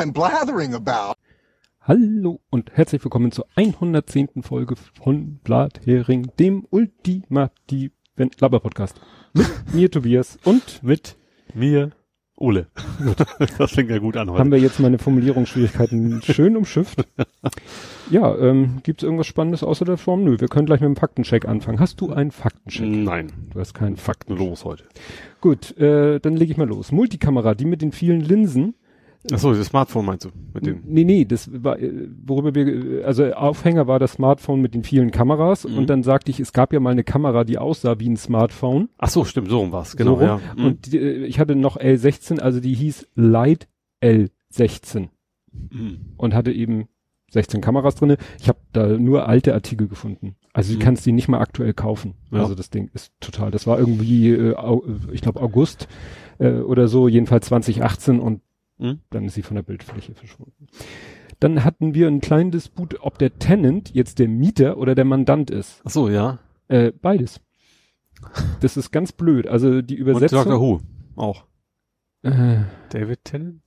I'm blathering about. Hallo und herzlich willkommen zur 110. Folge von Blathering, dem ultimativen Laber-Podcast. Mit mir Tobias und mit mir Ole. das fängt ja gut an heute. Haben wir jetzt meine Formulierungsschwierigkeiten schön umschifft. Ja, ähm, gibt es irgendwas Spannendes außer der Form? Nö, wir können gleich mit dem Faktencheck anfangen. Hast du einen Faktencheck? Nein. Du hast keinen Fakten los heute. Gut, äh, dann lege ich mal los. Multikamera, die mit den vielen Linsen. Achso, das Smartphone meinst du? Mit den nee, nee, das war, äh, worüber wir, also Aufhänger war das Smartphone mit den vielen Kameras mhm. und dann sagte ich, es gab ja mal eine Kamera, die aussah wie ein Smartphone. Ach so, stimmt, so rum war's, genau, so ja. Mhm. Und die, äh, ich hatte noch L16, also die hieß Light L16 mhm. und hatte eben 16 Kameras drinne. Ich habe da nur alte Artikel gefunden. Also du mhm. kannst die nicht mal aktuell kaufen. Ja. Also das Ding ist total. Das war irgendwie, äh, ich glaube August äh, oder so, jedenfalls 2018 und Mhm. Dann ist sie von der Bildfläche verschwunden. Dann hatten wir einen kleinen Disput, ob der Tenant jetzt der Mieter oder der Mandant ist. Ach so, ja. Äh, beides. Das ist ganz blöd. Also die Übersetzung. Und Dr. Who auch. Äh, David Tennant?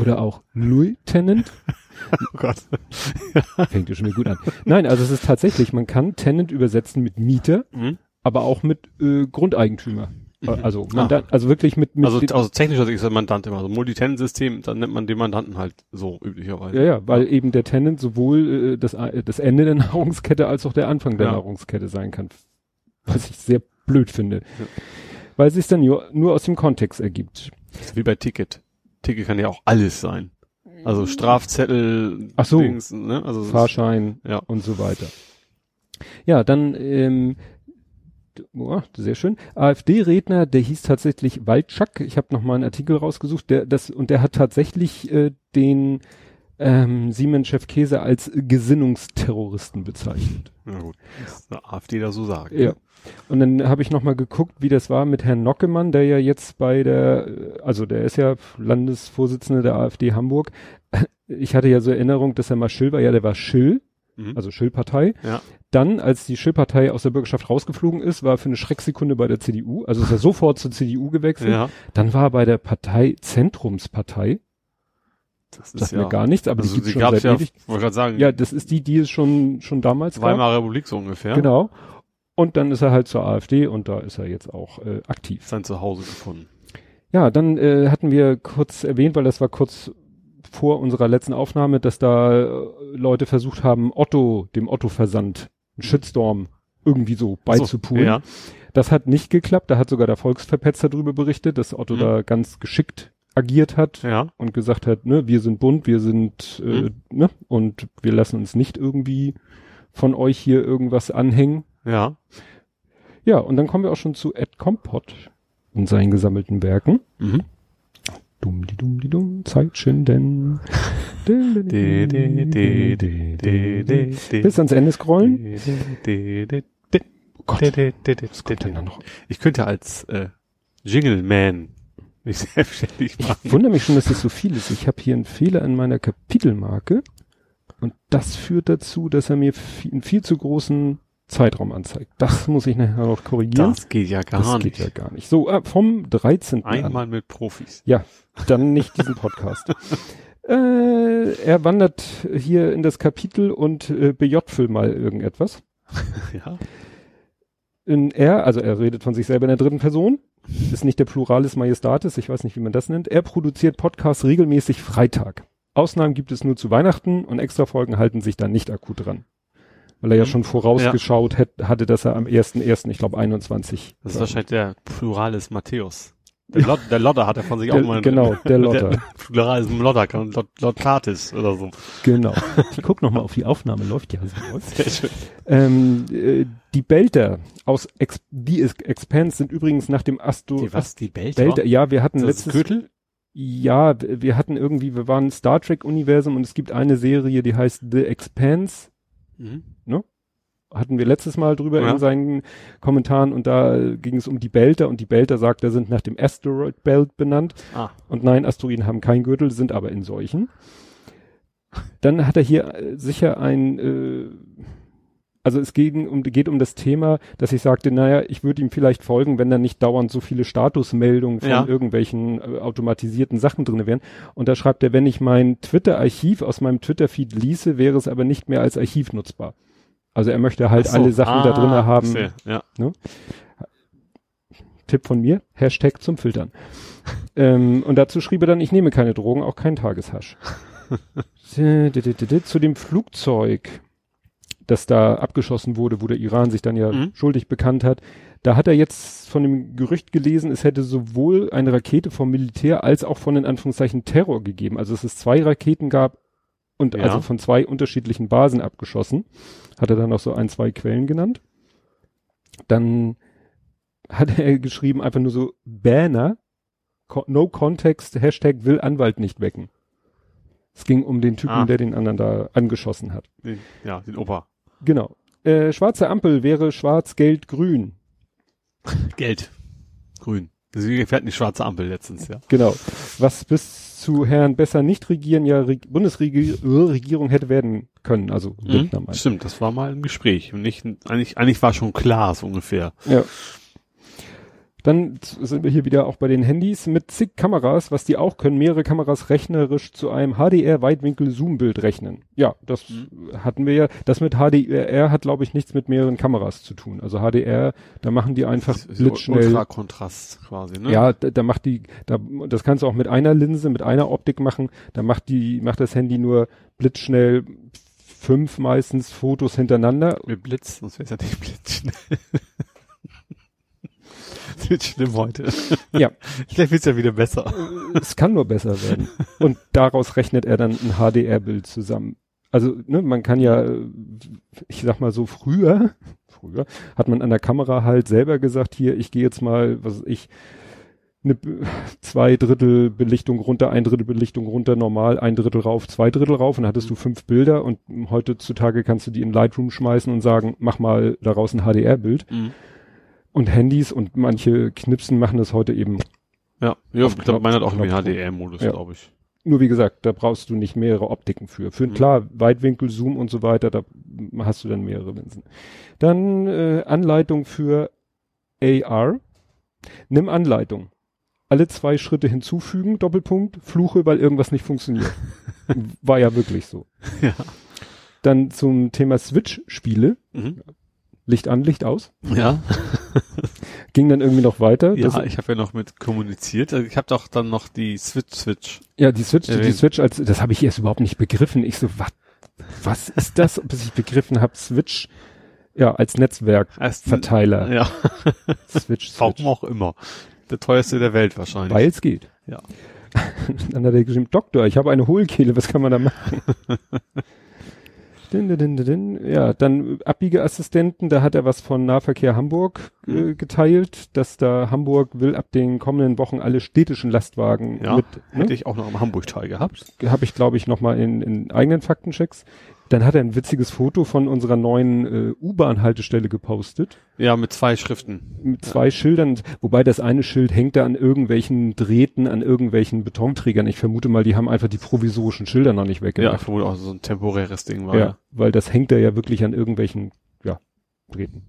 Oder auch Louis Tennant. oh Gott. Fängt ja schon wieder gut an. Nein, also es ist tatsächlich, man kann Tenant übersetzen mit Mieter, mhm. aber auch mit äh, Grundeigentümer. Mhm. Also, Mandant, ah. also wirklich mit, mit also, also technischer Sicht ist der Mandant immer so Multitenant-System, dann nennt man den Mandanten halt so üblicherweise. Ja, ja, weil ja. eben der Tenant sowohl äh, das, äh, das Ende der Nahrungskette als auch der Anfang der ja. Nahrungskette sein kann. Was ich sehr blöd finde. Ja. Weil es sich dann nur, nur aus dem Kontext ergibt. Wie bei Ticket. Ticket kann ja auch alles sein. Also Strafzettel, Ach so, Dings, ne? also Fahrschein ja. und so weiter. Ja, dann ähm, oh, sehr schön. AfD-Redner, der hieß tatsächlich Waldschak. Ich habe noch mal einen Artikel rausgesucht, der das und der hat tatsächlich äh, den ähm, Siemens-Chef Käse als Gesinnungsterroristen bezeichnet. Na gut, eine AfD da so sagt. Ja. Und dann habe ich noch mal geguckt, wie das war mit Herrn Nockemann, der ja jetzt bei der, also der ist ja Landesvorsitzender der AfD Hamburg. Ich hatte ja so Erinnerung, dass er mal Schill war. Ja, der war Schill, mhm. also Schill-Partei. Ja. Dann, als die Schill-Partei aus der Bürgerschaft rausgeflogen ist, war er für eine Schrecksekunde bei der CDU, also ist er sofort zur CDU gewechselt. Ja. Dann war er bei der Partei Zentrumspartei. Das ist Sagt ja, mir gar nichts, aber also die gibt schon seit ja, ewig. Wollte sagen, ja, das ist die, die es schon schon damals Weimarer Republik so ungefähr. Genau. Und dann ist er halt zur AfD und da ist er jetzt auch äh, aktiv. Sein Zuhause gefunden. Ja, dann äh, hatten wir kurz erwähnt, weil das war kurz vor unserer letzten Aufnahme, dass da äh, Leute versucht haben, Otto, dem Otto-Versand einen Shitstorm irgendwie so beizupulen. So, ja. Das hat nicht geklappt. Da hat sogar der Volksverpetzer darüber berichtet, dass Otto mhm. da ganz geschickt agiert hat ja. und gesagt hat, ne, wir sind bunt, wir sind, äh, mhm. ne, und wir lassen uns nicht irgendwie von euch hier irgendwas anhängen. Ja. Ja, und dann kommen wir auch schon zu Ed Kompott und seinen gesammelten Werken. Mhm. Dumm, die dumm, die dumm, Zeit schinden. Bis ans Ende scrollen. Oh Gott. Ich könnte als äh, Jingle Man mich selbstständig machen. Ich wundere mich schon, dass das so viel ist. Ich habe hier einen Fehler in meiner Kapitelmarke und das führt dazu, dass er mir einen viel zu großen Zeitraum anzeigt. Das muss ich nachher noch korrigieren. Das geht ja gar das nicht. Das geht ja gar nicht. So, äh, vom 13. Einmal an. mit Profis. Ja, dann nicht diesen Podcast. äh, er wandert hier in das Kapitel und äh, bejotfel mal irgendetwas. ja. In er, also er redet von sich selber in der dritten Person, ist nicht der Pluralis Majestatis, ich weiß nicht, wie man das nennt. Er produziert Podcasts regelmäßig Freitag. Ausnahmen gibt es nur zu Weihnachten und Extrafolgen halten sich da nicht akut dran weil er ja mhm. schon vorausgeschaut ja. Hätte, hatte, dass er am 1.1., ich glaube 21. Das ist wahrscheinlich der Pluralis Matthäus. Der, Lot, der Lotter hat er von sich der, auch mal. Genau, der Lotter. Der Pluralis Lotter, Lot, Lottatis oder so. Genau. Ich guck noch mal auf die Aufnahme, läuft ja so. Sehr schön. Ähm, äh, die Belter aus Ex die Expanse sind übrigens nach dem Astro... Die was, die Belter? Belter ja, wir hatten das letztes... Gürtel? Ja, wir hatten irgendwie, wir waren Star Trek Universum und es gibt eine Serie, die heißt The Expanse Mhm. Hatten wir letztes Mal drüber ja. in seinen Kommentaren und da ging es um die Belter und die Belter sagt, da sind nach dem Asteroid Belt benannt. Ah. Und nein, Asteroiden haben keinen Gürtel, sind aber in solchen. Dann hat er hier äh, sicher ein, äh, Also es geht um, geht um das Thema, dass ich sagte, naja, ich würde ihm vielleicht folgen, wenn da nicht dauernd so viele Statusmeldungen von ja. irgendwelchen äh, automatisierten Sachen drin wären. Und da schreibt er, wenn ich mein Twitter-Archiv aus meinem Twitter-Feed ließe, wäre es aber nicht mehr als Archiv nutzbar. Also er möchte halt so, alle Sachen ah, da drin haben. Sehr, ja. Ne? Tipp von mir, Hashtag zum Filtern. ähm, und dazu schrieb er dann, ich nehme keine Drogen, auch kein Tageshasch. Zu dem Flugzeug, das da abgeschossen wurde, wo der Iran sich dann ja mhm. schuldig bekannt hat, da hat er jetzt von dem Gerücht gelesen, es hätte sowohl eine Rakete vom Militär als auch von in Anführungszeichen Terror gegeben. Also dass es zwei Raketen gab und ja. also von zwei unterschiedlichen Basen abgeschossen. Hat er dann auch so ein, zwei Quellen genannt. Dann hat er geschrieben einfach nur so Banner, no context, Hashtag will Anwalt nicht wecken. Es ging um den Typen, ah. der den anderen da angeschossen hat. Den, ja, den Opa. Genau. Äh, schwarze Ampel wäre schwarz, Geld, grün. Geld. Grün. Deswegen fährt nicht schwarze Ampel letztens, ja. Genau. Was bis zu Herrn besser nicht regieren ja Re Bundesregierung hätte werden können, also mhm, Stimmt, das war mal im Gespräch und nicht, eigentlich, eigentlich war schon klar, so ungefähr. Ja. Dann sind wir hier wieder auch bei den Handys mit zig Kameras, was die auch können, mehrere Kameras rechnerisch zu einem HDR-Weitwinkel-Zoom-Bild rechnen. Ja, das mhm. hatten wir ja. Das mit HDR hat, glaube ich, nichts mit mehreren Kameras zu tun. Also HDR, da machen die einfach blitzschnell. Ultrakontrast quasi, ne? Ja, da, da macht die, da, das kannst du auch mit einer Linse, mit einer Optik machen. Da macht die, macht das Handy nur blitzschnell fünf meistens Fotos hintereinander. Mit Blitz, sonst wäre es ja nicht blitzschnell. Wird schlimm heute. Ja. Vielleicht wird's ja wieder besser. Es kann nur besser werden. Und daraus rechnet er dann ein HDR-Bild zusammen. Also, ne, man kann ja, ich sag mal so, früher, früher hat man an der Kamera halt selber gesagt, hier, ich gehe jetzt mal, was ich, eine zwei Drittel Belichtung runter, ein Drittel Belichtung runter, normal, ein Drittel rauf, zwei Drittel rauf und dann hattest du fünf Bilder und heutzutage kannst du die in Lightroom schmeißen und sagen, mach mal daraus ein HDR-Bild. Mhm und Handys und manche Knipsen machen das heute eben. Ja, ja ich glaube, meiner hat auch irgendwie HDR-Modus, ja. glaube ich. Nur wie gesagt, da brauchst du nicht mehrere Optiken für. Für mhm. klar, Weitwinkel, Zoom und so weiter, da hast du dann mehrere Linsen. Dann äh, Anleitung für AR. Nimm Anleitung. Alle zwei Schritte hinzufügen, Doppelpunkt, Fluche, weil irgendwas nicht funktioniert. War ja wirklich so. Ja. Dann zum Thema Switch-Spiele. Mhm. Licht an, Licht aus. Ja. Ging dann irgendwie noch weiter. Ja, das, ich habe ja noch mit kommuniziert. Also ich habe doch dann noch die Switch Switch. Ja, die Switch, erwähnt. die Switch als das habe ich erst überhaupt nicht begriffen. Ich so, was was ist das? Bis ich begriffen habe, Switch ja als Netzwerkverteiler. Ja. Switch, Switch. Warum auch immer. Der teuerste der Welt wahrscheinlich. Weil es geht. Ja. dann hat er geschrieben, Doktor, ich habe eine Hohlkehle, was kann man da machen? Din, din, din. Ja, dann Abbiegeassistenten, da hat er was von Nahverkehr Hamburg äh, mhm. geteilt, dass da Hamburg will ab den kommenden Wochen alle städtischen Lastwagen ja, mit. Ne? Hätte ich auch noch am Hamburg-Teil gehabt. Habe ich, glaube ich, noch mal in, in eigenen Faktenchecks. Dann hat er ein witziges Foto von unserer neuen äh, U-Bahn-Haltestelle gepostet. Ja, mit zwei Schriften. Mit zwei ja. Schildern, wobei das eine Schild hängt da an irgendwelchen Drähten, an irgendwelchen Betonträgern. Ich vermute mal, die haben einfach die provisorischen Schilder noch nicht weggemacht. Ja, vermute auch so ein temporäres Ding war. Ja, ja. weil das hängt da ja wirklich an irgendwelchen, ja, Drähten.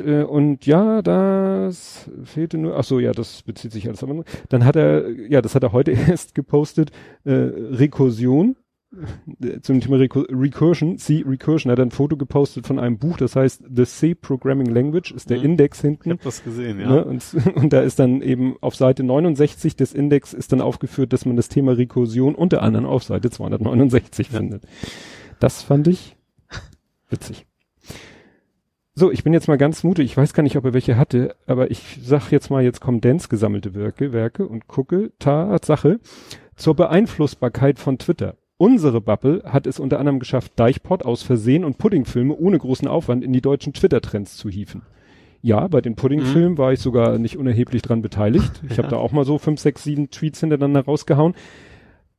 Äh, und ja, das fehlte nur, ach so, ja, das bezieht sich alles Dann hat er, ja, das hat er heute erst gepostet, äh, Rekursion, zum Thema Recursion, C Recursion, hat ein Foto gepostet von einem Buch, das heißt The C Programming Language, ist der mhm. Index hinten. Ich hab das gesehen, ja. Ne, und, und da ist dann eben auf Seite 69 des Index ist dann aufgeführt, dass man das Thema Rekursion unter anderem auf Seite 269 ja. findet. Das fand ich witzig. So, ich bin jetzt mal ganz mutig. Ich weiß gar nicht, ob er welche hatte, aber ich sag jetzt mal, jetzt kommen Dance gesammelte Werke, Werke und gucke, Tatsache, zur Beeinflussbarkeit von Twitter. Unsere Bubble hat es unter anderem geschafft, Deichpot aus Versehen und Puddingfilme ohne großen Aufwand in die deutschen Twitter-Trends zu hieven. Ja, bei den Puddingfilmen mhm. war ich sogar nicht unerheblich dran beteiligt. Ich ja. habe da auch mal so fünf, sechs, sieben Tweets hintereinander rausgehauen.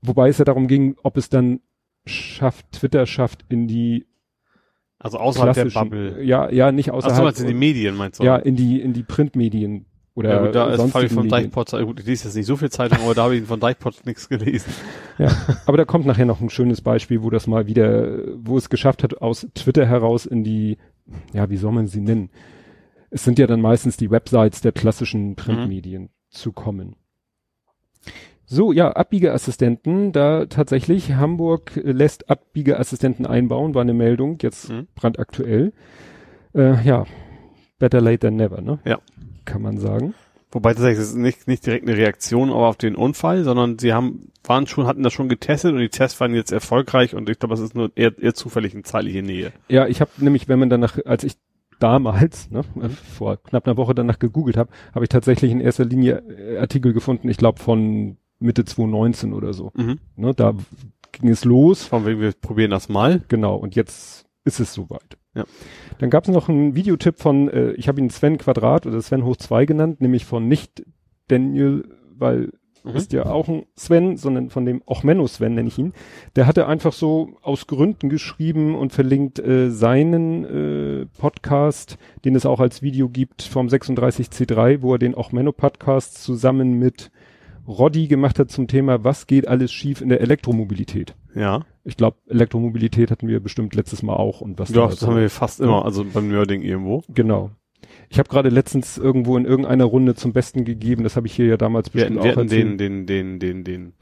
Wobei es ja darum ging, ob es dann schafft, Twitter schafft, in die also außerhalb der Bubble. Ja, ja, nicht außerhalb. Ach so, in die Medien, meinst du? Ja, in die, in die Printmedien Oder ja, gut, da ist Fabi vom Deichpot, gut, ich lese jetzt nicht so viel Zeitung, aber da habe ich von Deichpot nichts gelesen. Ja, aber da kommt nachher noch ein schönes Beispiel, wo das mal wieder, wo es geschafft hat, aus Twitter heraus in die, ja, wie soll man sie nennen? Es sind ja dann meistens die Websites der klassischen Printmedien mhm. zu kommen. So, ja, Abbiegeassistenten, da tatsächlich Hamburg lässt Abbiegeassistenten einbauen, war eine Meldung, jetzt mhm. brandaktuell. Äh, ja, better late than never, ne? Ja. Kann man sagen. Wobei tatsächlich ist nicht, nicht direkt eine Reaktion auf den Unfall, sondern sie haben, waren schon, hatten das schon getestet und die Tests waren jetzt erfolgreich und ich glaube, es ist nur eher, eher zufällig in zeitliche Nähe. Ja, ich habe nämlich, wenn man danach, als ich damals, ne, mhm. vor knapp einer Woche danach gegoogelt habe, habe ich tatsächlich in erster Linie äh, Artikel gefunden, ich glaube von Mitte 2019 oder so. Mhm. Ne, da ging es los. Von wegen, wir probieren das mal. Genau, und jetzt ist es soweit. Ja. Dann gab es noch einen Videotipp von, äh, ich habe ihn Sven Quadrat oder Sven hoch zwei genannt, nämlich von nicht Daniel, weil mhm. ist ja auch ein Sven, sondern von dem Ochmenno Sven nenne ich ihn. Der hatte einfach so aus Gründen geschrieben und verlinkt äh, seinen äh, Podcast, den es auch als Video gibt vom 36C3, wo er den Ochmenno Podcast zusammen mit Roddy gemacht hat zum Thema, was geht alles schief in der Elektromobilität. Ja. Ich glaube, Elektromobilität hatten wir bestimmt letztes Mal auch und was. Ja, das haben wir fast immer, also beim Nerding irgendwo. Genau. Ich habe gerade letztens irgendwo in irgendeiner Runde zum Besten gegeben, das habe ich hier ja damals bestimmt wir, wir auch hatten den, den, den, den, den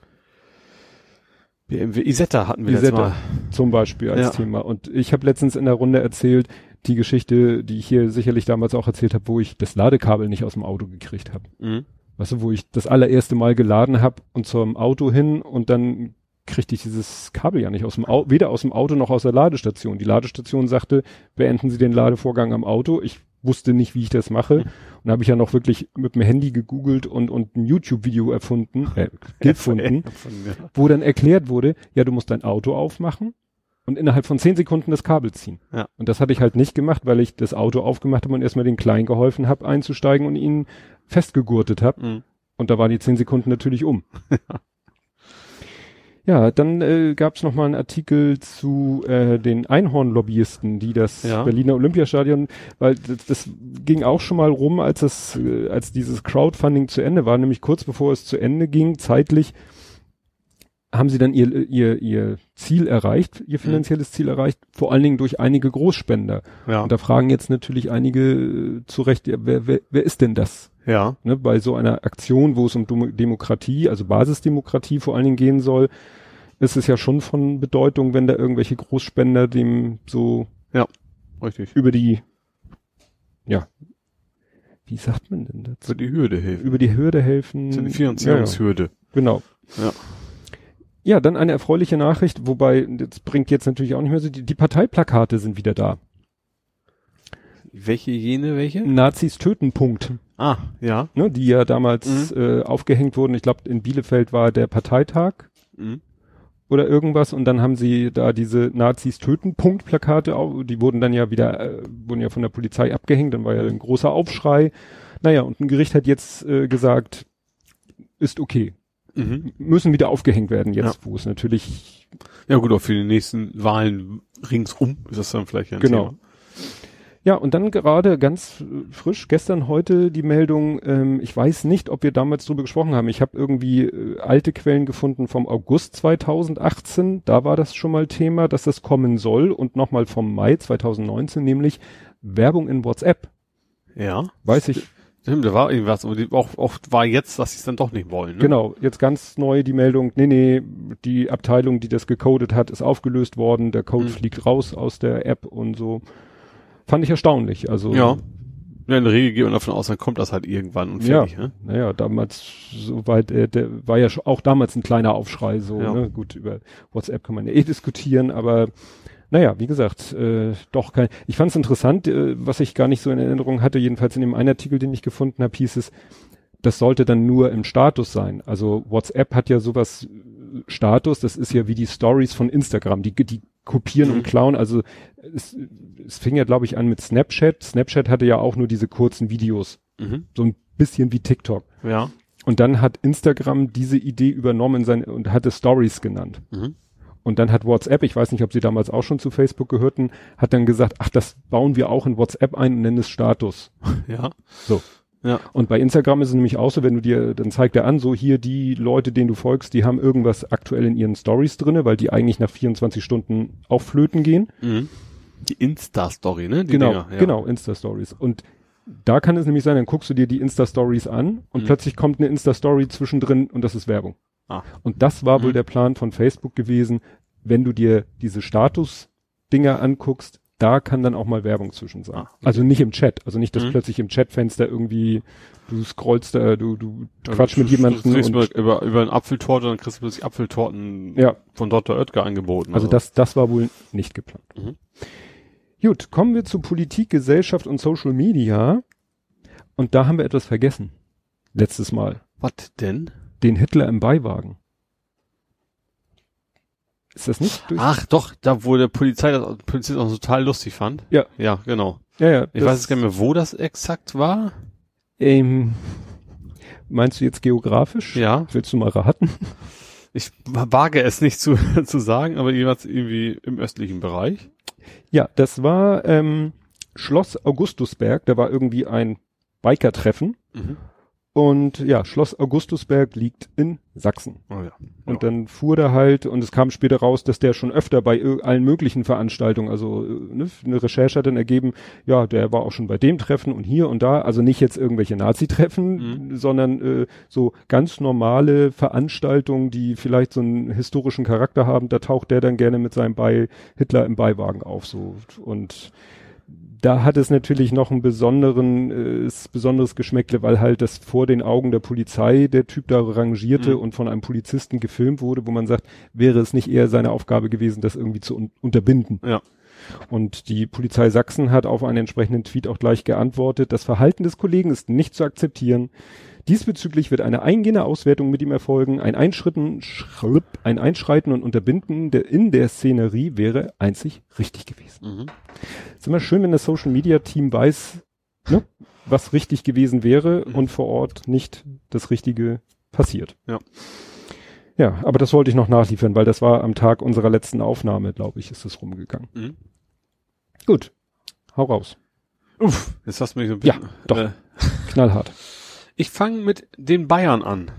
BMW Isetta hatten wir Isetta Mal. zum Beispiel als ja. Thema. Und ich habe letztens in der Runde erzählt, die Geschichte, die ich hier sicherlich damals auch erzählt habe, wo ich das Ladekabel nicht aus dem Auto gekriegt habe. Mhm. Weißt du, wo ich das allererste Mal geladen habe und zum Auto hin und dann kriegte ich dieses Kabel ja nicht aus dem Auto, weder aus dem Auto noch aus der Ladestation. Die Ladestation sagte, beenden Sie den Ladevorgang am Auto. Ich wusste nicht, wie ich das mache. Und da habe ich ja noch wirklich mit dem Handy gegoogelt und, und ein YouTube-Video erfunden, äh, gefunden, wo dann erklärt wurde, ja, du musst dein Auto aufmachen und innerhalb von zehn Sekunden das Kabel ziehen. Ja. Und das hatte ich halt nicht gemacht, weil ich das Auto aufgemacht habe und erstmal den Kleinen geholfen habe, einzusteigen und ihn festgegurtet habe. Mhm. Und da waren die zehn Sekunden natürlich um. ja, dann äh, gab es nochmal einen Artikel zu äh, den Einhorn-Lobbyisten, die das ja. Berliner Olympiastadion, weil das, das ging auch schon mal rum, als das, äh, als dieses Crowdfunding zu Ende war, nämlich kurz bevor es zu Ende ging, zeitlich haben sie dann ihr, ihr, ihr Ziel erreicht, ihr mhm. finanzielles Ziel erreicht, vor allen Dingen durch einige Großspender. Ja. Und da fragen jetzt natürlich einige äh, zu Recht, ja, wer, wer, wer ist denn das? Ja. Ne, bei so einer Aktion, wo es um Demokratie, also Basisdemokratie vor allen Dingen gehen soll, ist es ja schon von Bedeutung, wenn da irgendwelche Großspender dem so ja, richtig. über die, ja, wie sagt man denn dazu? Über die Hürde helfen. Über die Hürde helfen. Zu die Finanzierungshürde. Ja, genau. Ja. Ja, dann eine erfreuliche Nachricht, wobei, das bringt jetzt natürlich auch nicht mehr so, die, die Parteiplakate sind wieder da. Welche jene, welche? Nazis töten, Punkt. Ah, ja. Ne, die ja damals mhm. äh, aufgehängt wurden. Ich glaube, in Bielefeld war der Parteitag mhm. oder irgendwas und dann haben sie da diese Nazis töten, Punkt Plakate, die wurden dann ja wieder, äh, wurden ja von der Polizei abgehängt, dann war ja ein großer Aufschrei. Naja, und ein Gericht hat jetzt äh, gesagt, ist okay mhm. müssen wieder aufgehängt werden jetzt, ja. wo es natürlich. Ja gut, auch für die nächsten Wahlen ringsum ist das dann vielleicht ein genau. Thema. Ja, und dann gerade ganz frisch, gestern, heute die Meldung, ähm, ich weiß nicht, ob wir damals drüber gesprochen haben. Ich habe irgendwie äh, alte Quellen gefunden vom August 2018, da war das schon mal Thema, dass das kommen soll und nochmal vom Mai 2019, nämlich Werbung in WhatsApp. Ja. Weiß ich, Stimmt, da war irgendwas, aber die, auch, auch war jetzt, dass sie es dann doch nicht wollen. Ne? Genau, jetzt ganz neu die Meldung, nee, nee, die Abteilung, die das gecodet hat, ist aufgelöst worden, der Code mhm. fliegt raus aus der App und so. Fand ich erstaunlich. Also ja. Ja, in der Regel geht man davon aus, dann kommt das halt irgendwann und fertig. Ja, ne? naja, damals, soweit, äh, der war ja auch damals ein kleiner Aufschrei, so, ja. ne? gut, über WhatsApp kann man ja eh diskutieren, aber naja, wie gesagt, äh, doch kein. Ich fand es interessant, äh, was ich gar nicht so in Erinnerung hatte, jedenfalls in dem einen Artikel, den ich gefunden habe, hieß es, das sollte dann nur im Status sein. Also WhatsApp hat ja sowas äh, Status, das ist ja wie die Stories von Instagram, die, die kopieren mhm. und klauen. Also es, es fing ja, glaube ich, an mit Snapchat. Snapchat hatte ja auch nur diese kurzen Videos. Mhm. So ein bisschen wie TikTok. Ja. Und dann hat Instagram diese Idee übernommen sein, und hatte Stories genannt. Mhm. Und dann hat WhatsApp, ich weiß nicht, ob sie damals auch schon zu Facebook gehörten, hat dann gesagt, ach, das bauen wir auch in WhatsApp ein und nennen es Status. Ja. So. Ja. Und bei Instagram ist es nämlich auch so, wenn du dir, dann zeigt er an, so hier die Leute, denen du folgst, die haben irgendwas aktuell in ihren Stories drinne, weil die eigentlich nach 24 Stunden auf Flöten gehen. Mhm. Die Insta-Story, ne? Die genau, Dinger, ja. genau, Insta-Stories. Und da kann es nämlich sein, dann guckst du dir die Insta-Stories an und Mhm. plötzlich kommt eine Insta-Story zwischendrin und das ist Werbung. Ah. Und das war wohl Mhm. der Plan von Facebook gewesen, wenn du dir diese Status-Dinger anguckst, da kann dann auch mal Werbung zwischen sein. Ah, okay. Also nicht im Chat, also nicht, dass Mhm. plötzlich im Chatfenster irgendwie, du scrollst da, du, du Also quatsch mit du- jemandem Du kriegst und, über, über eine Apfeltorte, dann kriegst du plötzlich Apfeltorten Ja. von Dr. Oetker angeboten. also das, das war wohl nicht geplant. Mhm. Gut, kommen wir zu Politik, Gesellschaft und Social Media. Und da haben wir etwas vergessen. Letztes Mal. Was denn? Den Hitler im Beiwagen. Ist das nicht durch? Ach doch, da wo der Polizei das Polizist auch total lustig fand. Ja. Ja, genau. ja, ja. Ich weiß jetzt gar nicht mehr, wo das exakt war. Ähm, meinst du jetzt geografisch? Ja. Willst du mal raten? Ich wage es nicht zu, zu sagen, aber jeweils irgendwie im östlichen Bereich. Ja, das war ähm, Schloss Augustusberg. Da war irgendwie ein Biker-Treffen. Mhm. Und ja, Schloss Augustusberg liegt in Sachsen. Oh ja. Und dann fuhr der halt, und es kam später raus, dass der schon öfter bei allen möglichen Veranstaltungen, also äh, ne, eine Recherche hat dann ergeben, ja, der war auch schon bei dem Treffen und hier und da, also nicht jetzt irgendwelche Nazi-Treffen, sondern äh, so ganz normale Veranstaltungen, die vielleicht so einen historischen Charakter haben, da taucht der dann gerne mit seinem bei Hitler im Beiwagen auf, so. Und da hat es natürlich noch ein besonderen, äh, besonderes Geschmäckle, weil halt das vor den Augen der Polizei der Typ da rangierte Mhm. und von einem Polizisten gefilmt wurde, wo man sagt, wäre es nicht eher seine Aufgabe gewesen, das irgendwie zu un unterbinden. Ja. Und die Polizei Sachsen hat auf einen entsprechenden Tweet auch gleich geantwortet, das Verhalten des Kollegen ist nicht zu akzeptieren. Diesbezüglich wird eine eingehende Auswertung mit ihm erfolgen. Ein Einschritten, Schripp, ein Einschreiten und Unterbinden der, in der Szenerie wäre einzig richtig gewesen. Mhm. ist immer schön, wenn das Social Media Team weiß, ne, was richtig gewesen wäre Mhm. und vor Ort nicht das Richtige passiert. Ja. Ja, aber das wollte ich noch nachliefern, weil das war am Tag unserer letzten Aufnahme, glaube ich, ist es rumgegangen. Mhm. Gut. Hau raus. Uff, jetzt hast du mich so ein Ja, bisschen. doch. Äh, Knallhart. Ich fange mit den Bayern an.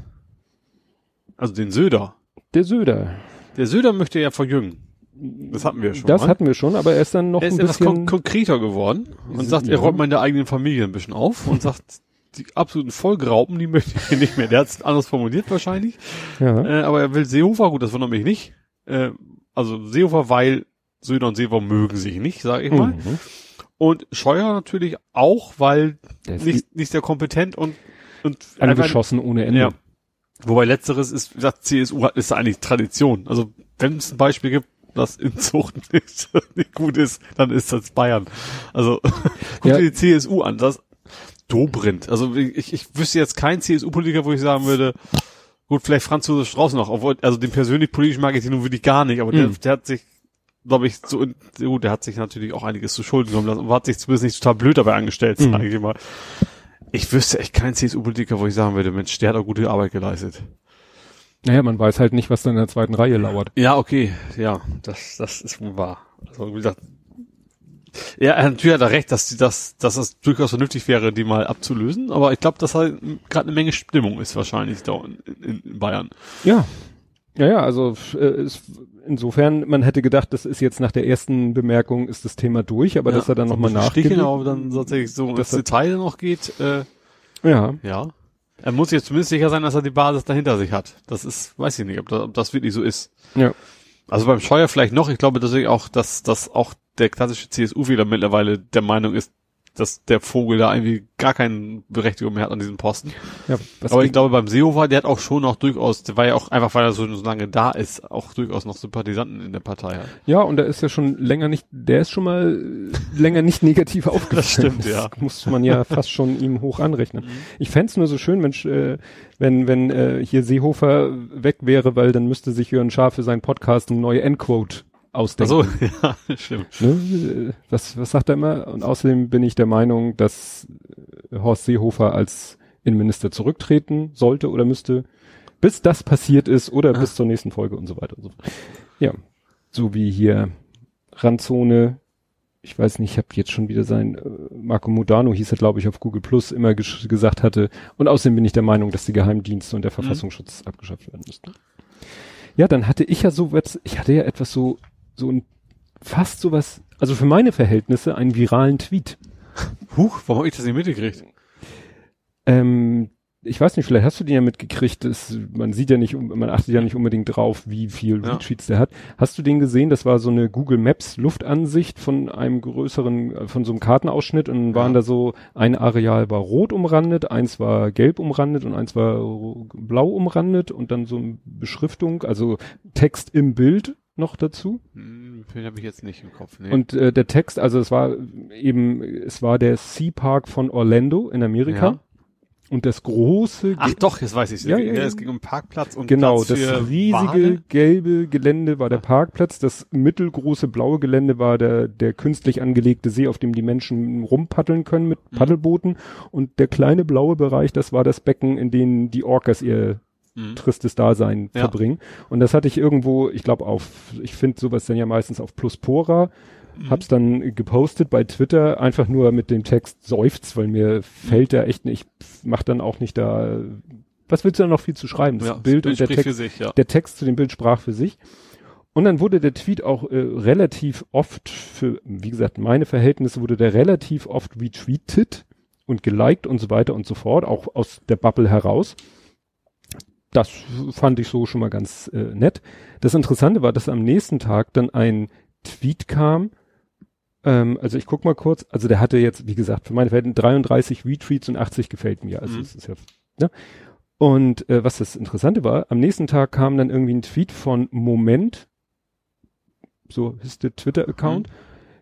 Also den Söder. Der Söder. Der Söder möchte ja verjüngen. Das hatten wir schon. Das mal. hatten wir schon, aber er ist dann noch er ist ein etwas kon bisschen. konkreter geworden und sagt, er räumt mal in der eigenen Familie ein bisschen auf und sagt, die absoluten Vollgraupen, die möchte ich nicht mehr. Der hat es anders formuliert wahrscheinlich. ja. Äh, aber er will Seehofer, gut, das wundert mich nicht. Äh, also Seehofer, weil Söder und Seehofer mögen sich nicht, sage ich mal. Mhm. Und Scheuer natürlich auch, weil nicht, nicht sehr kompetent und, und einfach- angeschossen ohne Ende. Ja. Wobei letzteres ist, wie gesagt, CSU hat, ist eigentlich Tradition. Also wenn es ein Beispiel gibt, das in Zucht nicht, nicht gut ist, dann ist das Bayern. Also guck Ja. dir die CSU an, das Dobrindt. Also ich, ich wüsste jetzt keinen CSU-Politiker, wo ich sagen würde, gut, vielleicht Franz Josef Strauß noch, obwohl, also den persönlich politisch mag ich den nun wirklich gar nicht, aber der, Mhm. der hat sich, glaube ich, so, gut, der hat sich natürlich auch einiges zu Schulden genommen lassen, aber hat sich zumindest nicht total blöd dabei angestellt, Mhm. sage ich mal. Ich wüsste echt keinen CSU-Politiker, wo ich sagen würde, Mensch, der hat auch gute Arbeit geleistet. Naja, man weiß halt nicht, was da in der zweiten Reihe lauert. Ja, okay, ja, das, das ist wohl wahr. Also, wie gesagt, ja, er hat natürlich hat er recht, dass die das, dass das durchaus vernünftig wäre, die mal abzulösen, aber ich glaube, dass halt gerade eine Menge Stimmung ist wahrscheinlich da in, in Bayern. Ja. Ja, ja, also äh, es, insofern, man hätte gedacht, das ist jetzt nach der ersten Bemerkung ist das Thema durch, aber dass er dann so nochmal nachgelegt. aber dann tatsächlich so ins Das Detail noch geht, äh, Ja, ja. Er muss jetzt zumindest sicher sein, dass er die Basis dahinter sich hat. Das ist, weiß ich nicht, ob das, ob das wirklich so ist. ja. Also beim Scheuer vielleicht noch. Ich glaube tatsächlich auch, dass, dass auch der klassische CSU-Wähler mittlerweile der Meinung ist, dass der Vogel da irgendwie gar keine Berechtigung mehr hat an diesem Posten. ja Aber ich glaube beim Seehofer, der hat auch schon noch durchaus, der war ja auch einfach, weil er so, so lange da ist, auch durchaus noch Sympathisanten in der Partei hat. ja, und da ist ja schon länger nicht, der ist schon mal länger nicht negativ aufgefallen. stimmt, ja. Das muss man ja fast schon ihm hoch anrechnen. Ich fänd's nur so schön, wenn, äh, wenn, wenn äh, hier Seehofer weg wäre, weil dann müsste sich Jörn Schaar für seinen Podcast eine neue Endquote ausdenken. Also, ja, stimmt. Ne? Was, was sagt er immer? Und außerdem bin ich der Meinung, dass äh, Horst Seehofer als Innenminister zurücktreten sollte oder müsste, bis das passiert ist oder bis zur nächsten Folge und so weiter und so fort. Ja, so wie hier Randzone ich weiß nicht, ich habe jetzt schon wieder sein, äh, Marco Modano hieß er, glaube ich, auf Google Plus immer ges gesagt hatte. Und außerdem bin ich der Meinung, dass die Geheimdienste und der mhm. Verfassungsschutz mhm. abgeschafft werden müssten. Ja, dann hatte ich ja so ich hatte ja etwas so, so ein, fast sowas, also für meine Verhältnisse einen viralen Tweet. Huch, warum habe ich das nicht mitgekriegt? Ähm, ich weiß nicht, vielleicht hast du den ja mitgekriegt, das, man sieht ja nicht, man achtet ja nicht unbedingt drauf, wie viel ja. Retweets der hat. Hast du den gesehen? Das war so eine Google Maps Luftansicht von einem größeren, äh, von so einem Kartenausschnitt und dann waren ja. da so, ein Areal war rot umrandet, eins war gelb umrandet und eins war blau umrandet und dann so eine Beschriftung, also Text im Bild noch dazu. Hm, habe ich jetzt nicht im Kopf. Nee. Und äh, der Text, also es war eben, es war der Sea Park von Orlando in Amerika. Ja. Und das große. Ach doch, jetzt weiß ich ja, ja, ja, es ging um Parkplatz und genau Platz das riesige Wale. gelbe Gelände war der Parkplatz. Das mittelgroße blaue Gelände war der der künstlich angelegte See, auf dem die Menschen rumpaddeln können mit mhm. Paddelbooten. Und der kleine blaue Bereich, das war das Becken, in dem die Orcas ihr mhm. tristes Dasein ja. verbringen. Und das hatte ich irgendwo, ich glaube auf, ich finde sowas dann ja meistens auf Pluspora Mhm. Hab's dann gepostet bei Twitter, einfach nur mit dem Text seufzt, weil mir fällt da echt nicht, ich mach dann auch nicht da, was willst du da noch viel zu schreiben? Das ja, Bild, das Bild und der Text, sich, ja. der Text zu dem Bild sprach für sich. Und dann wurde der Tweet auch äh, relativ oft für, wie gesagt, meine Verhältnisse wurde der relativ oft retweetet und geliked und so weiter und so fort, auch aus der Bubble heraus. Das fand ich so schon mal ganz äh, nett. Das Interessante war, dass am nächsten Tag dann ein Tweet kam, ähm, also ich guck mal kurz, also der hatte jetzt, wie gesagt, für meine Verhältnisse 33 Retweets und 80 gefällt mir. Also mhm. es ist ja, ne? Und äh, was das Interessante war, am nächsten Tag kam dann irgendwie ein Tweet von Moment, so ist der Twitter-Account. Mhm.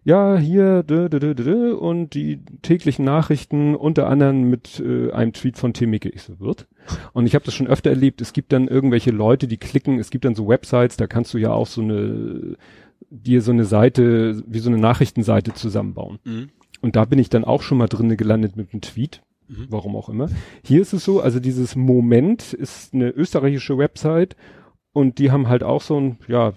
Ja, hier dö, dö, dö, dö, und die täglichen Nachrichten unter anderem mit äh, einem Tweet von Tim Micke. Ich so wird. Und ich habe das schon öfter erlebt. Es gibt dann irgendwelche Leute, die klicken. Es gibt dann so Websites, da kannst du ja auch so eine dir so eine Seite, wie so eine Nachrichtenseite zusammenbauen. Mhm. Und da bin ich dann auch schon mal drinne gelandet mit einem Tweet. Mhm. Warum auch immer. Hier ist es so, also dieses Moment ist eine österreichische Website und die haben halt auch so ein, ja,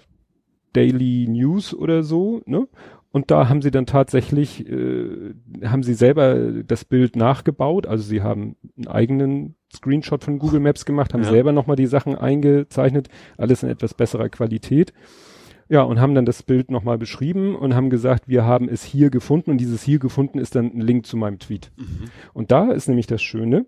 Daily News oder so, ne? Und da haben sie dann tatsächlich, äh, haben sie selber das Bild nachgebaut. Also sie haben einen eigenen Screenshot von Google Maps gemacht, haben ja. selber nochmal die Sachen eingezeichnet, alles in etwas besserer Qualität. Ja, und haben dann das Bild nochmal beschrieben und haben gesagt, wir haben es hier gefunden und dieses hier gefunden ist dann ein Link zu meinem Tweet. Mhm. Und da ist nämlich das Schöne,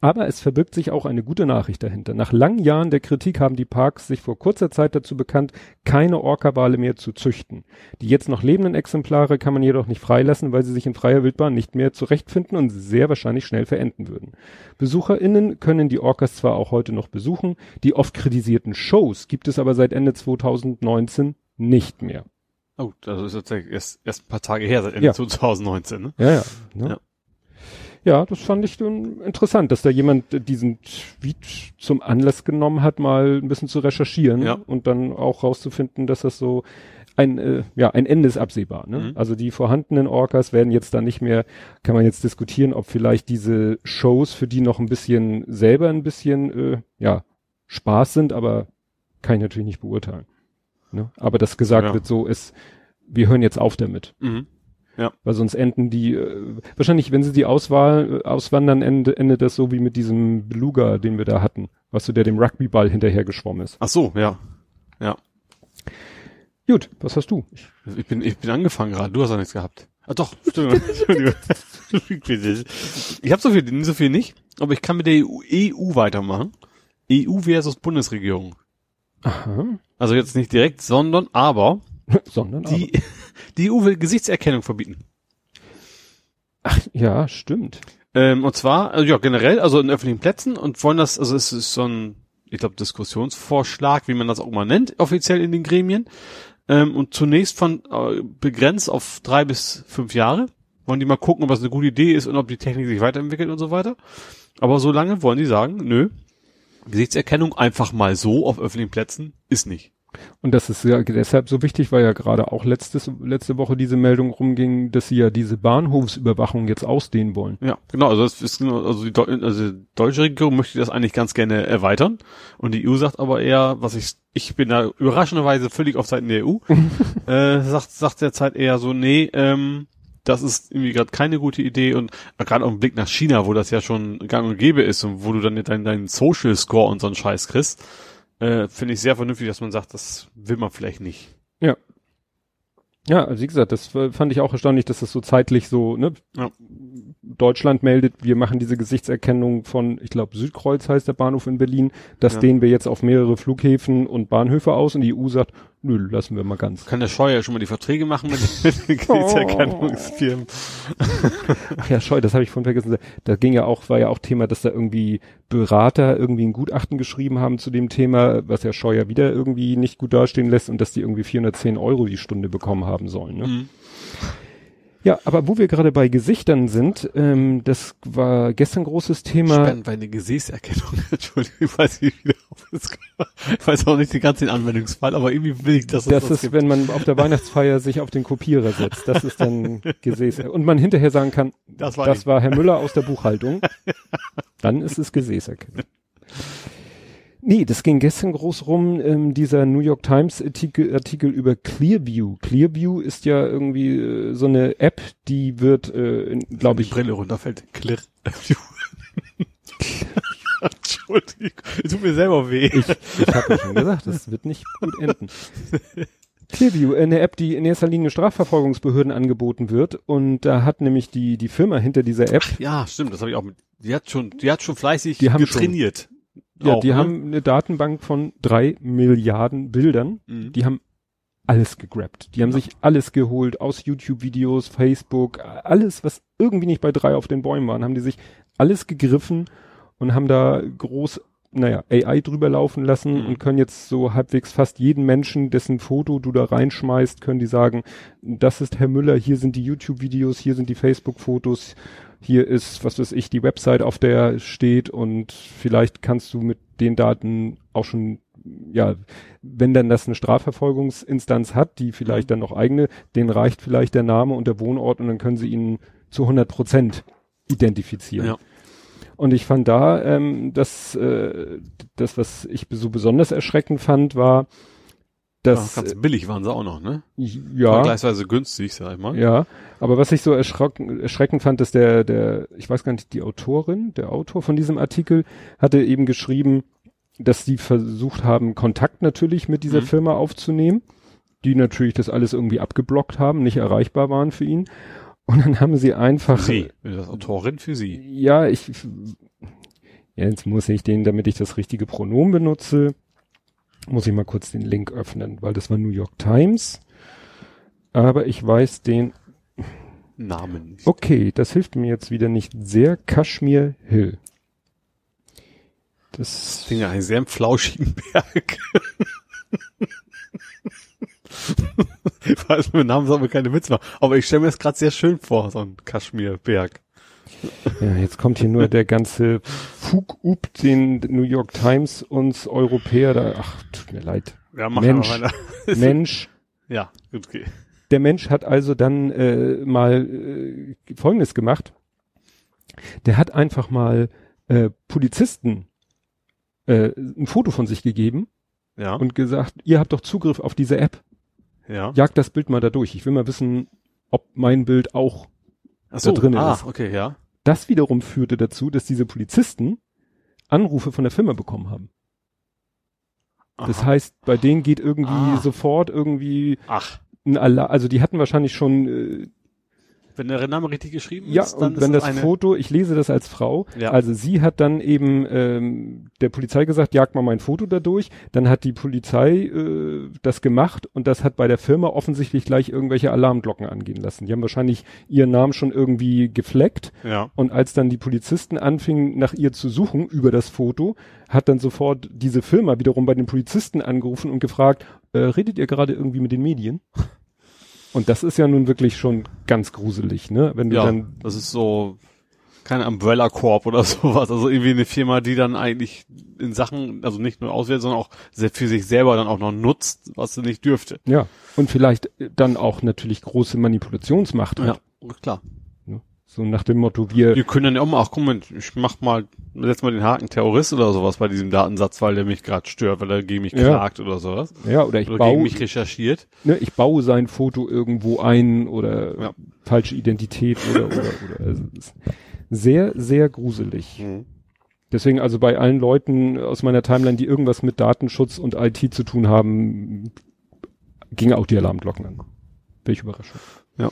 aber es verbirgt sich auch eine gute Nachricht dahinter. Nach langen Jahren der Kritik haben die Parks sich vor kurzer Zeit dazu bekannt, keine Orca-Wale mehr zu züchten. Die jetzt noch lebenden Exemplare kann man jedoch nicht freilassen, weil sie sich in freier Wildbahn nicht mehr zurechtfinden und sehr wahrscheinlich schnell verenden würden. BesucherInnen können die Orcas zwar auch heute noch besuchen, die oft kritisierten Shows gibt es aber seit Ende 2019 nicht mehr. Oh, das ist jetzt erst, erst ein paar Tage her, seit Ende ja. 2019, ne? Ja, ja. Ne? ja ja, das fand ich dann interessant, dass da jemand diesen Tweet zum Anlass genommen hat, mal ein bisschen zu recherchieren ja. und dann auch rauszufinden, dass das so ein, äh, ja, ein Ende ist absehbar. Ne? Mhm. Also die vorhandenen Orcas werden jetzt da nicht mehr, kann man jetzt diskutieren, ob vielleicht diese Shows für die noch ein bisschen selber ein bisschen, äh, ja, Spaß sind, aber kann ich natürlich nicht beurteilen. Ne? Aber das gesagt ja. wird so ist, wir hören jetzt auf damit. Mhm. Ja. Weil sonst enden die, äh, wahrscheinlich, wenn sie die Auswahl, äh, auswandern, endet, endet das so wie mit diesem Beluga, den wir da hatten. Weißt du, der dem Rugbyball hinterher geschwommen ist. Ach so, ja. Ja. Gut, was hast du? Ich bin, ich bin angefangen gerade, du hast auch nichts gehabt. Ah doch, Entschuldigung. ich habe so viel, so viel nicht, aber ich kann mit der EU, EU weitermachen. EU versus Bundesregierung. Aha. Also jetzt nicht direkt, sondern aber sondern die, aber. die EU will Gesichtserkennung verbieten. Ach, ja, stimmt. Ähm, und zwar, also ja, generell, also in öffentlichen Plätzen und wollen das, also es ist so ein, ich glaube, Diskussionsvorschlag, wie man das auch immer nennt, offiziell in den Gremien. Ähm, und zunächst von äh, begrenzt auf drei bis fünf Jahre. Wollen die mal gucken, ob das eine gute Idee ist und ob die Technik sich weiterentwickelt und so weiter. Aber so lange wollen die sagen, nö, Gesichtserkennung einfach mal so auf öffentlichen Plätzen ist nicht. Und das ist ja deshalb so wichtig, weil ja gerade auch letztes, letzte Woche diese Meldung rumging, dass sie ja diese Bahnhofsüberwachung jetzt ausdehnen wollen. Ja, genau. Also das ist also die, also die deutsche Regierung möchte das eigentlich ganz gerne erweitern. Und die EU sagt aber eher, was ich, ich bin da überraschenderweise völlig auf Seiten der EU, äh, sagt, sagt derzeit eher so, nee, ähm, das ist irgendwie gerade keine gute Idee und gerade auf dem Blick nach China, wo das ja schon gang und gäbe ist und wo du dann deinen dein Social Score und so einen Scheiß kriegst, äh, finde ich sehr vernünftig, dass man sagt, das will man vielleicht nicht. Ja. Ja, also wie gesagt, das fand ich auch erstaunlich, dass das so zeitlich so, ne? Ja. Deutschland meldet, wir machen diese Gesichtserkennung von, ich glaube, Südkreuz heißt der Bahnhof in Berlin, das Ja. dehnen wir jetzt auf mehrere Flughäfen und Bahnhöfe aus und die EU sagt, nö, lassen wir mal ganz. Kann der Scheuer ja schon mal die Verträge machen mit, den Gesichtserkennungsfirmen. Ach ja, scheu, das habe ich vorhin vergessen. Da ging ja auch, war ja auch Thema, dass da irgendwie Berater irgendwie ein Gutachten geschrieben haben zu dem Thema, was ja Scheuer wieder irgendwie nicht gut dastehen lässt und dass die irgendwie 410 Euro die Stunde bekommen haben sollen. Ne? Mhm. Ja, aber wo wir gerade bei Gesichtern sind, ähm, das war gestern großes Thema. Spannend bei einer Gesäßerkennung. Entschuldigung, ich weiß nicht, wie darauf das. Ich weiß auch nicht den ganzen Anwendungsfall, aber irgendwie will ich, dass es Das ist, wenn man auf der Weihnachtsfeier sich auf den Kopierer setzt. Das ist dann Gesäß. Und man hinterher sagen kann, Das war das war Herr Müller aus der Buchhaltung. Dann ist es Gesäßerkennung. Nee, das ging gestern groß rum, ähm, dieser New York Times Artikel, Artikel über Clearview. Clearview ist ja irgendwie äh, so eine App, die wird, äh, glaube die ich, Brille runterfällt. Klirr. Entschuldigung, tut mir selber weh. Ich, ich habe ja schon gesagt, das wird nicht gut enden. Clearview, eine App, die in erster Linie Strafverfolgungsbehörden angeboten wird. Und da hat nämlich die, die Firma hinter dieser App, Ja, stimmt, das habe ich auch mit. Die hat schon, die hat schon fleißig Die haben getrainiert. Ja, Auch, die ne? haben eine Datenbank von drei Milliarden Bildern. Mhm. Die haben alles gegrabt. Die haben sich alles geholt aus YouTube-Videos, Facebook, alles, was irgendwie nicht bei drei auf den Bäumen waren, haben die sich alles gegriffen und haben da groß, naja, AI drüber laufen lassen Mhm. und können jetzt so halbwegs fast jeden Menschen, dessen Foto du da reinschmeißt, können die sagen, das ist Herr Müller, hier sind die YouTube-Videos, hier sind die Facebook-Fotos, hier ist, was weiß ich, die Website, auf der steht und vielleicht kannst du mit den Daten auch schon, ja, wenn dann das eine Strafverfolgungsinstanz hat, die vielleicht Mhm. dann noch eigene, denen reicht vielleicht der Name und der Wohnort und dann können sie ihn zu 100 Prozent identifizieren. Ja. Und ich fand da, ähm, das, äh, das, was ich so besonders erschreckend fand, war, Ja, dass, ganz billig waren sie auch noch, ne? ja, Vergleichsweise günstig, sag ich mal. ja, aber was ich so erschrocken, erschreckend fand, dass der, der, ich weiß gar nicht, die Autorin, der Autor von diesem Artikel hatte eben geschrieben, dass sie versucht haben, Kontakt natürlich mit dieser Mhm. Firma aufzunehmen, die natürlich das alles irgendwie abgeblockt haben, nicht erreichbar waren für ihn. Und dann haben sie einfach, Sie, das Autorin für sie. ja, ich, jetzt muss ich den, damit ich das richtige Pronomen benutze, muss ich mal kurz den Link öffnen, weil das war New York Times. Aber ich weiß den Namen. nicht. Okay, das hilft mir jetzt wieder nicht sehr. Kashmir Hill. Das, klingt ja einen sehr flauschigen Berg. ich weiß, mit Namen soll man keine Witze machen. Aber ich stelle mir das gerade sehr schön vor, so ein Kaschmirberg. Ja, jetzt kommt hier nur der ganze Fug-Up, den New York Times uns Europäer da, ach, tut mir leid. Ja, mach Mensch. einer. Mensch, Ja, gut, okay. der Mensch hat also dann äh, mal äh, Folgendes gemacht. Der hat einfach mal äh, Polizisten äh, ein Foto von sich gegeben Ja, und gesagt, ihr habt doch Zugriff auf diese App. ja. Jagt das Bild mal da durch. Ich will mal wissen, ob mein Bild auch Ach so, drin ah, ist. okay, ja. Das wiederum führte dazu, dass diese Polizisten Anrufe von der Firma bekommen haben. Das Aha. heißt, bei denen geht irgendwie Ah. sofort irgendwie Ach, ein Alarm, also die hatten wahrscheinlich schon, äh, wenn der Name richtig geschrieben ja, ist, dann und wenn ist das Foto, ich lese das als Frau, Ja. also sie hat dann eben ähm, der Polizei gesagt, jagt mal mein Foto da durch, dann hat die Polizei äh, das gemacht und das hat bei der Firma offensichtlich gleich irgendwelche Alarmglocken angehen lassen. Die haben wahrscheinlich ihren Namen schon irgendwie gefleckt ja. Und als dann die Polizisten anfingen, nach ihr zu suchen über das Foto, hat dann sofort diese Firma wiederum bei den Polizisten angerufen und gefragt, äh, redet ihr gerade irgendwie mit den Medien? Und das ist ja nun wirklich schon ganz gruselig, ne? Wenn du Ja, dann, das ist so, keine Umbrella Corp oder sowas. Also irgendwie eine Firma, die dann eigentlich in Sachen, also nicht nur auswählt, sondern auch für sich selber dann auch noch nutzt, was sie nicht dürfte. Ja. Und vielleicht dann auch natürlich große Manipulationsmacht hat. Ja, klar. So nach dem Motto, wir. Wir können dann ja auch mal, ach komm, ich mach mal, setz mal den Haken Terrorist oder sowas bei diesem Datensatz, weil der mich gerade stört, weil er gegen mich ja. klagt oder sowas. Ja, oder ich oder baue. gegen mich recherchiert. Ne, ich baue sein Foto irgendwo ein oder ja. falsche Identität oder, oder, oder. Also sehr, sehr gruselig. Mhm. Deswegen also bei allen Leuten aus meiner Timeline, die irgendwas mit Datenschutz und IT zu tun haben, ging auch die Alarmglocken an. Welche Überraschung. Ja.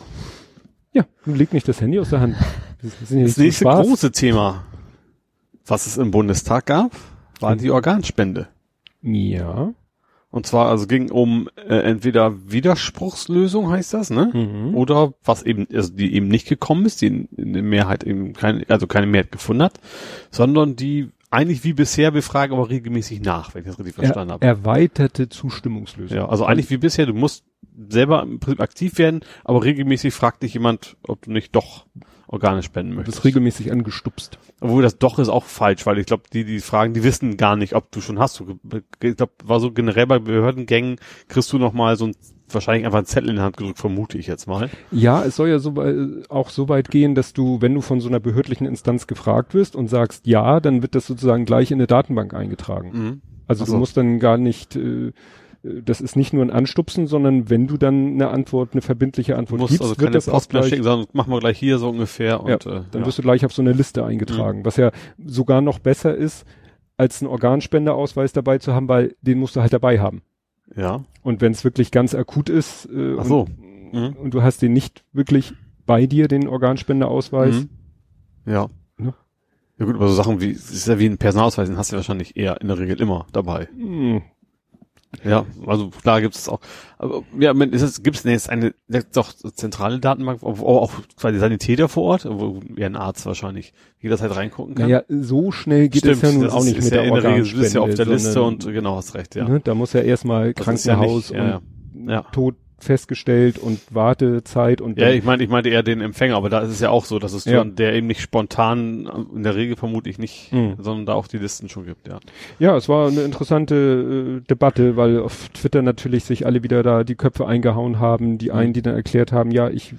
Ja, nun leg nicht das Handy aus der Hand. Das, das nächste Spaß. große Thema, was es im Bundestag gab, war die Organspende. Ja. Und zwar, also ging um äh, entweder Widerspruchslösung heißt das, ne? Mhm. Oder was eben, also die eben nicht gekommen ist, die in, in der Mehrheit eben keine, also keine Mehrheit gefunden hat, sondern die eigentlich wie bisher, wir fragen aber regelmäßig nach, wenn ich das richtig verstanden er, habe. Erweiterte Zustimmungslösung. Ja, also eigentlich wie bisher, du musst selber im Prinzip aktiv werden, aber regelmäßig fragt dich jemand, ob du nicht doch Organe spenden möchtest. Du bist regelmäßig angestupst. Obwohl das doch ist auch falsch, weil ich glaube, die, die fragen, die wissen gar nicht, ob du schon hast. Ich glaube, war so generell bei Behördengängen, kriegst du noch mal so ein wahrscheinlich einfach einen Zettel in die Hand gedrückt, vermute ich jetzt mal. Ja, es soll ja so, auch so weit gehen, dass du, wenn du von so einer behördlichen Instanz gefragt wirst und sagst ja, dann wird das sozusagen gleich in eine Datenbank eingetragen. Mhm. Also so. du musst dann gar nicht, äh, das ist nicht nur ein Anstupsen, sondern wenn du dann eine Antwort, eine verbindliche Antwort musst gibst, also wird das auch gleich, schicken, sondern machen wir gleich hier so ungefähr und ja, äh, dann ja. wirst du gleich auf so eine Liste eingetragen, mhm. was ja sogar noch besser ist, als einen Organspendeausweis dabei zu haben, weil den musst du halt dabei haben. Ja. Und wenn es wirklich ganz akut ist äh, Ach so. und, mhm. und, du hast den nicht wirklich bei dir, den Organspendeausweis. Mhm. Ja. ja. Ja gut, aber so Sachen wie, ist ja wie ein Personalausweis, den hast du wahrscheinlich eher in der Regel immer dabei. Mhm. Ja, also klar gibt es auch. Aber, ja, ist es, gibt es jetzt eine doch zentrale Datenbank, wo auch quasi Sanitäter vorOrt, wo ja ein Arzt wahrscheinlich jederzeit reingucken kann? Naja, so schnell geht Stimmt, es ja nun auch nicht mit ja der Organspende. Du bist ja auf der Liste und genau, hast recht, ja. Ne, da muss ja erstmal Krankenhaus ja nicht, und ja, Tod festgestellt und Wartezeit und ja ich meine ich meinte eher den Empfänger aber da ist es ja auch so dass es ja. der eben nicht spontan in der Regel vermutlich nicht mhm. sondern da auch die Listen schon gibt ja ja es war eine interessante äh, Debatte weil auf Twitter natürlich sich alle wieder da die Köpfe eingehauen haben die einen mhm. die dann erklärt haben ja ich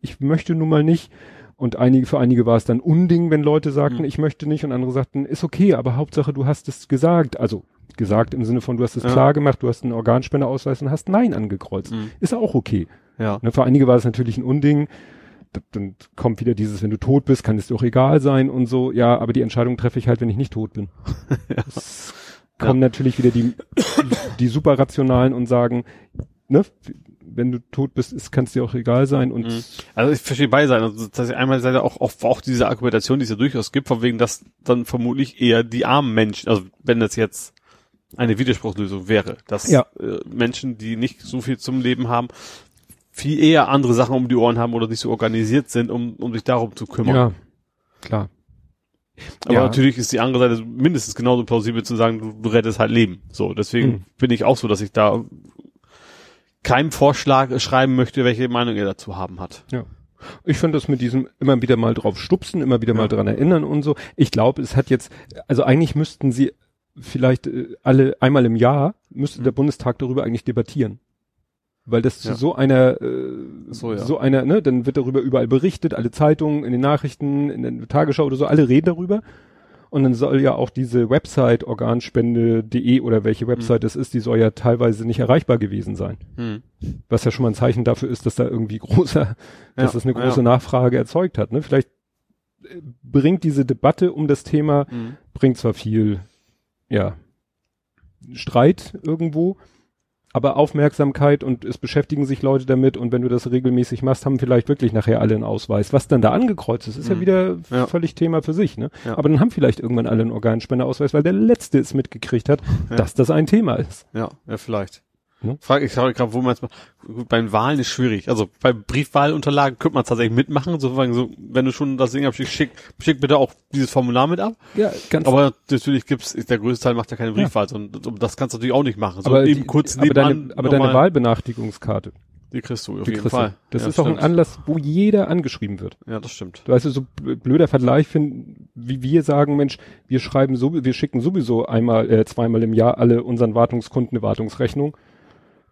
ich möchte nun mal nicht und einige, für einige war es dann Unding, wenn Leute sagten, mhm. ich möchte nicht, und andere sagten, ist okay, aber Hauptsache du hast es gesagt. Also gesagt im Sinne von, du hast es ja. klar gemacht, du hast einen Organspendeausweis und hast Nein angekreuzt. Mhm. Ist auch okay. Ja. Ne, für einige war es natürlich ein Unding. Dann kommt wieder dieses, wenn du tot bist, kann es dir auch egal sein und so. Ja, aber die Entscheidung treffe ich halt, wenn ich nicht tot bin. ja. Es kommen ja. natürlich wieder die, die super rationalen und sagen, ne, wenn du tot bist, kann es dir auch egal sein und mhm. also ich verstehe beide Seiten. Also das heißt einmal Seite auch, auch auch diese Argumentation, die es ja durchaus gibt, von wegen, dass dann vermutlich eher die armen Menschen, also wenn das jetzt eine Widerspruchslösung wäre, dass ja. äh, Menschen, die nicht so viel zum Leben haben, viel eher andere Sachen um die Ohren haben oder nicht so organisiert sind, um, um sich darum zu kümmern. Ja, klar. Aber ja. natürlich ist die andere Seite mindestens genauso plausibel zu sagen, du, du rettest halt Leben. So, deswegen hm. bin ich auch so, dass ich da keinem Vorschlag schreiben möchte, welche Meinung er dazu haben hat. Ja. Ich finde das mit diesem immer wieder mal drauf stupsen, immer wieder ja. mal dran erinnern und so. Ich glaube, es hat jetzt, also eigentlich müssten sie vielleicht äh, alle einmal im Jahr müsste mhm. der Bundestag darüber eigentlich debattieren. Weil das ja. zu so einer, äh, so, ja. so einer, ne, dann wird darüber überall berichtet, alle Zeitungen, in den Nachrichten, in der Tagesschau oder so, alle reden darüber. Und dann soll ja auch diese Website organspende.de oder welche Website mhm. es ist, die soll ja teilweise nicht erreichbar gewesen sein. Mhm. Was ja schon mal ein Zeichen dafür ist, dass da irgendwie großer, dass das eine große ja. Nachfrage erzeugt hat. Ne? Vielleicht äh, bringt diese Debatte um das Thema, mhm. bringt zwar viel ja, Streit irgendwo, aber Aufmerksamkeit und es beschäftigen sich Leute damit und wenn du das regelmäßig machst, haben vielleicht wirklich nachher alle einen Ausweis. Was dann da angekreuzt ist, ist mhm. ja wieder ja. völlig Thema für sich, ne? Ja. Aber dann haben vielleicht irgendwann alle einen Organspendeausweis, weil der Letzte es mitgekriegt hat, ja. dass das ein Thema ist. Ja, ja, vielleicht. Ne? Frage ich frage gerade, wo man es beim Wahlen ist schwierig. Also bei Briefwahlunterlagen könnte man tatsächlich mitmachen. So, wenn du schon das Ding abschickst, schick, schick bitte auch dieses Formular mit ab. Ja, ganz. Aber natürlich gibt's, der größte Teil macht ja keine Briefwahl, ja. und das kannst du natürlich auch nicht machen. So aber eben die, kurz aber deine, aber deine Wahlbenachrichtigungskarte. Die kriegst du auf Die jeden kriegst du. Fall. Das Ja, ist auch ein. Anlass, wo jeder angeschrieben wird. Ja, das stimmt. Du weißt, so bl- blöder Vergleich finden, wie wir sagen, Mensch, wir schreiben so, wir schicken sowieso einmal, äh, zweimal im Jahr alle unseren Wartungskunden eine Wartungsrechnung.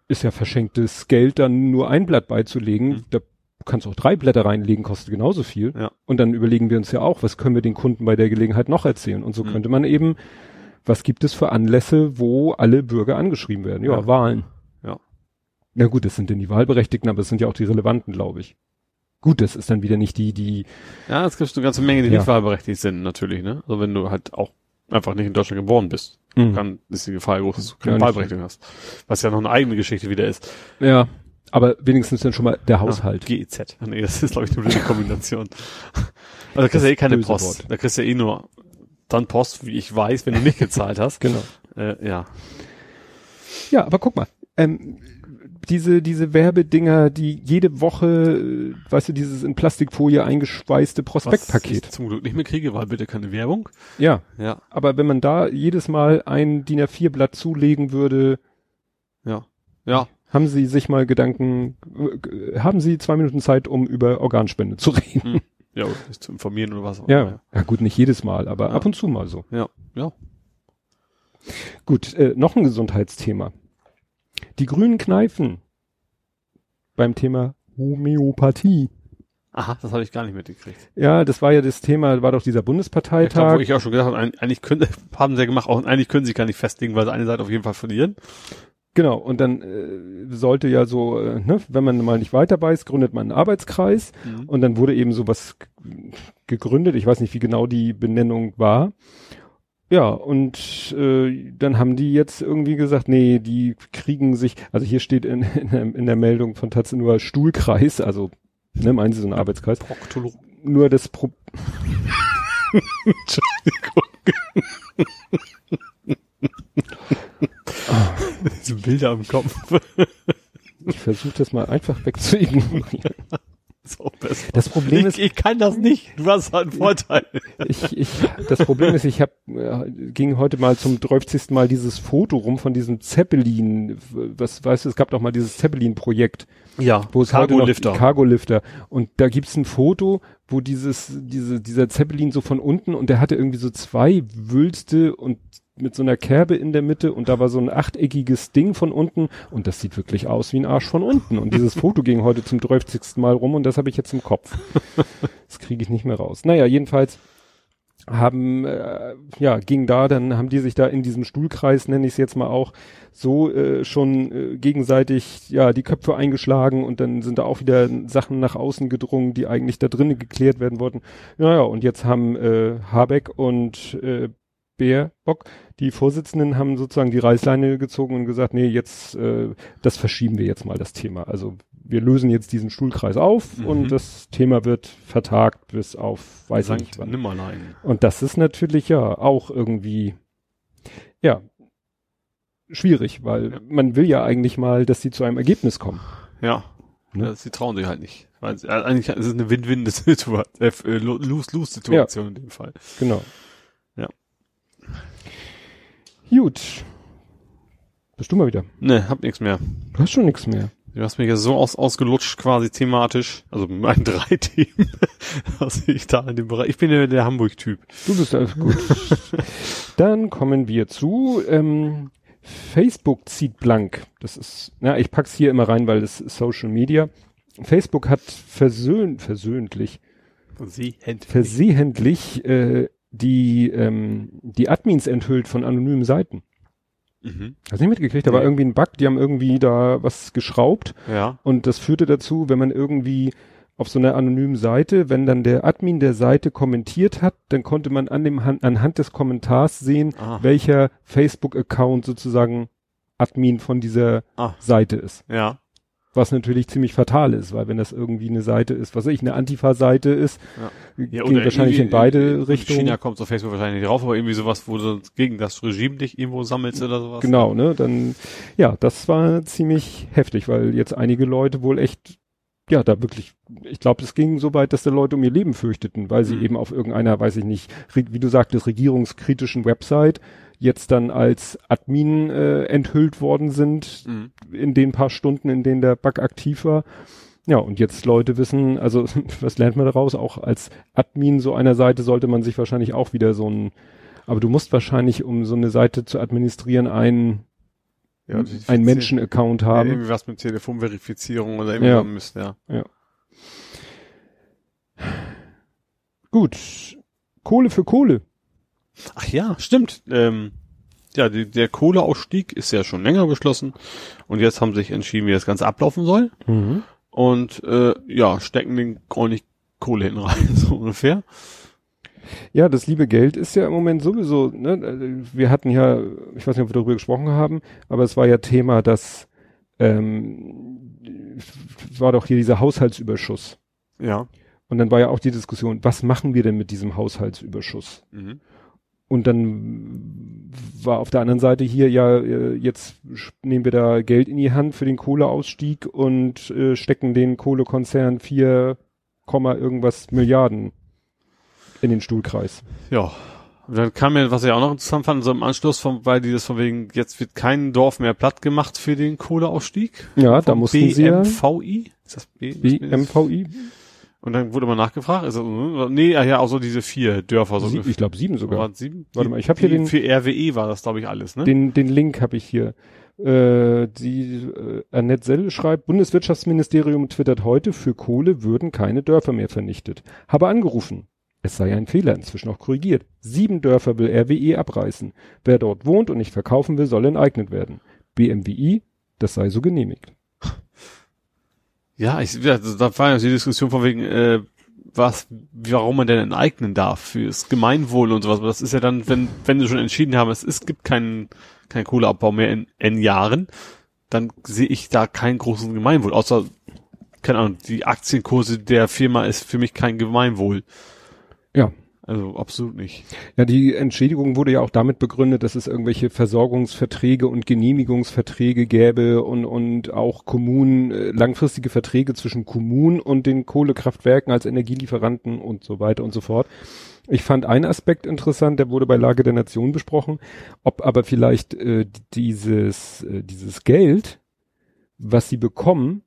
Ist ja verschenktes Geld, dann nur ein Blatt beizulegen. Mhm. Da kannst du auch drei Blätter reinlegen, kostet genauso viel. Ja. Und dann überlegen wir uns ja auch, was können wir den Kunden bei der Gelegenheit noch erzählen? Und so Mhm. könnte man eben, was gibt es für Anlässe, wo alle Bürger angeschrieben werden? Ja, Ja. Wahlen. Ja. Na gut, das sind denn die Wahlberechtigten, aber es sind ja auch die relevanten, glaube ich. Gut, das ist dann wieder nicht die, die, Ja, es gibt eine ganze Menge, die Ja. nicht wahlberechtigt sind, natürlich, ne? Also wenn du halt auch einfach nicht in Deutschland geboren bist, Mhm. dann ist die Gefahr groß, dass du Ja, keine nicht Wahlberechtigung hast. Was ja noch eine eigene Geschichte wieder ist. Ja, aber wenigstens dann schon mal der Haushalt. Ja, GEZ. Ah, Nee, das ist, glaube ich, nur die Kombination. Also da kriegst du ja eh keine Post. Wort. Da kriegst du ja eh nur dann Post, wie ich weiß, wenn du nicht gezahlt hast. Genau. Äh, ja. Ja, aber guck mal, ähm, diese, diese Werbedinger, die jede Woche, äh, weißt du, dieses in Plastikfolie eingeschweißte Was Prospektpaket. ich zum Glück nicht mehr kriege, war bitte keine Werbung. Ja, Ja, aber wenn man da jedes Mal ein DIN A4 Blatt zulegen würde, ja. Ja, haben Sie sich mal Gedanken, äh, haben Sie zwei Minuten Zeit, um über Organspende zu reden? ja, oder sich zu informieren oder was auch Ja, immer. ja gut, nicht jedes Mal, aber Ja. ab und zu mal so. Ja, ja. Gut, äh, noch ein Gesundheitsthema. Die grünen Kneifen beim Thema Homöopathie. Aha, das habe ich gar nicht mitgekriegt. Ja, das war ja das Thema, war doch dieser Ich glaube, Bundesparteitag. wo ich auch schon gedacht habe, eigentlich können, haben sie ja gemacht, auch eigentlich können sie gar nicht festlegen, weil sie eine Seite auf jeden Fall verlieren. genau, und dann äh, sollte ja so, äh, ne, wenn man mal nicht weiter weiß, gründet man einen Arbeitskreis Mhm. und dann wurde eben sowas gegründet. Ich weiß nicht, wie genau die Benennung war. Ja, und äh, dann haben die jetzt irgendwie gesagt, nee, die kriegen sich, also hier steht in, in, der, in der Meldung von Taz nur Stuhlkreis, also ne, meinen Sie so einen Arbeitskreis. Proktolo Nur das Pro Diese Bilder im Kopf. ich versuche das mal einfach wegzuignorieren. besser. Das Problem ist, Ich, ich kann das nicht. Du hast halt einen Vorteil. ich, ich, das Problem ist, ich habe äh, ging heute mal zum 30. Mal dieses Foto rum von diesem Zeppelin, was weißt du, es gab doch mal dieses Zeppelin-Projekt, Ja, wo es heute noch Cargo-Lifter. Cargo-Lifter und da gibt's ein Foto, wo dieses diese dieser Zeppelin so von unten und der hatte irgendwie so zwei Wülste und mit so einer Kerbe in der Mitte und da war so ein achteckiges Ding von unten und das sieht wirklich aus wie ein Arsch von unten und dieses Foto ging heute zum 30. Mal rum und das habe ich jetzt im Kopf. Das kriege ich nicht mehr raus. Naja, jedenfalls haben, äh, ja, ging da, dann haben die sich da in diesem Stuhlkreis, nenne ich es jetzt mal auch, so äh, schon äh, gegenseitig, ja, die Köpfe eingeschlagen und dann sind da auch wieder Sachen nach außen gedrungen, die eigentlich da drinnen geklärt werden wollten. Naja, und jetzt haben äh, Habeck und äh, Baerbock, die Vorsitzenden, haben sozusagen die Reißleine gezogen und gesagt, nee, jetzt, äh, das verschieben wir jetzt mal, das Thema. Also wir lösen jetzt diesen Stuhlkreis auf Mhm. und das Thema wird vertagt bis auf, weiß ich nicht wann. Nimmerlein. Und das ist natürlich ja auch irgendwie, ja, schwierig, weil Ja. man will ja eigentlich mal, dass sie zu einem Ergebnis kommen. Ja. Ne? ja. Sie trauen sich halt nicht. Weil sie, also eigentlich ist es eine Win-Win-Situation, äh, äh, Lose-Lose-Situation in dem Fall. Genau. Gut. Bist du mal wieder? Ne, hab nichts mehr. Du hast schon nichts mehr. Du hast mich ja so aus, ausgelutscht quasi thematisch, also meinen drei Themen, was ich da in dem Bereich, ich bin ja der Hamburg-Typ. Du bist alles gut. Dann kommen wir zu ähm, Facebook zieht blank. Das ist, na, ich pack's hier immer rein, weil das ist Social Media. Facebook hat versöhnt, versöhnlich, händ versehentlich äh, die ähm, die Admins enthüllt von anonymen Seiten. mhm. Hast du nicht mitgekriegt? Da war Nee. irgendwie ein Bug, die haben irgendwie da was geschraubt Ja. und das führte dazu, wenn man irgendwie auf so einer anonymen Seite, wenn dann der Admin der Seite kommentiert hat, dann konnte man an dem Han- anhand des Kommentars sehen, Ah. welcher Facebook-Account sozusagen Admin von dieser Ah. Seite ist. Ja. Was natürlich ziemlich fatal ist, weil wenn das irgendwie eine Seite ist, was weiß ich, eine Antifa-Seite ist, Ja, geht oder wahrscheinlich in beide in Richtungen. China kommt auf Facebook wahrscheinlich nicht drauf, aber irgendwie sowas, wo du gegen das Regime dich irgendwo sammelst oder sowas. Genau, ne? Dann, ja, das war ziemlich heftig, weil jetzt einige Leute wohl echt, ja, da wirklich, ich glaube, es ging so weit, dass da Leute um ihr Leben fürchteten, weil sie Mhm. eben auf irgendeiner, weiß ich nicht, wie du sagtest, regierungskritischen Website jetzt dann als Admin äh, enthüllt worden sind Mhm. in den paar Stunden, in denen der Bug aktiv war. Ja, und jetzt Leute wissen, also was lernt man daraus? Auch als Admin so einer Seite sollte man sich wahrscheinlich auch wieder so ein, aber du musst wahrscheinlich, um so eine Seite zu administrieren, einen, Ja, einen Menschen-Account Ja, haben. irgendwie was mit Telefonverifizierung oder irgendwie Ja. so Mist, ja. Gut. Kohle für Kohle. Ach ja, stimmt. Ähm, ja, die, der Kohleausstieg ist ja schon länger beschlossen und jetzt haben sie sich entschieden, wie das Ganze ablaufen soll und äh, ja, stecken den ordentlich Kohle hin rein, so ungefähr. Ja, das liebe Geld ist ja im Moment sowieso, ne, wir hatten ja, ich weiß nicht, ob wir darüber gesprochen haben, aber es war ja Thema, dass ähm, war doch hier dieser Haushaltsüberschuss. Ja. Und dann war ja auch die Diskussion, was machen wir denn mit diesem Haushaltsüberschuss? Mhm. Und dann war auf der anderen Seite hier ja, äh, jetzt nehmen wir da Geld in die Hand für den Kohleausstieg und äh, stecken den Kohlekonzern 4, Komma irgendwas Milliarden in den Stuhlkreis. Ja. Und dann kam ja, was ich auch noch interessant fand, so im Anschluss von, weil dieses von wegen, jetzt wird kein Dorf mehr platt gemacht für den Kohleausstieg. Ja, da mussten sie ja BMVI? Ist das B? BMVI, Und dann wurde mal nachgefragt, also, äh, nee, ah ja, auch so diese vier Dörfer, so Sie, ich glaube sieben sogar. Waren sieben? Warte mal, ich hab hier den- Für RWE war das, glaube ich, alles, ne? Den, den Link habe ich hier. Äh, die äh, Annette Selle schreibt, Bundeswirtschaftsministerium twittert heute, für Kohle würden keine Dörfer mehr vernichtet. Habe angerufen. Es sei ein Fehler, inzwischen auch korrigiert. Sieben Dörfer will RWE abreißen. Wer dort wohnt und nicht verkaufen will, soll enteignet werden. BMWI, das sei so genehmigt. Ja, ich, da war ja die Diskussion von wegen, äh, was, warum man denn enteignen darf fürs Gemeinwohl und sowas. Aber das ist ja dann, wenn, wenn sie schon entschieden haben, es, es gibt keinen, keinen Kohleabbau mehr in N Jahren, dann sehe ich da keinen großen Gemeinwohl. Außer, keine Ahnung, die Aktienkurse der Firma ist für mich kein Gemeinwohl. Ja. Also absolut nicht. Ja, die Entschädigung wurde ja auch damit begründet, dass es irgendwelche Versorgungsverträge und Genehmigungsverträge gäbe und, und auch Kommunen, äh, langfristige Verträge zwischen Kommunen und den Kohlekraftwerken als Energielieferanten und so weiter und so fort. Ich fand einen Aspekt interessant, der wurde bei Lage der Nation besprochen, ob aber vielleicht äh, dieses, äh, dieses Geld, was sie bekommen,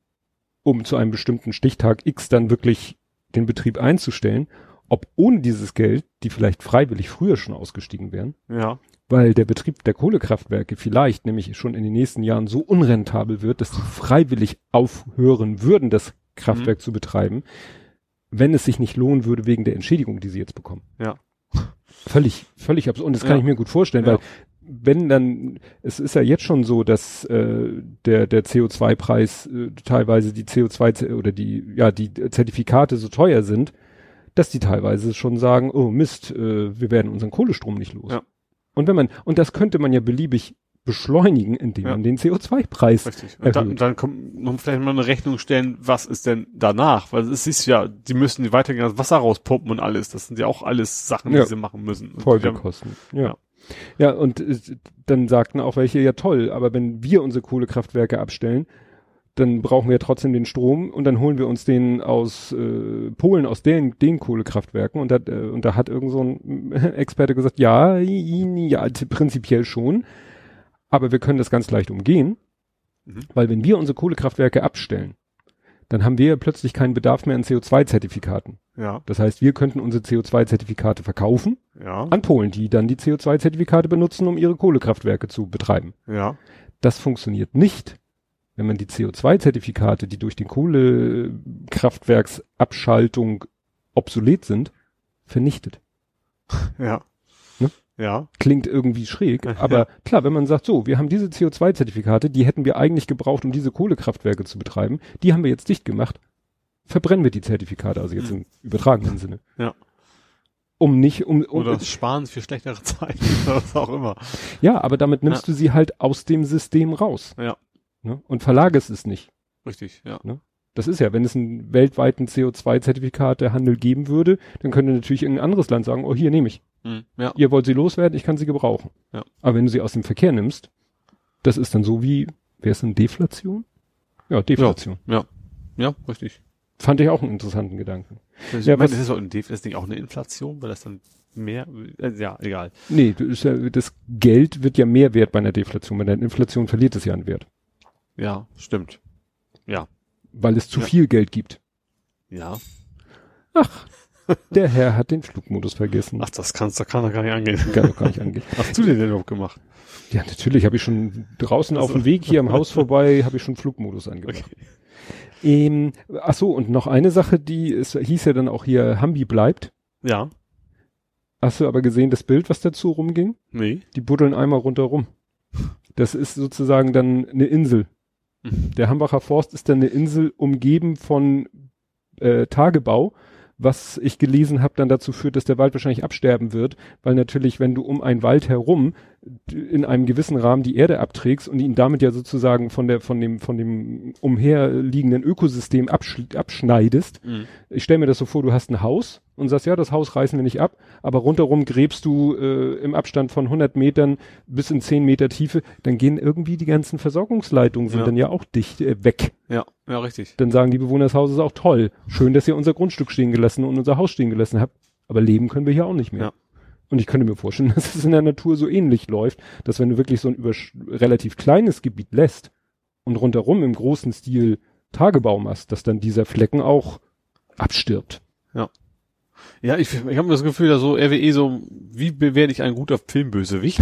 um zu einem bestimmten Stichtag X dann wirklich den Betrieb einzustellen, ob ohne dieses Geld die vielleicht freiwillig früher schon ausgestiegen wären, Ja. weil der Betrieb der Kohlekraftwerke vielleicht nämlich schon in den nächsten Jahren so unrentabel wird, dass sie freiwillig aufhören würden, das Kraftwerk zu betreiben, wenn es sich nicht lohnen würde wegen der Entschädigung, die sie jetzt bekommen. Ja. Völlig, völlig absurd. Und das kann Ja. ich mir gut vorstellen, Ja. weil wenn dann, es ist ja jetzt schon so, dass äh, der der CO2-Preis äh, teilweise die CO2 oder die ja die Zertifikate so teuer sind, dass die teilweise schon sagen, oh Mist, äh, wir werden unseren Kohlestrom nicht los. Ja. Und wenn man und das könnte man ja beliebig beschleunigen, indem Ja. man den CO2-Preis Richtig. Und dann, dann kommt man vielleicht mal eine Rechnung stellen, was ist denn danach? Weil es ist ja, die müssen die weitergehen das Wasser rauspumpen und alles. Das sind ja auch alles Sachen, Ja. die sie machen müssen. Folgekosten. Ja. Ja. Ja, und äh, dann sagten auch welche, ja toll, aber wenn wir unsere Kohlekraftwerke abstellen, dann brauchen wir trotzdem den Strom und dann holen wir uns den aus äh, Polen, aus den, den Kohlekraftwerken und da, äh, und da hat irgend so ein Experte gesagt, ja, ja, prinzipiell schon, aber wir können das ganz leicht umgehen, Mhm. weil wenn wir unsere Kohlekraftwerke abstellen, dann haben wir plötzlich keinen Bedarf mehr an CO2-Zertifikaten. Ja, Das heißt, wir könnten unsere CO2-Zertifikate verkaufen ja, an Polen, die dann die CO2-Zertifikate benutzen, um ihre Kohlekraftwerke zu betreiben. ja, Das funktioniert nicht, wenn man die CO2-Zertifikate, die durch die Kohlekraftwerksabschaltung obsolet sind, vernichtet. ja. Ne? Ja, Klingt irgendwie schräg, aber klar, wenn man sagt, so, wir haben diese CO2-Zertifikate, die hätten wir eigentlich gebraucht, um diese Kohlekraftwerke zu betreiben, die haben wir jetzt dicht gemacht, verbrennen wir die Zertifikate, also jetzt im übertragenen Sinne. Ja. Um nicht, um, um oder sparen für schlechtere Zeiten oder was auch immer. Ja, aber damit nimmst du sie halt aus dem System raus. Ja. Ne? Und verlagerst es nicht. Richtig, ja. Das ist ja, wenn es einen weltweiten CO2-Zertifikatehandel geben würde, dann könnte natürlich ein anderes Land sagen, oh, hier nehme ich. Hm, ja, Ihr wollt sie loswerden, ich kann sie gebrauchen. Ja. Aber wenn du sie aus dem Verkehr nimmst, das ist dann so wie, wäre es denn Deflation? Ja, Deflation. ja, ja, richtig. Fand ich auch einen interessanten Gedanken. Das, ja, was, ist so ein das nicht auch eine Inflation, weil das dann mehr, äh, ja, egal. Nee, das, ja, das Geld wird ja mehr wert bei einer Deflation. Bei der Inflation verliert es ja an Wert. Ja, stimmt. Ja. Weil es zu ja. viel Geld gibt. Ja. Ach, der Herr hat den Flugmodus vergessen. Ach, das kannst, da kann er gar nicht angehen. Kann doch gar nicht angehen. Hast du den denn überhaupt gemacht? Ja, natürlich habe ich schon draußen also. auf dem Weg hier am Haus vorbei, habe ich schon Flugmodus angemacht. Okay. Ähm, ach so, und noch eine Sache, die es hieß ja dann auch hier, Hambi bleibt. Ja. Hast du aber gesehen, das Bild, was dazu rumging? Nee. Die buddeln einmal rundherum. Das ist sozusagen dann eine Insel. Der Hambacher Forst ist dann eine Insel umgeben von äh, Tagebau was ich gelesen habe, dann dazu führt, dass der Wald wahrscheinlich absterben wird, weil natürlich, wenn du um einen Wald herum in einem gewissen Rahmen die Erde abträgst und ihn damit ja sozusagen von der von dem von dem umherliegenden Ökosystem absch abschneidest. Mhm. Ich stelle mir das so vor, du hast ein Haus und sagst, ja, das Haus reißen wir nicht ab, aber rundherum gräbst du äh, im Abstand von 100 Metern bis in 10 Meter Tiefe, dann gehen irgendwie die ganzen Versorgungsleitungen sind ja. dann ja auch dicht äh, weg. Ja, ja, richtig. Dann sagen die Bewohner des Hauses auch toll, schön, dass ihr unser Grundstück stehen gelassen und unser Haus stehen gelassen habt, aber leben können wir hier auch nicht mehr. Ja. Und ich könnte mir vorstellen, dass es in der Natur so ähnlich läuft, dass wenn du wirklich so ein über relativ kleines Gebiet lässt und rundherum im großen Stil Tagebau machst, dass dann dieser Flecken auch abstirbt. Ja. Ja, ich, ich habe das Gefühl, dass so RWE so, wie bewerte ich ein guter Filmbösewicht?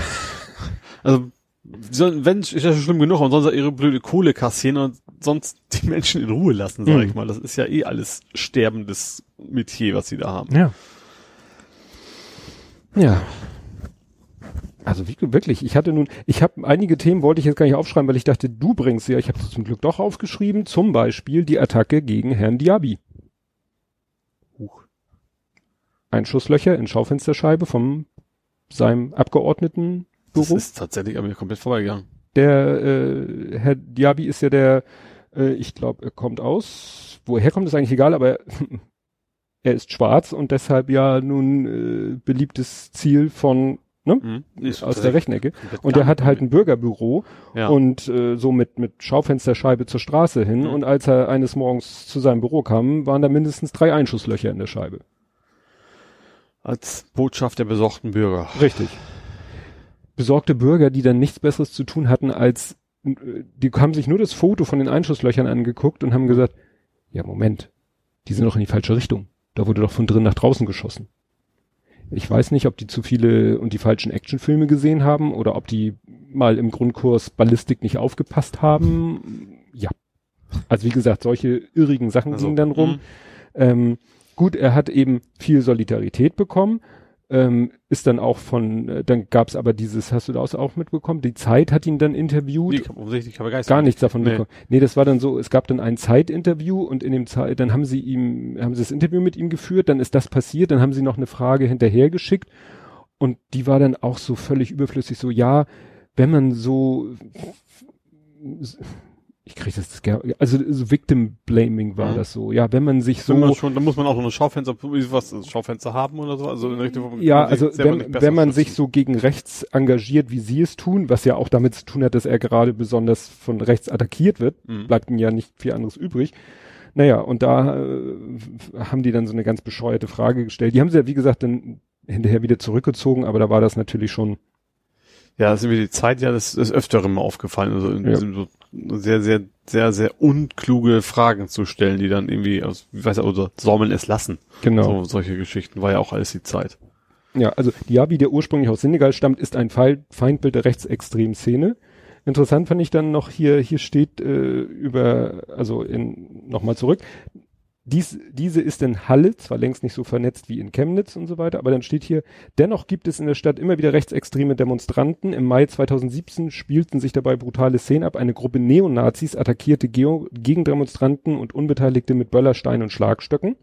also, wenn, ist ja schon schlimm genug und sonst ihre blöde Kohle kassieren und sonst die Menschen in Ruhe lassen, sag mhm. ich mal. Das ist ja eh alles sterbendes Metier, was sie da haben. Ja. Ja. Also wie, wirklich, ich hatte nun, ich habe einige Themen wollte ich jetzt gar nicht aufschreiben, weil ich dachte, du bringst sie ja. Ich habe sie zum Glück doch aufgeschrieben. Zum Beispiel die Attacke gegen Herrn Diaby. Huch. Einschusslöcher in Schaufensterscheibe vom seinem Abgeordnetenbüro. Das ist tatsächlich aber mir komplett vorbeigegangen. Der äh, Herr Diaby ist ja der, äh, ich glaube, er kommt aus. Woher kommt ist eigentlich egal, aber er ist schwarz und deshalb ja nun äh, beliebtes Ziel von ne? Mhm, aus der Rechnecke. Und er hat halt ein Bürgerbüro ja. und äh, so mit, mit Schaufensterscheibe zur Straße hin. Mhm. Und als er eines Morgens zu seinem Büro kam, waren da mindestens drei Einschusslöcher in der Scheibe. Als Botschaft der besorgten Bürger. Richtig. Besorgte Bürger, die dann nichts Besseres zu tun hatten, als äh, die haben sich nur das Foto von den Einschusslöchern angeguckt und haben gesagt, ja Moment, die sind doch in die falsche Richtung. Da wurde doch von drin nach draußen geschossen. Ich weiß nicht, ob die zu viele und die falschen Actionfilme gesehen haben oder ob die mal im Grundkurs Ballistik nicht aufgepasst haben. Ja. Also wie gesagt, solche irrigen Sachen also, gingen dann rum. Mhm. Ähm, gut, er hat eben viel Solidarität bekommen ähm, ist dann auch von, äh, dann gab es aber dieses, hast du das auch mitbekommen? Die Zeit hat ihn dann interviewt. Nee, ich hab, ich habe gar nichts davon nee. bekommen. Nee, das war dann so, es gab dann ein Zeitinterview und in dem Zeit, dann haben sie ihm, haben sie das Interview mit ihm geführt, dann ist das passiert, dann haben sie noch eine Frage hinterhergeschickt und die war dann auch so völlig überflüssig, so ja, wenn man so ich kriege das also so Victim Blaming war mhm. das so. Ja, wenn man sich so man schon, dann muss man auch so eine Schaufenster was Schaufenster haben oder so, also in Richtung, Ja, also wenn, wenn man sich so gegen rechts engagiert, wie sie es tun, was ja auch damit zu tun hat, dass er gerade besonders von rechts attackiert wird, mhm. bleibt ihm ja nicht viel anderes übrig. Naja, und da äh, haben die dann so eine ganz bescheuerte Frage gestellt. Die haben sie ja, wie gesagt, dann hinterher wieder zurückgezogen, aber da war das natürlich schon ja, das ist mir die Zeit ja des, des Öfteren mal aufgefallen, also in ja. diesem so sehr, sehr, sehr, sehr unkluge Fragen zu stellen, die dann irgendwie aus, wie weiß ich, oder man es lassen? Genau. So, solche Geschichten war ja auch alles die Zeit. Ja, also Diaby, der ursprünglich aus Senegal stammt, ist ein Feindbild der rechtsextremen Szene. Interessant fand ich dann noch hier, hier steht äh, über, also in nochmal zurück, dies, diese ist in Halle, zwar längst nicht so vernetzt wie in Chemnitz und so weiter, aber dann steht hier, dennoch gibt es in der Stadt immer wieder rechtsextreme Demonstranten. Im Mai 2017 spielten sich dabei brutale Szenen ab. Eine Gruppe Neonazis attackierte Geo Gegendemonstranten und Unbeteiligte mit Böllersteinen und Schlagstöcken.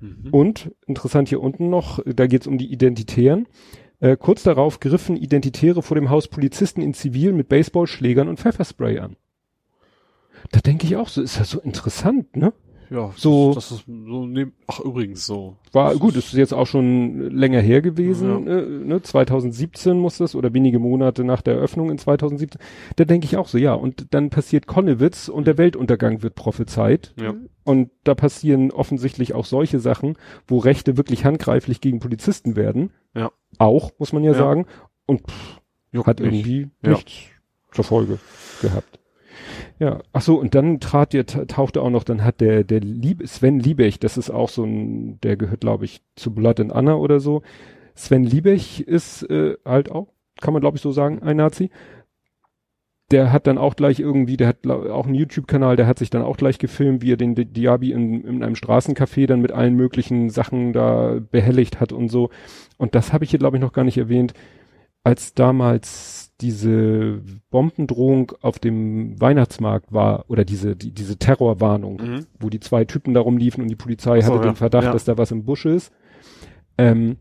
Mhm. Und interessant hier unten noch, da geht es um die Identitären. Äh, kurz darauf griffen Identitäre vor dem Haus Polizisten in Zivil mit Baseballschlägern und Pfefferspray an. Da denke ich auch so, ist ja so interessant, ne? Ja, So- Das, das ist so neben, ach übrigens so. War gut, ist jetzt auch schon länger her gewesen, Ja. äh, ne? 2017 muss das oder wenige Monate nach der Eröffnung in 2017. Da denke ich auch so, ja, und dann passiert Konnewitz und der Weltuntergang wird prophezeit. Ja. Und da passieren offensichtlich auch solche Sachen, wo Rechte wirklich handgreiflich gegen Polizisten werden. Ja. Auch, muss man ja, Ja. sagen. Und pff, Juckt hat irgendwie Ja. nichts zur Folge gehabt. Ja, ach so, und dann trat der, tauchte auch noch, dann hat der, der Lieb, Sven Liebech, das ist auch so ein, der gehört, glaube ich, zu Blood and Anna oder so. Sven Liebech ist äh, halt auch, kann man glaube ich so sagen, ein Nazi. Der hat dann auch gleich irgendwie, der hat auch einen YouTube-Kanal, der hat sich dann auch gleich gefilmt, wie er den Di- Diaby in, in einem Straßencafé dann mit allen möglichen Sachen da behelligt hat und so. Und das habe ich hier, glaube ich, noch gar nicht erwähnt als damals diese Bombendrohung auf dem Weihnachtsmarkt war oder diese die, diese Terrorwarnung, Mhm. wo die zwei Typen da rumliefen und die Polizei so, hatte ja. den Verdacht, Ja. dass da was im Busch ist. Ähm,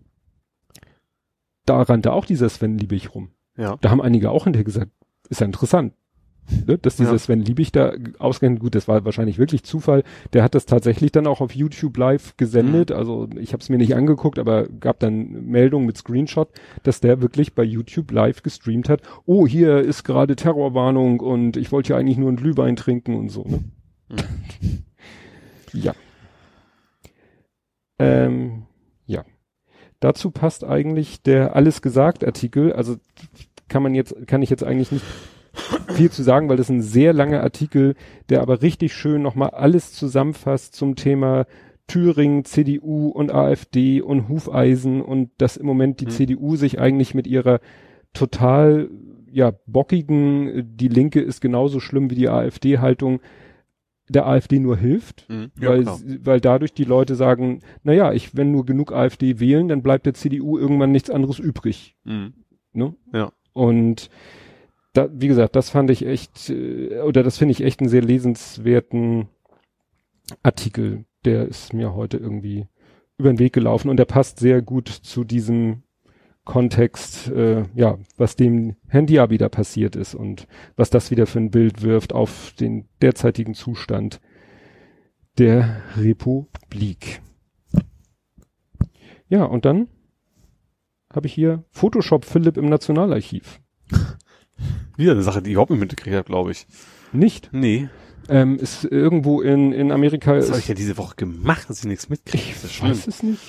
da rannte auch dieser Sven Liebig rum. Ja. Da haben einige auch hinterher gesagt, ist ja interessant. Ne? Dass dieser Ja. Sven Liebig da ausgerechnet, gut, das war wahrscheinlich wirklich Zufall, der hat das tatsächlich dann auch auf YouTube live gesendet, Mhm. also ich habe es mir nicht angeguckt, aber gab dann Meldungen mit Screenshot, dass der wirklich bei YouTube live gestreamt hat, oh, hier ist gerade Terrorwarnung und ich wollte ja eigentlich nur einen Glühwein trinken und so, ne? Mhm. ja. Ähm, ja. Dazu passt eigentlich der Alles gesagt Artikel, also kann man jetzt, kann ich jetzt eigentlich nicht viel zu sagen, weil das ist ein sehr langer Artikel, der aber richtig schön nochmal alles zusammenfasst zum Thema Thüringen, CDU und AfD und Hufeisen und dass im Moment die Mhm. CDU sich eigentlich mit ihrer total ja bockigen, die Linke ist genauso schlimm wie die AfD-Haltung, der AfD nur hilft, Mhm. Ja, weil, klar. weil dadurch die Leute sagen, na ja, ich, wenn nur genug AfD wählen, dann bleibt der CDU irgendwann nichts anderes übrig. Mhm. Ne? Ja. Und da, wie gesagt, das fand ich echt, äh, oder das finde ich echt einen sehr lesenswerten Artikel. Der ist mir heute irgendwie über den Weg gelaufen und der passt sehr gut zu diesem Kontext, äh, ja, was dem da passiert ist und was das wieder für ein Bild wirft auf den derzeitigen Zustand der Republik. Ja, und dann habe ich hier Photoshop Philipp im Nationalarchiv. Wieder eine Sache, die ich überhaupt nicht mitgekriegt habe, glaube ich. Nicht. Nee. Ähm, ist irgendwo in, in Amerika. Das habe ich ja diese Woche gemacht, dass ich nichts mitkriege. ich Das weiß es nicht.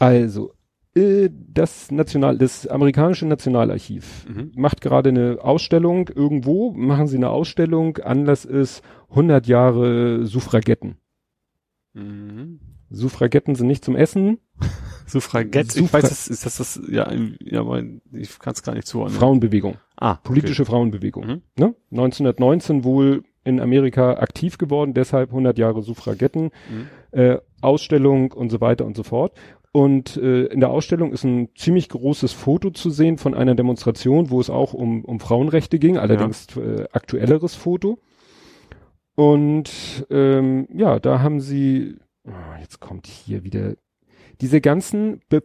Also, äh, das National, das amerikanische Nationalarchiv Mhm. macht gerade eine Ausstellung irgendwo, machen sie eine Ausstellung, Anlass ist 100 Jahre Suffragetten. Mhm. Suffragetten sind nicht zum Essen, Suffragette, ich Suffra- weiß, das, ist das das, ja, ja, mein, ich kann es gar nicht zuordnen. Frauenbewegung, Ah, politische Frauenbewegung. Mhm. Ne? 1919 wohl in Amerika aktiv geworden, deshalb 100 Jahre Suffragetten. Mhm. äh, Ausstellung und so weiter und so fort. Und äh, in der Ausstellung ist ein ziemlich großes Foto zu sehen von einer Demonstration, wo es auch um, um Frauenrechte ging, allerdings äh, aktuelleres Foto. Und ähm, ja, da haben sie, oh, jetzt kommt hier wieder diese ganzen be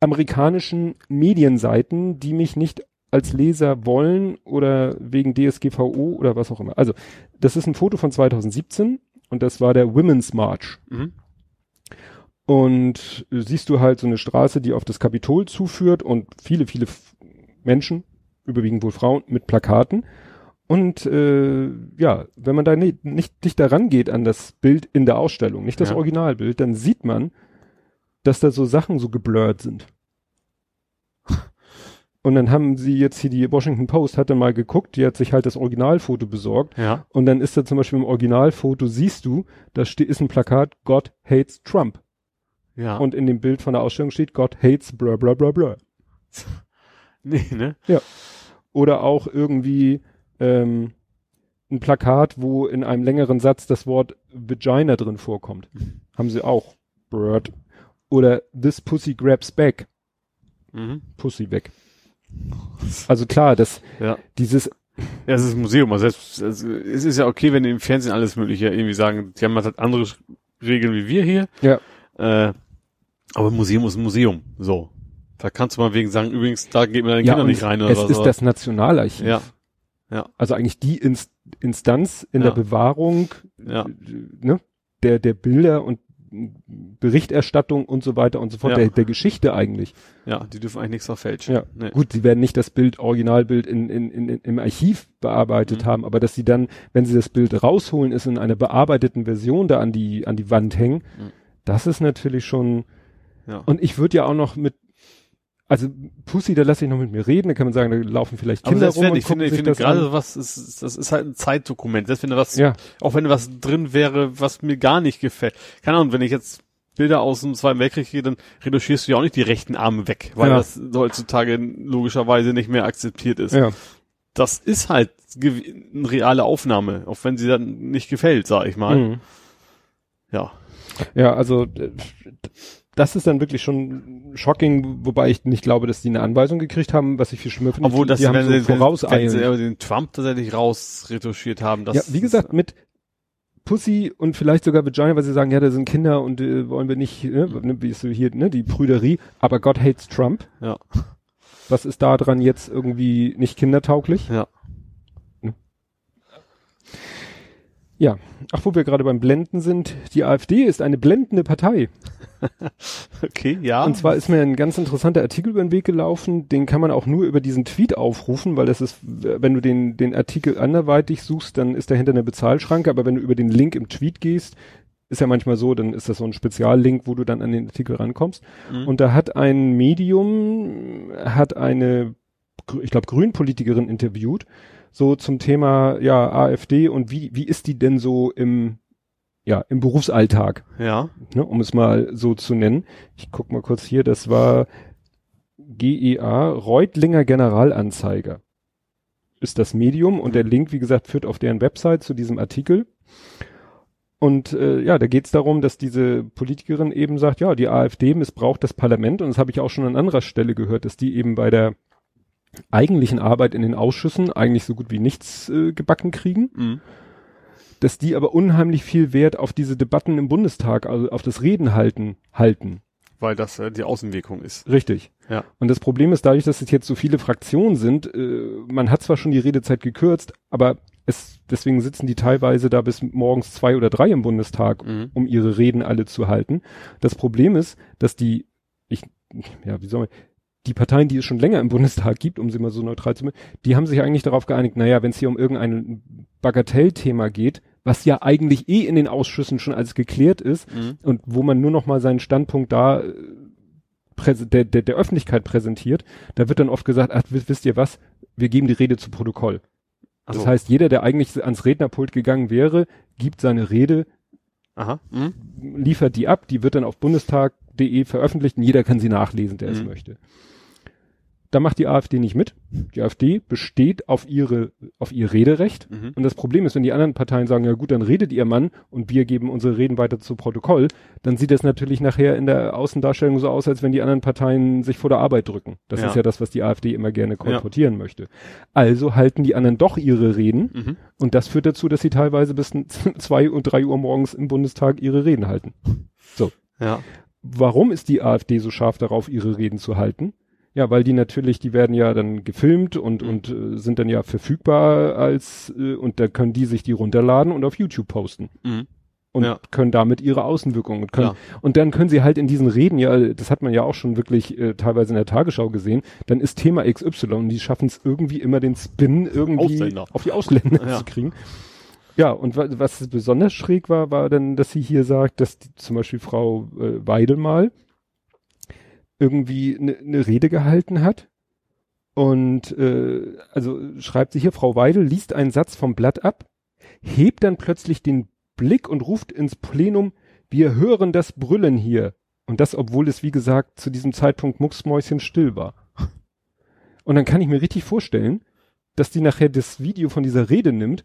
amerikanischen Medienseiten, die mich nicht als Leser wollen oder wegen DSGVO oder was auch immer. Also, das ist ein Foto von 2017 und das war der Women's March. Mhm. Und äh, siehst du halt so eine Straße, die auf das Kapitol zuführt und viele, viele Menschen, überwiegend wohl Frauen, mit Plakaten. Und äh, ja, wenn man da nicht, nicht dicht daran geht an das Bild in der Ausstellung, nicht das Ja. Originalbild, dann sieht man, dass da so Sachen so geblurrt sind. Und dann haben sie jetzt hier die Washington Post hat dann mal geguckt, die hat sich halt das Originalfoto besorgt Ja. und dann ist da zum Beispiel im Originalfoto siehst du, da steht, ist ein Plakat, God hates Trump. Ja. Und in dem Bild von der Ausstellung steht, God hates blah blah blah blah. nee, ne? Oder auch irgendwie ähm, ein Plakat, wo in einem längeren Satz das Wort Vagina drin vorkommt. Haben sie auch. Bird. Oder This Pussy grabs back. Mhm. Pussy weg. Also klar, das, Ja. dieses, Ja, es ist ein Museum. Also, also es ist ja okay, wenn die im Fernsehen alles Mögliche irgendwie sagen, die haben halt andere Regeln wie wir hier. Ja. Äh, aber ein Museum ist ein Museum. So. Da kannst du mal wegen sagen, übrigens, da geht man deine ja, Kinder nicht rein oder es was. ist das Nationalarchiv. Ja. Ja. Also eigentlich die Inst Instanz in Ja. der Bewahrung Ja. ne, der, der Bilder und Berichterstattung und so weiter und so fort, Ja. der, der Geschichte eigentlich. Ja, die dürfen eigentlich nichts verfälschen. Ja, Nee. gut, sie werden nicht das Bild, Originalbild in, in, in, im Archiv bearbeitet Mhm. haben, aber dass sie dann, wenn sie das Bild rausholen, es in einer bearbeiteten Version da an die, an die Wand hängen, Mhm. das ist natürlich schon, Ja. und ich würde ja auch noch mit, also Pussy, da lasse ich noch mit mir reden, da kann man sagen, da laufen vielleicht Aber Kinder selbst rum und ich finde, ich finde das gerade an. sowas, ist, das ist halt ein Zeitdokument. Selbst wenn da was, Ja, auch wenn was drin wäre, was mir gar nicht gefällt. Keine Ahnung, wenn ich jetzt Bilder aus dem Zweiten Weltkrieg sehe, dann retuschierst du ja auch nicht die rechten Arme weg, weil Ja. das heutzutage logischerweise nicht mehr akzeptiert ist. ja, Das ist halt eine reale Aufnahme, auch wenn sie dann nicht gefällt, sag ich mal. mhm. Ja. ja, also, das ist dann wirklich schon shocking, wobei ich nicht glaube, dass die eine Anweisung gekriegt haben, was ich viel schlimmer finde. Obwohl die, das, die haben wenn, so sie, wenn, sie den Trump tatsächlich rausretuschiert haben, das ja, wie gesagt, mit Pussy und vielleicht sogar Vagina, weil sie sagen, ja, da sind Kinder und äh, wollen wir nicht, ne, ne, wie ist so hier, ne, die Prüderie, aber God hates Trump. Ja. Was ist da dran jetzt irgendwie nicht kindertauglich? Ja. Ja, ach, wo wir gerade beim Blenden sind, die AfD ist eine blendende Partei. Okay, ja. Und zwar ist mir ein ganz interessanter Artikel über den Weg gelaufen, den kann man auch nur über diesen Tweet aufrufen, weil das ist, wenn du den, den Artikel anderweitig suchst, dann ist dahinter eine Bezahlschranke, aber wenn du über den Link im Tweet gehst, ist ja manchmal so, dann ist das so ein Speziallink, wo du dann an den Artikel rankommst. Mhm. Und da hat ein Medium, hat eine, ich glaube, Grünpolitikerin interviewt, so zum Thema, ja, AfD und wie, wie ist die denn so im, ja, im Berufsalltag? ja. ne, um es mal so zu nennen. Ich guck mal kurz hier, das war GEA, Reutlinger Generalanzeiger ist das Medium und der Link, wie gesagt, führt auf deren Website zu diesem Artikel. Und äh, ja, da geht es darum, dass diese Politikerin eben sagt, ja, die AfD missbraucht das Parlament und das habe ich auch schon an anderer Stelle gehört, dass die eben bei der eigentlichen Arbeit in den Ausschüssen eigentlich so gut wie nichts äh, gebacken kriegen Mhm. dass die aber unheimlich viel Wert auf diese Debatten im Bundestag, also auf das Reden halten, halten. Weil das äh, die Außenwirkung ist. Richtig. Ja. Und das Problem ist dadurch, dass es jetzt so viele Fraktionen sind, äh, man hat zwar schon die Redezeit gekürzt, aber es, deswegen sitzen die teilweise da bis morgens zwei oder drei im Bundestag, Mhm. um ihre Reden alle zu halten. Das Problem ist, dass die, ich, ja, wie soll man, die Parteien, die es schon länger im Bundestag gibt, um sie mal so neutral zu machen, die haben sich eigentlich darauf geeinigt, naja, wenn es hier um irgendein Bagatellthema geht, was ja eigentlich eh in den Ausschüssen schon alles geklärt ist Mhm. und wo man nur noch mal seinen Standpunkt da äh, der, der, der Öffentlichkeit präsentiert, da wird dann oft gesagt, ach, wisst, ihr was, wir geben die Rede zu Protokoll. Ach Das heißt, jeder, der eigentlich ans Rednerpult gegangen wäre, gibt seine Rede, Aha. Mhm. liefert die ab, die wird dann auf bundestag.de veröffentlicht und jeder kann sie nachlesen, der es Mhm. möchte. Da macht die AfD nicht mit. Die AfD besteht auf ihre, auf ihr Rederecht. Mhm. Und das Problem ist, wenn die anderen Parteien sagen, ja gut, dann redet ihr Mann und wir geben unsere Reden weiter zu Protokoll, dann sieht das natürlich nachher in der Außendarstellung so aus, als wenn die anderen Parteien sich vor der Arbeit drücken. Das Ja. ist ja das, was die AfD immer gerne kolportieren möchte. Also halten die anderen doch ihre Reden Mhm. und das führt dazu, dass sie teilweise bis zwei und drei Uhr morgens im Bundestag ihre Reden halten. Ja. Warum ist die AfD so scharf darauf, ihre Reden zu halten? Ja, weil die natürlich, die werden ja dann gefilmt und, Mhm. und äh, sind dann ja verfügbar als, äh, und da können die sich die runterladen und auf YouTube posten. Mhm. Und Ja. können damit ihre Außenwirkungen und können, Klar. und dann können sie halt in diesen Reden, ja, das hat man ja auch schon wirklich äh, teilweise in der Tagesschau gesehen, dann ist Thema XY und die schaffen es irgendwie immer den Spin irgendwie Ausländer. auf die Ausländer Ja. zu kriegen. Ja, und wa was besonders schräg war, war dann, dass sie hier sagt, dass die, zum Beispiel Frau äh, Weidel mal irgendwie eine ne Rede gehalten hat. Und äh, also schreibt sie hier, Frau Weidel liest einen Satz vom Blatt ab, hebt dann plötzlich den Blick und ruft ins Plenum, wir hören das Brüllen hier. Und das, obwohl es, wie gesagt, zu diesem Zeitpunkt mucksmäuschen still war. Und dann kann ich mir richtig vorstellen, dass die nachher das Video von dieser Rede nimmt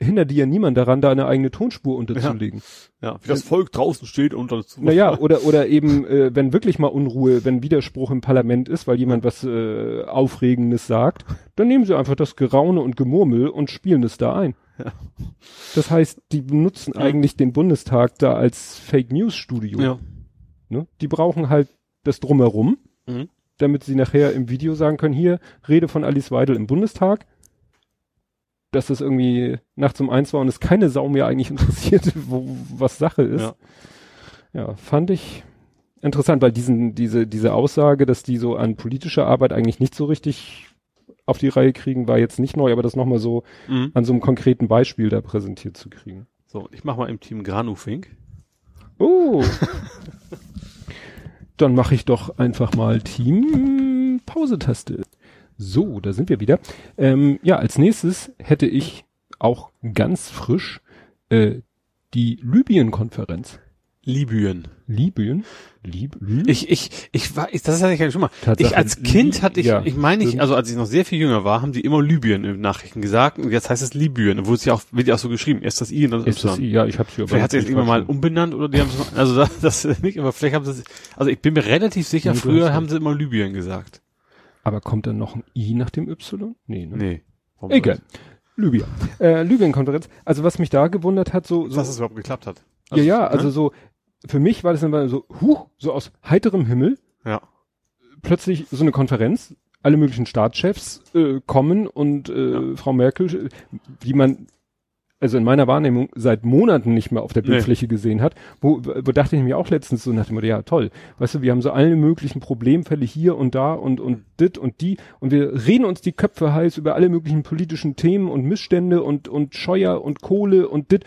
hindert die ja niemand daran, da eine eigene Tonspur unterzulegen. Ja. Wie das Volk draußen steht und dazu. Naja, oder, oder eben, äh, wenn wirklich mal Unruhe, wenn Widerspruch im Parlament ist, weil jemand was äh, Aufregendes sagt, dann nehmen sie einfach das Geraune und Gemurmel und spielen es da ein. Ja. Das heißt, die benutzen Ja. eigentlich den Bundestag da als Fake News Studio. Ja. Ne? Die brauchen halt das drumherum, Mhm. damit sie nachher im Video sagen können, hier, Rede von Alice Weidel im Bundestag. Dass das irgendwie nachts um eins war und es keine Sau mehr eigentlich interessierte, wo, was Sache ist. Ja. ja, fand ich interessant, weil diesen, diese, diese Aussage, dass die so an politischer Arbeit eigentlich nicht so richtig auf die Reihe kriegen, war jetzt nicht neu, aber das nochmal so mhm. an so einem konkreten Beispiel da präsentiert zu kriegen. So, ich mach mal im Team Granufink. Oh. Dann mache ich doch einfach mal Team Pause-Taste. So, da sind wir wieder. Ähm, ja, als nächstes hätte ich auch ganz frisch äh, die Libyen-Konferenz. Libyen. Libyen? Lib ich, ich, ich war, ich, das hatte ich schon mal. Ich als Kind hatte ich, ja, ich meine ich, also als ich noch sehr viel jünger war, haben die immer Libyen in Nachrichten gesagt und jetzt heißt es Libyen, wurde es ja auch, wird ja auch so geschrieben, erst das I und das Y. ja, ich hab's hier Vielleicht hat sich jetzt irgendwann mal umbenannt oder die haben es, also das, das nicht, aber vielleicht haben sie also ich bin mir relativ sicher, früher haben sie immer Libyen gesagt. Aber kommt dann noch ein I nach dem Y? Nee, ne? Nee. Egal. Libyen. Äh, Libyen-Konferenz. Also was mich da gewundert hat, so, so dass es überhaupt geklappt hat. Also, ja, ja, also ne? so für mich war das dann so, huch, so aus heiterem Himmel. Ja. Plötzlich so eine Konferenz, alle möglichen Staatschefs äh, kommen und äh, ja. Frau Merkel, wie man also in meiner Wahrnehmung seit Monaten nicht mehr auf der Bildfläche nee. gesehen hat, wo, wo dachte ich mir auch letztens so nach dem Motto, ja toll, weißt du, wir haben so alle möglichen Problemfälle hier und da und und dit und die und wir reden uns die Köpfe heiß über alle möglichen politischen Themen und Missstände und und Scheuer und Kohle und dit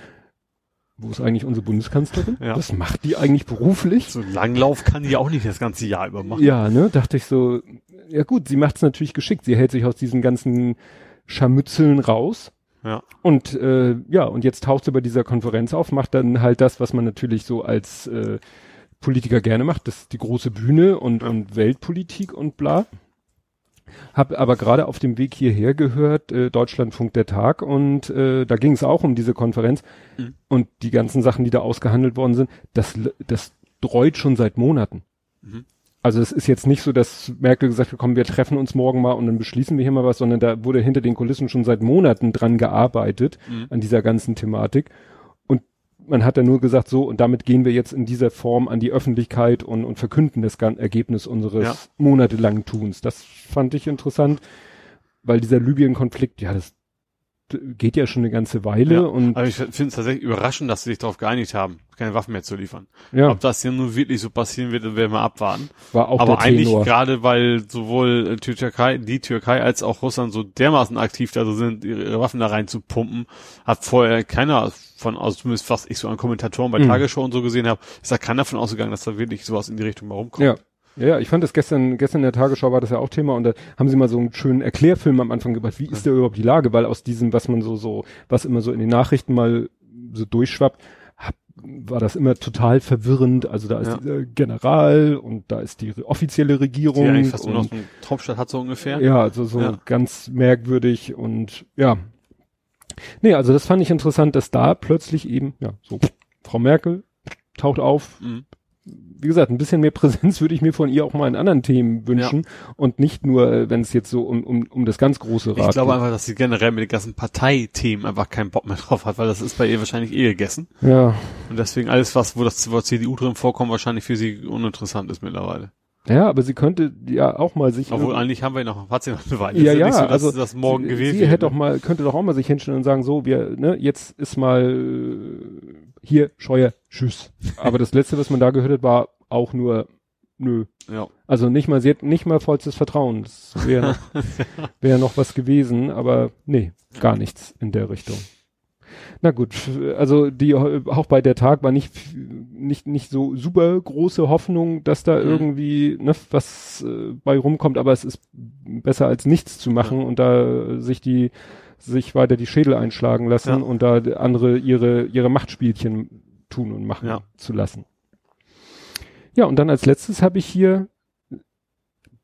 wo ist eigentlich unsere Bundeskanzlerin? Ja. Was macht die eigentlich beruflich? So Langlauf kann die auch nicht das ganze Jahr über machen. Ja, ne, dachte ich so, ja gut, sie macht es natürlich geschickt. Sie hält sich aus diesen ganzen Scharmützeln raus. Ja. Und äh, ja, und jetzt taucht sie bei dieser Konferenz auf, macht dann halt das, was man natürlich so als äh, Politiker gerne macht, das ist die große Bühne und, ja. und Weltpolitik und bla. Hab aber gerade auf dem Weg hierher gehört, äh, Deutschlandfunk der Tag, und äh, da ging es auch um diese Konferenz mhm. und die ganzen Sachen, die da ausgehandelt worden sind, das, das dreut schon seit Monaten. Mhm. Also es ist jetzt nicht so, dass Merkel gesagt hat, komm, wir treffen uns morgen mal und dann beschließen wir hier mal was, sondern da wurde hinter den Kulissen schon seit Monaten dran gearbeitet, mhm. an dieser ganzen Thematik man hat ja nur gesagt, so, und damit gehen wir jetzt in dieser Form an die Öffentlichkeit und, und verkünden das Ergebnis unseres ja. monatelangen Tuns. Das fand ich interessant, weil dieser Libyen-Konflikt, ja, das geht ja schon eine ganze Weile ja, und. Aber ich finde es tatsächlich überraschend, dass sie sich darauf geeinigt haben, keine Waffen mehr zu liefern. Ja. Ob das hier nur wirklich so passieren wird, werden wir abwarten. War auch Aber eigentlich gerade, weil sowohl die Türkei, die Türkei als auch Russland so dermaßen aktiv da so sind, ihre Waffen da rein zu pumpen, hat vorher keiner von aus, zumindest was ich so an Kommentatoren bei mhm. Tagesschau und so gesehen habe, ist da keiner davon ausgegangen, dass da wirklich sowas in die Richtung mal rumkommt. Ja. Ja, ich fand das gestern, gestern in der Tagesschau war das ja auch Thema und da haben sie mal so einen schönen Erklärfilm am Anfang gebracht, wie ist da überhaupt die Lage, weil aus diesem, was man so, so, was immer so in den Nachrichten mal so durchschwappt, war das immer total verwirrend. Also da ist ja. dieser General und da ist die offizielle Regierung. Eigentlich fast und, nur noch so eine Hauptstadt hat so ungefähr. Ja, also so ja. ganz merkwürdig und ja. Nee, also das fand ich interessant, dass da plötzlich eben, ja, so, Frau Merkel taucht auf, mhm wie gesagt, ein bisschen mehr Präsenz würde ich mir von ihr auch mal in anderen Themen wünschen ja. und nicht nur, äh, wenn es jetzt so um, um, um das ganz große Rad Ich glaube geht. einfach, dass sie generell mit den ganzen Parteithemen einfach keinen Bock mehr drauf hat, weil das ist bei ihr wahrscheinlich eh gegessen. Ja. Und deswegen alles, was, wo das Wort CDU drin vorkommt, wahrscheinlich für sie uninteressant ist mittlerweile. Ja, aber sie könnte ja auch mal sich. Obwohl eigentlich haben wir noch, hat sie noch eine Weile. Ja, ja, so, also das morgen sie, gewählt sie hätte doch mal, könnte doch auch mal sich hinstellen und sagen, so, wir, ne, jetzt ist mal hier Scheuer, tschüss. aber das letzte, was man da gehört hat, war auch nur nö. Ja. Also nicht mal, sie hat nicht mal vollstes Vertrauen. Das wäre noch, wär noch was gewesen, aber nee, gar nichts in der Richtung. Na gut, also die auch bei der Tag war nicht nicht nicht so super große Hoffnung, dass da mhm. irgendwie ne, was äh, bei rumkommt, aber es ist besser als nichts zu machen ja. und da sich die sich weiter die Schädel einschlagen lassen ja. und da andere ihre ihre Machtspielchen tun und machen ja. zu lassen. Ja, und dann als letztes habe ich hier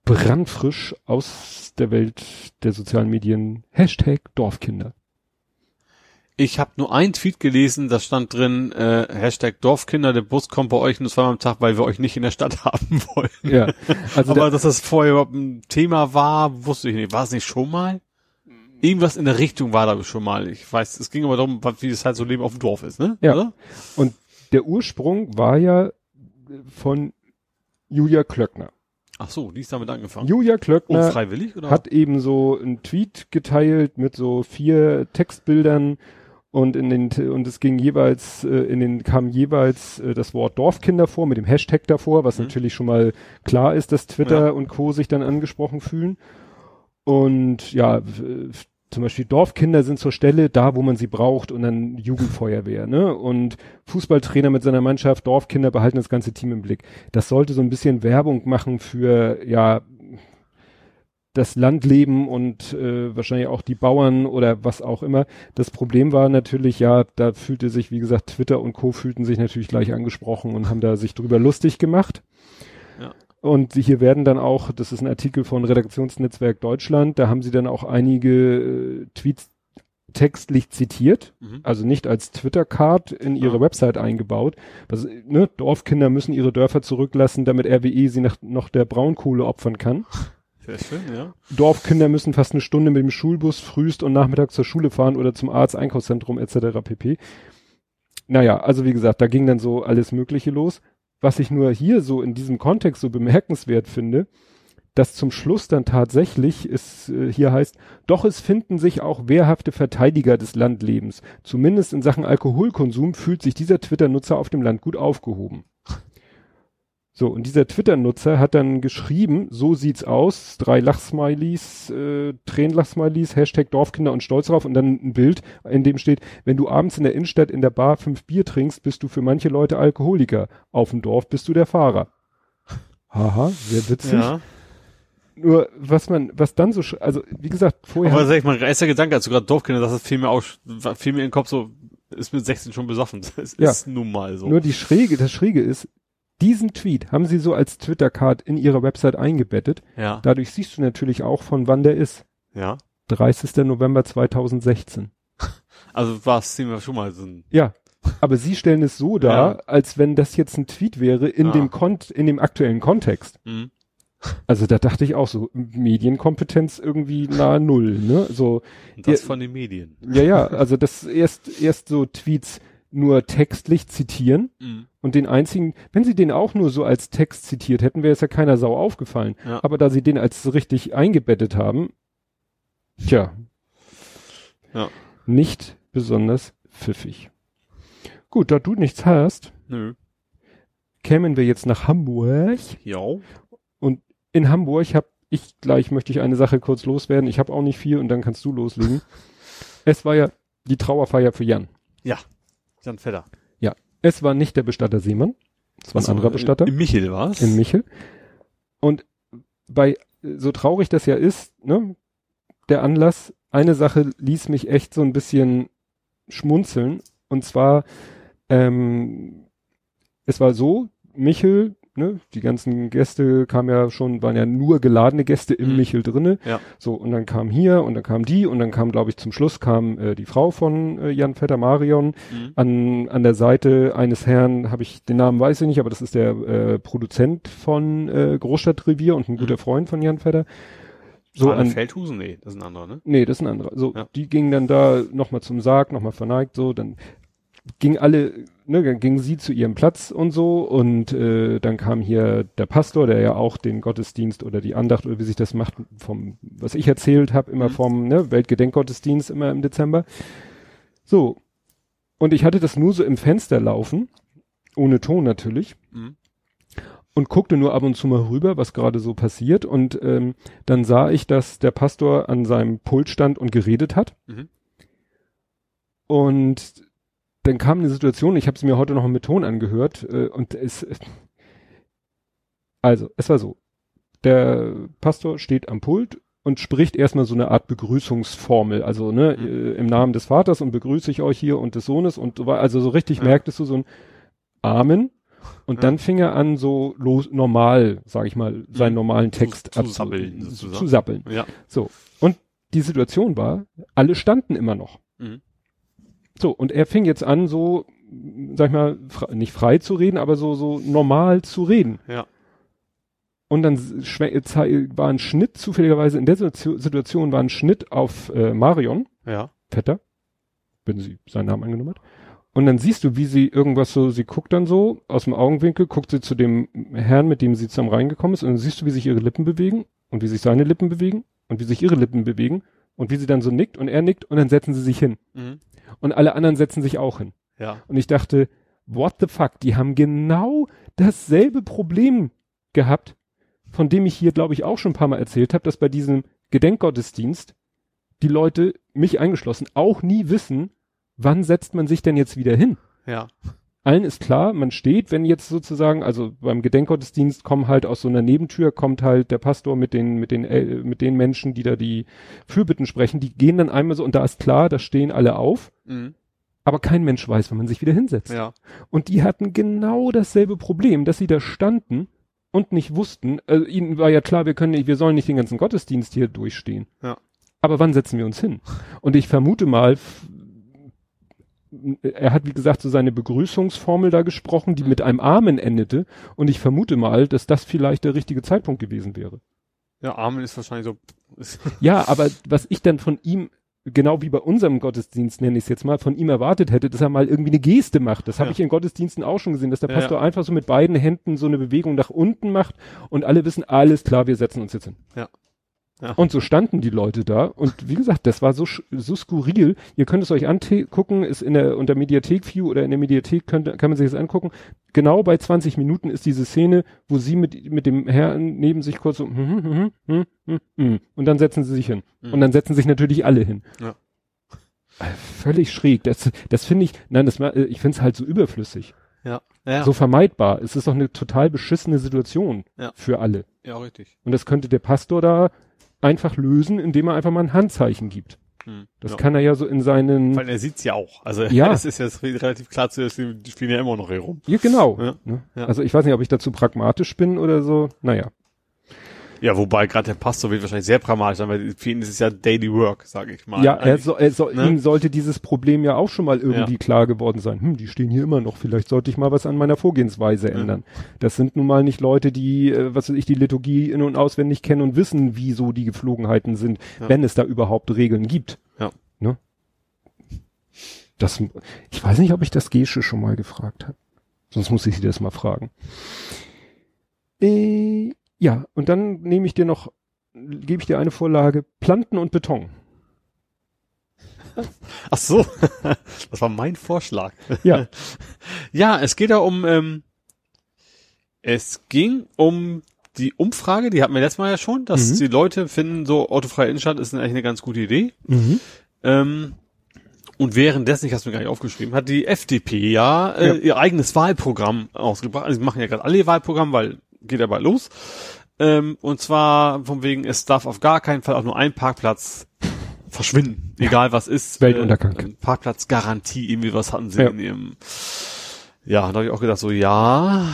brandfrisch aus der Welt der sozialen Medien Hashtag Dorfkinder. Ich habe nur einen Tweet gelesen, da stand drin, äh, Hashtag Dorfkinder, der Bus kommt bei euch nur zweimal am Tag, weil wir euch nicht in der Stadt haben wollen. Ja. Also Aber dass das vorher überhaupt ein Thema war, wusste ich nicht. War es nicht schon mal? Irgendwas in der Richtung war da schon mal. Ich weiß, es ging aber darum, wie es halt so Leben auf dem Dorf ist, ne? Ja. Oder? Und der Ursprung war ja von Julia Klöckner. Ach so, die ist damit angefangen. Julia Klöckner Unfreiwillig oder? hat eben so einen Tweet geteilt mit so vier Textbildern und in den und es ging jeweils äh, in den kam jeweils äh, das Wort Dorfkinder vor mit dem Hashtag davor, was Mhm. natürlich schon mal klar ist, dass Twitter Ja. und Co sich dann angesprochen fühlen. Und ja, zum Beispiel Dorfkinder sind zur Stelle da, wo man sie braucht und dann Jugendfeuerwehr, ne? Und Fußballtrainer mit seiner Mannschaft, Dorfkinder behalten das ganze Team im Blick. Das sollte so ein bisschen Werbung machen für, ja, das Landleben und äh, wahrscheinlich auch die Bauern oder was auch immer. Das Problem war natürlich, ja, da fühlte sich, wie gesagt, Twitter und Co. fühlten sich natürlich gleich angesprochen und haben da sich drüber lustig gemacht. Und hier werden dann auch, das ist ein Artikel von Redaktionsnetzwerk Deutschland, da haben sie dann auch einige äh, Tweets textlich zitiert, Mhm. also nicht als Twitter-Card in ihre Ja. Website eingebaut. Was, ne, Dorfkinder müssen ihre Dörfer zurücklassen, damit RWE sie nach, noch der Braunkohle opfern kann. Sehr schön, ja. Dorfkinder müssen fast eine Stunde mit dem Schulbus frühst und nachmittags zur Schule fahren oder zum Arzt, Einkaufszentrum etc. pp. Naja, also wie gesagt, da ging dann so alles Mögliche los. Was ich nur hier so in diesem Kontext so bemerkenswert finde, dass zum Schluss dann tatsächlich es äh, hier heißt, doch es finden sich auch wehrhafte Verteidiger des Landlebens. Zumindest in Sachen Alkoholkonsum fühlt sich dieser Twitter-Nutzer auf dem Land gut aufgehoben. So, und dieser Twitter-Nutzer hat dann geschrieben, so sieht's aus, drei Lachsmilies, äh, Tränenlachsmilies, Hashtag Dorfkinder und stolz drauf und dann ein Bild, in dem steht, wenn du abends in der Innenstadt in der Bar fünf Bier trinkst, bist du für manche Leute Alkoholiker. Auf dem Dorf bist du der Fahrer. Haha, sehr witzig. Ja. Nur, was man, was dann so, also, wie gesagt, vorher. Aber sag ich mal, erster Gedanke, als du gerade Dorfkinder, das ist viel mehr auch, viel mehr in den Kopf so, ist mit 16 schon besoffen. Das Ja. ist nun mal so. Nur die Schräge, das Schräge ist, diesen Tweet haben sie so als Twitter-Card in ihrer Website eingebettet. ja. Dadurch siehst du natürlich auch, von wann der ist. Ja. 30. November 2016. Also war es schon mal so ein, Ja. Aber sie stellen es so dar, Ja. als wenn das jetzt ein Tweet wäre in Ah. dem Kont in dem aktuellen Kontext. mhm. Also da dachte ich auch so, Medienkompetenz irgendwie nahe Null, ne? So, Und das Ja. von den Medien. ja, ja, also das erst, erst so Tweets nur textlich zitieren Mhm. Und den einzigen, wenn sie den auch nur so als Text zitiert hätten, wäre es ja keiner Sau aufgefallen. Ja. Aber da sie den als so richtig eingebettet haben, tja, Ja. nicht besonders pfiffig. Gut, da du nichts hast, Nö. kämen wir jetzt nach Hamburg. Ja. In Hamburg habe ich gleich möchte ich eine Sache kurz loswerden. Ich habe auch nicht viel und dann kannst du loslegen. es war ja die Trauerfeier für Jan. Jan Fedder. Es war nicht der Bestatter Seemann. Es war ein Achso, anderer Bestatter Im Michel war's. in Michel. Und bei so traurig das ja ist, ne, der Anlass, eine Sache ließ mich echt so ein bisschen schmunzeln. Und zwar, ähm, es war so, Michel, ne, die ganzen Gäste kamen ja schon, waren ja nur geladene Gäste im Mhm. Michel drinne. Ja. So, und dann kam hier und dann kam die und dann kam, glaube ich, zum Schluss kam äh, die Frau von äh, Jan Vetter, Marion, Mhm. an, an der Seite eines Herrn, habe ich den Namen weiß ich nicht, aber das ist der äh, Produzent von äh, Großstadtrevier und ein guter Mhm. Freund von Jan Vetter. So So an, Feldhusen? Nee, das ist ein anderer, ne? nee, das ist ein anderer. So, Ja. die gingen dann da nochmal zum Sarg, nochmal verneigt, so, dann ging alle, ne, dann gingen sie zu ihrem Platz und so und äh, dann kam hier der Pastor, der ja auch den Gottesdienst oder die Andacht oder wie sich das macht, vom, was ich erzählt habe, immer Mhm. vom ne, Weltgedenkgottesdienst immer im Dezember. So. Und ich hatte das nur so im Fenster laufen, ohne Ton natürlich Mhm. und guckte nur ab und zu mal rüber, was gerade so passiert. Und ähm, dann sah ich, dass der Pastor an seinem Pult stand und geredet hat. Mhm. Und dann kam eine Situation, ich habe es mir heute noch mit Ton angehört, äh, und es also, es war so. Der Pastor steht am Pult und spricht erstmal so eine Art Begrüßungsformel, also ne, Mhm. äh, im Namen des Vaters und begrüße ich euch hier und des Sohnes und so weiter. Also so richtig Ja. merktest du so ein Amen. Und Ja. dann fing er an, so los, normal, sag ich mal, seinen Mhm. normalen Zu- Text zu abzu- sabbeln, zu, sozusagen. zu sappeln. Ja. So. Und die Situation war, alle standen immer noch. Mhm. So, und er fing jetzt an, so, sag ich mal, fre nicht frei zu reden, aber so, so normal zu reden. Ja. Und dann war ein Schnitt, zufälligerweise in der Situ- Situation war ein Schnitt auf äh, Marion Ja. Vetter, wenn sie seinen Namen angenommen hat. Und dann siehst du, wie sie irgendwas so, sie guckt dann so aus dem Augenwinkel, guckt sie zu dem Herrn, mit dem sie zusammen reingekommen ist, und dann siehst du, wie sich ihre Lippen bewegen und wie sich seine Lippen bewegen und wie sich ihre Lippen bewegen und wie sie dann so nickt und er nickt und dann setzen sie sich hin. Mhm. Und alle anderen setzen sich auch hin. Ja. Und ich dachte, what the fuck, die haben genau dasselbe Problem gehabt, von dem ich hier, glaube ich, auch schon ein paar Mal erzählt habe, dass bei diesem Gedenkgottesdienst die Leute, mich eingeschlossen, auch nie wissen, wann setzt man sich denn jetzt wieder hin? Ja. Allen ist klar, man steht, wenn jetzt sozusagen, also beim Gedenkgottesdienst kommen halt aus so einer Nebentür, kommt halt der Pastor mit den, mit den, äh, mit den Menschen, die da die Fürbitten sprechen, die gehen dann einmal so und da ist klar, da stehen alle auf, Mhm. aber kein Mensch weiß, wann man sich wieder hinsetzt. Ja. Und die hatten genau dasselbe Problem, dass sie da standen und nicht wussten, äh, ihnen war ja klar, wir können nicht, wir sollen nicht den ganzen Gottesdienst hier durchstehen. Ja. Aber wann setzen wir uns hin? Und ich vermute mal, er hat wie gesagt so seine Begrüßungsformel da gesprochen, die Mhm. mit einem Amen endete. Und ich vermute mal, dass das vielleicht der richtige Zeitpunkt gewesen wäre. Ja, Amen ist wahrscheinlich so. Ja, aber was ich dann von ihm, genau wie bei unserem Gottesdienst nenne ich es jetzt mal, von ihm erwartet hätte, dass er mal irgendwie eine Geste macht. Das habe Ja. ich in Gottesdiensten auch schon gesehen, dass der Ja, Pastor ja. einfach so mit beiden Händen so eine Bewegung nach unten macht und alle wissen, alles klar, wir setzen uns jetzt hin. Ja. Ja. Und so standen die Leute da und wie gesagt, das war so, so skurril. Ihr könnt es euch angucken, ist in der, unter Mediathek View oder in der Mediathek könnt, kann man sich das angucken. Genau bei 20 Minuten ist diese Szene, wo sie mit, mit dem Herrn neben sich kurz so, hm, hm, hm, hm, hm, hm, und dann setzen sie sich hin. Mhm. Und dann setzen sich natürlich alle hin. Ja. Äh, Völlig schräg. Das, das finde ich, nein, das, äh, ich finde es halt so überflüssig. ja. Ja. So vermeidbar. Es ist doch eine total beschissene Situation Ja. für alle. ja, richtig. Und das könnte der Pastor da einfach lösen, indem er einfach mal ein Handzeichen gibt. Hm. Das ja. kann er ja so in seinen, Weil er sieht's ja auch. Also Ja. es ist jetzt relativ klar zu die spielen ja immer noch herum. ja genau. Ja. Ne? Ja. Also ich weiß nicht, ob ich dazu pragmatisch bin oder so. Naja. Ja, wobei gerade der Pastor wird wahrscheinlich sehr pragmatisch sein, weil für ihn ist es ja Daily Work, sage ich mal. Ja, er, Eigentlich. so, er so, ne? ihm sollte dieses Problem ja auch schon mal irgendwie Ja. klar geworden sein. Hm, die stehen hier immer noch. Vielleicht sollte ich mal was an meiner Vorgehensweise ändern. Das sind nun mal nicht Leute, die, äh, was weiß ich, die Liturgie in- und auswendig kennen und wissen, wie so die Geflogenheiten sind, Ja. wenn es da überhaupt Regeln gibt. Ja. Ne? Das, ich weiß nicht, ob ich das Gesche schon mal gefragt habe. Sonst muss ich sie das mal fragen. Äh, ja, und dann nehme ich dir noch, gebe ich dir eine Vorlage, Planten und Beton. Ach so, das war mein Vorschlag. Ja. Ja, es geht ja um, ähm, es ging um die Umfrage, die hatten wir letztes Mal ja schon, dass Mhm. die Leute finden, so autofreie Innenstadt ist eigentlich eine ganz gute Idee. Mhm. Ähm, und währenddessen, ich habe es mir gar nicht aufgeschrieben, hat die FDP ja, äh, Ja. ihr eigenes Wahlprogramm ausgebracht. Also sie machen ja gerade alle ihr Wahlprogramm, weil geht bald los. Ähm, und zwar von wegen, es darf auf gar keinen Fall auch nur ein Parkplatz verschwinden, egal was ist. Weltuntergang. Äh, Parkplatzgarantie, irgendwie was hatten sie Ja. in ihrem. Ja, da habe ich auch gedacht, so ja,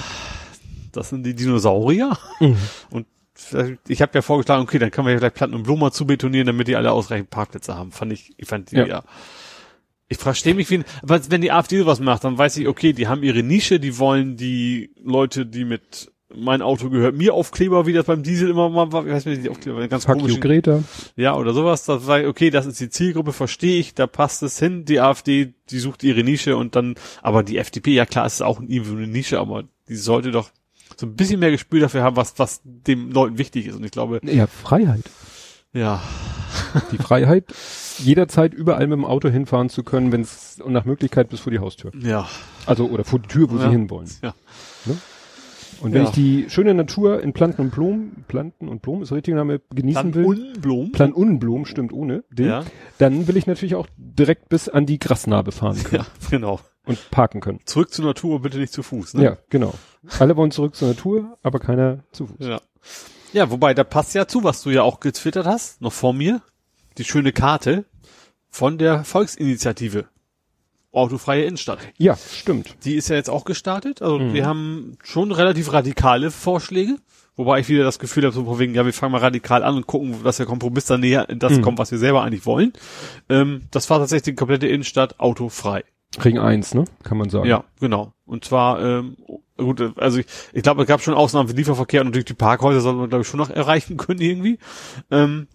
das sind die Dinosaurier. Mhm. Und vielleicht- ich habe ja vorgeschlagen, okay, dann können wir ja vielleicht Platten und Blumen mal zubetonieren, damit die alle ausreichend Parkplätze haben. Fand ich, ich fand die ja. Ja. Ich verstehe mich wie, aber wenn die AfD sowas macht, dann weiß ich, okay, die haben ihre Nische, die wollen die Leute, die mit mein Auto gehört mir Aufkleber, wie das beim Diesel immer mal war, ich weiß nicht, die Aufkleber, ganz Fuck you, komisch. Greta. Ja, oder sowas, das war, okay, das ist die Zielgruppe, verstehe ich, da passt es hin, die AfD, die sucht ihre Nische und dann, aber die FDP, ja klar, es ist auch irgendwo eine Nische, aber die sollte doch so ein bisschen mehr Gespür dafür haben, was, was den Leuten wichtig ist und ich glaube, Ja, Freiheit. ja, Die Freiheit, jederzeit überall mit dem Auto hinfahren zu können, wenn es und nach Möglichkeit bis vor die Haustür. ja, Also oder vor die Tür, wo Ja. sie hinwollen. ja. Und wenn Ja. ich die schöne Natur in Planten und Blumen, Planten und Blumen ist der richtige Name, genießen Dann will, Unblumen. Plan Unblumen stimmt ohne, den, Ja, dann will ich natürlich auch direkt bis an die Grasnarbe fahren können ja, genau. und parken können. Zurück zur Natur, bitte nicht zu Fuß, ne? Ja, genau. Alle wollen zurück zur Natur, aber keiner zu Fuß. Ja. Ja, wobei, da passt ja zu, was du ja auch getwittert hast, noch vor mir. Die schöne Karte von der Volksinitiative. Autofreie Innenstadt. Ja, stimmt. Die ist ja jetzt auch gestartet. Also wir haben schon relativ radikale Vorschläge. Wobei ich wieder das Gefühl habe, so von wegen, ja, wir fangen mal radikal an und gucken, dass der Kompromiss dann näher in das Mhm. kommt, was wir selber eigentlich wollen. Ähm, das war tatsächlich die komplette Innenstadt autofrei. Ring eins, ne? Kann man sagen. Ja, genau. Und zwar, ähm, gut, also ich, ich glaube, es gab schon Ausnahmen für Lieferverkehr und natürlich die Parkhäuser sollte man, glaube ich, schon noch erreichen können irgendwie. Ähm,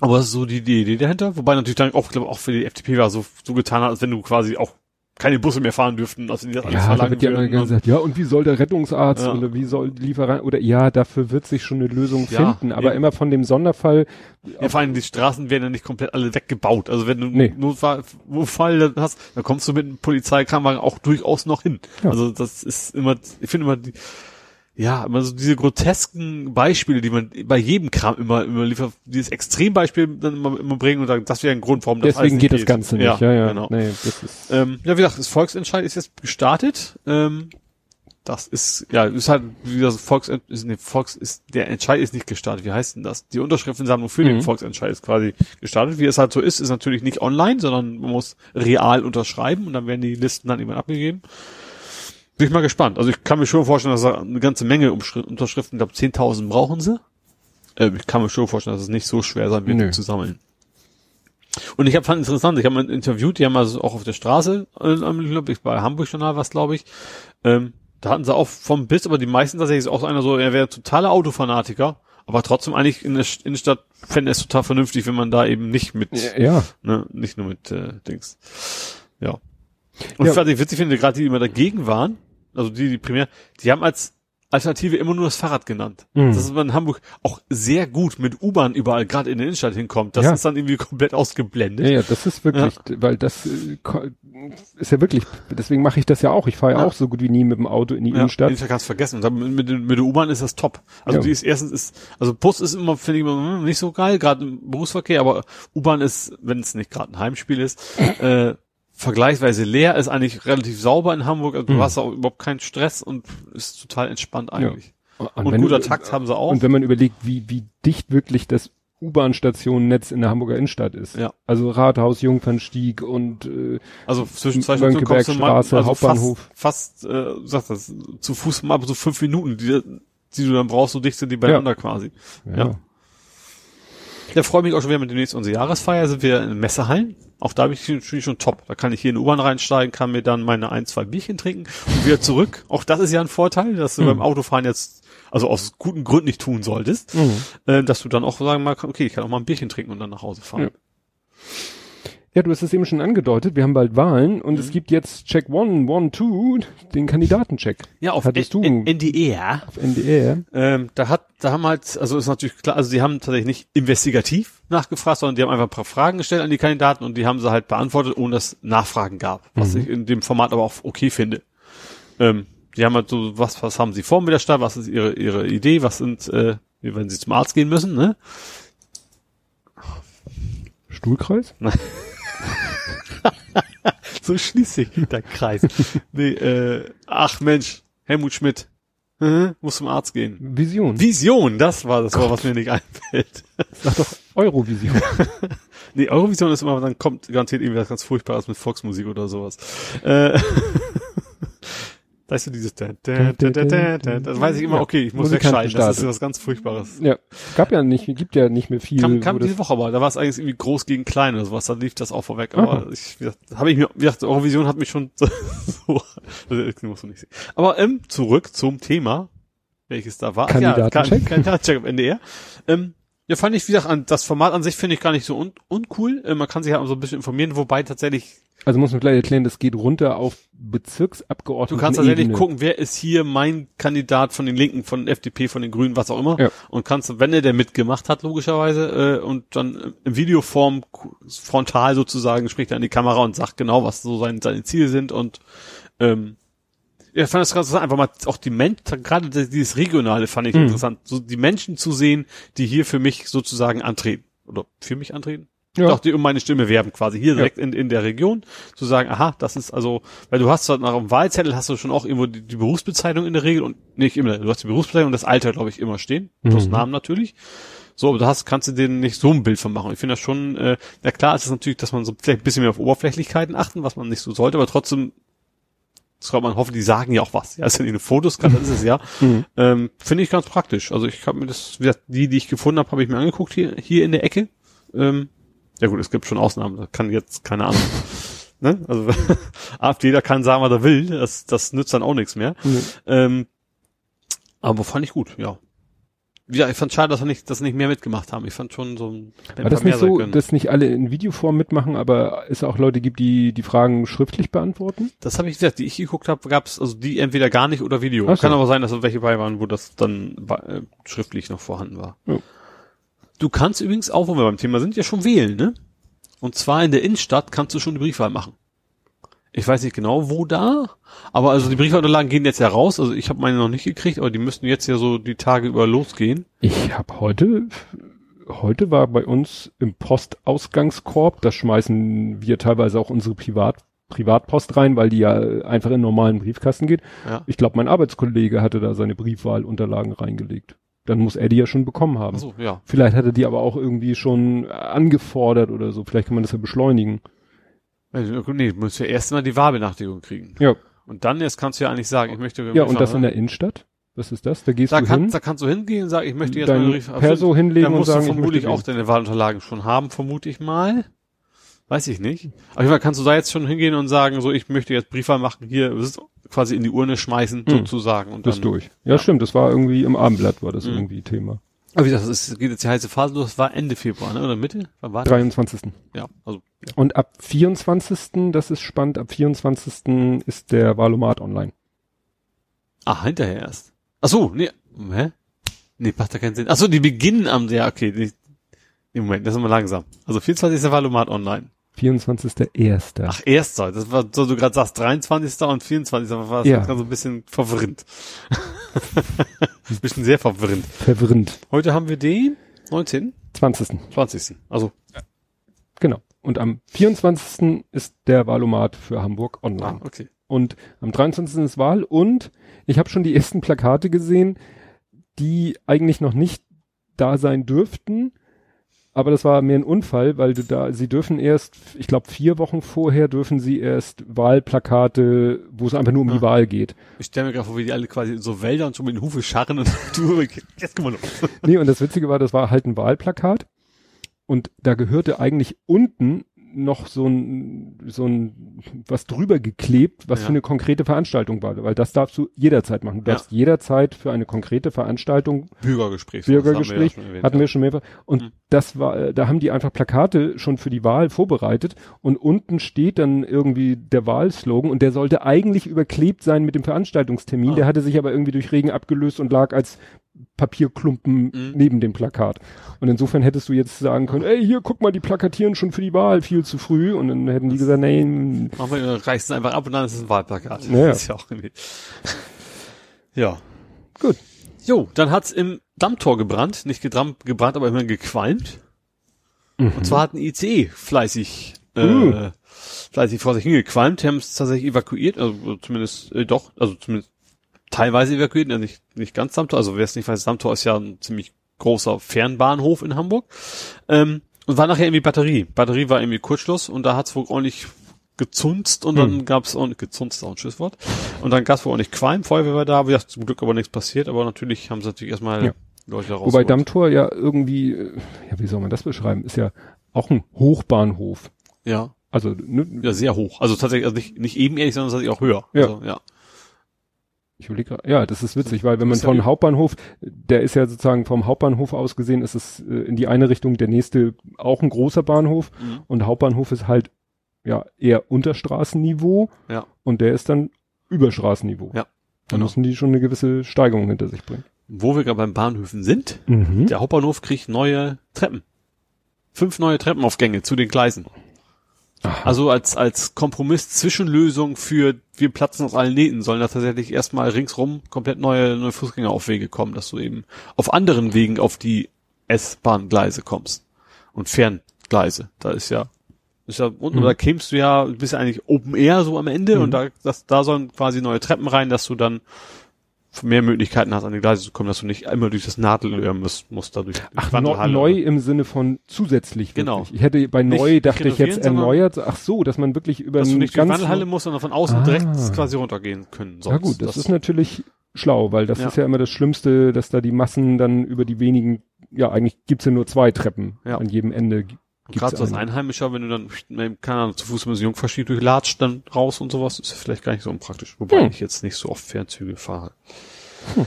aber so die, die Idee dahinter. Wobei natürlich dann auch, glaube auch für die FDP war so, so getan hat, als wenn du quasi auch keine Busse mehr fahren dürften, also die das alles Ja, verlangen immer würden. gesagt, ja, und wie soll der Rettungsarzt Ja. oder wie soll die Lieferant oder ja, dafür wird sich schon eine Lösung Ja, finden, aber eben. immer von dem Sonderfall, Ja, vor allem die Straßen werden ja nicht komplett alle weggebaut. Also wenn du Nee. einen Notfall Notfall hast, dann kommst du mit einem Polizeikranwagen auch durchaus noch hin. Ja. Also das ist immer, ich finde immer die, ja, immer so diese grotesken Beispiele, die man bei jedem Kram immer, immer liefert, dieses Extrembeispiel dann immer, immer bringen und sagen, das wäre ein Grund, warum das deswegen geht das Ganze nicht. Ja, ja, genau. Nee, das ist, Ähm, ja, wie gesagt, das Volksentscheid ist jetzt gestartet. Ähm, das ist, ja, ist halt, wie das Volks, ist, nee, Volks ist, der Entscheid ist nicht gestartet. Wie heißt denn das? Die Unterschriftensammlung für den Mhm. Volksentscheid ist quasi gestartet. Wie es halt so ist, ist natürlich nicht online, sondern man muss real unterschreiben und dann werden die Listen dann irgendwann abgegeben. Bin ich mal gespannt. Also ich kann mir schon vorstellen, dass da eine ganze Menge Unterschriften, ich glaube 10.000 brauchen sie. Äh, ich kann mir schon vorstellen, dass es nicht so schwer sein wird, Nö. die zu sammeln. Und ich habe fand interessant, ich habe mal interviewt, die haben also auch auf der Straße, äh, glaub ich, bei Hamburg Journal was, glaube ich. Ähm, da hatten sie auch vom Biss, aber die meisten tatsächlich ist auch einer so, er wäre totaler Autofanatiker, aber trotzdem eigentlich in der St- Innenstadt fände es total vernünftig, wenn man da eben nicht mit, ja, ja. ne, nicht nur mit äh, Dings. Ja. Und Ja. was ich witzig finde, gerade die, die immer dagegen waren, also die, die primär, die haben als Alternative immer nur das Fahrrad genannt. Mhm. Das ist man in Hamburg auch sehr gut mit U-Bahn überall, gerade in der Innenstadt hinkommt. Das Ja. ist dann irgendwie komplett ausgeblendet. Ja, ja, das ist wirklich, weil das äh, ist ja wirklich, deswegen mache ich das ja auch. Ich fahre ja, Ja. auch so gut wie nie mit dem Auto in die Ja, Innenstadt. Kannst du vergessen. Mit, mit, mit der U-Bahn ist das top. Also Ja. die ist erstens ist, also Bus ist immer, finde ich immer hm, nicht so geil, gerade im Berufsverkehr, aber U-Bahn ist, wenn es nicht gerade ein Heimspiel ist, äh, vergleichsweise leer, ist eigentlich relativ sauber in Hamburg, also du Mhm. hast auch überhaupt keinen Stress und ist total entspannt eigentlich. Und, Und wenn guter du- Takt haben sie auch. Und wenn man überlegt, wie, wie dicht wirklich das U-Bahn-Stationennetz in der Hamburger Innenstadt ist. Ja. Also Rathaus, Jungfernstieg und äh, Also zwischen zwei Stationen kommst du mal, also Hauptbahnhof. fast, fast äh, sag das, zu Fuß mal so fünf Minuten, die, die du dann brauchst, so dicht sind die beieinander quasi. ja. Ja. Da freue mich auch schon wieder mit demnächst unsere Jahresfeier, sind wir in Messehallen. Auch da bin ich schon, schon schon top. Da kann ich hier in die U-Bahn reinsteigen, kann mir dann meine ein, zwei Bierchen trinken und wieder zurück. Auch das ist ja ein Vorteil, dass du Mhm. beim Autofahren jetzt, also aus guten Gründen nicht tun solltest, Mhm. äh, dass du dann auch sagen mal, okay, ich kann auch mal ein Bierchen trinken und dann nach Hause fahren. Ja. Ja, du hast es eben schon angedeutet, wir haben bald Wahlen und Mhm. es gibt jetzt Check One, One, Two, den Kandidatencheck Ja, auf Hattest du- NDR. auf NDR. Ähm, da hat, da haben halt, also ist natürlich klar, also die haben tatsächlich nicht investigativ nachgefragt, sondern die haben einfach ein paar Fragen gestellt an die Kandidaten und die haben sie halt beantwortet, ohne dass es Nachfragen gab, was Mhm. ich in dem Format aber auch okay finde. Ähm, die haben halt so, was, was haben sie vor mit der Stadt, was ist ihre, ihre Idee, was sind, äh, wenn sie zum Arzt gehen müssen, ne? Stuhlkreis? So schließt sich der Kreis. nee, äh, ach Mensch, Helmut Schmidt, mhm, muss zum Arzt gehen. Vision. Vision, das war das, war, was mir nicht einfällt. Sag doch Eurovision. Nee, Eurovision ist immer, dann kommt garantiert irgendwie was ganz Furchtbares mit Volksmusik oder sowas. Äh, weißt du, dieses da, da, da, da, da, da, das weiß ich immer, Ja, okay, ich muss wegschalten, das ist was ganz Furchtbares. ja, gab ja nicht, gibt ja nicht mehr viel. Kam, kam diese Woche aber, da war es eigentlich irgendwie groß gegen klein oder sowas, da lief das auch vorweg, aber Aha. ich, habe ich mir, wie gesagt, Eurovision hat mich schon so, also, das musst du nicht sehen. Aber, ähm, zurück zum Thema, welches da war. Ach Ja, Kandidatencheck. Kan- Kandidatencheck am NDR. Ähm, ja, fand ich, wie gesagt, an, das Format an sich finde ich gar nicht so un uncool. Äh, man kann sich ja so ein bisschen informieren, wobei tatsächlich Also muss man gleich erklären, das geht runter auf Du Bezirksabgeordneten. kannst tatsächlich gucken, wer ist hier mein Kandidat von den Linken, von FDP, von den Grünen, was auch immer. Ja. Und kannst, wenn er der mitgemacht hat, logischerweise, äh, und dann in Videoform frontal sozusagen spricht er an die Kamera und sagt genau, was so seine, seine Ziele sind und ähm, ja, ich fand das ganz interessant, einfach mal auch die Menschen, gerade dieses Regionale fand ich Mhm. interessant, so die Menschen zu sehen, die hier für mich sozusagen antreten. Oder für mich antreten? Ja. Doch, die um meine Stimme werben quasi hier direkt in, in der Region, zu sagen, aha, das ist also, weil du hast zwar nach dem Wahlzettel hast du schon auch irgendwo die, die Berufsbezeichnung in der Regel und nicht immer, du hast die Berufsbezeichnung und das Alter, glaube ich, immer stehen, plus Mhm. Namen natürlich. So, aber du hast, kannst du denen nicht so ein Bild von machen. Ich finde das schon, äh, ja klar ist es natürlich, dass man so vielleicht ein bisschen mehr auf Oberflächlichkeiten achten, was man nicht so sollte, aber trotzdem, das kann man hoffen, die sagen ja auch was. Ja, ist ja nicht Fotos, gerade ist es ja. Mhm. Ähm, finde ich ganz praktisch. Also ich habe mir das, wie gesagt, die, die ich gefunden habe, habe ich mir angeguckt hier, hier in der Ecke. Ähm, ja gut, es gibt schon Ausnahmen, da kann jetzt, keine Ahnung. ne? Also AfD, da kann sagen, was er will, das, das nützt dann auch nichts mehr. Mhm. Ähm, aber fand ich gut, ja. ja, ich fand schade, dass wir nicht, dass wir nicht mehr mitgemacht haben. Ich fand schon so ein War das nicht so, dass nicht alle in Videoform mitmachen, aber es auch Leute gibt, die die Fragen schriftlich beantworten? Das habe ich gesagt, die ich geguckt habe, gab es also die entweder gar nicht oder Video. So. Kann aber sein, dass da welche bei waren, wo das dann äh, schriftlich noch vorhanden war. Ja. Du kannst übrigens auch, wo wir beim Thema sind, ja schon wählen, ne? Und zwar in der Innenstadt kannst du schon die Briefwahl machen. Ich weiß nicht genau, wo da, aber also die Briefwahlunterlagen gehen jetzt ja raus. Also ich habe meine noch nicht gekriegt, aber die müssten jetzt ja so die Tage über losgehen. Ich habe heute, heute war bei uns im Postausgangskorb, da schmeißen wir teilweise auch unsere Privat, Privatpost rein, weil die ja einfach in normalen Briefkasten geht. Ja. Ich glaube, mein Arbeitskollege hatte da seine Briefwahlunterlagen reingelegt. Dann muss er die ja schon bekommen haben. Ach so, ja. Vielleicht hat er die aber auch irgendwie schon angefordert oder so. Vielleicht kann man das ja beschleunigen. Nee, du musst ja erst mal die Wahlbenachrichtigung kriegen. Ja. Und dann erst kannst du ja eigentlich sagen, ich möchte. Ja, und das in der Innenstadt? Was ist das? Da gehst da du kann, hin. Da kannst du hingehen und sagen, ich möchte jetzt dein Brief, Perso hinlegen und sagen, du vermutlich auch deine Wahlunterlagen schon haben, vermute ich mal. Weiß ich nicht. Auf jeden Fall kannst du da jetzt schon hingehen und sagen, so, ich möchte jetzt Briefwahl machen, hier, quasi in die Urne schmeißen, hm. sozusagen. Und das dann, durch. Ja, ja, stimmt, das war irgendwie im Abendblatt war das hm. irgendwie Thema. Aber wie gesagt, das ist, geht jetzt die heiße Phase los, das war Ende Februar, ne? Oder Mitte? Wann war 23. Das? Ja, also. Ja. Und ab 24. das ist spannend, ab 24. ist der Valomat online. Ah, hinterher erst. Ach so, nee, hä? Nee, macht da keinen Sinn. Ach so, die beginnen am, ja, okay, nee, nee Moment, das ist mal langsam. Also 24. ist der Valomat online. 24.1. Ach, erster. Das war, so du gerade sagst, 23. und 24. war das ja. so ein bisschen verwirrend. ein bisschen sehr verwirrend. Verwirrend. Heute haben wir den 19. 20. 20. Also. Genau. Und am 24. ist der Wahlomat für Hamburg online. Ah, okay. Und am 23. ist Wahl und ich habe schon die ersten Plakate gesehen, die eigentlich noch nicht da sein dürften, aber das war mehr ein Unfall, weil du da, sie dürfen erst, ich glaube vier Wochen vorher dürfen sie erst Wahlplakate, wo es einfach nur um ja. die Wahl geht. Ich stelle mir gerade vor, wie die alle quasi in so Wälder und schon mit den Hufe scharren und du, jetzt komm mal los. Nee, und das Witzige war, das war halt ein Wahlplakat. Und da gehörte eigentlich unten noch so ein, so ein, was drüber geklebt, was ja. für eine konkrete Veranstaltung war, weil das darfst du jederzeit machen. Du darfst ja. jederzeit für eine konkrete Veranstaltung. Bürgergespräch. Bürgergespräch, hatten wir, ja hatten wir schon mehrfach. Und mhm. das war, da haben die einfach Plakate schon für die Wahl vorbereitet und unten steht dann irgendwie der Wahlslogan und der sollte eigentlich überklebt sein mit dem Veranstaltungstermin. Ah. Der hatte sich aber irgendwie durch Regen abgelöst und lag als Papierklumpen mhm. neben dem Plakat. Und insofern hättest du jetzt sagen können, ey, hier, guck mal, die plakatieren schon für die Wahl viel zu früh. Und dann hätten die gesagt, nee. Machen wir, reißt es einfach ab und dann ist es ein Wahlplakat. Ja. Das ist ja auch irgendwie. Ja. Gut. Jo, dann hat's im Dammtor gebrannt. Nicht gedrammt, gebrannt, aber immerhin gequalmt. Mhm. Und zwar hat ein ICE fleißig, äh, mhm. fleißig vor sich hingequalmt. Die haben es tatsächlich evakuiert, also zumindest, äh, doch, also zumindest teilweise evakuiert, ja nicht, nicht ganz Samtor. Also wer es nicht weiß, Samtor ist ja ein ziemlich großer Fernbahnhof in Hamburg. Ähm, und war nachher irgendwie Batterie. Batterie war irgendwie Kurzschluss und da hat's wohl ordentlich gezunzt und dann hm. gab's auch gezunzt auch ein Schiffswort. Und dann gab's wohl auch nicht Qualm, Feuerwehr war da, wie gesagt, zum Glück aber nichts passiert, aber natürlich haben sie natürlich erstmal ja. Leute raus. Wobei Dammtor ja irgendwie, äh, ja, wie soll man das beschreiben, ist ja auch ein Hochbahnhof. Ja. Also, ne, ja, sehr hoch. Also tatsächlich, also nicht, nicht ebenerdig, sondern tatsächlich auch höher. Ja. Also, ja. Ich überlege, ja, das ist witzig, weil wenn man von Hauptbahnhof, der ist ja sozusagen vom Hauptbahnhof aus gesehen, ist es äh, in die eine Richtung der nächste auch ein großer Bahnhof mhm. und Hauptbahnhof ist halt ja eher Unterstraßenniveau ja. und der ist dann Überstraßenniveau. Ja. Dann genau. müssen die schon eine gewisse Steigerung hinter sich bringen. Wo wir gerade beim Bahnhöfen sind, mhm. der Hauptbahnhof kriegt neue Treppen. Fünf neue Treppenaufgänge zu den Gleisen. Aha. Also als, als Kompromiss Zwischenlösung für wir platzen aus allen Nähten, sollen da tatsächlich erstmal ringsrum komplett neue, neue Fußgängeraufwege kommen, dass du eben auf anderen Wegen auf die S-Bahn-Gleise kommst. Und Ferngleise. Da ist ja, ist ja unten, mhm. da kämst du ja, bist ja eigentlich Open Air so am Ende mhm. und da, das, da sollen quasi neue Treppen rein, dass du dann mehr Möglichkeiten hast, an die Gleise zu kommen, dass du nicht immer durch das Nadelöhr musst, musst dadurch. Ach, no, neu im Sinne von zusätzlich. Wirklich. Genau. Ich hätte bei neu nicht dachte ich jetzt erneuert. Ach so, dass man wirklich über dass du nicht durch die Wandelhalle musst, sondern von außen ah. direkt quasi runtergehen können. Sonst. Ja gut, das, das, ist natürlich schlau, weil das ja. ist ja immer das Schlimmste, dass da die Massen dann über die wenigen, ja eigentlich gibt's ja nur zwei Treppen ja. an jedem Ende Gerade so als Einheimischer, wenn du dann, keine Ahnung, zu Fuß mit so Jungverstieg durchlatscht, dann raus und sowas, ist vielleicht gar nicht so unpraktisch. Wobei hm. ich jetzt nicht so oft Fernzüge fahre. Hm.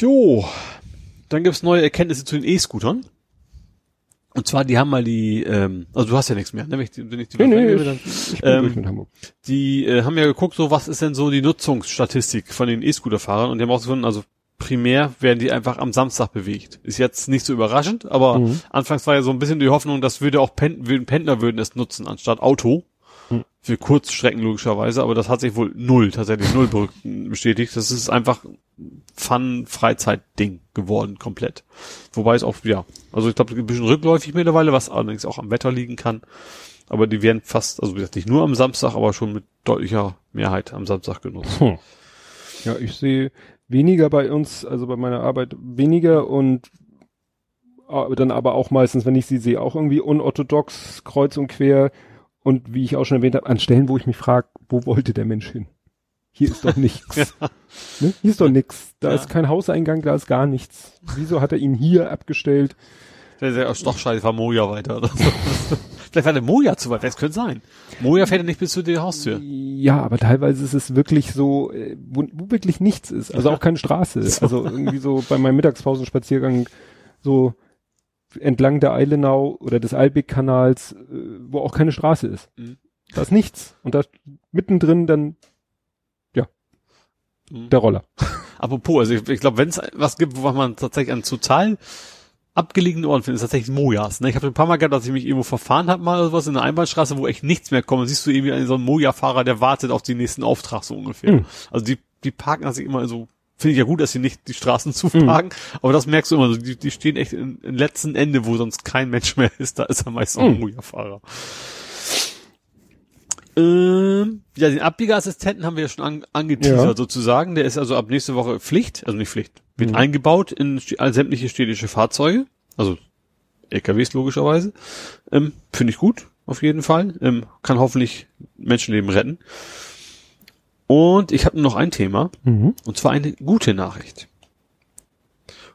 Jo. Dann gibt's neue Erkenntnisse zu den E-Scootern. Und zwar, die haben mal die, ähm, also du hast ja nichts mehr, ne? Wenn ich, die- wenn ich die Nee, nee, ich, dann, ich bin ähm, durch mit Hamburg. die äh, haben ja geguckt, so was ist denn so die Nutzungsstatistik von den E-Scooter-Fahrern und die haben auch gefunden, also primär werden die einfach am Samstag bewegt. Ist jetzt nicht so überraschend, aber Mhm. anfangs war ja so ein bisschen die Hoffnung, dass würde auch Pen würden Pendler würden es nutzen anstatt Auto. Mhm. Für Kurzstrecken logischerweise, aber das hat sich wohl null, tatsächlich null be- bestätigt. Das ist einfach Fun-Freizeit-Ding geworden, komplett. Wobei es auch, ja, also ich glaube, ein bisschen rückläufig mittlerweile, was allerdings auch am Wetter liegen kann. Aber die werden fast, also wie gesagt, nicht nur am Samstag, aber schon mit deutlicher Mehrheit am Samstag genutzt. Hm. Ja, ich sehe weniger bei uns, also bei meiner Arbeit weniger und äh, dann aber auch meistens, wenn ich sie sehe, auch irgendwie unorthodox, kreuz und quer und wie ich auch schon erwähnt habe, an Stellen, wo ich mich frage, wo wollte der Mensch hin? Hier ist doch nichts. ne? Hier ist doch nichts. Da Ja. ist kein Hauseingang, da ist gar nichts. Wieso hat er ihn hier abgestellt? Vielleicht ist er aus Stochscheiße Moja weiter oder so. Vielleicht war der Moja zu weit, das könnte sein. Moja fährt ja nicht bis zu der Haustür. Ja, aber teilweise ist es wirklich so, äh, wo, wo wirklich nichts ist. Also auch keine Straße. So. Also irgendwie so bei meinem Mittagspausenspaziergang so entlang der Eilenau oder des Albeck-Kanals, äh, wo auch keine Straße ist. Mhm. Da ist nichts. Und da mittendrin dann Mhm. der Roller. Apropos, also ich, ich glaube, wenn es was gibt, wo man tatsächlich an total abgelegenen Orten findet, ist tatsächlich Mojas. Ne? Ich habe ein paar Mal gehabt, dass ich mich irgendwo verfahren habe, mal oder was in der Einbahnstraße, wo echt nichts mehr kommt. Dann siehst du irgendwie einen, so einen Moja-Fahrer, der wartet auf den nächsten Auftrag so ungefähr. Mhm. Also die, die parken also immer so, finde ich ja gut, dass sie nicht die Straßen zuparken, aber das merkst du immer so, die, die stehen echt im, letzten Ende, wo sonst kein Mensch mehr ist, da ist er meist auch ein Mhm. Moja-Fahrer. Ähm, ja, den Abbiegerassistenten haben wir ja schon an, angeteasert Ja. sozusagen. Der ist also ab nächste Woche Pflicht, also nicht Pflicht, wird Mhm. eingebaut in sämtliche städtische Fahrzeuge, also LKWs logischerweise. Ähm, Finde ich gut, auf jeden Fall. Ähm, kann hoffentlich Menschenleben retten. Und ich habe noch ein Thema, Mhm. und zwar eine gute Nachricht.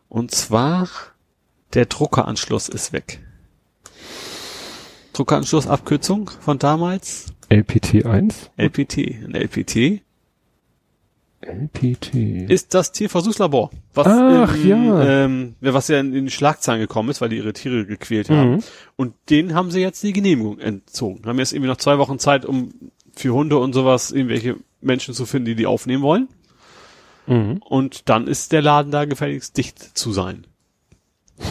Und zwar, der Druckeranschluss ist weg. Druckeranschluss, Abkürzung von damals, LPT1? LPT. Ein LPT LPT. ist das Tierversuchslabor. Was Ach, in, ja. Ähm, was ja in, in Schlagzeilen gekommen ist, weil die ihre Tiere gequält haben. Mhm. Und denen haben sie jetzt die Genehmigung entzogen. Haben jetzt irgendwie noch zwei Wochen Zeit, um für Hunde und sowas irgendwelche Menschen zu finden, die die aufnehmen wollen. Mhm. Und dann ist der Laden da gefälligst dicht zu sein.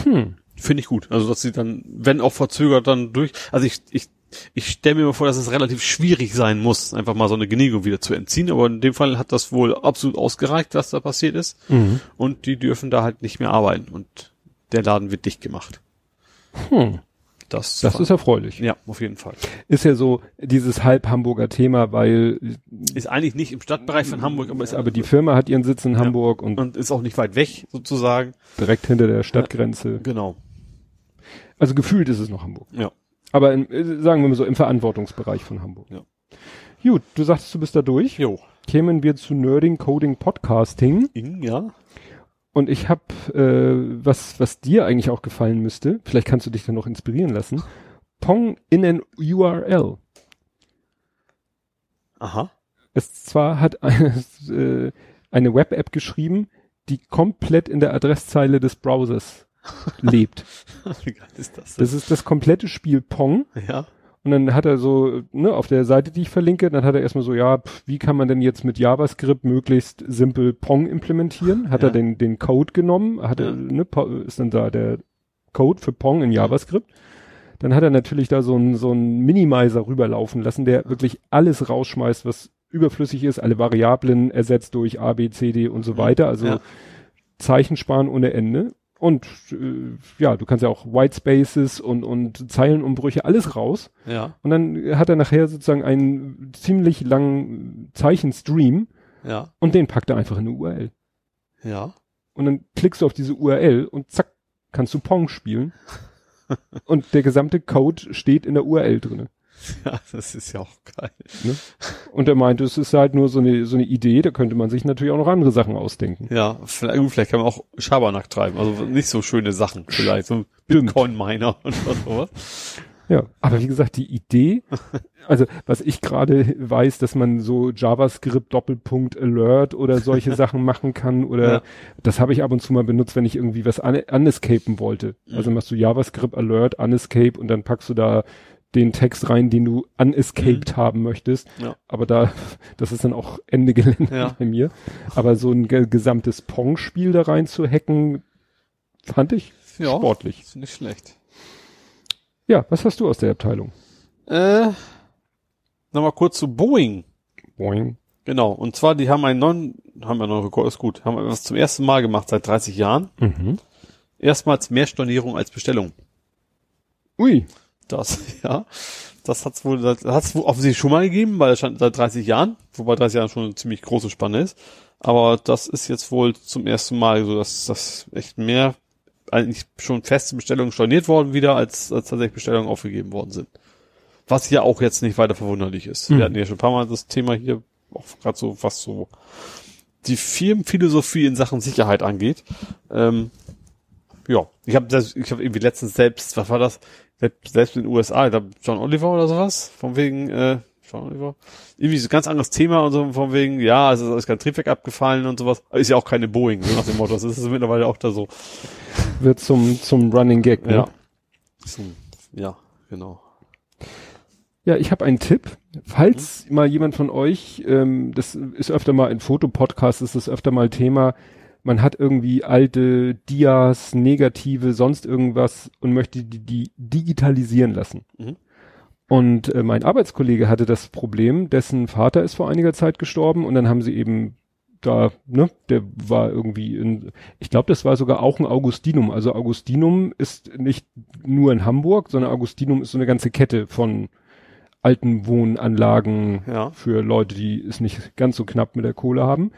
Hm. Finde ich gut. Also, dass sie dann, wenn auch verzögert, dann durch. Also ich, ich, ich stelle mir mal vor, dass es relativ schwierig sein muss, einfach mal so eine Genehmigung wieder zu entziehen. Aber in dem Fall hat das wohl absolut ausgereicht, was da passiert ist. Mhm. Und die dürfen da halt nicht mehr arbeiten. Und der Laden wird dicht gemacht. Hm. Das, Das ist erfreulich. ja, auf jeden Fall. Ist ja so dieses Halb-Hamburger Thema, weil Ist eigentlich nicht im Stadtbereich von Hamburg, aber ist aber die Firma hat ihren Sitz in Hamburg und und ist auch nicht weit weg, sozusagen. direkt hinter der Stadtgrenze. Genau. Also gefühlt ist es noch Hamburg. Ja. Aber in, äh, sagen wir mal so im Verantwortungsbereich von Hamburg. Ja. Gut, du sagtest, du bist da durch. Jo. Kämen wir zu Nerding, Coding, Podcasting. Ing, ja. Und ich habe äh, was, was dir eigentlich auch gefallen müsste. Vielleicht kannst du dich dann noch inspirieren lassen. Pong in an URL. Aha. Es zwar hat eine, äh, eine Web-App geschrieben, die komplett in der Adresszeile des Browsers lebt. Wie geil ist das denn? Das ist das komplette Spiel Pong. Ja. Und dann hat er so, ne, auf der Seite, die ich verlinke, dann hat er erstmal so, ja, pf, wie kann man denn jetzt mit JavaScript möglichst simpel Pong implementieren? Hat Ja. er den, den Code genommen, hat Ja. er, ne, ist dann da der Code für Pong in JavaScript. Dann hat er natürlich da so einen so einen Minimizer rüberlaufen lassen, der wirklich alles rausschmeißt, was überflüssig ist, alle Variablen ersetzt durch A, B, C, D und so weiter. Also. Zeichen sparen ohne Ende. Und äh, ja, du kannst ja auch White Spaces und, und Zeilenumbrüche, alles raus. Ja. Und dann hat er nachher sozusagen einen ziemlich langen Zeichenstream Ja. und den packt er einfach in eine URL. Ja. Und dann klickst du auf diese URL und zack, kannst du Pong spielen. und der gesamte Code steht in der URL drinne. Ja, das ist ja auch geil. Und er meinte, es ist halt nur so eine, so eine Idee, da könnte man sich natürlich auch noch andere Sachen ausdenken. Ja, vielleicht, vielleicht kann man auch Schabernack treiben. Also nicht so schöne Sachen vielleicht. So. Bitcoin-Miner und was sowas. Ja, aber wie gesagt, die Idee, also was ich gerade weiß, dass man so JavaScript Doppelpunkt Alert oder solche Sachen machen kann oder Ja. das habe ich ab und zu mal benutzt, wenn ich irgendwie was un unescapen wollte. Also machst du JavaScript Alert unescape und dann packst du da den Text rein, den du unescaped haben möchtest. Ja. Aber da, das ist dann auch Ende Gelände Ja. bei mir. Aber so ein ge gesamtes Pong-Spiel da rein zu hacken, fand ich Ja. sportlich. Ist nicht schlecht. Ja, was hast du aus der Abteilung? Äh, nochmal kurz zu Boeing. Boing. Genau. Und zwar, die haben einen neuen, haben wir noch Rekord, ist gut, haben etwas zum ersten Mal gemacht seit 30 Jahren. Mhm. Erstmals mehr Stornierung als Bestellung. Ui. Das, ja. Das hat's wohl, das hat's wohl offensichtlich schon mal gegeben, weil es stand seit 30 Jahren, wobei 30 Jahre schon eine ziemlich große Spanne ist. Aber das ist jetzt wohl zum ersten Mal so, dass das echt mehr, eigentlich schon feste Bestellungen storniert worden wieder, als, als tatsächlich Bestellungen aufgegeben worden sind. Was ja auch jetzt nicht weiter verwunderlich ist. Mhm. Wir hatten ja schon ein paar Mal das Thema hier, auch gerade so, was so die Firmenphilosophie in Sachen Sicherheit angeht. Ähm, ja, ich habe ich hab irgendwie letztens selbst, was war das? Selbst, selbst in den USA, da John Oliver oder sowas, von wegen, äh, John Oliver, irgendwie so ein ganz anderes Thema und so von wegen, ja, es ist alles kein Triebwerk abgefallen und sowas. Ist ja auch keine Boeing, so nach dem Motto. Das ist mittlerweile auch da so. Wird zum, zum Running Gag. Ne? Ja. So, ja, genau. Ja, ich habe einen Tipp. Falls mal jemand von euch, ähm, das ist öfter mal in Fotopodcasts, ist das öfter mal Thema, man hat irgendwie alte Dias, Negative, sonst irgendwas und möchte die, die digitalisieren lassen. Mhm. Und äh, mein Arbeitskollege hatte das Problem, dessen Vater ist vor einiger Zeit gestorben und dann haben sie eben da, ne, der war irgendwie in, ich glaube, das war sogar auch ein Augustinum. Also Augustinum ist nicht nur in Hamburg, sondern Augustinum ist so eine ganze Kette von alten Wohnanlagen Ja. für Leute, die es nicht ganz so knapp mit der Kohle haben.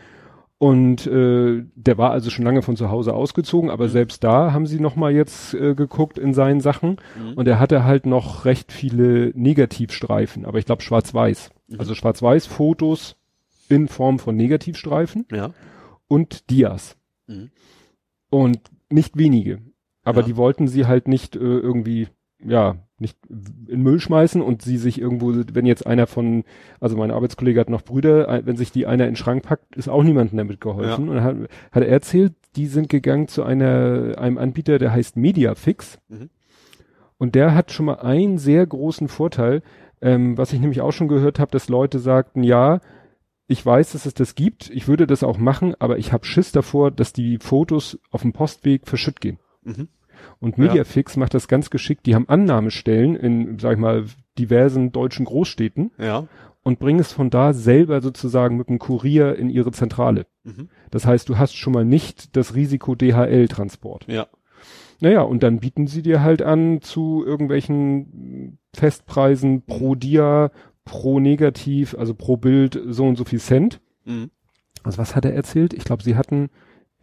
Und äh, der war also schon lange von zu Hause ausgezogen, aber selbst da haben sie noch mal jetzt äh, geguckt in seinen Sachen Mhm. und er hatte halt noch recht viele Negativstreifen, aber ich glaube schwarz-weiß. Mhm. Also schwarz-weiß Fotos in Form von Negativstreifen Ja. und Dias. Mhm. Und nicht wenige. Aber Ja. die wollten sie halt nicht äh, irgendwie, ja, nicht in Müll schmeißen und sie sich irgendwo, wenn jetzt einer von, also mein Arbeitskollege hat noch Brüder, wenn sich die einer in den Schrank packt, ist auch niemandem damit geholfen. Ja. Und hat, hat er erzählt, die sind gegangen zu einer, einem Anbieter, der heißt Mediafix. Mhm. Und der hat schon mal einen sehr großen Vorteil, ähm, was ich nämlich auch schon gehört habe, dass Leute sagten, ja, ich weiß, dass es das gibt, ich würde das auch machen, aber ich habe Schiss davor, dass die Fotos auf dem Postweg verschütt gehen. Mhm. Und Ja. Mediafix macht das ganz geschickt. Die haben Annahmestellen in, sag ich mal, diversen deutschen Großstädten Ja. und bringen es von da selber sozusagen mit dem Kurier in ihre Zentrale. Mhm. Das heißt, du hast schon mal nicht das Risiko DHL-Transport. Ja. Naja, und dann bieten sie dir halt an zu irgendwelchen Festpreisen pro Dia, pro Negativ, also pro Bild so und so viel Cent. Mhm. Also was hat er erzählt? Ich glaube, sie hatten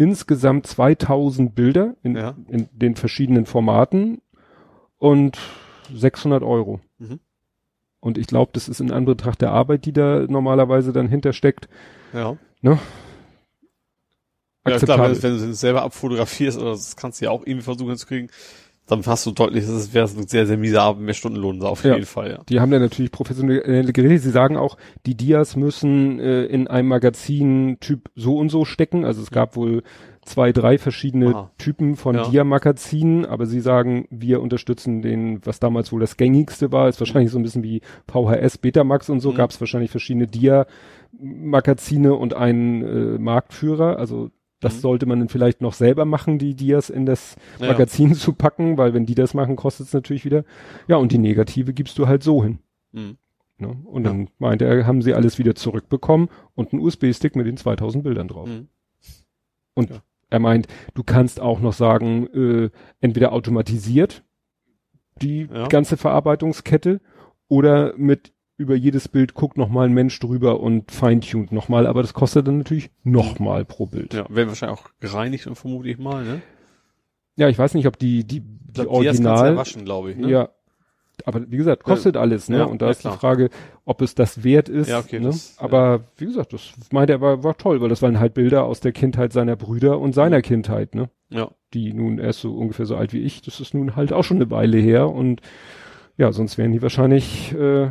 insgesamt 2000 Bilder in, Ja. in den verschiedenen Formaten und 600 Euro. Mhm. Und ich glaube, das ist in Anbetracht der Arbeit, die da normalerweise dann hintersteckt, Ja. ne? Ja, klar, wenn, wenn du es selber abfotografierst oder das kannst du ja auch irgendwie versuchen hinzukriegen, dann hast du deutlich, das wäre ein sehr, sehr mieser Abend, mehr Stundenlohn auf Ja. jeden Fall, ja. Die haben da natürlich professionelle Geräte. Sie sagen auch, die Dias müssen äh, in einem Magazin Typ so und so stecken. Also es gab wohl zwei, drei verschiedene Aha. Typen von Ja. Dia-Magazinen, aber sie sagen, wir unterstützen den, was damals wohl das gängigste war, ist wahrscheinlich so ein bisschen wie VHS, Betamax und so, Mhm. gab es wahrscheinlich verschiedene Dia-Magazine und einen äh, Marktführer. Also das Mhm. sollte man dann vielleicht noch selber machen, die Dias in das Ja. Magazin zu packen, weil wenn die das machen, kostet es natürlich wieder. Ja, und die Negative gibst du halt so hin. Mhm. Ne? Und dann meinte er, haben sie alles wieder zurückbekommen und einen USB-Stick mit den 2000 Bildern drauf. Mhm. Und Ja. er meint, du kannst auch noch sagen, äh, entweder automatisiert die Ja. ganze Verarbeitungskette oder mit über jedes Bild guckt noch mal ein Mensch drüber und feintuned noch mal, aber das kostet dann natürlich noch mal pro Bild. Ja, werden wahrscheinlich auch gereinigt und vermute ich mal, ne? Ja, ich weiß nicht, ob die die, die glaub, Original ja waschen, glaube ich, ne? Ja. Aber wie gesagt, kostet alles, ne? ja, und da ja, ist klar. die Frage, ob es das wert ist. Ja, okay, ne? das- Aber wie gesagt, das meinte er war, war toll, weil das waren halt Bilder aus der Kindheit seiner Brüder und seiner Kindheit, ne? Ja. Die nun erst so ungefähr so alt wie ich. Das ist nun halt auch schon eine Weile her und Ja, sonst wären die wahrscheinlich, äh,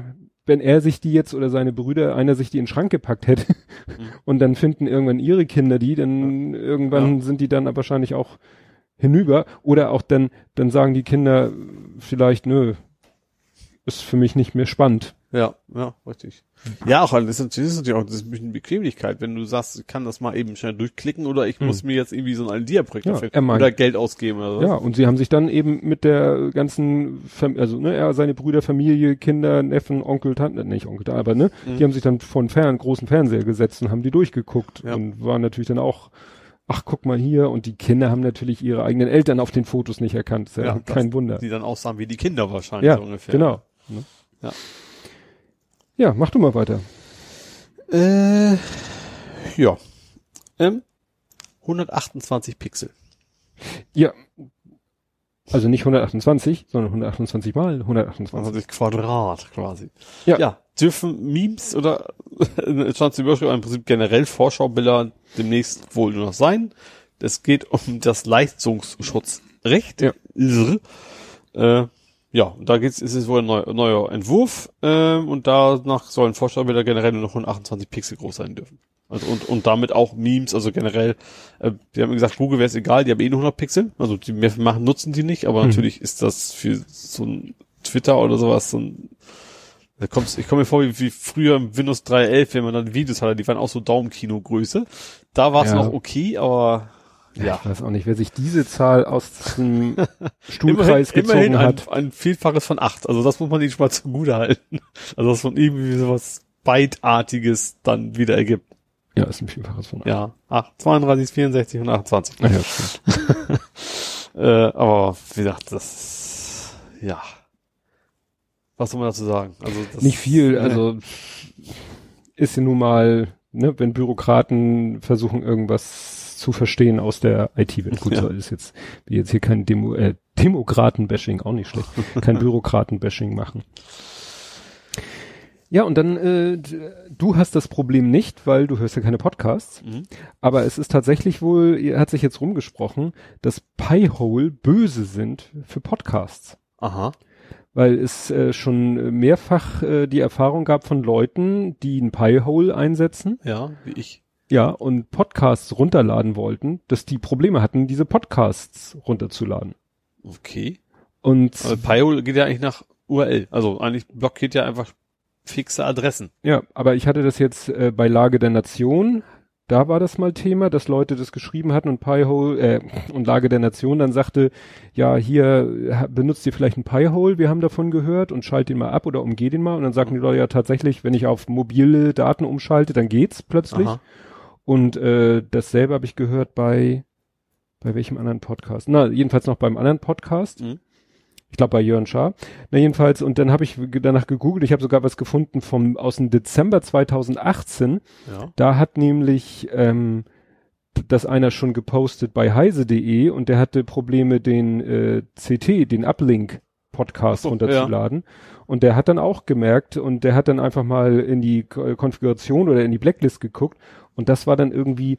wenn er sich die jetzt oder seine Brüder, einer sich die in den Schrank gepackt hätte Mhm. und dann finden irgendwann ihre Kinder die, dann irgendwann sind die dann wahrscheinlich auch hinüber oder auch dann, dann sagen die Kinder vielleicht, nö, ist für mich nicht mehr spannend. Ja, ja, richtig. Ja, auch, das ist natürlich, das ist natürlich auch das ist ein bisschen Bequemlichkeit, wenn du sagst, ich kann das mal eben schnell durchklicken oder ich muss mir jetzt irgendwie so ein Dia-Projekt Ja, dafür- er oder Geld ausgeben oder so. Ja, und sie haben sich dann eben mit der ganzen, Fam also ne, er, seine Brüder, Familie, Kinder, Neffen, Onkel, Tante, nicht Onkel, aber ne, die haben sich dann einen Fern, großen Fernseher gesetzt und haben die durchgeguckt Ja. und waren natürlich dann auch, ach guck mal hier, und die Kinder haben natürlich ihre eigenen Eltern auf den Fotos nicht erkannt, ja, Ja, kein Wunder. Die dann aussahen wie die Kinder wahrscheinlich Ja, so ungefähr. genau. Ne? Ja. Ja, mach du mal weiter. Äh, ja. Ähm, 128 Pixel. Ja. Also nicht 128, sondern 128 mal 128. 20 Quadrat quasi. Ja. Ja, dürfen Memes oder stand zum Beispiel im Prinzip generell Vorschaubilder demnächst wohl nur noch sein. Es geht um das Leistungsschutzrecht. Ja. Äh, ja, und da geht's, ist es wohl ein neu, neuer Entwurf, ähm, und danach sollen Vorschaubilder generell nur noch 128 Pixel groß sein dürfen. Also und, und damit auch Memes, also generell, äh, die haben gesagt, Google wäre es egal, die haben eh nur 100 Pixel, also die mehr machen, nutzen die nicht, aber Mhm. natürlich ist das für so ein Twitter oder sowas so ein, da kommst, ich komme mir vor wie, wie früher im Windows 3.11, wenn man dann Videos hatte, die waren auch so Daumenkino-Größe. Da war es Ja. noch okay, aber ja. Ich weiß auch nicht, wer sich diese Zahl aus dem Stuhlkreis immerhin, gezogen immerhin ein, hat. ein Vielfaches von acht. Also das muss man nicht schon mal zugute halten. Also dass man irgendwie sowas Byteartiges dann wieder ergibt. Ja, ist ein Vielfaches von Ja, 8, 32, 64 und 28. Ah, ja. Äh, aber wie gesagt, das ja. Was soll man dazu sagen? Also das, Nicht viel, also ist ja nun mal, ne, wenn Bürokraten versuchen irgendwas zu verstehen aus der IT-Welt. Gut, Ja. so ist jetzt, wie jetzt hier kein Demo, äh, Demokraten-Bashing, auch nicht schlecht, kein Bürokraten-Bashing machen. Ja, und dann, äh, du hast das Problem nicht, weil du hörst ja keine Podcasts, Mhm. aber es ist tatsächlich wohl, hat sich jetzt rumgesprochen, dass Piehole böse sind für Podcasts Aha. weil es äh, schon mehrfach äh, die Erfahrung gab von Leuten, die ein Piehole einsetzen, Ja, wie ich. Ja, und Podcasts runterladen wollten, dass die Probleme hatten, diese Podcasts runterzuladen. Okay. Und Pi geht ja eigentlich nach URL. Also eigentlich blockiert ja einfach fixe Adressen. ja, aber ich hatte das jetzt äh, bei Lage der Nation, da war das mal Thema, dass Leute das geschrieben hatten und Piehole äh, und Lage der Nation dann sagte, ja, hier ha- benutzt ihr vielleicht ein Piehole, wir haben davon gehört und schalt den mal ab oder umgeh den mal und dann sagten die Leute ja tatsächlich, wenn ich auf mobile Daten umschalte, dann geht's plötzlich. Aha. Und äh, dasselbe habe ich gehört bei bei welchem anderen Podcast? Na, jedenfalls noch beim anderen Podcast. Mhm. Ich glaube bei Jörn Schaar. Na jedenfalls und dann habe ich danach gegoogelt. Ich habe sogar was gefunden vom aus dem Dezember 2018. Ja. Da hat nämlich ähm, das einer schon gepostet bei heise.de und der hatte Probleme den äh, CT, den Uplink Podcast so, runterzuladen. Und der hat dann auch gemerkt und der hat dann einfach mal in die Ko- Konfiguration oder in die Blacklist geguckt und das war dann irgendwie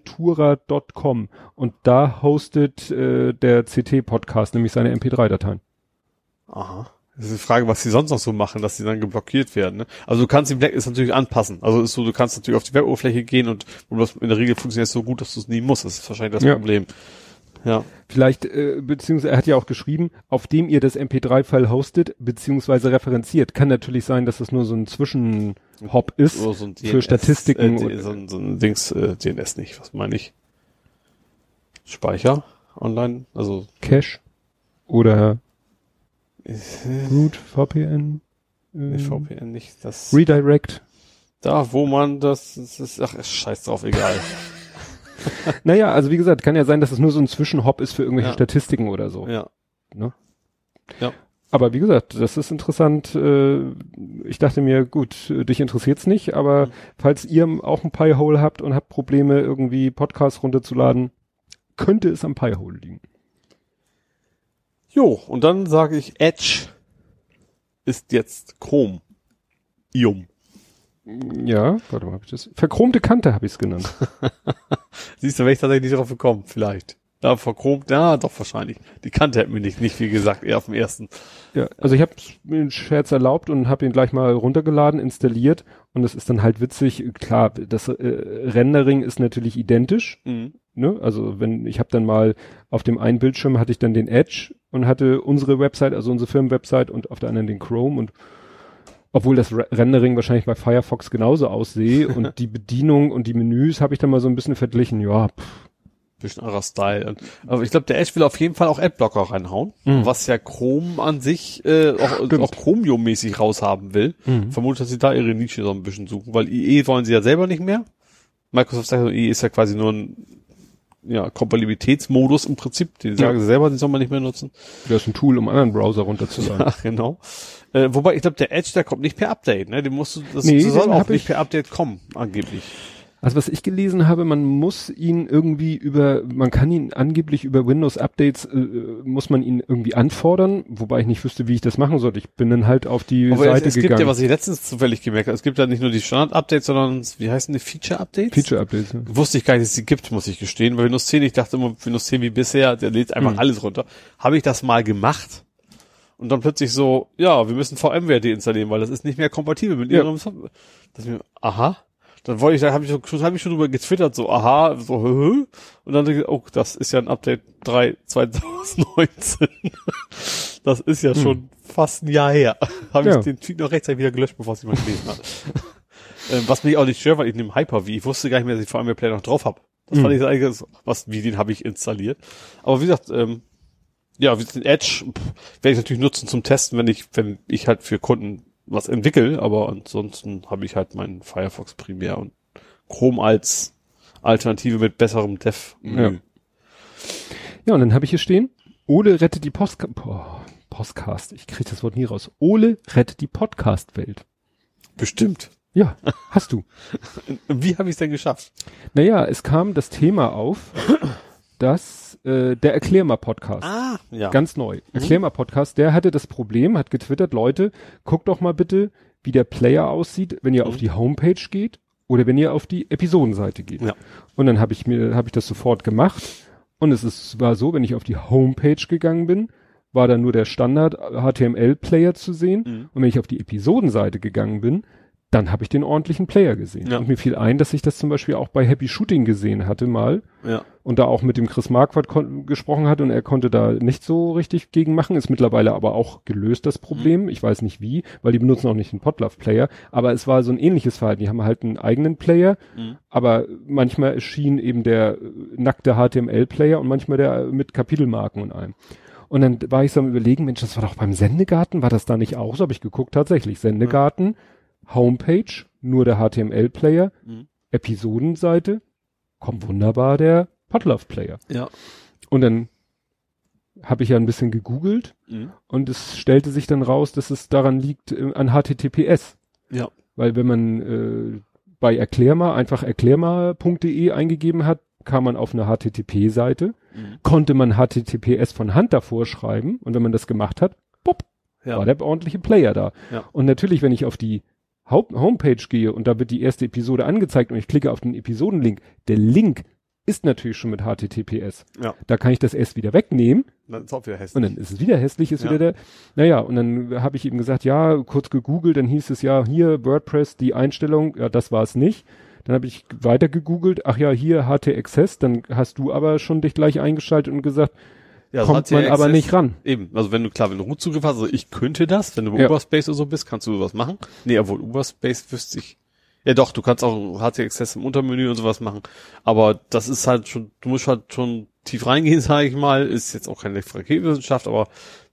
cfvod.kaltura.com und da hostet äh, der CT-Podcast nämlich seine MP3-Dateien. Aha. Das ist die Frage, was sie sonst noch so machen, dass sie dann geblockiert werden. Ne? Also du kannst die Blacklist natürlich anpassen. Also ist so, du kannst natürlich auf die Weboberfläche gehen und, und das in der Regel funktioniert es so gut, dass du es nie musst. Das ist wahrscheinlich das Ja. Problem. Ja. Vielleicht, äh, beziehungsweise er hat ja auch geschrieben, auf dem ihr das MP3-File hostet, beziehungsweise referenziert. Kann natürlich sein, dass das nur so ein Zwischenhop ist. So ein für Statistiken Äh, so, ein, so ein Dings, äh, DNS nicht. Was meine ich? Speicher online, also Cache oder Root, VPN, äh, VPN nicht. Das Redirect. da, wo man das, das ist, ach, scheiß drauf, egal. Naja, also wie gesagt, kann ja sein, dass es nur so ein Zwischenhop ist für irgendwelche Ja. Statistiken oder so. ja. Ne? Ja. Aber wie gesagt, das ist interessant. Äh, ich dachte mir, gut, dich interessiert's nicht, aber Mhm. falls ihr auch ein Piehole habt und habt Probleme, irgendwie Podcasts runterzuladen, könnte es am Piehole liegen. Jo, und dann sage ich, Edge ist jetzt Chrom. Ium. Ja, warte mal, hab ich das? Verchromte Kante habe ich es genannt. Siehst du, wenn ich tatsächlich nicht drauf gekommen, vielleicht. Da verchromt, ja, doch wahrscheinlich. Die kannte er mir nicht, nicht wie gesagt, eher auf dem ersten. Ja, also ich habe mir einen Scherz erlaubt und habe ihn gleich mal runtergeladen, installiert und es ist dann halt witzig. Klar, das äh, Rendering ist natürlich identisch. Mhm. Ne? Also wenn ich habe dann mal auf dem einen Bildschirm hatte ich dann den Edge und hatte unsere Website, also unsere Firmenwebsite und auf der anderen den Chrome und obwohl das Re Rendering wahrscheinlich bei Firefox genauso aussehe und die Bedienung und die Menüs habe ich dann mal so ein bisschen verglichen. Ja, pff, bisschen anderer Style. Aber ich glaube, der Edge will auf jeden Fall auch Adblocker reinhauen, Mhm. was ja Chrome an sich äh, auch, Stimmt. auch Chromium-mäßig raushaben will. Mhm. Vermute, dass sie da ihre Nische so ein bisschen suchen, weil IE wollen sie ja selber nicht mehr. Microsoft sagt, IE ist ja quasi nur ein ja, Kompatibilitätsmodus im Prinzip. Die sagen sie selber, den soll man nicht mehr nutzen. das ist ein Tool, um anderen Browser runterzuladen. Ach, genau. Äh, wobei, ich glaube, der Edge, der kommt nicht per Update, ne? Den musst du, das, Nee, soll auch nicht ich- per Update kommen, angeblich. Also was ich gelesen habe, man muss ihn irgendwie über, man kann ihn angeblich über Windows Updates, äh, muss man ihn irgendwie anfordern, wobei ich nicht wüsste, wie ich das machen sollte. Ich bin dann halt auf die Aber es, Seite es gibt gegangen. ja, was ich letztens zufällig gemerkt habe, es gibt ja nicht nur die Standard-Updates, sondern, wie heißen die, Feature-Updates? Feature Updates. Ja. Wusste ich gar nicht, dass es die gibt, muss ich gestehen. Bei Windows 10, ich dachte immer, Windows 10 wie bisher, der lädt einfach Mhm. alles runter. Habe ich das mal gemacht und dann plötzlich so, ja, wir müssen VMware deinstallieren, weil das ist nicht mehr kompatibel mit Ja. ihrem Software. Aha. Dann wollte ich, da habe ich schon, habe ich schon drüber getwittert, so, aha, so, hö, hö. und dann denke ich, oh, das ist ja ein Update 3 2019. Das ist ja schon fast ein Jahr her. Habe Ja. ich den Tweet noch rechtzeitig wieder gelöscht, bevor ich mal gelesen habe. Ähm, was mich auch nicht stört, weil ich nehme Hyper-V. Ich wusste gar nicht mehr, dass ich vor allem Player noch drauf habe. Das Mhm. fand ich eigentlich, so, was, wie den habe ich installiert. Aber wie gesagt, ähm, ja, wie den Edge werde ich natürlich nutzen zum Testen, wenn ich, wenn ich halt für Kunden was entwickle, aber ansonsten habe ich halt meinen Firefox primär und Chrome als Alternative mit besserem Dev. Ja. Ja, und dann habe ich hier stehen, Ole rettet die Post Boah, Podcast, ich krieg das Wort nie raus. Ole rettet die Podcast-Welt. Bestimmt. Ja, hast du. Wie habe ich es denn geschafft? Naja, es kam das Thema auf, dass äh, der Erklär mal Podcast. Ah, ja. Ganz neu. Erklär mal Podcast, der hatte das Problem, hat getwittert, Leute, guckt doch mal bitte, wie der Player aussieht, wenn ihr auf die Homepage geht oder wenn ihr auf die Episodenseite geht. Ja. Und dann habe ich mir, habe ich das sofort gemacht. Und es ist, war so, wenn ich auf die Homepage gegangen bin, war da nur der Standard HTML-Player zu sehen. Mhm. Und wenn ich auf die Episodenseite gegangen bin, dann habe ich den ordentlichen Player gesehen. Ja. Und mir fiel ein, dass ich das zum Beispiel auch bei Happy Shooting gesehen hatte mal ja. Und da auch mit dem Chris Marquardt gesprochen hat und er konnte da nicht so richtig gegen machen, ist mittlerweile aber auch gelöst, das Problem. Ich weiß nicht wie, weil die benutzen auch nicht den Podlove-Player, aber es war so ein ähnliches Verhalten. Die haben halt einen eigenen Player, Mhm. aber manchmal erschien eben der nackte HTML-Player und manchmal der mit Kapitelmarken und allem. Und dann war ich so am überlegen, Mensch, das war doch beim Sendegarten, war das da nicht auch so? Habe ich geguckt, tatsächlich. Sendegarten, Homepage, nur der HTML-Player, Mhm. Episodenseite, kommt wunderbar der Podlove-Player. Ja. Und dann habe ich ja ein bisschen gegoogelt Mhm. und es stellte sich dann raus, dass es daran liegt äh, an HTTPS. Ja. Weil wenn man äh, bei Erklärma einfach erklärma.de eingegeben hat, kam man auf eine HTTP-Seite, Mhm. konnte man HTTPS von Hand davor schreiben und wenn man das gemacht hat, pop, Ja. war der ordentliche Player da. Ja. Und natürlich, wenn ich auf die Haupt Homepage gehe und da wird die erste Episode angezeigt und ich klicke auf den Episodenlink, der Link ist natürlich schon mit HTTPS. Ja. Da kann ich das erst wieder wegnehmen Dann ist auch wieder hässlich. und dann ist es wieder hässlich, ist Ja. wieder der. Naja, und dann habe ich eben gesagt, ja, kurz gegoogelt, dann hieß es ja, hier WordPress, die Einstellung, ja, das war es nicht. Dann habe ich weiter gegoogelt, ach ja, hier HT Access, dann hast du aber schon dich gleich eingeschaltet und gesagt, Ja, also kommt man HTML aber Access- nicht ran. Eben, also wenn du klar, wenn du Root-Zugriff hast, also ich könnte das, wenn du bei Ja. Uberspace oder so bist, kannst du sowas machen. Nee, obwohl Uberspace wüsste ich. Ja doch, du kannst auch HT Access im Untermenü und sowas machen. Aber das ist halt schon, du musst halt schon tief reingehen, sage ich mal. Ist jetzt auch keine Raketwissenschaft, aber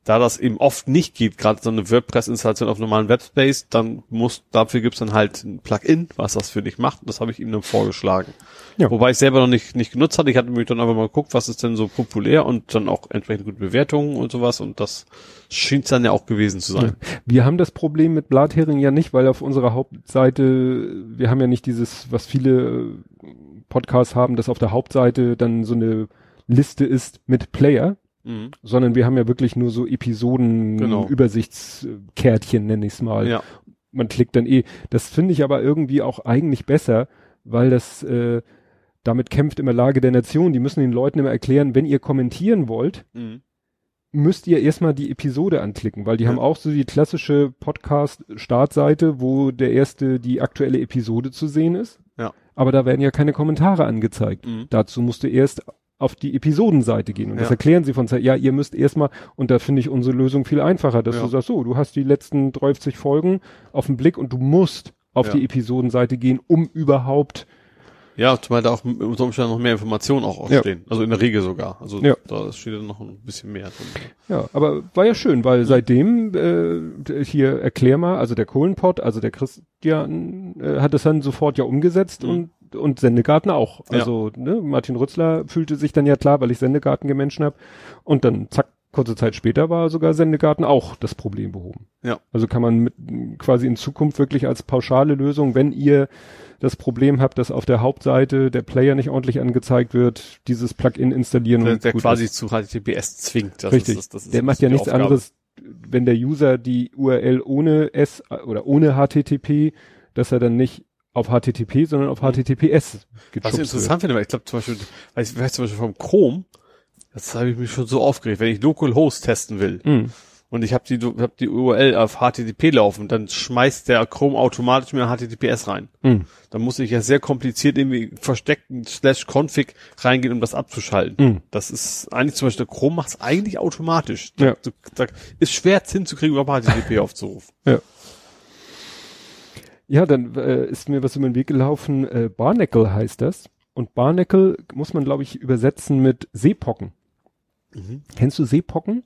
da das eben oft nicht geht, gerade so eine WordPress-Installation auf normalen Webspace, dann muss, dafür gibt's dann halt ein Plugin, was das für dich macht. Das habe ich ihm dann vorgeschlagen. Ja. Wobei ich selber noch nicht, nicht genutzt hatte. Ich hatte mich dann einfach mal geguckt, was ist denn so populär und dann auch entsprechend gute Bewertungen und sowas und das schien dann ja auch gewesen zu sein. Wir haben das Problem mit Blathering ja nicht, weil auf unserer Hauptseite, wir haben ja nicht dieses, was viele äh, Podcasts haben, dass auf der Hauptseite dann so eine Liste ist mit Player, Mhm. sondern wir haben ja wirklich nur so Episoden, Genau. Übersichtskärtchen, nenne ich es mal. Ja. Man klickt dann eh. Das finde ich aber irgendwie auch eigentlich besser, weil das, äh, damit kämpft immer Lage der Nation. Die müssen den Leuten immer erklären, wenn ihr kommentieren wollt, Mhm. müsst ihr erstmal die Episode anklicken, weil die Ja. haben auch so die klassische Podcast-Startseite, wo der erste die aktuelle Episode zu sehen ist. Ja. Aber da werden ja keine Kommentare angezeigt. Mhm. Dazu musst du erst auf die Episodenseite gehen. Und das Ja. erklären sie von Zeit. Ja, ihr müsst erstmal, und da finde ich unsere Lösung viel einfacher, dass Ja. du sagst, so, du hast die letzten 30 Folgen auf den Blick und du musst auf Ja. die Episodenseite gehen, um überhaupt, Ja, zumal da auch unter Umständen noch mehr Informationen auch ausstehen. Also in der Regel sogar. Also Ja. da steht dann noch ein bisschen mehr drin. ja, aber war ja schön, weil seitdem, äh, hier erklär mal, also der Kohlenpott, also der Christian, äh, hat es dann sofort ja umgesetzt Mhm. und und Sendegarten auch. Ja. Also ne, Martin Rützler fühlte sich dann ja klar, weil ich Sendegarten gemenschen habe. Und dann zack, kurze Zeit später war sogar Sendegarten auch das Problem behoben. Ja. Also kann man mit, quasi in Zukunft wirklich als pauschale Lösung, wenn ihr das Problem habt, dass auf der Hauptseite der Player nicht ordentlich angezeigt wird, dieses Plugin installieren Der, und der quasi ist. zu HTTPS zwingt. Das Richtig. Ist, das, ist der macht ja nichts Aufgabe. anderes, wenn der User die URL ohne S oder ohne HTTP, dass er dann nicht auf HTTP, sondern auf HTTPS Was ich interessant finde, weil ich glaube zum Beispiel, weiß ich weiß zum Beispiel vom Chrome, das habe ich mich schon so aufgeregt, wenn ich Localhost testen will. Mhm. und ich habe die, hab die URL auf HTTP laufen, dann schmeißt der Chrome automatisch mir HTTPS rein. Mhm. Dann muss ich ja sehr kompliziert irgendwie versteckten slash config reingehen, um das abzuschalten. Mhm. Das ist eigentlich zum Beispiel, der Chrome macht es eigentlich automatisch. Ja. Da, da ist schwer hinzukriegen, überhaupt HTTP aufzurufen. Ja. Ja, dann äh, ist mir was über den Weg gelaufen. Äh, Barnacle heißt das. Und Barnacle muss man, glaube ich, übersetzen mit Seepocken. Mhm. Kennst du Seepocken?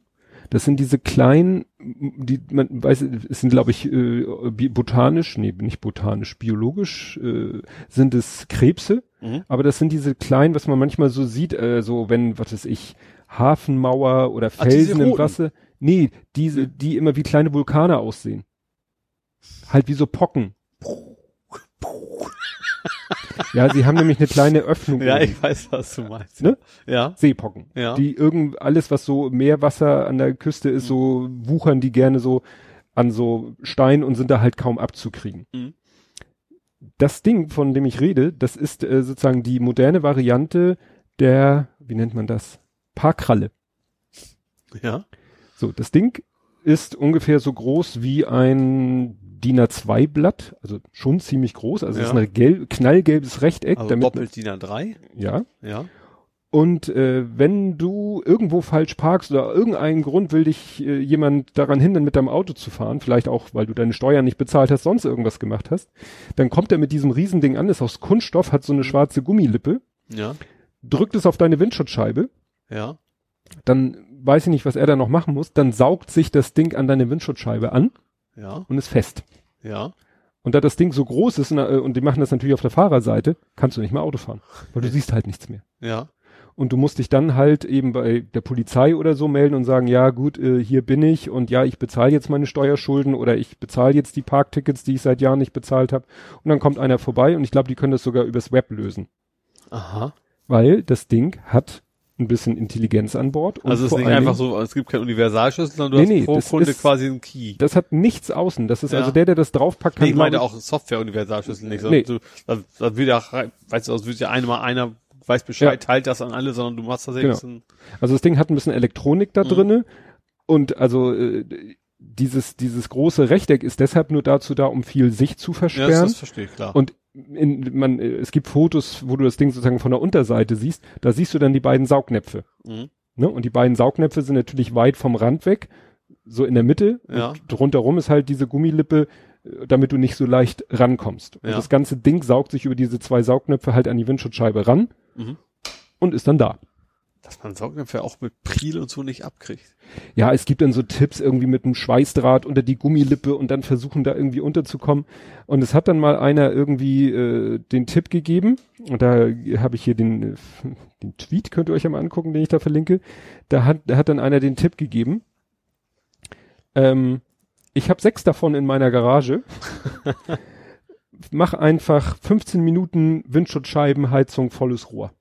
Das sind diese kleinen, die man weiß, es sind, glaube ich, äh, botanisch, nee, nicht botanisch, biologisch äh, sind es Krebse. Mhm. Aber das sind diese kleinen, was man manchmal so sieht, äh, so wenn, was weiß ich, Hafenmauer oder Ach, Felsen im roten. Wasser. Nee, diese, die immer wie kleine Vulkane aussehen. Halt wie so Pocken. Ja, sie haben nämlich eine kleine Öffnung. Ja, oben. ich weiß, was du meinst. Ne? Ja. Seepocken. Ja. Die irgend, alles, was so Meerwasser an der Küste ist, so wuchern die gerne so an so Stein und sind da halt kaum abzukriegen. Mhm. Das Ding, von dem ich rede, das ist äh, sozusagen die moderne Variante der, wie nennt man das? Parkralle. Ja. So, das Ding ist ungefähr so groß wie ein DIN A2 Blatt, also schon ziemlich groß, also es Ja. ist ein gelb, knallgelbes Rechteck, Also damit doppelt DIN A3. ja. Ja. Und äh, wenn du irgendwo falsch parkst oder irgendeinen Grund will dich äh, jemand daran hindern, mit deinem Auto zu fahren, vielleicht auch, weil du deine Steuern nicht bezahlt hast, sonst irgendwas gemacht hast, dann kommt er mit diesem Riesending an, ist aus Kunststoff, hat so eine schwarze Gummilippe, Ja. drückt es auf deine Windschutzscheibe, Ja. dann weiß ich nicht, was er da noch machen muss, dann saugt sich das Ding an deine Windschutzscheibe an Ja. und ist fest. Ja. Und da das Ding so groß ist und, äh, und die machen das natürlich auf der Fahrerseite, kannst du nicht mehr Auto fahren, weil du siehst halt nichts mehr. Ja. Und du musst dich dann halt eben bei der Polizei oder so melden und sagen, ja gut, äh, hier bin ich und ja, ich bezahle jetzt meine Steuerschulden oder ich bezahle jetzt die Parktickets, die ich seit Jahren nicht bezahlt habe. Und dann kommt einer vorbei und ich glaube, die können das sogar übers Web lösen. Aha. Weil das Ding hat ein bisschen Intelligenz an Bord. Also es ist nicht einfach so, es gibt keinen Universalschlüssel, sondern du Nee, nee, hast pro das Kunde ist- quasi einen Key. Das hat nichts außen. Das ist Ja. also der, der das draufpackt, kann Nee, ich meine auch Software-Universalschlüssel nicht. Nee. Du, da, da will ja, weißt du, es wird ja einmal einer weiß Bescheid, Ja. teilt das an alle, sondern du machst das jetzt ein, Also das Ding hat ein bisschen Elektronik da Mhm. drinne und also äh, dieses dieses große Rechteck ist deshalb nur dazu da, um viel Sicht zu ja, das, versperren. das verstehe ich, klar. Und in, man, äh, es gibt Fotos, wo du das Ding sozusagen von der Unterseite siehst. Da siehst du dann die beiden Saugnäpfe. Mhm. Ne? Und die beiden Saugnäpfe sind natürlich weit vom Rand weg, so in der Mitte. Ja. Und rundherum ist halt diese Gummilippe, äh, damit du nicht so leicht rankommst. Und Ja. das ganze Ding saugt sich über diese zwei Saugnäpfe halt an die Windschutzscheibe ran Mhm. und ist dann da. Dass man Saugnäpfe auch mit Priel und so nicht abkriegt. Ja, es gibt dann so Tipps irgendwie mit einem Schweißdraht unter die Gummilippe und dann versuchen da irgendwie unterzukommen. Und es hat dann mal einer irgendwie äh, den Tipp gegeben. Und da habe ich hier den, äh, den Tweet, könnt ihr euch ja mal angucken, den ich da verlinke. Da hat, da hat dann einer den Tipp gegeben. Ähm, ich habe sechs davon in meiner Garage. Mach einfach 15 Minuten Windschutzscheibenheizung volles Rohr.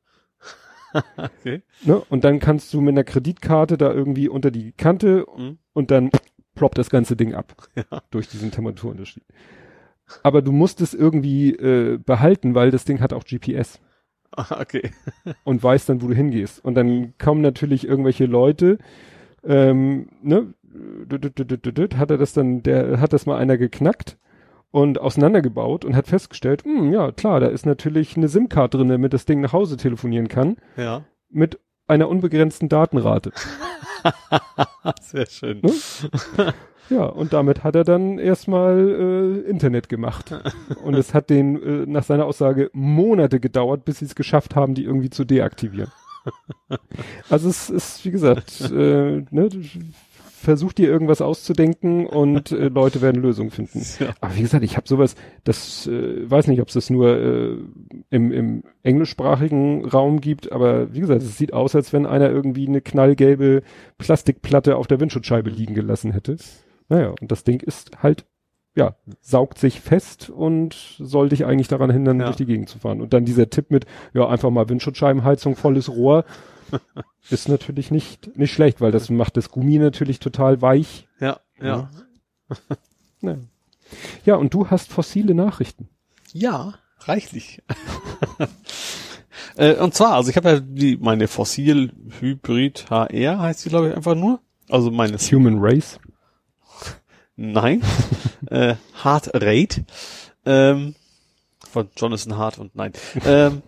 Okay. Ne? Und dann kannst du mit einer Kreditkarte da irgendwie unter die Kante Mhm. und dann ploppt das ganze Ding ab Ja. durch diesen Temperaturunterschied. Aber du musst es irgendwie äh, behalten, weil das Ding hat auch GPS. Ah, okay. und weiß dann, wo du hingehst. Und dann kommen natürlich irgendwelche Leute, ähm, ne, hat er das dann, der hat das mal einer geknackt und auseinandergebaut und hat festgestellt, hm, ja klar, da ist natürlich eine SIM-Card drin, damit das Ding nach Hause telefonieren kann. Ja. Mit einer unbegrenzten Datenrate. Sehr schön. Ne? Ja, und damit hat er dann erstmal äh, Internet gemacht. Und es hat den äh, nach seiner Aussage Monate gedauert, bis sie es geschafft haben, die irgendwie zu deaktivieren. Also es ist, wie gesagt, äh, ne, versucht dir irgendwas auszudenken und äh, Leute werden Lösungen finden. Ja. Aber wie gesagt, ich habe sowas, das äh, weiß nicht, ob es das nur äh, im, im englischsprachigen Raum gibt, aber wie gesagt, es sieht aus, als wenn einer irgendwie eine knallgelbe Plastikplatte auf der Windschutzscheibe liegen gelassen hätte. Naja, und das Ding ist halt, ja, saugt sich fest und soll dich eigentlich daran hindern, Ja. durch die Gegend zu fahren. Und dann dieser Tipp mit, ja, einfach mal Windschutzscheibenheizung, volles Rohr, ist natürlich nicht, nicht schlecht, weil das macht das Gummi natürlich total weich. Ja, ja. Ja, ja und du hast fossile Nachrichten. Ja, reichlich. äh, und zwar, also ich habe ja die, meine Fossil Hybrid HR heißt die, glaube ich, einfach nur. Also meine Human Race. Nein. äh, Heart Rate. Ähm, von Jonathan Hart und nein. ähm,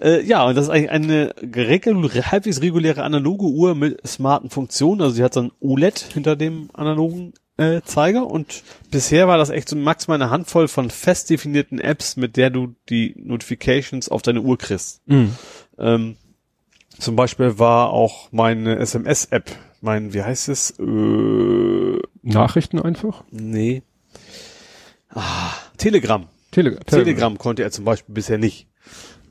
äh, ja, und das ist eigentlich eine regul halbwegs reguläre analoge Uhr mit smarten Funktionen. Also sie hat so ein OLED hinter dem analogen äh, Zeiger und bisher war das echt so maximal eine Handvoll von fest definierten Apps, mit der du die Notifications auf deine Uhr kriegst. Ähm, zum Beispiel war auch meine SMS-App, mein, wie heißt es? Äh, Nachrichten einfach? nee. Ah, Telegram. Tele Telegram konnte er zum Beispiel bisher nicht.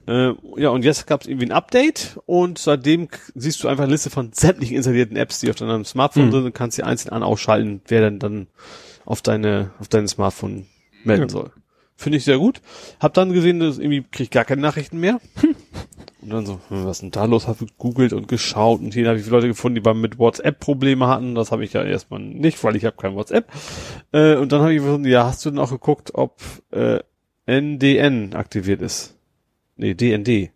Äh, ja, und jetzt gab es irgendwie ein Update und seitdem siehst du einfach eine Liste von sämtlichen installierten Apps, die auf deinem Smartphone Mhm. sind und kannst sie einzeln an ausschalten, wer denn dann auf deine, auf dein Smartphone melden Ja. soll. Finde ich sehr gut. Hab dann gesehen, dass irgendwie krieg ich gar keine Nachrichten mehr. Und dann so, hm, was ist denn da los? Hab gegoogelt und geschaut und hier habe ich viele Leute gefunden, die beim mit WhatsApp Probleme hatten. Das habe ich ja erstmal nicht, weil ich habe kein WhatsApp. Äh, und dann habe ich gefunden, ja, hast du denn auch geguckt, ob äh, NDN aktiviert ist? Nee, DND.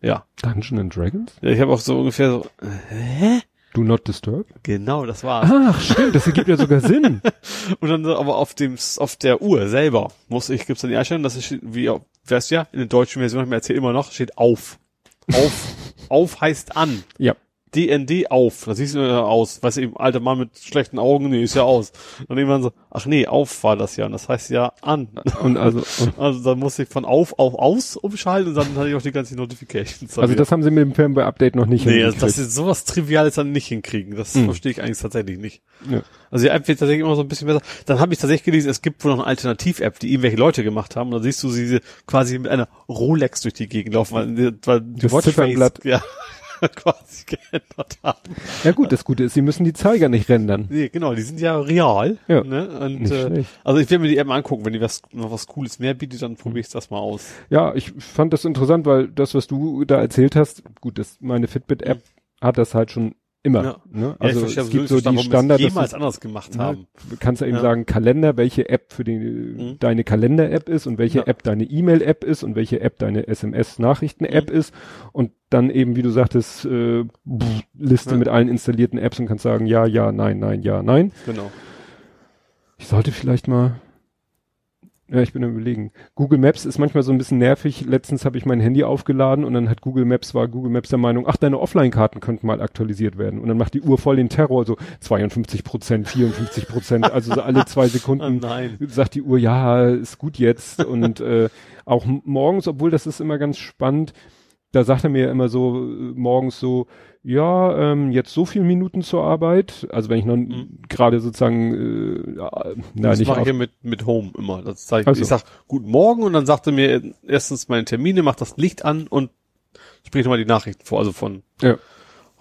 Ja. Dungeon and Dragons? ja ich habe auch so ungefähr so, hä? Do not disturb? Genau, das war's. Ach, stimmt, das ergibt ja sogar Sinn. Und dann so, aber auf dem, auf der Uhr selber muss ich, gibt's dann die Einstellung, dass steht, wie, weißt du ja, in der deutschen Version, ich mir erzählt immer noch, steht auf. Auf, auf heißt an. Ja. DND auf. Das siehst du ja aus. Weißt du, eben, alter Mann mit schlechten Augen, nee, ist ja aus. Und irgendwann so, ach nee, auf war das ja. Und das heißt ja an. Und also, Also dann musste ich von auf auf aus umschalten und dann hatte ich auch die ganzen Notifications. also das haben sie mit dem Firmware-Update noch nicht Nee, also das hingekriegt. ist sowas Triviales dann nicht hinkriegen. Das Hm. verstehe ich eigentlich tatsächlich nicht. Ja. Also die App wird tatsächlich immer so ein bisschen besser. Dann habe ich tatsächlich gelesen, es gibt wohl noch eine Alternativ-App, die irgendwelche Leute gemacht haben. Und da siehst du sie quasi mit einer Rolex durch die Gegend laufen, weil, weil die Das Ziffernblatt. ja, quasi geändert haben. ja gut, das Gute ist, sie müssen die Zeiger nicht rendern. Nee, genau, die sind ja real. Ja, ne? Und nicht äh, schlecht. also ich werde mir die App mal angucken, wenn die was noch was Cooles mehr bietet, dann probiere ich das mal aus. Ja, ich fand das interessant, weil das, was du da erzählt hast, gut, das, meine Fitbit-App hat das halt schon immer. Ja. Ne? Ja, ich Also verstehe es gibt so die warum wir es Standard, dass jemals du- anders gemacht ne, haben. du kannst ja eben Ja. sagen, Kalender, welche App für die, Mhm. deine Kalender-App ist und welche Ja. App deine E-Mail-App ist und welche App deine SMS-Nachrichten-App Mhm. ist und dann eben, wie du sagtest, äh, pff, Liste Ja. mit allen installierten Apps und kannst sagen, ja, ja, nein, nein, ja, nein. Genau. Ich sollte vielleicht mal. Ja, ich bin am überlegen. Google Maps ist manchmal so ein bisschen nervig. Letztens habe ich mein Handy aufgeladen und dann hat Google Maps, war Google Maps der Meinung, ach, deine Offline-Karten könnten mal aktualisiert werden. Und dann macht die Uhr voll den Terror, so 52 Prozent, 54 Prozent, also so alle zwei Oh Sekunden nein. sagt die Uhr, ja, ist gut jetzt. Und äh, auch morgens, obwohl das ist immer ganz spannend, da sagt er mir immer so äh, morgens so, ja, ähm, jetzt so viele Minuten zur Arbeit. Also wenn ich noch Mhm. gerade sozusagen, äh, ja, na, das nicht mache ich ja mit, mit Home immer. Das sag ich, Ach so. ich sag Guten Morgen und dann sagt er mir erstens meine Termine, macht das Licht an und spricht nochmal die Nachrichten vor. Also von Ja.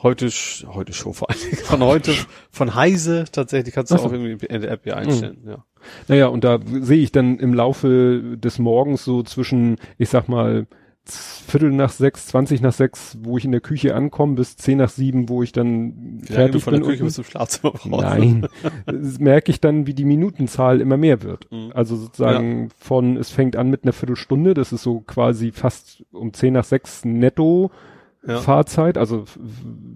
heute, heute Show vor Dingen. Von heute, von Heise tatsächlich kannst du Ach so. auch irgendwie in der App hier einstellen. Ja. Naja, und da sehe ich dann im Laufe des Morgens so zwischen, ich sag mal, Viertel nach sechs, zwanzig nach sechs, wo ich in der Küche ankomme, bis zehn nach sieben, wo ich dann Wie fertig von der bin. Küche bis zum Schlafzimmer brauchst. Nein, merke ich dann, wie die Minutenzahl immer mehr wird. Mhm. Also sozusagen von, es fängt an mit einer Viertelstunde, das ist so quasi fast um zehn nach sechs netto Ja. Fahrzeit, also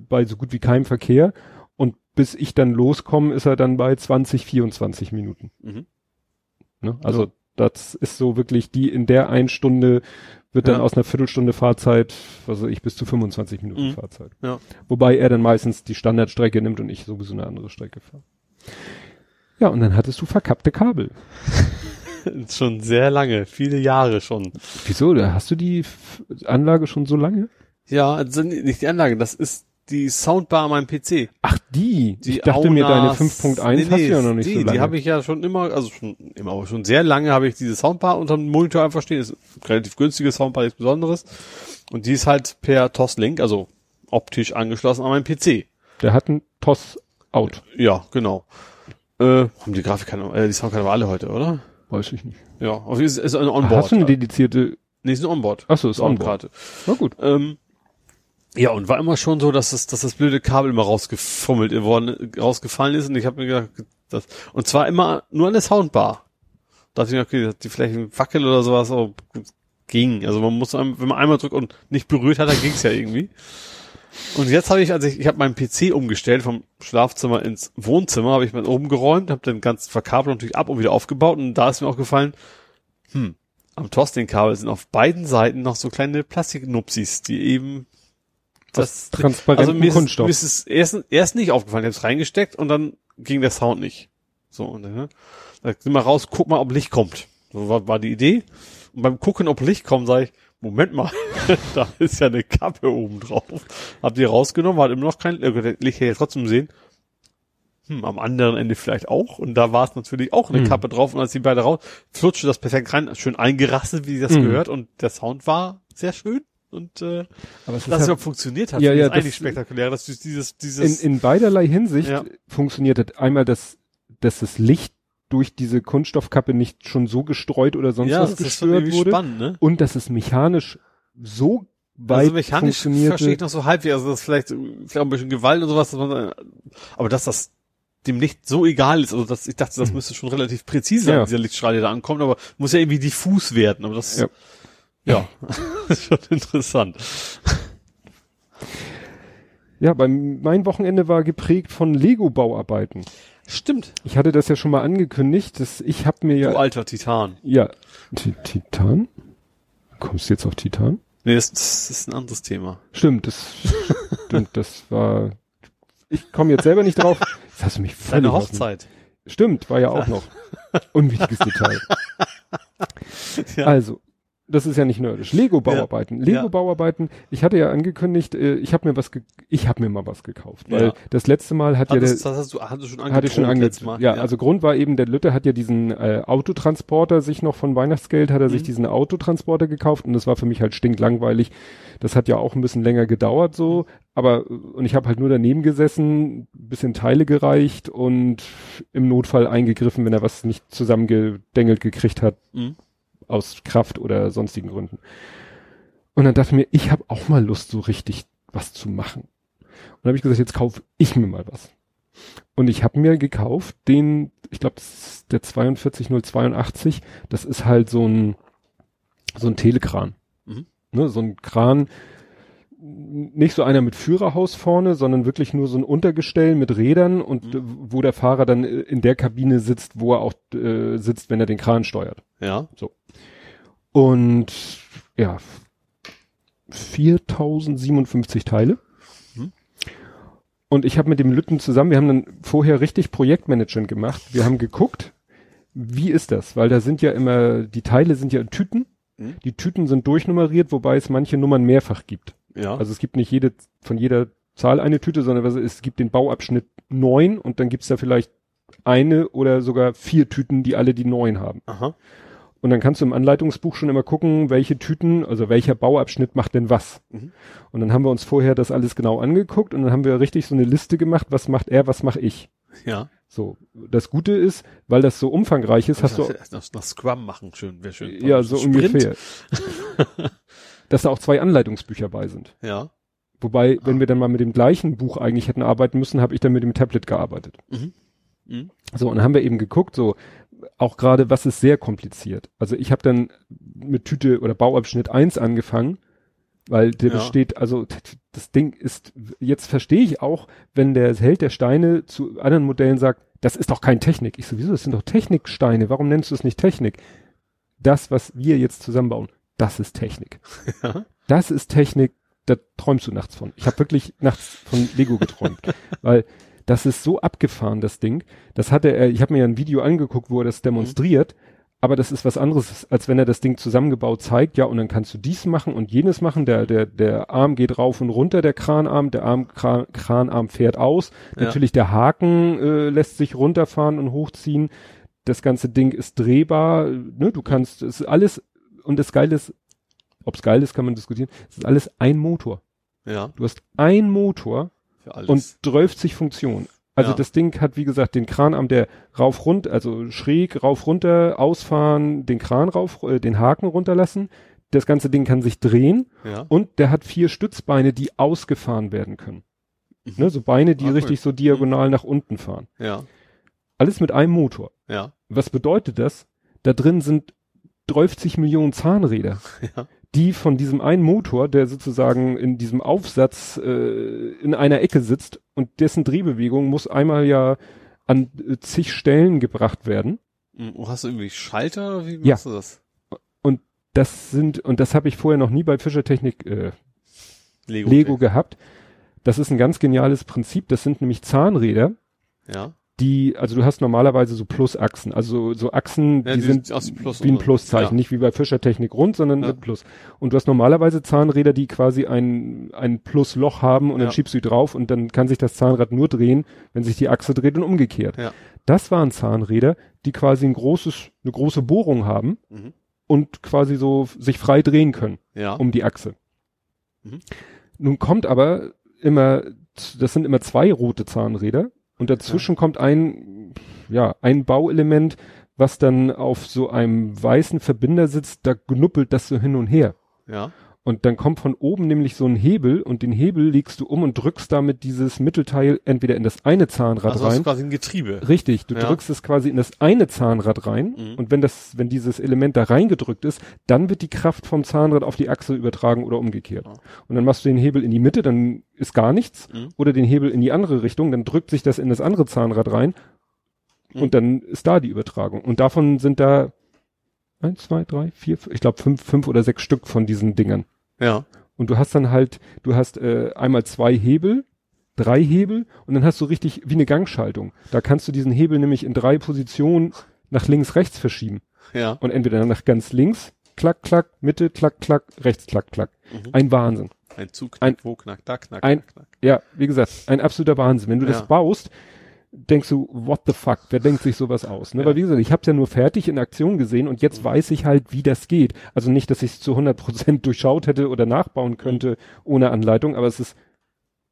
bei so gut wie keinem Verkehr. Und bis ich dann loskomme, ist er dann bei 20, 24 Minuten. Mhm. Ne? Also Ja. Das ist so wirklich die in der einen Stunde wird dann Ja. aus einer Viertelstunde Fahrzeit, was weiß ich, bis zu 25 Minuten Mhm. Fahrzeit. Ja. Wobei er dann meistens die Standardstrecke nimmt und ich sowieso eine andere Strecke fahre. Ja, und dann hattest du verkappte Kabel. Schon sehr lange, viele Jahre schon. Wieso? Hast du die Anlage schon so lange? Ja, also nicht die Anlage, das ist die Soundbar an meinem PC. Ach, die. Die ich dachte mir, deine Aunas- 5.1 hast du ja noch nicht die, so lange. Die habe ich ja schon immer, also schon immer, aber schon sehr lange habe ich diese Soundbar unterm Monitor einfach stehen. Das ist eine relativ günstige Soundbar, nichts Besonderes. Und die ist halt per TOS-Link, also optisch angeschlossen an meinen PC. Der hat ein TOS-Out. Ja, genau. Äh, haben die Grafikkarte, äh, die Soundkarte alle heute, oder? Weiß ich nicht. Ja, auf jeden Fall ist eine Onboard. Hast du eine dedizierte? nee, ist eine Onboard. Ach so, ist Onboard. Soundkarte. Na gut. Ähm, ja, und war immer schon so, dass das, dass das blöde Kabel immer rausgefummelt worden, rausgefallen ist und ich habe mir gedacht, das, und zwar immer nur an der Soundbar. Da dachte ich mir, okay, die vielleicht ein Wackel oder sowas so ging. Also man muss, wenn man einmal drückt und nicht berührt hat, dann ging's ja irgendwie. Und jetzt habe ich, also ich, ich habe meinen PC umgestellt vom Schlafzimmer ins Wohnzimmer, habe ich mal oben geräumt, habe den ganzen Verkabelung natürlich ab und wieder aufgebaut und da ist mir auch gefallen, hm, am Tosting-Kabel sind auf beiden Seiten noch so kleine Plastiknupsis, die eben Das transparenten also mir ist, Kunststoff. mir ist es erst, erst nicht aufgefallen, ich habe es reingesteckt und dann ging der Sound nicht. So, und dann, ne? Da geh mal raus, guck mal, ob Licht kommt. So war, war die Idee. Und beim Gucken, ob Licht kommt, sage ich, Moment mal, da ist ja eine Kappe oben drauf. Hab die rausgenommen, war immer noch kein äh, Licht hätte ich trotzdem sehen. Hm, am anderen Ende vielleicht auch. Und da war es natürlich auch eine Hm. Kappe drauf. Und als die beide raus, flutschte das perfekt rein, schön eingerastet, wie das Hm. gehört. Und der Sound war sehr schön. Und äh, Aber es dass es überhaupt funktioniert hat, Ja, ja, ist eigentlich das- spektakulär, dass du dieses, in, dieses, in beiderlei Hinsicht Ja. funktioniert das. Einmal, dass, dass das Licht durch diese Kunststoffkappe nicht schon so gestreut oder sonst ja, was gestört wurde. spannend, ne? Und dass es mechanisch so weit Also mechanisch verstehe ich noch so halbwegs, also das vielleicht, vielleicht auch ein bisschen Gewalt und sowas, dass man, aber dass das dem Licht so egal ist, also das, ich dachte, das müsste schon relativ präzise sein, Ja. dieser Lichtstrahl, der da ankommt, aber muss ja irgendwie diffus werden, aber das, Ja. Ja, das ist schon interessant. Ja, beim, mein Wochenende war geprägt von Lego-Bauarbeiten. Stimmt. Ich hatte das ja schon mal angekündigt, dass ich habe mir Du ja, alter Titan. ja, Ti- Titan? Kommst du jetzt auf Titan? Nee, das, das ist ein anderes Thema. Stimmt, das stimmt, das war. Ich komme jetzt selber nicht drauf. Jetzt hast du mich völlig Deine Hochzeit. Stimmt, war ja auch noch. Unwichtiges Detail. Ja. Also, das ist ja nicht nerdisch. Lego-Bauarbeiten. Ja. Lego-Bauarbeiten. Ich hatte ja angekündigt, äh, ich habe mir was, ge ich habe mir mal was gekauft, weil Ja. das letzte Mal hat ja der, Hattest, das hast du, hattest du schon hatte ich schon angekündigt. Ja, also Grund war eben, der Lütte hat ja diesen äh, Autotransporter sich noch von Weihnachtsgeld, hat er sich Mhm. diesen Autotransporter gekauft und das war für mich halt stinklangweilig. Das hat ja auch ein bisschen länger gedauert so, aber und ich habe halt nur daneben gesessen, bisschen Teile gereicht und im Notfall eingegriffen, wenn er was nicht zusammengedengelt gekriegt hat Mhm. Aus Kraft oder sonstigen Gründen. Und dann dachte ich mir, ich habe auch mal Lust, so richtig was zu machen. Und dann habe ich gesagt, jetzt kaufe ich mir mal was. Und ich habe mir gekauft den, ich glaube, das ist der 42082, das ist halt so ein so ein Telekran. Mhm. Ne, so ein Kran, nicht so einer mit Führerhaus vorne, sondern wirklich nur so ein Untergestell mit Rädern und Mhm. wo der Fahrer dann in der Kabine sitzt, wo er auch äh, sitzt, wenn er den Kran steuert. Ja. Und ja, 4057 Teile. Mhm. Und ich habe mit dem Lütten zusammen, wir haben dann vorher richtig Projektmanagement gemacht. Wir haben geguckt, wie ist das? Weil da sind ja immer, die Teile sind ja in Tüten. Mhm. Die Tüten sind durchnummeriert, wobei es manche Nummern mehrfach gibt. Ja. Also es gibt nicht jede, von jeder Zahl eine Tüte, sondern es gibt den Bauabschnitt neun und dann gibt's da vielleicht eine oder sogar vier Tüten, die alle die neun haben. Aha. Und dann kannst du im Anleitungsbuch schon immer gucken, welche Tüten, also welcher Bauabschnitt macht denn was. Mhm. Und dann haben wir uns vorher das alles genau angeguckt und dann haben wir richtig so eine Liste gemacht, was macht er, was mache ich. Ja. So, das Gute ist, weil das so umfangreich ist, hast du noch, Scrum machen, schön, wäre schön. ja so Sprint. ungefähr. dass da auch zwei Anleitungsbücher bei sind. Ja. Wobei, wenn Ah. wir dann mal mit dem gleichen Buch eigentlich hätten arbeiten müssen, habe ich dann mit dem Tablet gearbeitet. Mhm. Mhm. So, und dann haben wir eben geguckt, so auch gerade, was ist sehr kompliziert. Also ich habe dann mit Tüte oder Bauabschnitt 1 angefangen, weil der Ja. besteht, also das Ding ist, jetzt verstehe ich auch, wenn der Held der Steine zu anderen Modellen sagt, das ist doch kein Technik. Ich sowieso, das sind doch Techniksteine, warum nennst du es nicht Technik? Das, was wir jetzt zusammenbauen, das ist Technik. Ja. Das ist Technik, da träumst du nachts von. Ich habe wirklich nachts von Lego geträumt, weil das ist so abgefahren, das Ding. Das hatte er, ich habe mir ja ein Video angeguckt, wo er das demonstriert, aber das ist was anderes, als wenn er das Ding zusammengebaut zeigt, ja, und dann kannst du dies machen und jenes machen, der, der, der Arm geht rauf und runter, der Kranarm, der Arm, Kran, Kranarm fährt aus, Ja. natürlich der Haken äh, lässt sich runterfahren und hochziehen, das ganze Ding ist drehbar, ne, du kannst, es ist alles, und das Geile ist, ob's geil ist, kann man diskutieren, es ist alles ein Motor. Ja. Du hast ein Motor. Und 12 Funktionen. Also Ja. das Ding hat, wie gesagt, den Kranarm, der rauf rund, also schräg rauf runter, ausfahren, den Kran rauf, äh, den Haken runterlassen. Das ganze Ding kann sich drehen ja. und der hat vier Stützbeine, die ausgefahren werden können. Mhm. Ne, so Beine, die Ah, cool. richtig so diagonal nach unten fahren. Ja. Alles mit einem Motor. Ja. Was bedeutet das? Da drin sind 30 Millionen Zahnräder. Ja. Die von diesem einen Motor, der sozusagen in diesem Aufsatz äh, in einer Ecke sitzt und dessen Drehbewegung muss einmal ja an äh, zig Stellen gebracht werden. Mhm. Oh, hast du irgendwie Schalter oder wie Ja. machst du das? Das sind, und das habe ich vorher noch nie bei Fischer Technik äh, Lego. Lego gehabt. Das ist ein ganz geniales Prinzip. Das sind nämlich Zahnräder, Ja. Die, also du hast normalerweise so Plusachsen, also so Achsen, Ja, die die sind wie ein. Pluszeichen, Ja. nicht wie bei Fischer Technik rund, sondern Ja. mit Plus. Und du hast normalerweise Zahnräder, die quasi ein, ein Plusloch haben und dann schiebst du drauf und dann kann sich das Zahnrad nur drehen, wenn sich die Achse dreht und umgekehrt. Das waren Zahnräder, die quasi ein großes, eine große Bohrung haben Mhm. und quasi so sich frei drehen können um die Achse. Mhm. Nun kommt aber immer, das sind immer zwei rote Zahnräder und dazwischen kommt ein, ja, ein Bauelement, was dann auf so einem weißen Verbinder sitzt, da knuppelt das so hin und her. ja. Und dann kommt von oben nämlich so ein Hebel und den Hebel legst du um und drückst damit dieses Mittelteil entweder in das eine Zahnrad Also rein. du quasi ein Getriebe. Richtig, du Ja. drückst es quasi in das eine Zahnrad rein Mhm. und wenn das, wenn dieses Element da reingedrückt ist, dann wird die Kraft vom Zahnrad auf die Achse übertragen oder umgekehrt. Ja. Und dann machst du den Hebel in die Mitte, dann ist gar nichts. Mhm. Oder den Hebel in die andere Richtung, dann drückt sich das in das andere Zahnrad rein Mhm. und dann ist da die Übertragung. Und davon sind da eins, zwei, drei, vier, ich glaube fünf, fünf oder sechs Stück von diesen Dingern. Ja. Und du hast dann halt, du hast äh, einmal zwei Hebel, drei Hebel und dann hast du richtig wie eine Gangschaltung. Da kannst du diesen Hebel nämlich in drei Positionen nach links, rechts verschieben. Ja. Und entweder nach ganz links, klack, klack, Mitte, klack, klack, rechts, klack, klack. Mhm. Ein Wahnsinn. Ein Zug, Ein- knack, wo, knack, da, knack, ein- knack, knack. Ja, wie gesagt, ein absoluter Wahnsinn. Wenn du Ja. das baust, denkst du, what the fuck, wer denkt sich sowas aus? Ne? Ja. Weil wie gesagt, ich habe es ja nur fertig in Aktion gesehen und jetzt weiß ich halt, wie das geht. Also nicht, dass ich es zu 100 Prozent durchschaut hätte oder nachbauen könnte ohne Anleitung, aber es ist,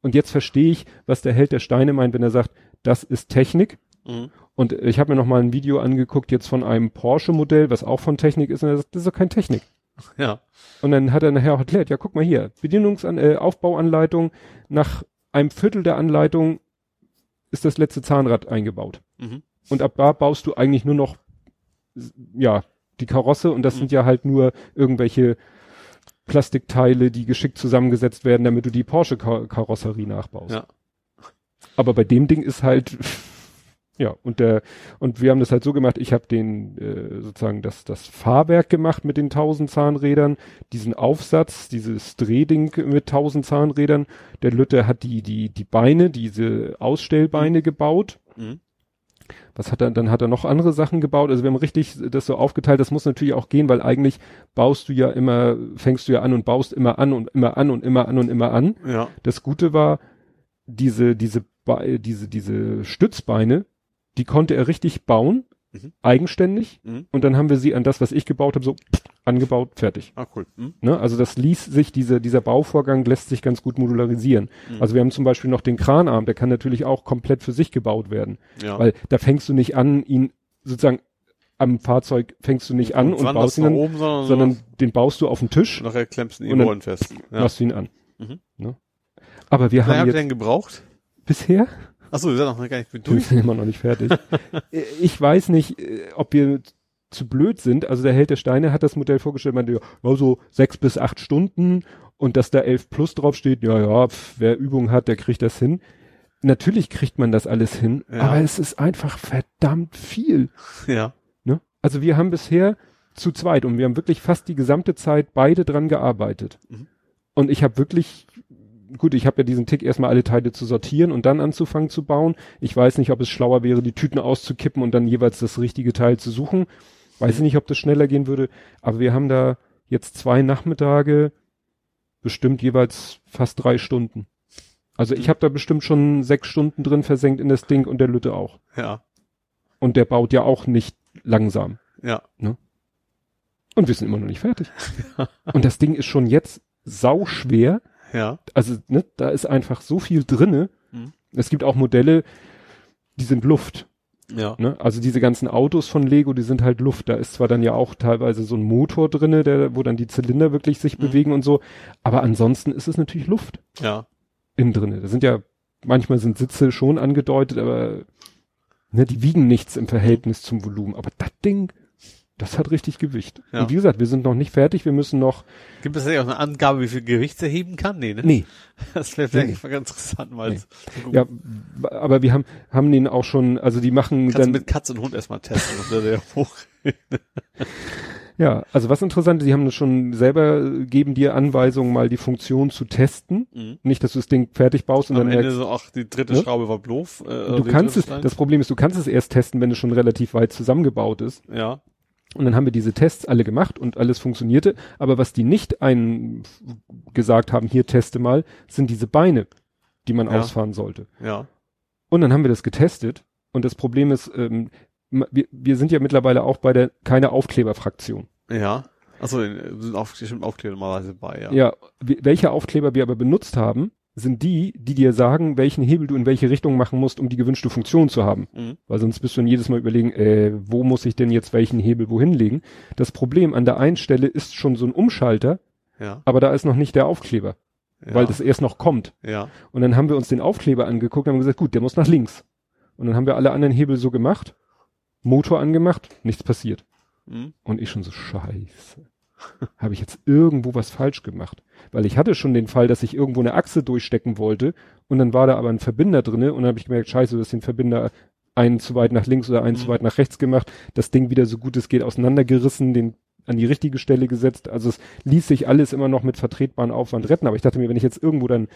und jetzt verstehe ich, was der Held der Steine meint, wenn er sagt, das ist Technik. Mhm. Und ich habe mir noch mal ein Video angeguckt jetzt von einem Porsche-Modell, was auch von Technik ist, und er sagt, das ist doch kein Technik. Ja. Und dann hat er nachher auch erklärt, ja, guck mal hier, Bedienungsan äh, Aufbauanleitung, nach einem Viertel der Anleitung ist das letzte Zahnrad eingebaut. Mhm. Und ab da baust du eigentlich nur noch, ja, die Karosse und das Mhm. sind ja halt nur irgendwelche Plastikteile, die geschickt zusammengesetzt werden, damit du die Porsche-Karosserie nachbaust. Ja. Aber bei dem Ding ist halt, ja, und der, und wir haben das halt so gemacht, ich habe den, äh, sozusagen das, das Fahrwerk gemacht mit den tausend Zahnrädern, diesen Aufsatz, dieses Drehding mit tausend Zahnrädern. Der Lütte hat die, die, die Beine, diese Ausstellbeine gebaut. Mhm. Was hat er, dann hat er noch andere Sachen gebaut. Also wir haben richtig das so aufgeteilt. Das muss natürlich auch gehen, weil eigentlich baust du ja immer, fängst du ja an und baust immer an und immer an und immer an und immer an. Ja. Das Gute war, diese, diese, diese, diese Stützbeine, die konnte er richtig bauen, Mhm. eigenständig. Mhm. Und dann haben wir sie an das, was ich gebaut habe, so angebaut, fertig. Ah, cool. Mhm. Ne? Also das ließ sich, diese, dieser Bauvorgang lässt sich ganz gut modularisieren. Mhm. Also wir haben zum Beispiel noch den Kranarm, der kann natürlich auch komplett für sich gebaut werden. Ja. Weil da fängst du nicht an, ihn sozusagen am Fahrzeug fängst du nicht an und, wanderst baust ihn dann, oben, sondern, sondern den baust du auf den Tisch, nachher klemmst du und ihn dann Ohren fest. Ja. machst du ihn an. Mhm. Ne? Aber wir Wie lange haben habt ihr denn gebraucht? bisher, Achso, wir sind noch gar nicht mit wir durch. sind immer noch nicht fertig. ich weiß nicht, äh, ob wir zu blöd sind. Also der Held der Steine hat das Modell vorgestellt, meinte, ja, so sechs bis acht Stunden und dass da elf plus draufsteht, ja, ja, pf, wer Übung hat, der kriegt das hin. Natürlich kriegt man das alles hin, Ja. aber es ist einfach verdammt viel. Ja. Ne? Also wir haben bisher zu zweit und wir haben wirklich fast die gesamte Zeit beide dran gearbeitet. Mhm. Und ich habe wirklich, gut, ich habe ja diesen Tick erstmal alle Teile zu sortieren und dann anzufangen zu bauen. Ich weiß nicht, ob es schlauer wäre, die Tüten auszukippen und dann jeweils das richtige Teil zu suchen. Weiß ich nicht, ob das schneller gehen würde, aber wir haben da jetzt zwei Nachmittage, bestimmt jeweils fast drei Stunden. Also ich habe da bestimmt schon sechs Stunden drin versenkt in das Ding und der Lütte auch. Ja. Und der baut ja auch nicht langsam. Ja. Und wir sind immer noch nicht fertig. und das Ding ist schon jetzt sau schwer. Ja. Also, ne, da ist einfach so viel drinne. Mhm. Es gibt auch Modelle, die sind Luft. Ja. Ne? Also diese ganzen Autos von Lego, die sind halt Luft. Da ist zwar dann ja auch teilweise so ein Motor drinne, der, wo dann die Zylinder wirklich sich Mhm. bewegen und so. Aber ansonsten ist es natürlich Luft Ja. innen drinne. Da sind ja, manchmal sind Sitze schon angedeutet, aber ne, die wiegen nichts im Verhältnis zum Volumen. Aber das Ding, das hat richtig Gewicht. Ja. Und wie gesagt, wir sind noch nicht fertig. Wir müssen noch, Gibt es ja auch eine Angabe, wie viel Gewicht er heben kann? Nee, ne? nee, Das wäre Nee. vielleicht mal ganz interessant, mal Nee. Ja, aber wir haben, haben den auch schon, also die machen Kannst dann, mit Katz und Hund erstmal testen, ob der hoch. ja, also was interessant ist, die haben das schon selber, äh, geben dir Anweisungen, mal die Funktion zu testen. Mhm. Nicht, dass du das Ding fertig baust und Am dann Ende merkst, so, ach, die dritte Ne? Schraube war doof. Äh, du die kannst es, das Problem ist, du kannst es erst testen, wenn es schon relativ weit zusammengebaut ist. Ja. Und dann haben wir diese Tests alle gemacht und alles funktionierte. Aber was die nicht ein gesagt haben, hier teste mal, sind diese Beine, die man Ja. ausfahren sollte. Ja. Und dann haben wir das getestet. Und das Problem ist, ähm, wir, wir sind ja mittlerweile auch bei der keine Aufkleberfraktion. Ja. Achso, sind auf, bestimmt Aufkleber normalerweise bei, ja. Ja, wie- welche Aufkleber wir aber benutzt haben, sind die, die dir sagen, welchen Hebel du in welche Richtung machen musst, um die gewünschte Funktion zu haben. Mhm. Weil sonst bist du dann jedes Mal überlegen, äh, wo muss ich denn jetzt welchen Hebel wohin legen? Das Problem an der einen Stelle ist schon so ein Umschalter, Ja. aber da ist noch nicht der Aufkleber, ja. weil das erst noch kommt. Ja. Und dann haben wir uns den Aufkleber angeguckt und haben gesagt, gut, der muss nach links. Und dann haben wir alle anderen Hebel so gemacht, Motor angemacht, nichts passiert. Mhm. Und ich schon so, scheiße. Habe ich jetzt irgendwo was falsch gemacht? Weil ich hatte schon den Fall, dass ich irgendwo eine Achse durchstecken wollte und dann war da aber ein Verbinder drinne und dann habe ich gemerkt, scheiße, du hast den Verbinder einen zu weit nach links oder einen zu Mhm. weit nach rechts gemacht, das Ding wieder so gut es geht auseinandergerissen, den an die richtige Stelle gesetzt. Also es ließ sich alles immer noch mit vertretbarem Aufwand retten. Aber ich dachte mir, wenn ich jetzt irgendwo dann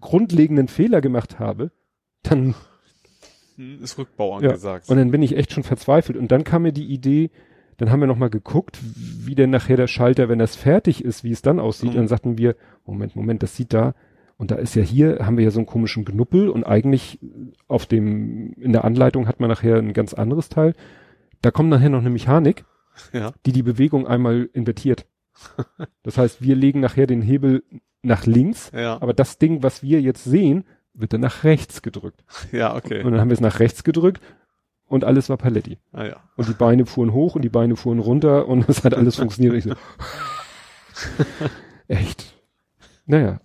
grundlegenden Fehler gemacht habe, dann Mhm. Ist Rückbau Ja. angesagt. und dann bin ich echt schon verzweifelt. Und dann kam mir die Idee, dann haben wir nochmal geguckt, wie denn nachher der Schalter, wenn das fertig ist, wie es dann aussieht. Mhm. Und dann sagten wir, Moment, Moment, das sieht da, und da ist ja hier, haben wir ja so einen komischen Knuppel und eigentlich auf dem, in der Anleitung hat man nachher ein ganz anderes Teil. Da kommt nachher noch eine Mechanik, ja. die die Bewegung einmal invertiert. Das heißt, wir legen nachher den Hebel nach links, Ja. aber das Ding, was wir jetzt sehen, wird dann nach rechts gedrückt. Ja, okay. Und dann haben wir es nach rechts gedrückt und alles war Paletti. Ah, ja. Und die Beine fuhren hoch und die Beine fuhren runter und es hat alles funktioniert. Ich so, echt. Naja.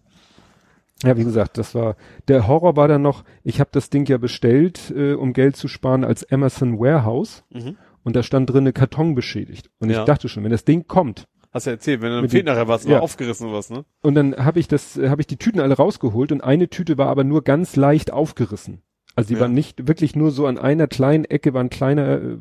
Ja, wie gesagt, das war, der Horror war dann noch, ich habe das Ding ja bestellt, äh, um Geld zu sparen als Emerson Warehouse Mhm. und da stand drinne Karton beschädigt. Und Ja. ich dachte schon, wenn das Ding kommt, Hast ja erzählt, wenn dann fehlt nachher was, Ja. aufgerissen oder was, ne? und dann habe ich das, äh, habe ich die Tüten alle rausgeholt und eine Tüte war aber nur ganz leicht aufgerissen. Also die Ja. war nicht wirklich nur so an einer kleinen Ecke war ein kleiner, äh,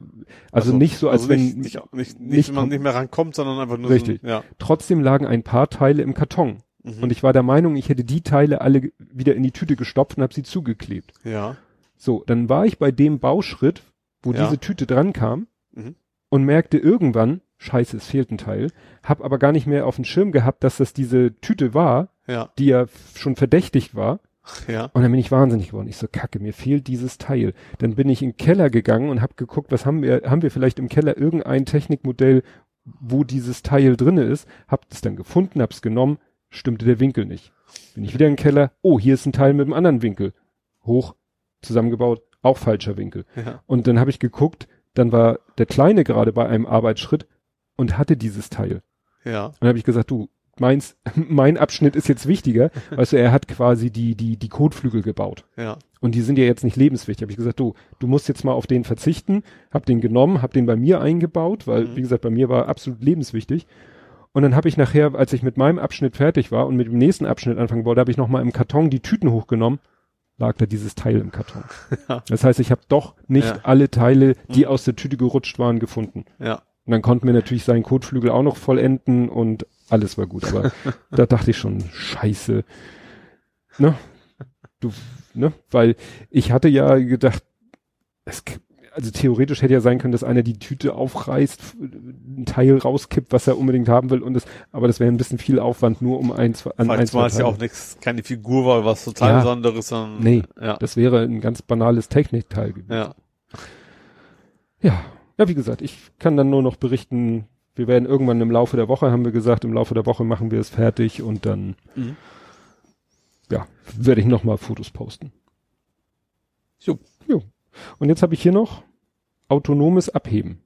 also Ach so, nicht so, als also wenn nicht, nicht, nicht, nicht, nicht wenn man nicht mehr rankommt, sondern einfach nur Richtig. so, ja. trotzdem lagen ein paar Teile im Karton. Mhm. Und ich war der Meinung, ich hätte die Teile alle wieder in die Tüte gestopft und habe sie zugeklebt. ja. So, dann war ich bei dem Bauschritt, wo Ja. diese Tüte dran kam Mhm. und merkte irgendwann, scheiße, es fehlt ein Teil, hab aber gar nicht mehr auf dem Schirm gehabt, dass das diese Tüte war, Ja. die ja schon verdächtig war. Ja. Und dann bin ich wahnsinnig geworden. Ich so, kacke, mir fehlt dieses Teil. Dann bin ich in den Keller gegangen und hab geguckt, was haben wir, haben wir vielleicht im Keller irgendein Technikmodell, wo dieses Teil drinne ist, hab es dann gefunden, hab's genommen, stimmte der Winkel nicht. Bin ich wieder im Keller, oh, hier ist ein Teil mit einem anderen Winkel. Hoch, zusammengebaut, auch falscher Winkel. Ja. Und dann habe ich geguckt, dann war der Kleine gerade bei einem Arbeitsschritt und hatte dieses Teil. Ja. Und dann habe ich gesagt, du, meins, mein Abschnitt ist jetzt wichtiger. weißt du, er hat quasi die, die, die Kotflügel gebaut. Ja. Und die sind ja jetzt nicht lebenswichtig. Habe ich gesagt, du, du musst jetzt mal auf den verzichten. Hab den genommen, hab den bei mir eingebaut, weil, Mhm. wie gesagt, bei mir war absolut lebenswichtig. Und dann habe ich nachher, als ich mit meinem Abschnitt fertig war und mit dem nächsten Abschnitt anfangen wollte, habe ich nochmal im Karton die Tüten hochgenommen, lag da dieses Teil im Karton. Ja. Das heißt, ich habe doch nicht Ja. alle Teile, die Mhm. aus der Tüte gerutscht waren, gefunden. Ja. Und dann konnten wir natürlich seinen Kotflügel auch noch vollenden und alles war gut. Aber da dachte ich schon, scheiße. Ne? Du, ne? Weil ich hatte ja gedacht, es, also theoretisch hätte ja sein können, dass einer die Tüte aufreißt, ein Teil rauskippt, was er unbedingt haben will und das, aber das wäre ein bisschen viel Aufwand, nur um eins an eins zumal es ja auch nichts, keine Figur war, was total Ja. Besonderes, sondern, Nee. ja. Das wäre ein ganz banales Technikteil gewesen. Ja. Ja, ja, wie gesagt, ich kann dann nur noch berichten, wir werden irgendwann im Laufe der Woche, haben wir gesagt, im Laufe der Woche machen wir es fertig und dann, Mhm. ja, werde ich nochmal Fotos posten. Jo. Jo. Und jetzt habe ich hier noch autonomes Abheben.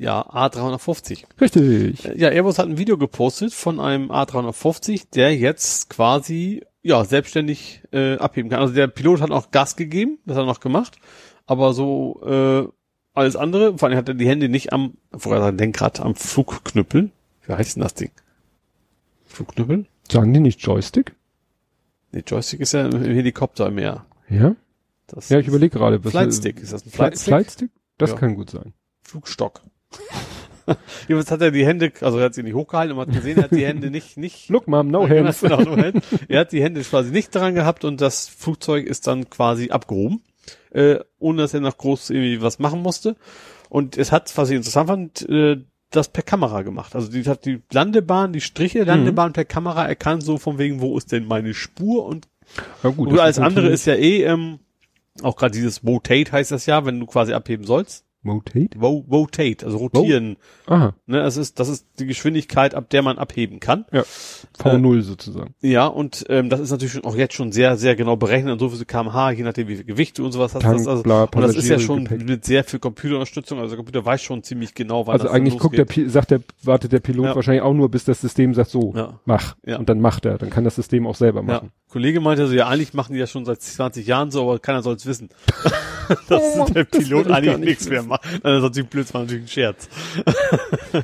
Ja, A350. Richtig. Ja, Airbus hat ein Video gepostet von einem A350, der jetzt quasi ja selbstständig äh, abheben kann. Also der Pilot hat auch Gas gegeben, das hat er noch gemacht, aber so äh, alles andere, vor allem hat er die Hände nicht am, vorher sein Lenkrad am Flugknüppel. Wie heißt denn das Ding? Flugknüppel? Sagen die nicht Joystick? Nee, Joystick ist ja im Helikopter mehr. Ja? Das Ja, ich überlege gerade. was- Flightstick, ist das ein Fli- Flightstick? Flightstick? Das Ja. kann gut sein. Flugstock. Jedenfalls hat er die Hände, also er hat sie nicht hochgehalten und man hat gesehen, er hat die Hände nicht, nicht Look, Mom, no hands. Genau, no hand. Er hat die Hände quasi nicht dran gehabt und das Flugzeug ist dann quasi abgehoben, äh, ohne dass er noch groß irgendwie was machen musste. Und es hat, was ich interessant fand, äh, das per Kamera gemacht. Also die hat die Landebahn, die Striche der Mhm. Landebahn per Kamera erkannt, so von wegen, wo ist denn meine Spur und Ja, gut, und alles andere ist ja eh, ähm, auch gerade dieses Rotate heißt das ja, wenn du quasi abheben sollst. Motate? Ro Rotate, also rotieren. Aha. Ne, das ist, das ist die Geschwindigkeit, ab der man abheben kann. Ja. V0 sozusagen. Ja, und ähm, das ist natürlich schon, auch jetzt schon sehr, sehr genau berechnet und so viel kmh, je nachdem wie viel Gewicht du und sowas hast. Tank, das, also, bla, und das ist ja schon Passagiergepäck. mit sehr viel Computerunterstützung. Also der Computer weiß schon ziemlich genau, wann Also eigentlich guckt der. Pi- sagt der, wartet der Pilot Ja. wahrscheinlich auch nur, bis das System sagt, so, Ja. mach. Ja. Und dann macht er. Dann kann das System auch selber Ja. Kollege meinte so, ja, eigentlich machen die ja schon seit 20 Jahren so, aber keiner soll es wissen. dass Oh, der das Pilot ich eigentlich nichts mehr macht. Also, Das ist natürlich blöd, das war natürlich ein Scherz.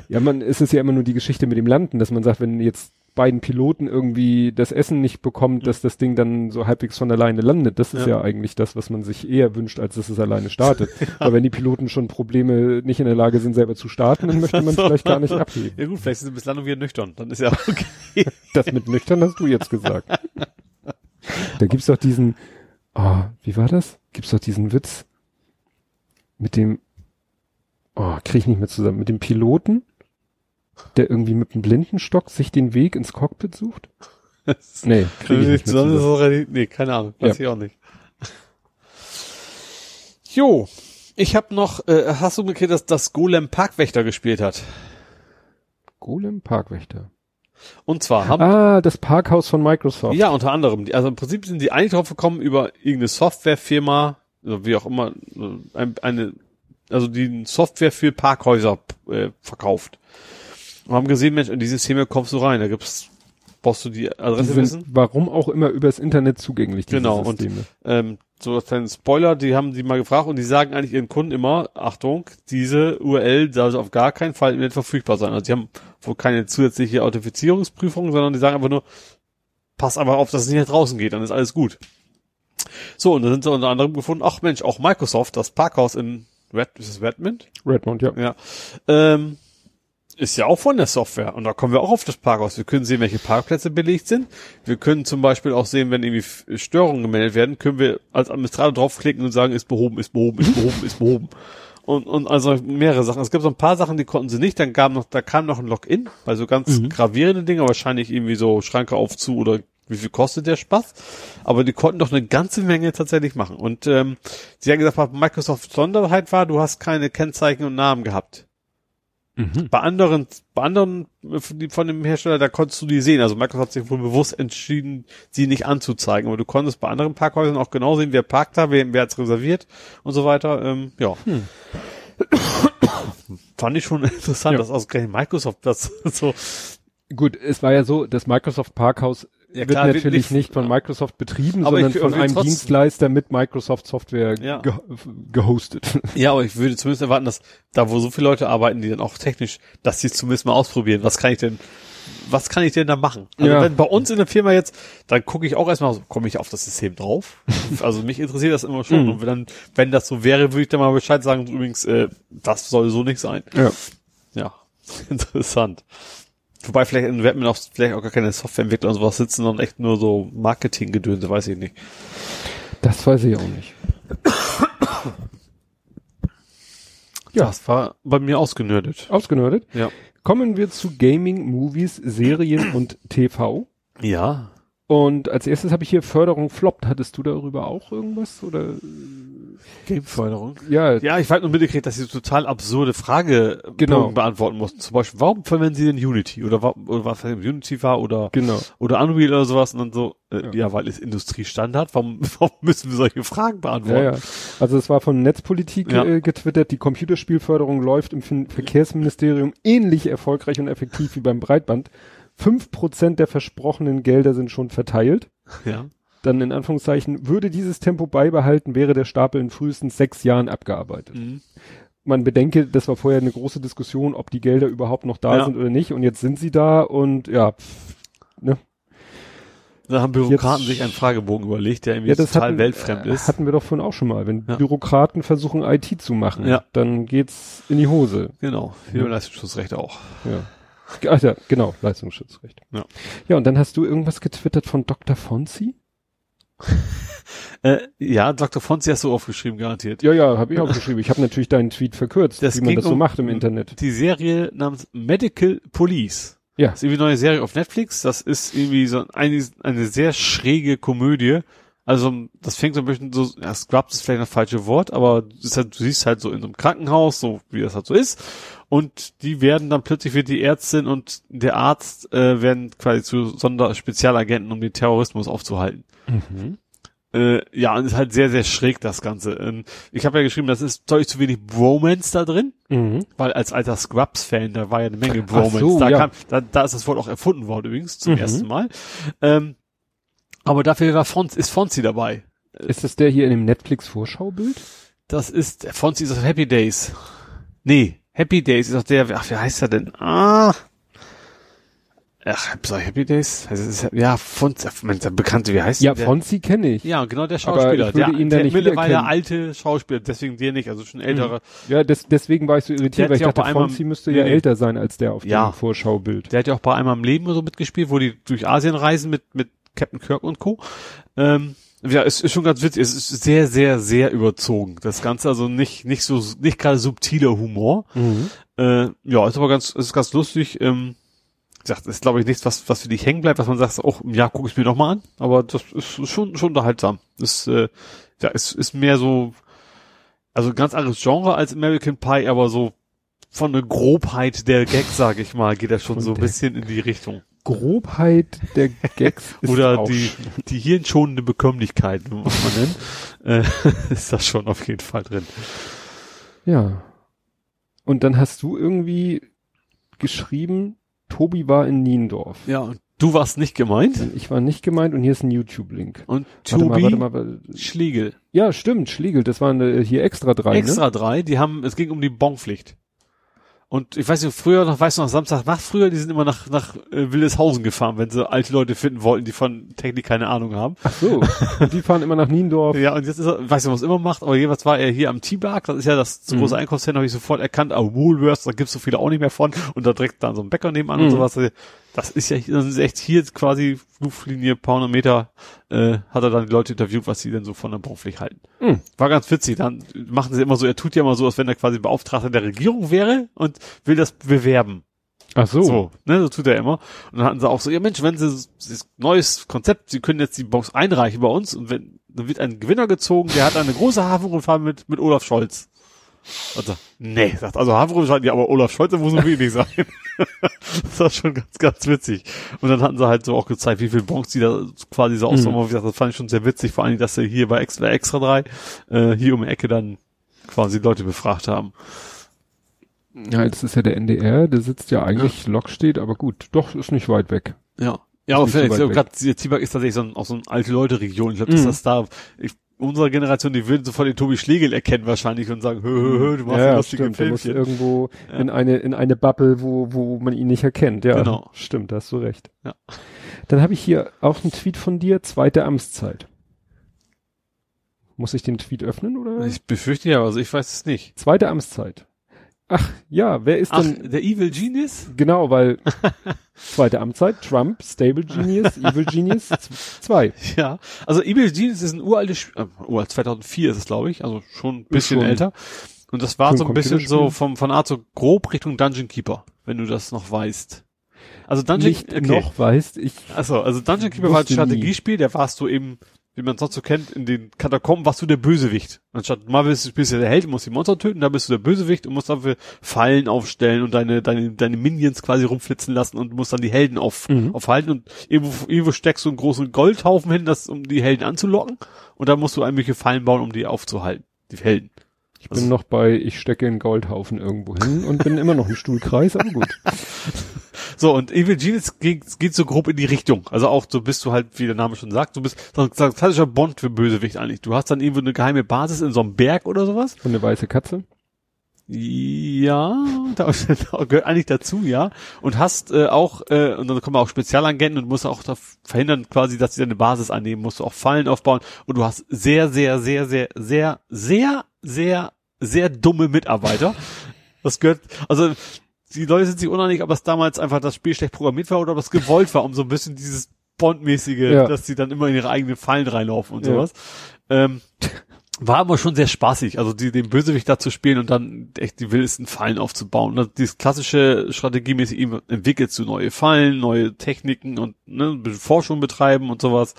Ja, man, es ist ja immer nur die Geschichte mit dem Landen, dass man sagt, wenn jetzt beiden Piloten irgendwie das Essen nicht bekommt, dass das Ding dann so halbwegs von alleine landet. Das ist Ja. ja, eigentlich das, was man sich eher wünscht, als dass es alleine startet. Weil wenn die Piloten schon Probleme nicht in der Lage sind, selber zu starten, dann möchte man vielleicht gar nicht abheben. Ja gut, vielleicht sind sie bis Landung wieder nüchtern. Dann ist ja okay. Das mit nüchtern hast du jetzt gesagt. Da gibt's doch diesen, ah, wie war das? Gibt's doch diesen Witz mit dem, oh, krieg ich nicht mehr zusammen, mit dem Piloten, der irgendwie mit einem Blindenstock sich den Weg ins Cockpit sucht? Nee, krieg ich nicht mehr zusammen. relativ- nee, keine Ahnung. Weiß Ja. ich auch nicht. Jo, ich habe noch, äh, hast du mitgekriegt, dass das Golem Parkwächter gespielt hat? Golem Parkwächter. Und zwar haben, Ah, das Parkhaus von Microsoft. ja, unter anderem, die- also im Prinzip sind die eigentlich drauf gekommen über irgendeine Softwarefirma, also wie auch immer, äh, ein, eine, also die Software für Parkhäuser äh, verkauft. Und haben gesehen, Mensch, in dieses Thema kommst du rein, da gibt's, brauchst du die Die Adresse sind, wissen? warum auch immer übers Internet zugänglich, diese Genau, und Systeme. ähm, so als kleinen Spoiler, die haben die mal gefragt und die sagen eigentlich ihren Kunden immer, Achtung, diese URL sollte auf gar keinen Fall im Netz verfügbar sein. Also die haben wohl keine zusätzliche Authentifizierungsprüfung, sondern die sagen einfach nur, pass aber auf, dass es nicht nach draußen geht, dann ist alles gut. So, und da sind sie unter anderem gefunden, ach Mensch, auch Microsoft, das Parkhaus in Red, ist es Redmond? Redmond, ja. Ja. Ähm, ist ja auch von der Software. Und da kommen wir auch auf das Parkhaus. Wir können sehen, welche Parkplätze belegt sind. Wir können zum Beispiel auch sehen, wenn irgendwie Störungen gemeldet werden, können wir als Administrator draufklicken und sagen, ist behoben, ist behoben, ist behoben, ist behoben. Und, und also mehrere Sachen. Es gibt so ein paar Sachen, die konnten sie nicht. Dann gab noch, da kam noch ein Login, bei so ganz gravierende Dinge, wahrscheinlich irgendwie so Schranke auf zu oder wie viel kostet der Spaß? Aber die konnten doch eine ganze Menge tatsächlich machen. Und ähm, sie haben gesagt, was Microsoft Sonderheit war, du hast keine Kennzeichen und Namen gehabt. Mhm. Bei anderen, bei anderen von dem Hersteller, da konntest du die sehen. Also Microsoft hat sich wohl bewusst entschieden, sie nicht anzuzeigen. Aber du konntest bei anderen Parkhäusern auch genau sehen, wer parkt da, wer, wer hat's reserviert und so weiter. Ähm, ja. Fand ich schon interessant, Ja. dass ausgerechnet Microsoft das so. Gut, es war ja so, das Microsoft Parkhaus Ja, wird klar, wird natürlich nicht- von Microsoft betrieben, Aber sondern ich- von einem trotzdem- Dienstleister mit Microsoft Software Ja. ge gehostet. Ja, aber ich würde zumindest erwarten, dass da, wo so viele Leute arbeiten, die dann auch technisch, dass sie es zumindest mal ausprobieren. Was kann ich denn, was kann ich denn da machen? Also Ja. wenn bei uns in der Firma jetzt, dann gucke ich auch erstmal, so, komme ich auf das System drauf? also mich interessiert das immer schon. Mhm. Und wenn dann, wenn das so wäre, würde ich dann mal Bescheid sagen, übrigens, äh, das soll so nicht sein. Ja. Ja, interessant. Wobei vielleicht werden wir auch vielleicht auch gar keine Softwareentwickler und sowas sitzen, sondern echt nur so Marketinggedönse, weiß ich nicht. Das weiß ich auch nicht. Ja. Das war bei mir ausgenördet. Ausgenördet. Ja. Kommen wir zu Gaming, Movies, Serien und TV. Ja. Und als erstes habe ich hier Förderung floppt. Hattest du darüber auch irgendwas? Oder Gameförderung. ja, Ja, ich war halt nur mitgekriegt, dass sie total absurde Frage Genau. beantworten mussten. Zum Beispiel, warum verwenden sie denn Unity? Oder, oder was Unity war oder, genau. oder Unreal oder sowas und dann so, äh, Ja. ja. weil es Industriestandard, warum, warum müssen wir solche Fragen beantworten? Ja, ja. Also es war von Netzpolitik Ja. äh, getwittert, die Computerspielförderung läuft im Fin- Verkehrsministerium ähnlich erfolgreich und effektiv wie beim Breitband. Fünf Prozent der versprochenen Gelder sind schon verteilt. ja. Dann in Anführungszeichen, würde dieses Tempo beibehalten, wäre der Stapel in frühestens sechs Jahren abgearbeitet. Mhm. Man bedenke, das war vorher eine große Diskussion, ob die Gelder überhaupt noch da Ja. sind oder nicht. Und jetzt sind sie da und ja, pff, ne? Da haben Bürokraten Jetzt- sich einen Fragebogen überlegt, der irgendwie ja, total hatten, weltfremd äh, ist. Hatten wir doch vorhin auch schon mal. Wenn Ja. Bürokraten versuchen, IT zu machen, Ja. dann geht's in die Hose. Genau, Ja. für Leistungsschutzrecht auch. Ja. Ach ja, genau, Leistungsschutzrecht. Ja. Ja, und dann hast du irgendwas getwittert von Dr. Fonzi? Äh, ja, Dr. Fonzi hast du aufgeschrieben, garantiert. Ja, ja, habe ich auch geschrieben. Ich habe natürlich deinen Tweet verkürzt, Das wie man das so um- macht im Internet. Die Serie namens Medical Police. Ja. Das ist irgendwie eine neue Serie auf Netflix. Das ist irgendwie so eine, eine sehr schräge Komödie. Also, das fängt so ein bisschen so, ja, Scrubs ist vielleicht das falsche Wort, aber halt, du siehst halt so in so einem Krankenhaus, so wie das halt so ist. Und die werden dann plötzlich wird die Ärztin und der Arzt äh, werden quasi zu Sonderspezialagenten, um den Terrorismus aufzuhalten. Mhm. Äh, ja, und ist halt sehr, sehr schräg das Ganze. Ähm, ich habe ja geschrieben, das ist deutlich zu wenig Bromance da drin. Mhm. Weil als alter Scrubs-Fan, da war ja eine Menge Bromance. so, da, ja. kam, da, da ist das Wort auch erfunden worden übrigens zum Mhm. ersten Mal. Ähm, aber dafür war Fonz, ist Fonzi dabei. Ist das der hier in dem Netflix-Vorschaubild? Das ist, Fonzi ist auf Happy Days. Nee, Happy Days ist auch der, ach, wie heißt er denn? Ah. Ach, ich Happy Days? Also, ist, ja, Fonzi, Mensch, der Bekannte, wie heißt Ja, der? Fonzi kenne ich. Ja, genau der Schauspieler. ich würde der ihn der mittlerweile alte Schauspieler, deswegen der nicht, also schon älterer. Ja, des, deswegen war ich so irritiert, weil ich dachte, Fonzi müsste ja älter sein als der auf Ja. dem Vorschaubild. Der hat ja auch bei einmal im Leben so mitgespielt, wo die durch Asien reisen mit, mit Captain Kirk und Co. Ähm, ja, es ist schon ganz witzig. Es ist sehr, sehr, sehr überzogen. Das Ganze also nicht, nicht so, nicht gerade subtiler Humor. Mhm. Äh, ja, ist aber ganz, ist ganz lustig. Ähm, gesagt, ist glaube ich nichts, was, was für dich hängen bleibt, was man sagt, auch, ja, guck ich mir doch mal an. Aber das ist schon, schon unterhaltsam. Ist, äh, ja, es ist mehr so, also ein ganz anderes Genre als American Pie, aber so von der Grobheit der Gags, sage ich mal, geht das schon so ein bisschen in die Richtung. Grobheit der Gags ist Oder auch die, die hirnschonende Bekömmlichkeit, muss man nennen, äh, ist das schon auf jeden Fall drin. Ja. Und dann hast du irgendwie geschrieben, Tobi war in Niendorf. Ja, und du warst nicht gemeint. Ich war nicht gemeint und hier ist ein YouTube-Link. Und Warte mal, Tobi warte mal, warte. Schlegel. Ja, stimmt, Schlegel, das waren äh, hier extra drei, ne? Extra drei, die haben, es ging um die Bonpflicht. Und ich weiß nicht, früher noch, weißt du noch, Samstag Nacht früher, die sind immer nach, nach äh, Wildeshausen gefahren, wenn sie alte Leute finden wollten, die von Technik keine Ahnung haben. Ach so. Und die fahren immer nach Niendorf. Ja, und jetzt ist er, weiß nicht, was er immer macht, aber jeweils war er hier am T-Bar, das ist ja das Mhm. große Einkaufszentrum, habe ich sofort erkannt, aber Woolworths, da gibt's so viele auch nicht mehr von, und da direkt dann so ein Bäcker nebenan und Mhm. sowas. Das ist ja, das ist echt hier quasi Luftlinie, paar hundert Meter, äh, hat er dann die Leute interviewt, was sie denn so von der Bonpflicht halten. Mhm. War ganz witzig, dann machen sie immer so, er tut ja immer so, als wenn er quasi Beauftragter der Regierung wäre und will das bewerben. Ach so. So, ne, so tut er immer. Und dann hatten sie auch so, ja Mensch, wenn sie das neues Konzept, sie können jetzt die Box einreichen bei uns und wenn, dann wird ein Gewinner gezogen, der hat eine große Hafenrundfahrt mit, mit Olaf Scholz. Und sagt, nee, sagt, also Havre scheint ja, aber Olaf Scholz muss so wenig sein. das war schon ganz, ganz witzig. Und dann hatten sie halt so auch gezeigt, wie viele Bons die da quasi so ausmachen. Mhm. Das fand ich schon sehr witzig, vor allem, dass sie hier bei Extra, Extra 3, äh, hier um die Ecke dann quasi Leute befragt haben. Ja, jetzt ist ja der NDR, der sitzt ja eigentlich, ja. Lok steht, aber gut, doch, ist nicht weit weg. Ja. Ja, aber vielleicht, so gerade Zwieback ist tatsächlich so ein, auch so eine alte Leute-Region. Ich glaube, dass mhm. das da, ich, unsere Generation, die würden sofort den Tobi Schlegel erkennen wahrscheinlich und sagen, hö, hö, hö, du machst ja, lustige stimmt, Filmchen. irgendwo ja. in eine, in eine Bubble, wo, wo man ihn nicht erkennt. Ja, genau. stimmt, da hast du recht. Ja. Dann habe ich hier auch einen Tweet von dir, zweite Amtszeit. Muss ich den Tweet öffnen oder? Ich befürchte ja, also ich weiß es nicht. Zweite Amtszeit. Ach, ja, wer ist Ach, denn? der Evil Genius? Genau, weil zweite Amtszeit, Trump, Stable Genius, Evil Genius, zwei. Ja, also Evil Genius ist ein uraltes, Spiel, äh, 2004 ist es, glaube ich, also schon ein bisschen schon älter. Und das war so ein bisschen so vom, von Art so grob Richtung Dungeon Keeper, wenn du das noch weißt. Also Dungeon Nicht okay. noch weißt, ich. Achso, also Dungeon Keeper war ein Strategiespiel, nie. der warst du eben wie man sonst so kennt, in den Katakomben warst du der Bösewicht. Anstatt mal bist, bist du der Held, musst die Monster töten, da bist du der Bösewicht und musst dafür Fallen aufstellen und deine, deine, deine Minions quasi rumflitzen lassen und musst dann die Helden auf, mhm. aufhalten und irgendwo, irgendwo steckst du einen großen Goldhaufen hin, das, um die Helden anzulocken und dann musst du irgendwelche Fallen bauen, um die aufzuhalten, die Helden. Ich bin also, noch bei, ich stecke einen Goldhaufen irgendwo hin und bin immer noch im Stuhlkreis, aber gut. So, und Evil Genius geht, geht so grob in die Richtung. Also auch so bist du halt, wie der Name schon sagt, du bist so ein klassischer Bond für Bösewicht eigentlich. Du hast dann irgendwo eine geheime Basis in so einem Berg oder sowas. Und eine weiße Katze? Ja, da, gehört eigentlich dazu, ja. Und hast äh, auch, äh, und dann kommen auch Spezialagenten und musst auch da verhindern quasi, dass sie deine Basis annehmen, musst du auch Fallen aufbauen und du hast sehr, sehr, sehr, sehr, sehr, sehr, sehr, sehr dumme Mitarbeiter. Das gehört, also die Leute sind sich uneinig, ob das damals einfach das Spiel schlecht programmiert war oder ob es gewollt war, um so ein bisschen dieses Bond-mäßige, ja. dass sie dann immer in ihre eigenen Fallen reinlaufen und ja. sowas. Ähm, war aber schon sehr spaßig, also die, den Bösewicht da zu spielen und dann echt die wildesten Fallen aufzubauen. Und dieses klassische strategiemäßig entwickelst du neue Fallen, neue Techniken und ne, Forschung betreiben und sowas.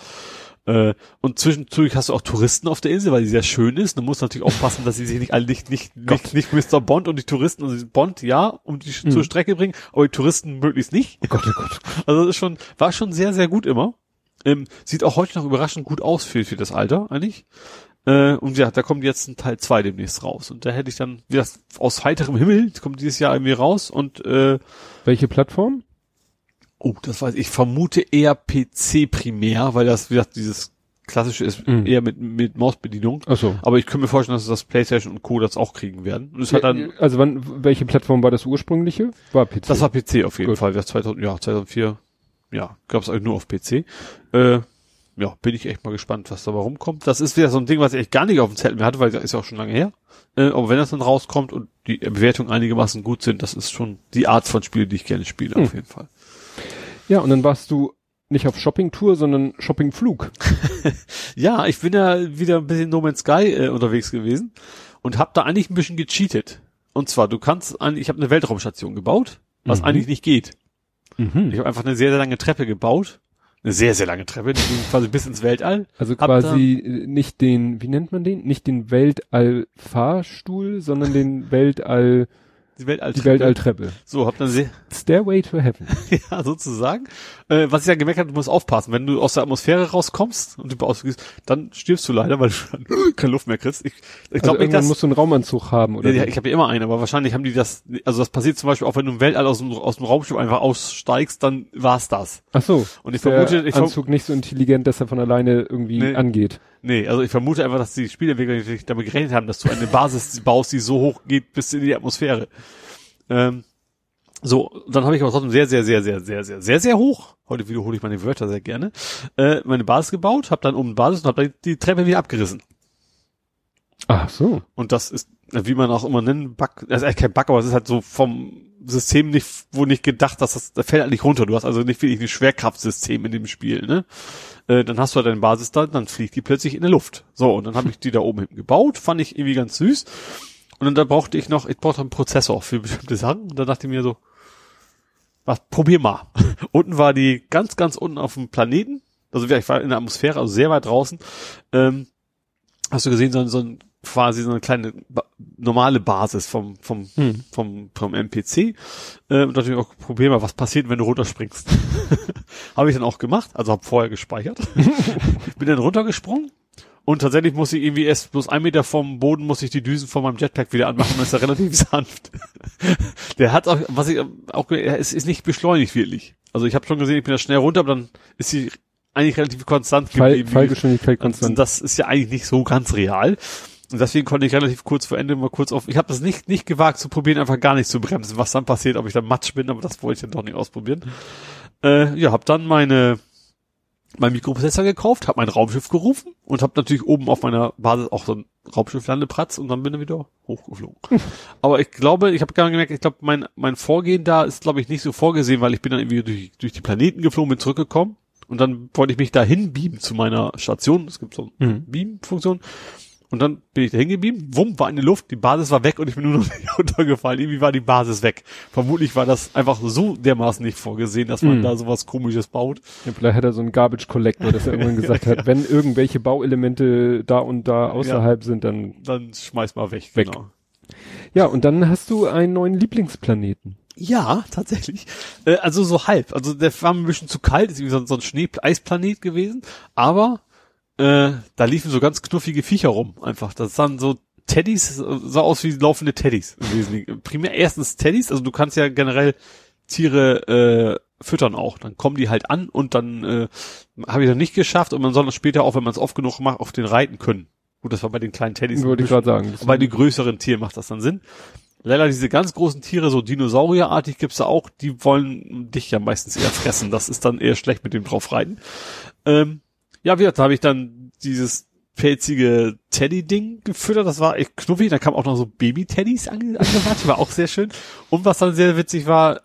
Äh, und zwischendurch hast du auch Touristen auf der Insel, weil die sehr schön ist. Du musst natürlich aufpassen, dass sie sich nicht alle nicht, nicht, nicht, nicht Mr. Bond und die Touristen, also Bond ja, um die mhm. zur Strecke bringen, aber die Touristen möglichst nicht. Oh Gott, oh Gott. Also das ist schon, war schon sehr, sehr gut immer. Ähm, sieht auch heute noch überraschend gut aus für, für das Alter, eigentlich. Äh, und ja, da kommt jetzt ein Teil zwei demnächst raus. Und da hätte ich dann, wie das aus heiterem Himmel, kommt dieses Jahr irgendwie raus und äh, Welche Plattform? Oh, das weiß ich. vermute eher PC primär, weil das, wie gesagt, dieses klassische ist mhm. eher mit, mit Mausbedienung. Ach so. Aber ich könnte mir vorstellen, dass das PlayStation und Co. das auch kriegen werden. Und es ja, hat dann. Also wann, welche Plattform war das ursprüngliche? War PC. Das war PC auf jeden Gut. Fall. Das 2000, ja, 2004. Ja, gab es nur auf PC. Äh, ja, bin ich echt mal gespannt, was da mal rumkommt. Das ist wieder so ein Ding, was ich echt gar nicht auf dem Zettel mehr hatte, weil das ist ja auch schon lange her. Äh, aber wenn das dann rauskommt und die Bewertungen einigermaßen gut sind, das ist schon die Art von Spiel, die ich gerne spiele, hm. auf jeden Fall. Ja, und dann warst du nicht auf Shoppingtour, sondern Shoppingflug. ja, ich bin ja wieder ein bisschen No Man's Sky äh, unterwegs gewesen und habe da eigentlich ein bisschen gecheatet. Und zwar, du kannst eigentlich, ich habe eine Weltraumstation gebaut, was mhm. eigentlich nicht geht. Mhm. Ich habe einfach eine sehr, sehr lange Treppe gebaut. Eine sehr, sehr lange Treppe, die ging quasi bis ins Weltall. Also quasi nicht den, wie nennt man den? Nicht den Weltall-Fahrstuhl, sondern den Weltall- die Weltalltreppe. Die Weltalltreppe. So, hab dann sehr Stairway to Heaven. ja, sozusagen. Äh, was ich ja gemerkt habe, du musst aufpassen. Wenn du aus der Atmosphäre rauskommst und du ausgehst, dann stirbst du leider, weil du dann keine Luft mehr kriegst. Ich, ich glaube also nicht, dass... musst du einen Raumanzug haben, oder? Ja, ich habe ja immer einen, aber wahrscheinlich haben die das... Also das passiert zum Beispiel auch, wenn du im Weltall aus dem, aus dem Raumschiff einfach aussteigst, dann war's das. Ach so. Und ich vermute... Ich Anzug nicht so intelligent, dass er von alleine irgendwie nee, angeht. Nee, also ich vermute einfach, dass die Spielentwickler nicht damit gerechnet haben, dass du eine Basis baust, die so hoch geht bis in die Atmosphäre. Ähm, so, dann habe ich aber trotzdem sehr, sehr, sehr, sehr, sehr, sehr, sehr, sehr hoch. Heute wiederhole ich meine Wörter sehr gerne. Äh, meine Basis gebaut, habe dann oben Basis und habe dann die Treppe wieder abgerissen. Ach so. Und das ist, wie man auch immer nennen, Bug, das ist eigentlich kein Bug, aber es ist halt so vom System nicht, wo nicht gedacht, dass das, das fällt halt nicht runter. Du hast also nicht wirklich ein Schwerkraftsystem in dem Spiel, ne? Äh, dann hast du halt deine Basis da, dann fliegt die plötzlich in der Luft. So, und dann habe ich die da oben hinten gebaut, fand ich irgendwie ganz süß. Und dann da brauchte ich noch, ich brauchte einen Prozessor für bestimmte Sachen. Und da dachte ich mir so, was, probier mal. unten war die ganz, ganz unten auf dem Planeten. Also ich war in der Atmosphäre, also sehr weit draußen. Ähm, hast du gesehen, so, so ein, quasi so eine kleine ba normale Basis vom, vom, hm. vom, vom NPC. Äh, und natürlich auch Probleme, was passiert, wenn du runterspringst. habe ich dann auch gemacht, also habe vorher gespeichert. Bin dann runtergesprungen und tatsächlich muss ich irgendwie erst bloß ein Meter vom Boden muss ich die Düsen von meinem Jetpack wieder anmachen, das ist ja relativ sanft. Der hat auch, was ich auch, es ist nicht beschleunigt wirklich. Also ich habe schon gesehen, ich bin da schnell runter, aber dann ist sie eigentlich relativ konstant Fall, Fallgeschwindigkeit konstant. Und das ist ja eigentlich nicht so ganz real. Und deswegen konnte ich relativ kurz vor Ende mal kurz auf, ich habe das nicht, nicht gewagt zu probieren, einfach gar nicht zu bremsen, was dann passiert, ob ich dann matsch bin, aber das wollte ich dann doch nicht ausprobieren. Äh, ja, habe dann meine mein Mikroprozessor gekauft, habe mein Raumschiff gerufen und habe natürlich oben auf meiner Basis auch so ein Raumschifflandeplatz und dann bin ich wieder hochgeflogen. Aber ich glaube, ich habe gar gemerkt, ich glaube, mein, mein Vorgehen da ist, glaube ich, nicht so vorgesehen, weil ich bin dann irgendwie durch, durch die Planeten geflogen, bin zurückgekommen und dann wollte ich mich dahin beamen zu meiner Station. Es gibt so eine mhm. Beam-Funktion. Und dann bin ich da hingeblieben, wumm, war in der Luft, die Basis war weg und ich bin nur noch nicht runtergefallen. Irgendwie war die Basis weg. Vermutlich war das einfach so dermaßen nicht vorgesehen, dass man mm. da sowas komisches baut. Ja, vielleicht hat er so einen Garbage Collector, dass er irgendwann gesagt hat, wenn irgendwelche Bauelemente da und da außerhalb ja, sind, dann... Dann schmeiß mal weg, weg. Genau. Ja, und dann hast du einen neuen Lieblingsplaneten. Ja, tatsächlich. Äh, also so halb. Also der war ein bisschen zu kalt, ist wie so, so ein Schnee-Eisplanet gewesen. Aber äh, da liefen so ganz knuffige Viecher rum, einfach. Das sahen so Teddys, sah aus wie laufende Teddys im Wesentlichen. Primär erstens Teddys, also du kannst ja generell Tiere äh, füttern auch. Dann kommen die halt an und dann äh, habe ich das nicht geschafft und man soll das später auch, wenn man es oft genug macht, auf den reiten können. Gut, das war bei den kleinen Teddys. Würde ich gerade sagen. Bei den größeren Tieren macht das dann Sinn. Leider diese ganz großen Tiere, so Dinosaurierartig gibt's da auch, die wollen dich ja meistens eher fressen. Das ist dann eher schlecht mit dem drauf reiten. Ähm, ja, wie gesagt, da habe ich dann dieses pelzige Teddy-Ding gefüttert. Das war echt knuffig. Da kamen auch noch so Baby-Teddys ange angewatscht. War auch sehr schön. Und was dann sehr witzig war,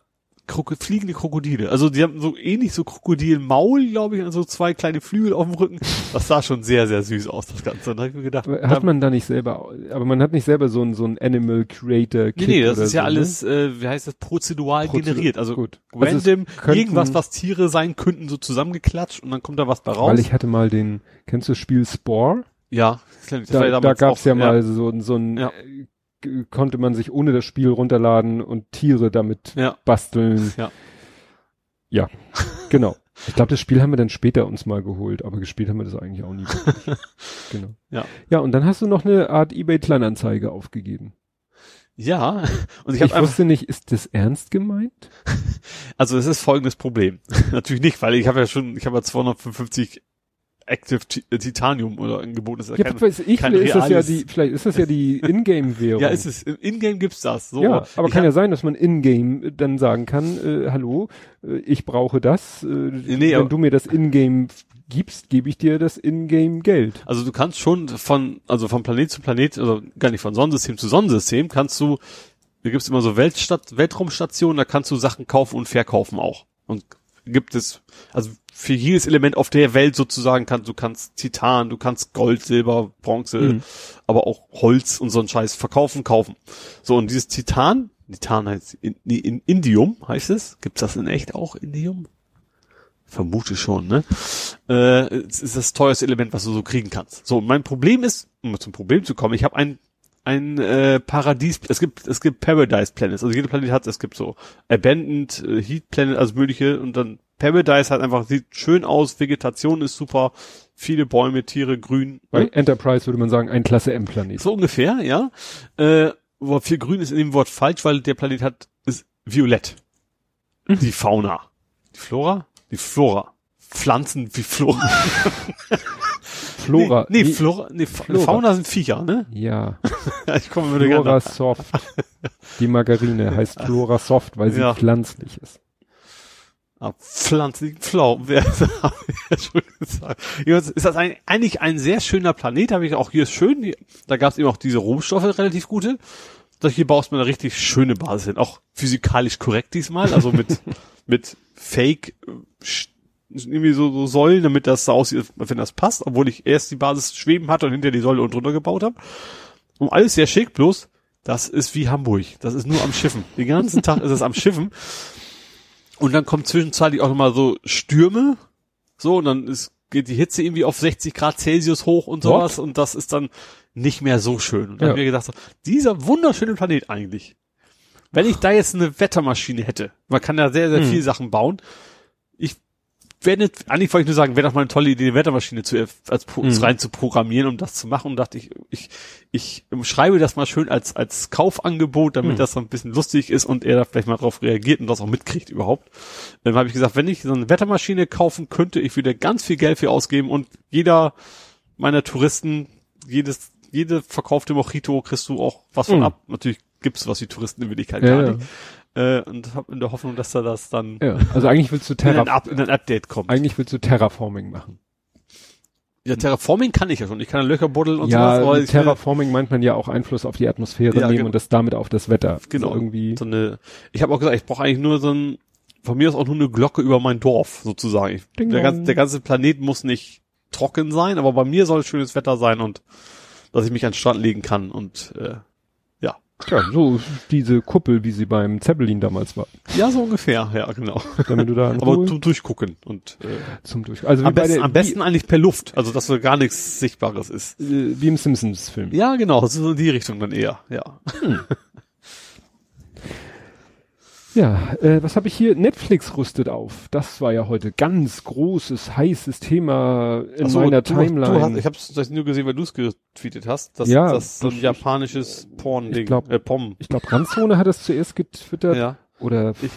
Kroko fliegende Krokodile. Also die haben so ähnlich so Krokodilmaul, glaube ich, und so zwei kleine Flügel auf dem Rücken. Das sah schon sehr, sehr süß aus, das Ganze. Da ich mir gedacht. Hat man da nicht selber, aber man hat nicht selber so ein, so ein Animal Creator Kit Nee, nee, das ist so, ja ne? alles, äh, wie heißt das, prozedural Prozedur generiert. Also gut. random, könnten, irgendwas, was Tiere sein könnten, so zusammengeklatscht und dann kommt da was bei raus. Weil ich hatte mal den, kennst du das Spiel Spore? Ja, da, da gab's auch, ja mal so, so ein ja konnte man sich ohne das Spiel runterladen und Tiere damit ja. basteln. Ja. Ja, genau. Ich glaube, das Spiel haben wir dann später uns mal geholt, aber gespielt haben wir das eigentlich auch nie. genau. Ja. Ja, und dann hast du noch eine Art eBay-Kleinanzeige aufgegeben. Ja, und ich, ich wusste nicht, ist das ernst gemeint? Also es ist folgendes Problem. Natürlich nicht, weil ich habe ja schon, ich habe ja 255 Active äh, Titanium oder angeboten ist. Ja, kein, ich, kein ist das ja die, vielleicht ist das ja die Ingame-Währung. ja, ist es. Ingame gibt's das. So. Ja, aber ich kann ja sein, dass man Ingame dann sagen kann, äh, hallo, äh, ich brauche das. Äh, nee, wenn du mir das Ingame gibst, gebe ich dir das Ingame-Geld. Also du kannst schon von, also von Planet zu Planet, also gar nicht von Sonnensystem zu Sonnensystem, kannst du, da gibt's immer so Weltstadt, Weltraumstationen, da kannst du Sachen kaufen und verkaufen auch. Und gibt es, also für jedes Element auf der Welt sozusagen kannst du kannst Titan, du kannst Gold, Silber, Bronze, mhm. aber auch Holz und so ein Scheiß verkaufen, kaufen. So und dieses Titan, Titan heißt in, in Indium heißt es. Gibt's das in echt auch Indium? Vermute schon, ne? Äh, es ist das teuerste Element, was du so kriegen kannst. So, und mein Problem ist, um zum Problem zu kommen, ich habe ein ein äh, Paradies, es gibt es gibt Paradise Planets, also jeder Planet hat, es gibt so Abandoned äh, Heat Planet, also mögliche und dann Paradise hat einfach, sieht schön aus, Vegetation ist super, viele Bäume, Tiere, grün. Bei ne? Enterprise würde man sagen, ein Klasse M-Planet. So ungefähr, ja. Äh, wo viel grün ist in dem Wort falsch, weil der Planet hat, ist violett. Mhm. Die Fauna. Die Flora? Die Flora. Pflanzen wie Flora. Flora. Nee, nee, Flora, nee Flora. Fauna sind Viecher, ne? Ja. ich komme Flora Soft. Die Margarine heißt Flora Soft, weil sie ja. pflanzlich ist. Ah, pflanzlichen Pflaumen, wer ja schon gesagt. Ist das ein, eigentlich ein sehr schöner Planet, habe ich auch hier ist schön, da gab es eben auch diese Rohstoffe relativ gute. Da hier baust du eine richtig schöne Basis hin, auch physikalisch korrekt diesmal, also mit mit Fake irgendwie so, so Säulen, damit das so aussieht, wenn das passt, obwohl ich erst die Basis schweben hatte und hinter die Säule und drunter gebaut habe. Und alles sehr schick, bloß das ist wie Hamburg. Das ist nur am Schiffen. Den ganzen Tag ist es am Schiffen. Und dann kommt zwischenzeitlich auch nochmal so Stürme. So, und dann ist geht die Hitze irgendwie auf 60 Grad Celsius hoch und sowas What? und das ist dann nicht mehr so schön. Und dann ja. habe ich gedacht, so, dieser wunderschöne Planet eigentlich. Wenn ich da jetzt eine Wettermaschine hätte, man kann ja sehr, sehr hm. viele Sachen bauen. Ich wäre eigentlich wollte ich nur sagen, wäre doch mal eine tolle Idee, eine Wettermaschine zu, als mhm. rein zu programmieren, um das zu machen. Und dachte ich, ich, ich schreibe das mal schön als, als Kaufangebot, damit mhm. das so ein bisschen lustig ist und er da vielleicht mal drauf reagiert und das auch mitkriegt überhaupt. Dann habe ich gesagt, wenn ich so eine Wettermaschine kaufen könnte, ich würde ganz viel Geld für ausgeben und jeder meiner Touristen, jedes, jede verkaufte Mojito kriegst du auch was von mhm. ab. Natürlich gibt's was die Touristen in Wirklichkeit ja, gar nicht. Ja äh, und habe in der Hoffnung, dass da das dann ja, also eigentlich willst du Terra in ein, in ein Update kommt. Eigentlich willst du Terraforming machen. Ja, Terraforming kann ich ja schon. Ich kann Löcher buddeln und ja, sowas. Ja, Terraforming meint man ja auch Einfluss auf die Atmosphäre ja, nehmen genau. und das damit auf das Wetter. Genau. So irgendwie. So eine, ich habe auch gesagt, ich brauche eigentlich nur so ein, von mir aus auch nur eine Glocke über mein Dorf sozusagen. Ich, der, ganze, der ganze Planet muss nicht trocken sein, aber bei mir soll schönes Wetter sein und dass ich mich an den Strand legen kann und äh, ja, so diese Kuppel, wie sie beim Zeppelin damals war. Ja, so ungefähr, ja, genau. Damit du da Aber zum Durchgucken und äh, zum Durch. Also am, besten, der, am besten eigentlich per Luft, also dass so gar nichts Sichtbares ist. Äh, wie im Simpsons-Film. Ja, genau, so in die Richtung dann eher, ja. Hm. Ja, äh, was habe ich hier? Netflix rüstet auf. Das war ja heute ganz großes, heißes Thema in so, meiner du, Timeline. Du hast, ich habe es nur gesehen, weil du es getweetet hast. Das, ja, das so ein japanisches Porn-Ding. Ich glaube, äh, Pom. Ich glaube, Randzone hat es zuerst getwittert. Ja. Oder ich,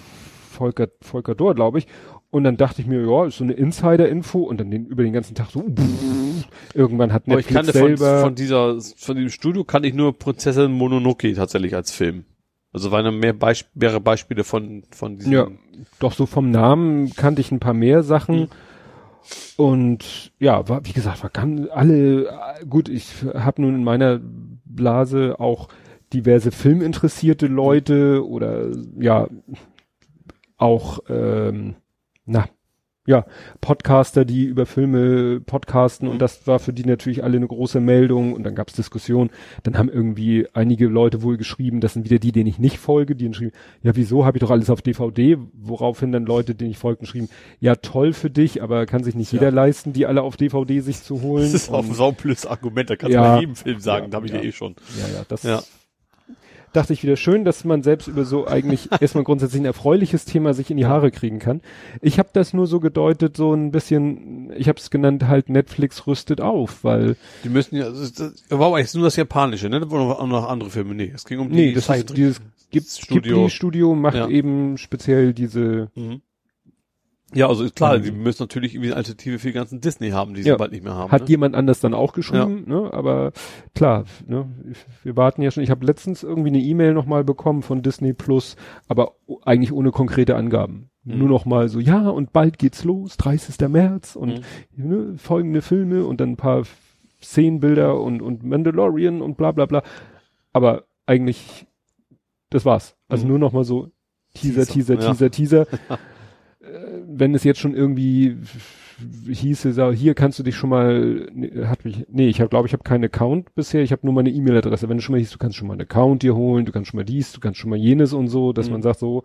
Volker, Volker Dor, glaube ich. Und dann dachte ich mir, ja, ist so eine Insider-Info und dann den, über den ganzen Tag so, pff, irgendwann hat Netflix Aber ich kannte selber von, von dieser, von dem Studio kann ich nur Prinzessin Mononoke tatsächlich als Film. Also waren mehr Beisp mehrere Beispiele von, von diesen. Ja, doch so vom Namen kannte ich ein paar mehr Sachen. Mhm. Und ja, war, wie gesagt, war ganz alle, gut, ich habe nun in meiner Blase auch diverse filminteressierte Leute oder ja, auch, ähm, na, ja, Podcaster, die über Filme podcasten und mhm. das war für die natürlich alle eine große Meldung und dann gab es Diskussionen. Dann haben irgendwie einige Leute wohl geschrieben, das sind wieder die, denen ich nicht folge, die geschrieben, ja, wieso habe ich doch alles auf DVD, woraufhin dann Leute, denen ich folge, geschrieben, ja, toll für dich, aber kann sich nicht ja. jeder leisten, die alle auf DVD sich zu holen. Das ist auch ein saublödes Argument, da kannst ja, du bei jedem Film sagen, ja, da habe ich ja. eh schon. Ja, ja, das ja dachte ich wieder schön, dass man selbst über so eigentlich erstmal grundsätzlich ein erfreuliches Thema sich in die Haare kriegen kann. Ich habe das nur so gedeutet, so ein bisschen, ich habe es genannt, halt Netflix rüstet auf, weil die müssen ja, das, das war eigentlich nur das Japanische, ne? Da waren noch, noch andere Filme, nee, es ging um die nee, das ist dieses gibt Studio. Studio macht ja. eben speziell diese mhm. Ja, also ist klar, die müssen natürlich irgendwie eine Alternative für die ganzen Disney haben, die sie ja. bald nicht mehr haben. Hat ne? jemand anders dann auch geschrieben, ja. ne? Aber klar, ne? wir warten ja schon. Ich habe letztens irgendwie eine E-Mail nochmal bekommen von Disney Plus, aber eigentlich ohne konkrete Angaben. Mhm. Nur noch mal so, ja, und bald geht's los, 30. März und mhm. ne, folgende Filme und dann ein paar Szenenbilder und, und Mandalorian und bla bla bla. Aber eigentlich, das war's. Also mhm. nur noch mal so Teaser, Teaser, Teaser, Teaser. Teaser. wenn es jetzt schon irgendwie hieße, hier kannst du dich schon mal, hat mich, nee, ich habe glaube ich habe keinen Account bisher, ich habe nur meine E-Mail-Adresse. Wenn du schon mal hieß, du kannst schon mal einen Account dir holen, du kannst schon mal dies, du kannst schon mal jenes und so, dass mhm. man sagt so,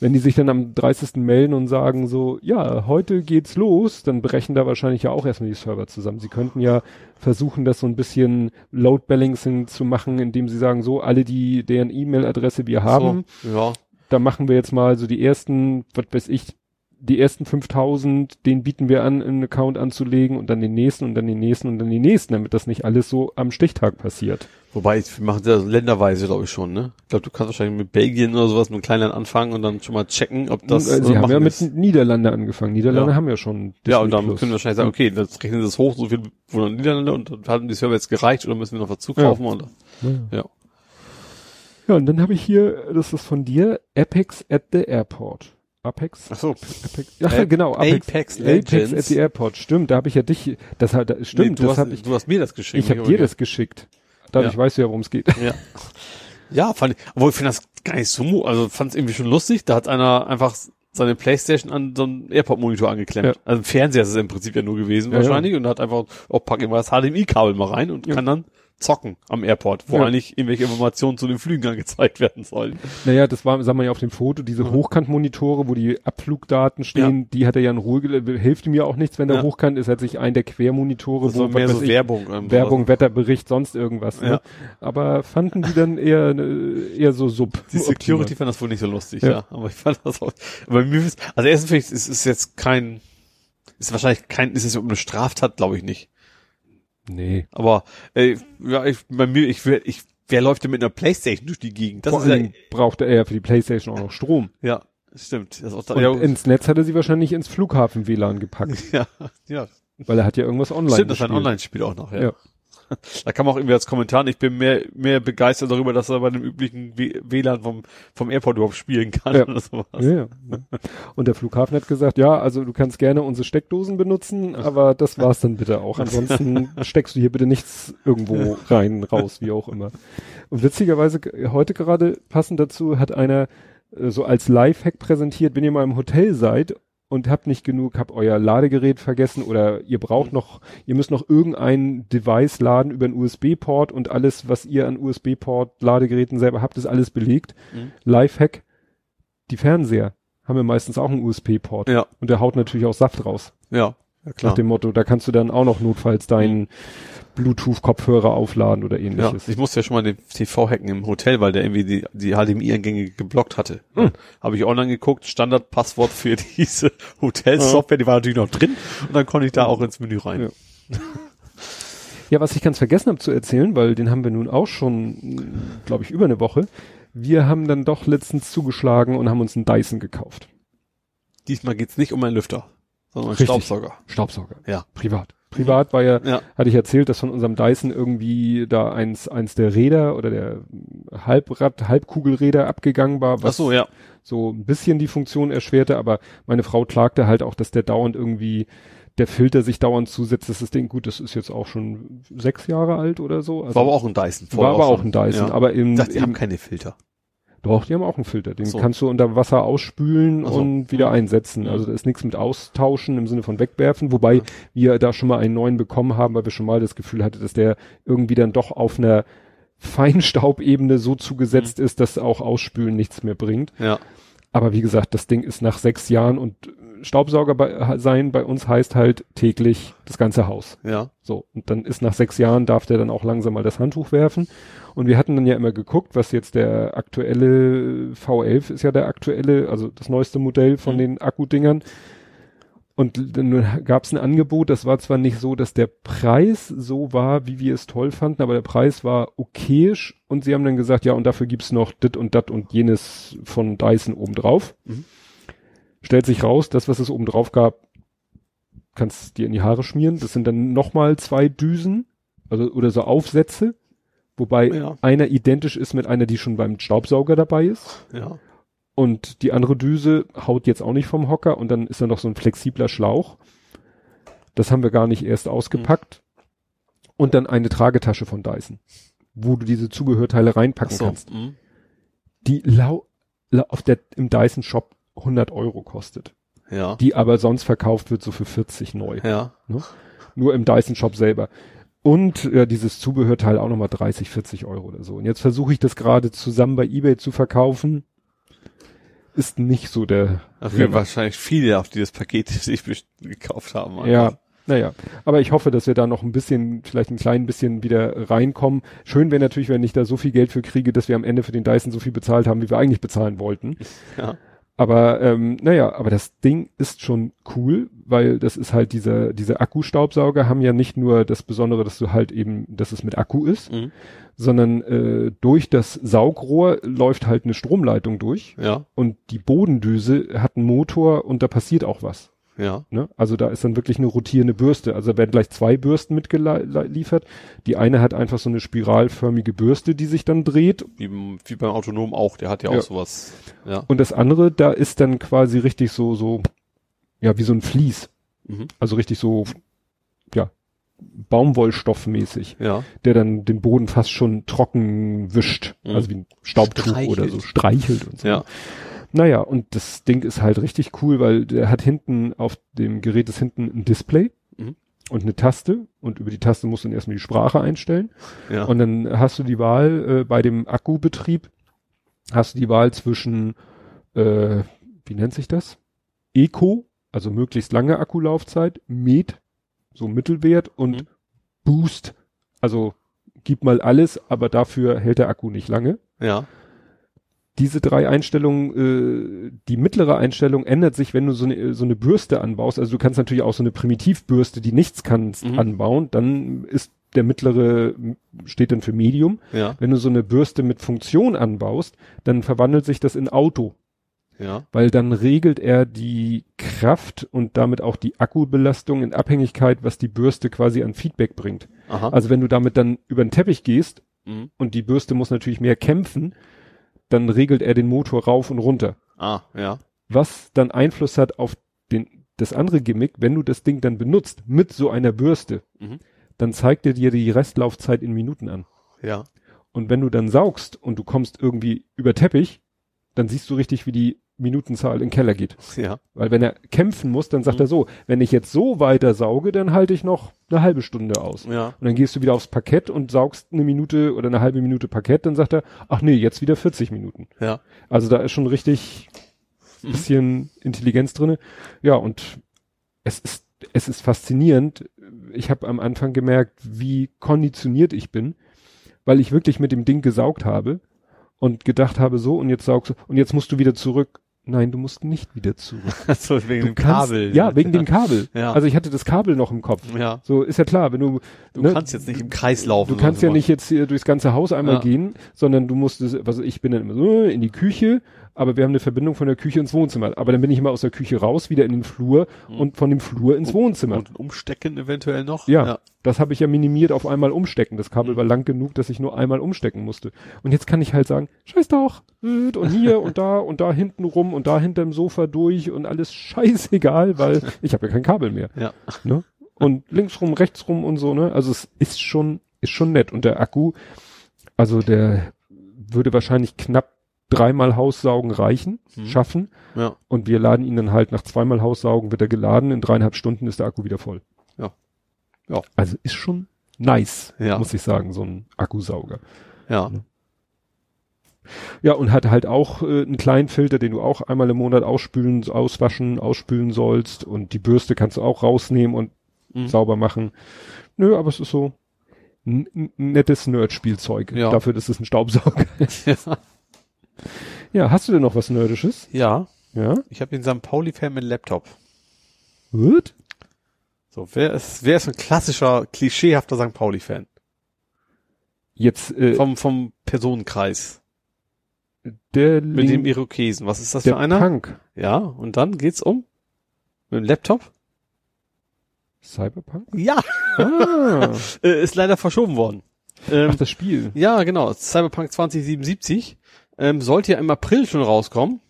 wenn die sich dann am 30. melden und sagen so, ja, heute geht's los, dann brechen da wahrscheinlich ja auch erstmal die Server zusammen. Sie könnten ja versuchen, das so ein bisschen Load Balancing zu machen, indem sie sagen so, alle die, deren E-Mail-Adresse wir haben, so, ja. Da machen wir jetzt mal so die ersten, was weiß ich, die ersten 5000, den bieten wir an, einen Account anzulegen und dann den nächsten und dann den nächsten und dann den nächsten, damit das nicht alles so am Stichtag passiert. Wobei, wir machen das länderweise, glaube ich schon, ne? Ich glaube, du kannst wahrscheinlich mit Belgien oder sowas mit Kleinland anfangen und dann schon mal checken, ob das. Sie haben ja mit Niederlande angefangen. Niederlande ja. haben ja schon. Disney ja, und dann Plus. können wir wahrscheinlich sagen, okay, das rechnen das hoch, so viel wohnen Niederlande und dann haben die Server jetzt gereicht oder müssen wir noch was zukaufen ja. und ja. ja. Ja, und dann habe ich hier, das ist von dir, Epics at the Airport. Apex? Ach so. Apex. Ja, A genau. Apex, Apex Legends. Apex at the Airport. Stimmt, da habe ich ja dich, das hat, stimmt, nee, du das hast, ich, du hast mir das geschickt. Ich habe dir das geschickt. Dadurch ja. weißt du ja, worum es geht. Ja. Ja, fand ich, obwohl ich finde das gar nicht so, also fand es irgendwie schon lustig. Da hat einer einfach seine Playstation an so einen Airport-Monitor angeklemmt. Ja. Also ein Fernseher ist es im Prinzip ja nur gewesen ja, wahrscheinlich ja. und hat einfach, oh, pack ich mal das HDMI-Kabel mal rein und kann dann zocken am Airport, wo Ja. eigentlich irgendwelche Informationen zu den Flügen angezeigt werden sollen. Naja, das war, sagen wir ja auf dem Foto, diese Mhm. Hochkantmonitore, wo die Abflugdaten stehen, die hat er ja in Ruhe, hilft ihm ja auch nichts, wenn der Ja. hochkant ist, hat sich ein der Quermonitore, Das was mehr so ich, Werbung. ähm, Werbung, Wetterbericht, sonst irgendwas. Ne? Ja. Aber fanden die dann eher, äh, eher so sub. Die Security fand das wohl nicht so lustig, Ja. ja. Aber ich fand das auch. Aber mir ist, also erstens finde ich, es ist jetzt kein, ist wahrscheinlich kein, ist es um eine Straftat, glaube ich nicht. Nee. Aber äh, ja, ich, bei mir, ich will, ich, wer läuft denn mit einer Playstation durch die Gegend? Das Vor ist ja, allem brauchte er ja für die Playstation auch noch Strom. ja, stimmt. Das ist auch da, Und ja, ins Netz hat er sie wahrscheinlich ins Flughafen-WLAN gepackt, ja, ja, weil er hat ja irgendwas online stimmt, das ist ein. Online-Spiel auch noch, ja. Ja. Da kam auch irgendwie als Kommentar, ich bin mehr, mehr begeistert darüber, dass er bei dem üblichen WLAN vom, vom Airport überhaupt spielen kann Ja. oder sowas. Ja, ja. Und der Flughafen hat gesagt, ja, also du kannst gerne unsere Steckdosen benutzen, aber das war's dann bitte auch. Ansonsten steckst du hier bitte nichts irgendwo rein, raus, wie auch immer. Und witzigerweise heute gerade passend dazu hat einer äh, so als Lifehack präsentiert, wenn ihr mal im Hotel seid und habt nicht genug, habt euer Ladegerät vergessen oder ihr braucht noch, ihr müsst noch irgendein Device laden über einen USB-Port und alles, was ihr an USB-Port Ladegeräten selber habt, ist alles belegt. Mhm. Lifehack, die Fernseher haben ja meistens auch einen USB-Port. Ja, Und der haut natürlich auch Saft raus. ja, ja Nach klar. dem Motto, da kannst du dann auch noch notfalls deinen Bluetooth-Kopfhörer aufladen oder Ja, ähnliches. ich musste ja schon mal den TV hacken im Hotel, weil der irgendwie die, die HDMI-Eingänge geblockt hatte. Hm. Habe ich online geguckt, Standardpasswort für diese Hotelsoftware, die war natürlich noch drin und dann konnte ich da auch ins Menü rein. Ja. Ja, was ich ganz vergessen habe zu erzählen, weil den haben wir nun auch schon, glaube ich, über eine Woche. Wir haben dann doch letztens zugeschlagen und haben uns einen Dyson gekauft. Diesmal geht's nicht um einen Lüfter, sondern Richtig. Staubsauger. Staubsauger. Ja. Privat. Privat war ja, Ja. hatte ich erzählt, dass von unserem Dyson irgendwie da eins, eins der Räder oder der Halbrad, Halbkugelräder abgegangen war, was so, ja. so ein bisschen die Funktion erschwerte, aber meine Frau klagte halt auch, dass der dauernd irgendwie, der Filter sich dauernd zusetzt, dass das Ding, gut, das ist jetzt auch schon sechs Jahre alt oder so. Also War aber auch ein Dyson. war aber auch schon. ein Dyson, Ja. aber im, Ich dachte, die haben keine Filter. Doch, die haben auch einen Filter, den so. kannst du unter Wasser ausspülen so. und wieder Mhm. einsetzen. Also da ist nichts mit austauschen im Sinne von wegwerfen, wobei wir da schon mal einen neuen bekommen haben, weil wir schon mal das Gefühl hatten, dass der irgendwie dann doch auf einer Feinstaubebene so zugesetzt Mhm. ist, dass auch Ausspülen nichts mehr bringt. Ja. Aber wie gesagt, das Ding ist nach sechs Jahren und Staubsauger bei, sein bei uns heißt halt täglich das ganze Haus. Ja. So, und dann ist nach sechs Jahren, darf der dann auch langsam mal das Handtuch werfen. Und wir hatten dann ja immer geguckt, was jetzt der aktuelle V11 ist ja der aktuelle, also das neueste Modell von Mhm. den Akkudingern. Und dann gab es ein Angebot, das war zwar nicht so, dass der Preis so war, wie wir es toll fanden, aber der Preis war okayisch und sie haben dann gesagt, ja, und dafür gibt's noch dit und dat und jenes von Dyson obendrauf. Mhm. Stellt sich raus, das, was es obendrauf gab, kannst dir in die Haare schmieren. Das sind dann nochmal zwei Düsen, also oder so Aufsätze, wobei Ja. einer identisch ist mit einer, die schon beim Staubsauger dabei ist. Ja. Und die andere Düse haut jetzt auch nicht vom Hocker und dann ist da noch so ein flexibler Schlauch. Das haben wir gar nicht erst ausgepackt. Und dann eine Tragetasche von Dyson, wo du diese Zubehörteile reinpacken so. kannst. Mhm. Die lau, lau auf der, im Dyson Shop 100 Euro kostet. Ja. Die aber sonst verkauft wird so für 40 neu. Ja. Nur im Dyson Shop selber. Und ja, dieses Zubehörteil auch nochmal 30, 40 Euro oder so. Und jetzt versuche ich das gerade zusammen bei eBay zu verkaufen. Ist nicht so der. Dafür wahrscheinlich viele, auf die das Paket sich gekauft haben. einfach. Ja, naja. Aber ich hoffe, dass wir da noch ein bisschen, vielleicht ein klein bisschen wieder reinkommen. Schön wäre natürlich, wenn ich da so viel Geld für kriege, dass wir am Ende für den Dyson so viel bezahlt haben, wie wir eigentlich bezahlen wollten. Ja. Aber ähm, naja, aber das Ding ist schon cool, weil das ist halt dieser, diese Akkustaubsauger haben ja nicht nur das Besondere, dass du halt eben, dass es mit Akku ist, Mhm. sondern äh, durch das Saugrohr läuft halt eine Stromleitung durch Ja. und die Bodendüse hat einen Motor und da passiert auch was. Ja. Ne? Also da ist dann wirklich eine rotierende Bürste. Also da werden gleich zwei Bürsten mitgeliefert. Die eine hat einfach so eine spiralförmige Bürste, die sich dann dreht. Wie, wie beim Autonom auch, der hat ja auch Ja. sowas. Ja. Und das andere, da ist dann quasi richtig so, so, ja, wie so ein Vlies. Mhm. Also richtig so, ja, Baumwollstoffmäßig, Ja. der dann den Boden fast schon trocken wischt. Mhm. Also wie ein Staubtuch Streichelt. oder so, streichelt und so. Ja. Naja, und das Ding ist halt richtig cool, weil der hat hinten auf dem Gerät ist hinten ein Display. Mhm. und eine Taste und über die Taste musst du dann erstmal die Sprache einstellen. Ja. Und dann hast du die Wahl äh, bei dem Akkubetrieb, hast du die Wahl zwischen, äh, wie nennt sich das? Eco, also möglichst lange Akkulaufzeit, Med, so Mittelwert und Mhm. Boost, also gib mal alles, aber dafür hält der Akku nicht lange. ja. Diese drei Einstellungen, äh, die mittlere Einstellung ändert sich, wenn du so eine, so eine Bürste anbaust. Also du kannst natürlich auch so eine Primitivbürste, die nichts kannst, Mhm. anbauen. Dann ist der mittlere, steht dann für Medium. Ja. Wenn du so eine Bürste mit Funktion anbaust, dann verwandelt sich das in Auto, Ja. weil dann regelt er die Kraft und damit auch die Akkubelastung in Abhängigkeit, was die Bürste quasi an Feedback bringt. Aha. Also wenn du damit dann über den Teppich gehst Mhm. und die Bürste muss natürlich mehr kämpfen, dann regelt er den Motor rauf und runter. Ah, ja. Was dann Einfluss hat auf den, das andere Gimmick, wenn du das Ding dann benutzt mit so einer Bürste, Mhm. dann zeigt er dir die Restlaufzeit in Minuten an. Ja. Und wenn du dann saugst und du kommst irgendwie über Teppich, dann siehst du richtig, wie die Minutenzahl in den Keller geht. Ja. Weil wenn er kämpfen muss, dann sagt Mhm. er so, wenn ich jetzt so weiter sauge, dann halte ich noch eine halbe Stunde aus. Ja. Und dann gehst du wieder aufs Parkett und saugst eine Minute oder eine halbe Minute Parkett, dann sagt er, ach nee, jetzt wieder 40 Minuten. Ja. Also da ist schon richtig Mhm. bisschen Intelligenz drinne. Ja, und es ist, es ist faszinierend. Ich habe am Anfang gemerkt, wie konditioniert ich bin, weil ich wirklich mit dem Ding gesaugt habe und gedacht habe, so, und jetzt saugst du, und jetzt musst du wieder zurück. Nein, du musst nicht wieder zurück. so wegen Du dem kannst- Kabel. Ja, wegen dem Kabel. Ja. Also ich hatte das Kabel noch im Kopf. Ja. So, ist ja klar, wenn du, Du ne, kannst jetzt nicht im Kreis laufen. Du kannst ja nicht jetzt hier durchs ganze Haus einmal Ja. gehen, sondern du musst, es- also ich bin dann immer so in die Küche, aber wir haben eine Verbindung von der Küche ins Wohnzimmer. Aber dann bin ich immer aus der Küche raus, wieder in den Flur und von dem Flur ins Wohnzimmer. Und umstecken eventuell noch. ja, das habe ich ja minimiert auf einmal umstecken. Das Kabel Mhm. war lang genug, dass ich nur einmal umstecken musste. Und jetzt kann ich halt sagen, scheiß doch, und hier und da und da hinten rum und da hinterm Sofa durch und alles scheißegal, weil ich habe ja kein Kabel mehr. Ja. Ne? Und links rum, rechts rum und so, ne? Also es ist schon, ist schon nett. Und der Akku, also der würde wahrscheinlich knapp dreimal Haussaugen reichen, Mhm. schaffen. Ja. Und wir laden ihn dann halt nach zweimal Haussaugen wird er geladen. In dreieinhalb Stunden ist der Akku wieder voll. Ja. Ja. Also ist schon nice, Ja. muss ich sagen, so ein Akkusauger. Ja. Ja, und hat halt auch äh, einen kleinen Filter, den du auch einmal im Monat ausspülen, auswaschen, ausspülen sollst. Und die Bürste kannst du auch rausnehmen und Mhm. sauber machen. Nö, aber es ist so nettes Nerd-Spielzeug. Ja. Dafür, dass es ein Staubsauger ist. Ja. Ja, hast du denn noch was Nerdisches? ja. Ja? Ich habe den St. Pauli-Fan mit Laptop. What? So, wer ist, wer ist ein klassischer, klischeehafter St. Pauli-Fan? Jetzt, äh, Vom, vom Personenkreis. der Mit dem Link- Irokesen. Was ist das für einer? Punk. Ja, und dann geht's um? Mit dem Laptop? Cyberpunk? Ja. Ah, Äh, ist leider verschoben worden. Ähm, ach, das Spiel. Ja, genau. Cyberpunk 2077 ähm, sollte ja im April schon rauskommen.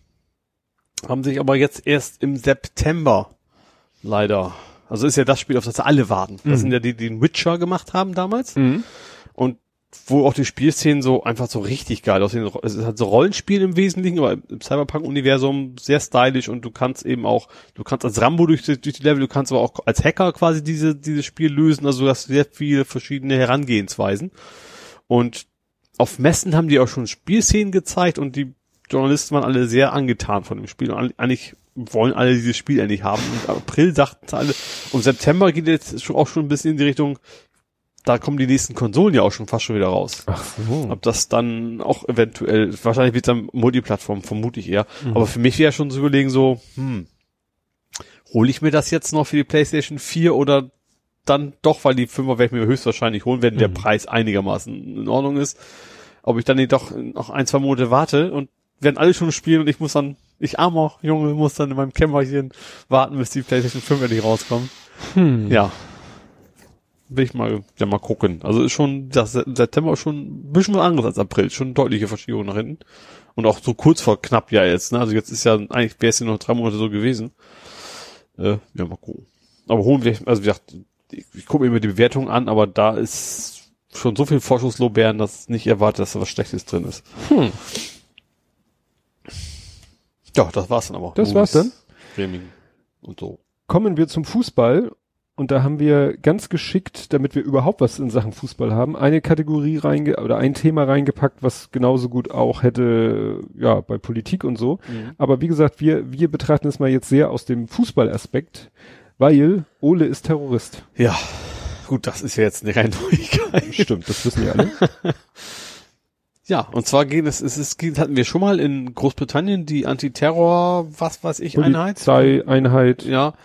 Haben sich aber jetzt erst im September leider. Also ist ja das Spiel, auf das alle warten. Das Mhm. sind ja die, die den Witcher gemacht haben damals. Mhm. Und wo auch die Spielszenen so einfach so richtig geil aussehen. Es hat so Rollenspiel im Wesentlichen, aber im Cyberpunk-Universum sehr stylisch und du kannst eben auch, du kannst als Rambo durch die, durch die Level, du kannst aber auch als Hacker quasi diese, dieses Spiel lösen. Also du hast sehr viele verschiedene Herangehensweisen. Und auf Messen haben die auch schon Spielszenen gezeigt und die Journalisten waren alle sehr angetan von dem Spiel. Und eigentlich wollen alle dieses Spiel endlich haben. Und im April sagten alle, und September geht jetzt schon auch schon ein bisschen in die Richtung, da kommen die nächsten Konsolen ja auch schon fast schon wieder raus. Ach so. Ob das dann auch eventuell, wahrscheinlich wird es dann Multiplattform, vermute ich eher. Mhm. Aber für mich wäre schon zu überlegen so, hm, hole ich mir das jetzt noch für die PlayStation 4 oder dann doch, weil die 5er werde ich mir höchstwahrscheinlich holen, wenn der Mhm. Preis einigermaßen in Ordnung ist. Ob ich dann nicht doch noch ein, zwei Monate warte und werden alle schon spielen und ich muss dann, ich armer Junge, muss dann in meinem Kämmerchen warten, bis die PlayStation 5 endlich rauskommt. Hm. Ja. Will ich mal, ja, mal gucken. Also ist schon, das September ist schon ein bisschen was anderes als April. Schon eine deutliche Verschiebung nach hinten. Und auch so kurz vor knapp ja jetzt, ne? Also jetzt ist ja, eigentlich wäre es ja noch drei Monate so gewesen. Äh, ja, mal gucken. Aber holen wir, also wie gesagt, ich, ich gucke mir immer die Bewertung an, aber da ist schon so viel Vorschusslorbeeren, dass ich nicht erwartet, dass da was Schlechtes drin ist. Hm. Ja, das war's dann aber. Das war's dann. Gaming und so. Kommen wir zum Fußball. und da haben wir ganz geschickt, damit wir überhaupt was in Sachen Fußball haben, eine Kategorie reinge oder ein Thema reingepackt, was genauso gut auch hätte, ja, bei Politik und so. Mhm. Aber wie gesagt, wir, wir betrachten es mal jetzt sehr aus dem Fußballaspekt, weil Ole ist Terrorist. Ja, gut, das ist ja jetzt eine Neuigkeit. Stimmt, das wissen wir alle. Ja, und zwar geht es, es ist, hatten wir schon mal in Großbritannien die Antiterror, was weiß ich, Einheit. Einheit. Ja,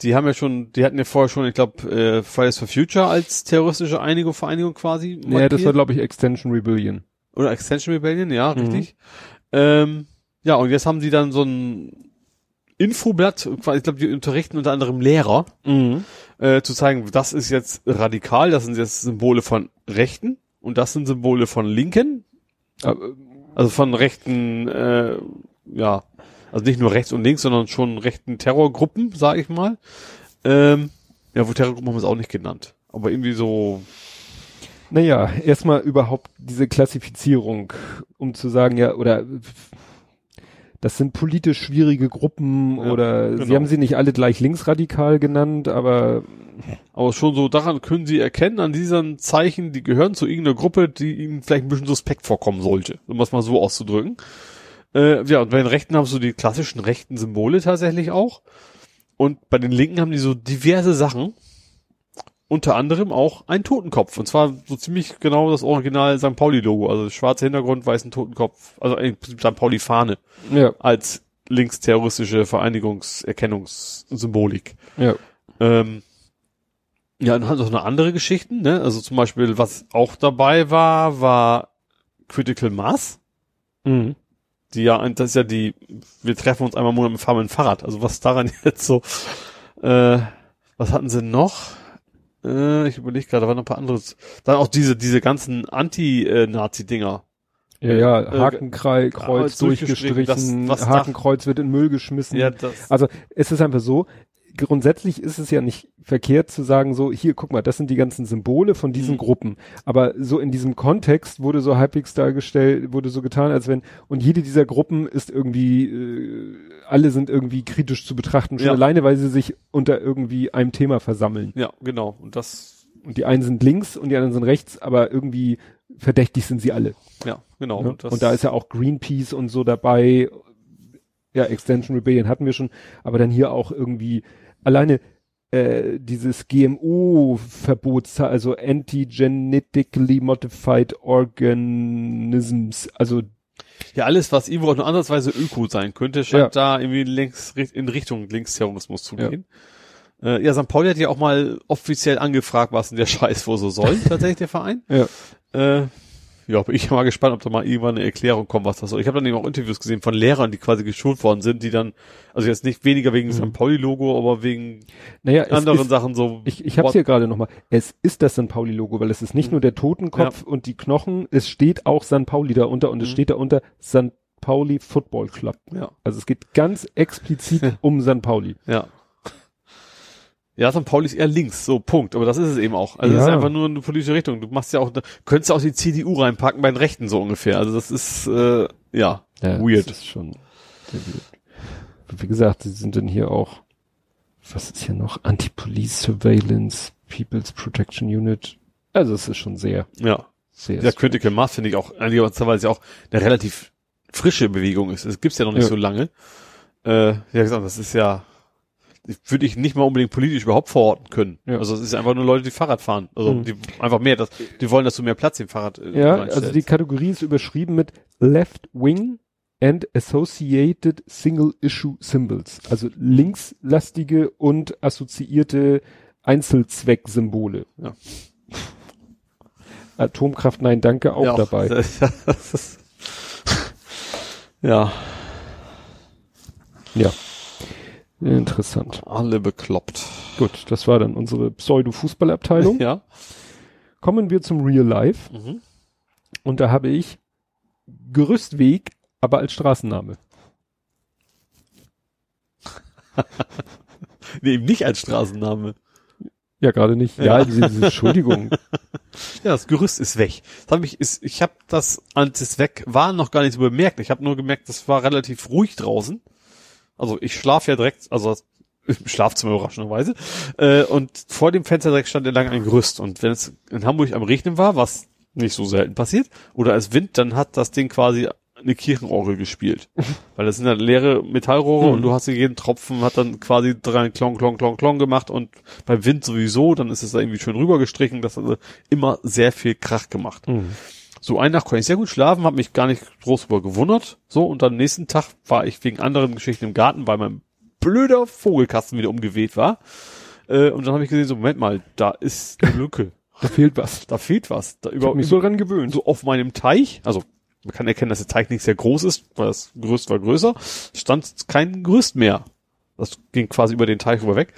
die haben ja schon, die hatten ja vorher schon, ich glaube, äh, Fridays for Future als terroristische Einigung, Vereinigung quasi. Ja, das war, glaube ich, Extension Rebellion. Oder Extension Rebellion, ja, mhm. richtig. Ähm, ja, und jetzt haben sie dann so ein Infoblatt, ich glaube, die unterrichten unter anderem Lehrer, mhm. äh, zu zeigen, das ist jetzt radikal, das sind jetzt Symbole von Rechten und das sind Symbole von Linken. Also von rechten, äh, ja, also nicht nur rechts und links, sondern schon rechten Terrorgruppen, sag ich mal. Ähm, ja, wo Terrorgruppen haben wir es auch nicht genannt. Aber irgendwie so. Naja, erstmal überhaupt diese Klassifizierung, um zu sagen, ja, oder das sind politisch schwierige Gruppen ja, oder genau. sie haben sie nicht alle gleich linksradikal genannt, aber aber schon so daran können sie erkennen, an diesen Zeichen, die gehören zu irgendeiner Gruppe, die ihnen vielleicht ein bisschen suspekt vorkommen sollte, um es mal so auszudrücken. Äh, ja, und bei den Rechten haben so die klassischen rechten Symbole tatsächlich auch. Und bei den Linken haben die so diverse Sachen. Unter anderem auch ein Totenkopf. Und zwar so ziemlich genau das Original St. Pauli-Logo. Also schwarzer Hintergrund, weißen Totenkopf. Also Prinzip St. Pauli-Fahne. Ja. Als linksterroristische Vereinigungserkennungssymbolik. Ja. Ähm, ja, und hat noch eine andere Geschichten, ne? Also zum Beispiel, was auch dabei war, war Critical Mass. Mhm die ja, das ist ja die, wir treffen uns einmal im Monat mit Fahrrad. Also was daran jetzt so, äh, was hatten sie noch? Äh, ich überlege gerade, da waren noch ein paar anderes. Dann auch diese, diese ganzen Anti-Nazi-Dinger. Ja, ja, äh, Hakenkreuz äh, durchgestrichen, das, was Hakenkreuz wird in Müll geschmissen. Ja, das also es ist einfach so, grundsätzlich ist es ja nicht verkehrt zu sagen, so, hier, guck mal, das sind die ganzen Symbole von diesen mhm. Gruppen. Aber so in diesem Kontext wurde so halbwegs dargestellt, wurde so getan, als wenn, und jede dieser Gruppen ist irgendwie, äh, alle sind irgendwie kritisch zu betrachten, schon ja. alleine, weil sie sich unter irgendwie einem Thema versammeln. Ja, genau. Und das. Und die einen sind links und die anderen sind rechts, aber irgendwie verdächtig sind sie alle. Ja, genau. Ne? Und, und da ist ja auch Greenpeace und so dabei. Ja, Extension Rebellion hatten wir schon, aber dann hier auch irgendwie alleine äh, dieses GMO-Verbot, also Anti-Genetically Modified Organisms, also ja, alles, was irgendwo auch nur ansatzweise Öko sein könnte, scheint ja. da irgendwie links, in Richtung Linksterrorismus zu gehen. Ja. Äh, ja, St. Pauli hat ja auch mal offiziell angefragt, was denn der Scheiß wo so soll, tatsächlich der Verein. Ja. Äh, ja, bin ich mal gespannt, ob da mal irgendwann eine Erklärung kommt, was das soll. Ich habe dann eben auch Interviews gesehen von Lehrern, die quasi geschult worden sind, die dann, also jetzt nicht weniger wegen mhm. St. Pauli-Logo, aber wegen naja, anderen ist, Sachen so. Ich, ich habe hier gerade nochmal. Es ist das St. Pauli-Logo, weil es ist nicht mhm. nur der Totenkopf ja. und die Knochen, es steht auch St. Pauli da unter und mhm. es steht da unter St. Pauli Football Club. Ja. Also es geht ganz explizit um St. Pauli. Ja. Ja, St. Pauli ist eher links, so Punkt. Aber das ist es eben auch. Also ja. das ist einfach nur eine politische Richtung. Du machst ja auch, könntest ja auch die CDU reinpacken bei den Rechten so ungefähr. Also das ist äh, ja, ja weird. Das ist schon Wie gesagt, sie sind dann hier auch, was ist hier noch? Anti-Police Surveillance, People's Protection Unit. Also es ist schon sehr. Ja. Sehr. Ja, Critical Mass finde ich auch, weil es ja auch eine relativ frische Bewegung ist. Es gibt's ja noch nicht ja. so lange. Äh, ja gesagt, das ist ja würde ich nicht mal unbedingt politisch überhaupt verorten können. Ja. Also es ist einfach nur Leute, die Fahrrad fahren. Also mhm. die einfach mehr, das, die wollen, dass du mehr Platz im Fahrrad äh, Ja, also die Kategorie ist überschrieben mit Left Wing and Associated Single Issue Symbols. Also linkslastige und assoziierte Einzelzwecksymbole. Ja. Atomkraft, nein, danke, auch ja, dabei. ja. Ja. Interessant. Alle bekloppt. Gut, das war dann unsere Pseudo-Fußballabteilung. ja. Kommen wir zum Real Life. Mhm. Und da habe ich Gerüstweg, aber als Straßenname. nee, eben nicht als Straßenname. Ja, gerade nicht. Ja, ja diese, diese Entschuldigung. ja, das Gerüst ist weg. Das hab ich ist, ich habe das, als es weg war, noch gar nicht so bemerkt. Ich habe nur gemerkt, das war relativ ruhig draußen. Also ich schlafe ja direkt, also im Schlafzimmer überraschenderweise. Äh, und vor dem Fenster direkt stand entlang ein Gerüst. Und wenn es in Hamburg am Regnen war, was nicht so selten passiert, oder es Wind, dann hat das Ding quasi eine Kirchenorgel gespielt. Weil das sind halt leere Metallrohre Mhm. und du hast jeden Tropfen, hat dann quasi drei Klong, Klong, Klong, Klong gemacht und beim Wind sowieso, dann ist es da irgendwie schön rübergestrichen, das hat also immer sehr viel Krach gemacht. Mhm. So eine Nacht konnte ich sehr gut schlafen, habe mich gar nicht groß über gewundert. So, und am nächsten Tag war ich wegen anderen Geschichten im Garten, weil mein blöder Vogelkasten wieder umgeweht war. Äh, und dann habe ich gesehen, so, Moment mal, da ist eine Lücke. Da fehlt was. Da fehlt was. Da Ich über, hab mich so dran gewöhnt. so auf meinem Teich, also man kann erkennen, dass der Teich nicht sehr groß ist, weil das Gerüst war größer, stand kein Gerüst mehr. Das ging quasi über den Teich rüber weg.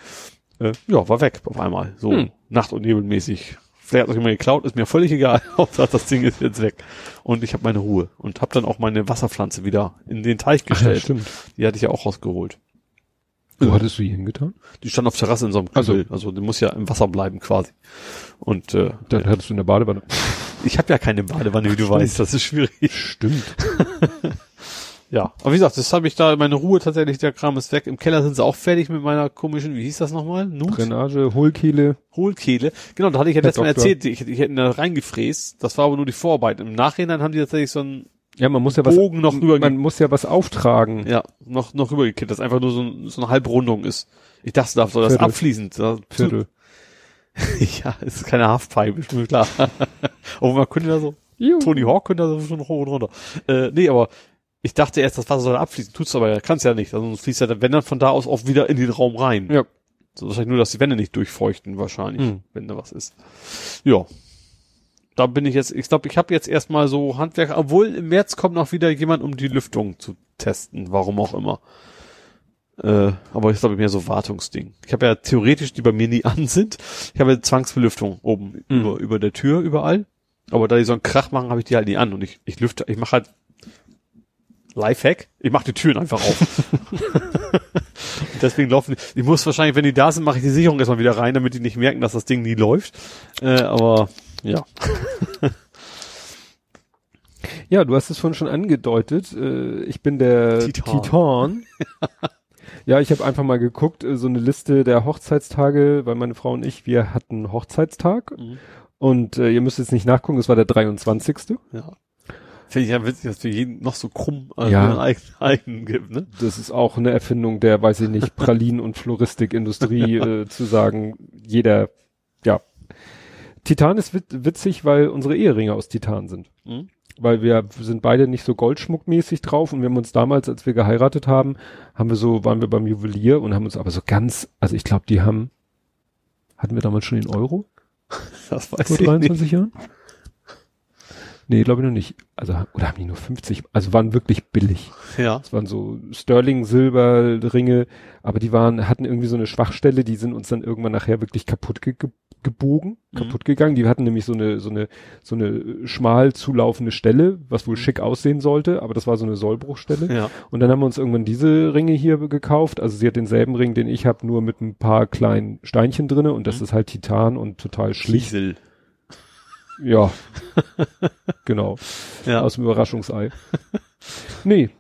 Äh, ja, war weg auf einmal. So Hm. Nacht- und Nebelmäßig. Vielleicht hat euch jemand geklaut, ist mir völlig egal. Hauptsache das Ding ist jetzt weg. Und ich habe meine Ruhe. Und habe dann auch meine Wasserpflanze wieder in den Teich Ach ja, gestellt. stimmt. die hatte ich ja auch rausgeholt. Wo hattest du die hingetan? Die stand auf Terrasse in so einem Also- Kübel. Also die muss ja im Wasser bleiben quasi. Und äh, Dann hattest du in der Badewanne. ich habe ja keine Badewanne, wie du Stimmt. weißt. Das ist schwierig. Stimmt. Ja, aber wie gesagt, das habe ich da, meine Ruhe tatsächlich, der Kram ist weg. Im Keller sind sie auch fertig mit meiner komischen, wie hieß das nochmal? Nut? Drainage, Hohlkehle. Hohlkehle. Genau, da hatte ich ja letztes Mal erzählt, ich, ich hätte ihn da reingefräst. Das war aber nur die Vorarbeit. Im Nachhinein haben die tatsächlich so einen Ja, man muss ja was, Bogen noch rüber, man muss ja was auftragen. ja, noch, noch rübergekippt, das einfach nur so, ein, so eine Halbrundung ist. Ich dachte, da soll das Viertel. abfließend. Da, Viertel. ja, es ist keine Halfpipe, ist mir klar. aber man könnte da so, Juhu. Tony Hawk könnte da so schon hoch und runter. Äh, nee, aber ich dachte erst, das Wasser soll abfließen. Tut's aber kann's ja nicht. Also fließt ja, dann, wenn dann von da aus auch wieder in den Raum rein. Ja. So wahrscheinlich nur, dass die Wände nicht durchfeuchten, wahrscheinlich, Hm. wenn da was ist. Ja. Da bin ich jetzt, ich glaube, ich habe jetzt erstmal so Handwerk, obwohl im März kommt noch wieder jemand, um die Lüftung zu testen, warum auch immer. Äh, aber ich glaube mehr so Wartungsding. Ich habe ja theoretisch, die bei mir nie an sind, ich habe ja Zwangsbelüftung oben Mhm. über, über der Tür überall. Aber da die so einen Krach machen, habe ich die halt nie an. Und ich, ich lüfte, ich mache halt Lifehack, ich mache die Türen einfach auf. Deswegen laufen die, ich muss wahrscheinlich, wenn die da sind, mache ich die Sicherung erstmal wieder rein, damit die nicht merken, dass das Ding nie läuft. Äh, aber ja. Ja, du hast es vorhin schon angedeutet. Äh, ich bin der Titan. Titan. ja, ich habe einfach mal geguckt, äh, so eine Liste der Hochzeitstage, weil meine Frau und ich, wir hatten Hochzeitstag. Mhm. Und äh, ihr müsst jetzt nicht nachgucken, es war der 23. ja. Finde ich ja witzig, dass wir jeden noch so krumm äh, Ja. einen eigenen, gibt, ne? Das ist auch eine Erfindung der, weiß ich nicht, Pralinen- und Floristikindustrie, äh, zu sagen, jeder, ja. Titan ist wit witzig, weil unsere Eheringe aus Titan sind. Mhm. Weil wir sind beide nicht so goldschmuckmäßig drauf und wir haben uns damals, als wir geheiratet haben, haben wir so, waren wir beim Juwelier und haben uns aber so ganz, also ich glaube, die haben, hatten wir damals schon den Euro Das weiß vor ich nicht. 23 Jahren? Nee, glaube ich noch nicht. Also, oder haben die nur 50, also waren wirklich billig. Ja. Es waren so Sterling-Silberringe, aber die waren, hatten irgendwie so eine Schwachstelle, die sind uns dann irgendwann nachher wirklich kaputt ge ge gebogen, Mhm. kaputt gegangen. Die hatten nämlich so eine, so eine, so eine schmal zulaufende Stelle, was wohl schick aussehen sollte, aber das war so eine Sollbruchstelle. Ja. Und dann haben wir uns irgendwann diese Ringe hier gekauft. Also sie hat denselben Ring, den ich habe, nur mit ein paar kleinen Steinchen drinne und das Mhm. ist halt Titan und total schlicht. Kiesel. Ja. genau Ja. aus dem Überraschungsei. nee.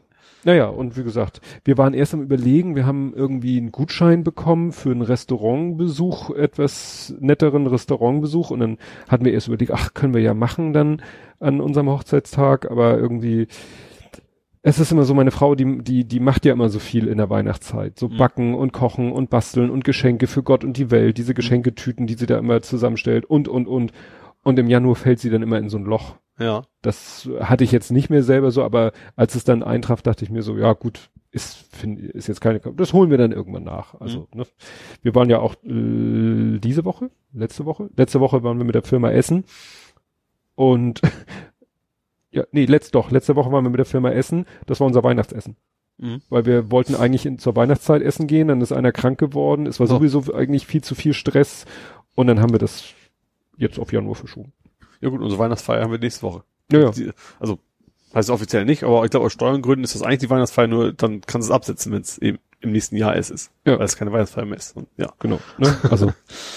Naja, und wie gesagt, wir waren erst am überlegen, wir haben irgendwie einen Gutschein bekommen für einen Restaurantbesuch, etwas netteren Restaurantbesuch und dann hatten wir erst überlegt, ach, können wir ja machen dann an unserem Hochzeitstag, aber irgendwie, es ist immer so, meine Frau, die, die, die macht ja immer so viel in der Weihnachtszeit. So Mhm. backen und kochen und basteln und Geschenke für Gott und die Welt, diese Geschenketüten, die sie da immer zusammenstellt und, und, und. Und im Januar fällt sie dann immer in so ein Loch. Ja. Das hatte ich jetzt nicht mehr selber so, aber als es dann eintraf, dachte ich mir so, ja gut, ist, find, ist jetzt keine, das holen wir dann irgendwann nach. Also, ne? Wir waren ja auch äh, diese Woche, letzte Woche, letzte Woche waren wir mit der Firma Essen und ja, nee, letzt, doch, letzte Woche waren wir mit der Firma Essen, das war unser Weihnachtsessen. Mhm. Weil wir wollten eigentlich in, zur Weihnachtszeit essen gehen, dann ist einer krank geworden, es war Oh. sowieso eigentlich viel zu viel Stress und dann haben wir das jetzt auf Januar verschoben. Ja gut, unsere Weihnachtsfeier haben wir nächste Woche. Ja, ja. Die, also, heißt es offiziell nicht, aber ich glaube aus Steuerngründen ist das eigentlich die Weihnachtsfeier, nur dann kannst du es absetzen, wenn es eben im nächsten Jahr es ist. Ja. Weil es keine Weihnachtsfeier mehr ist. Und, ja. Genau. Ne? Also,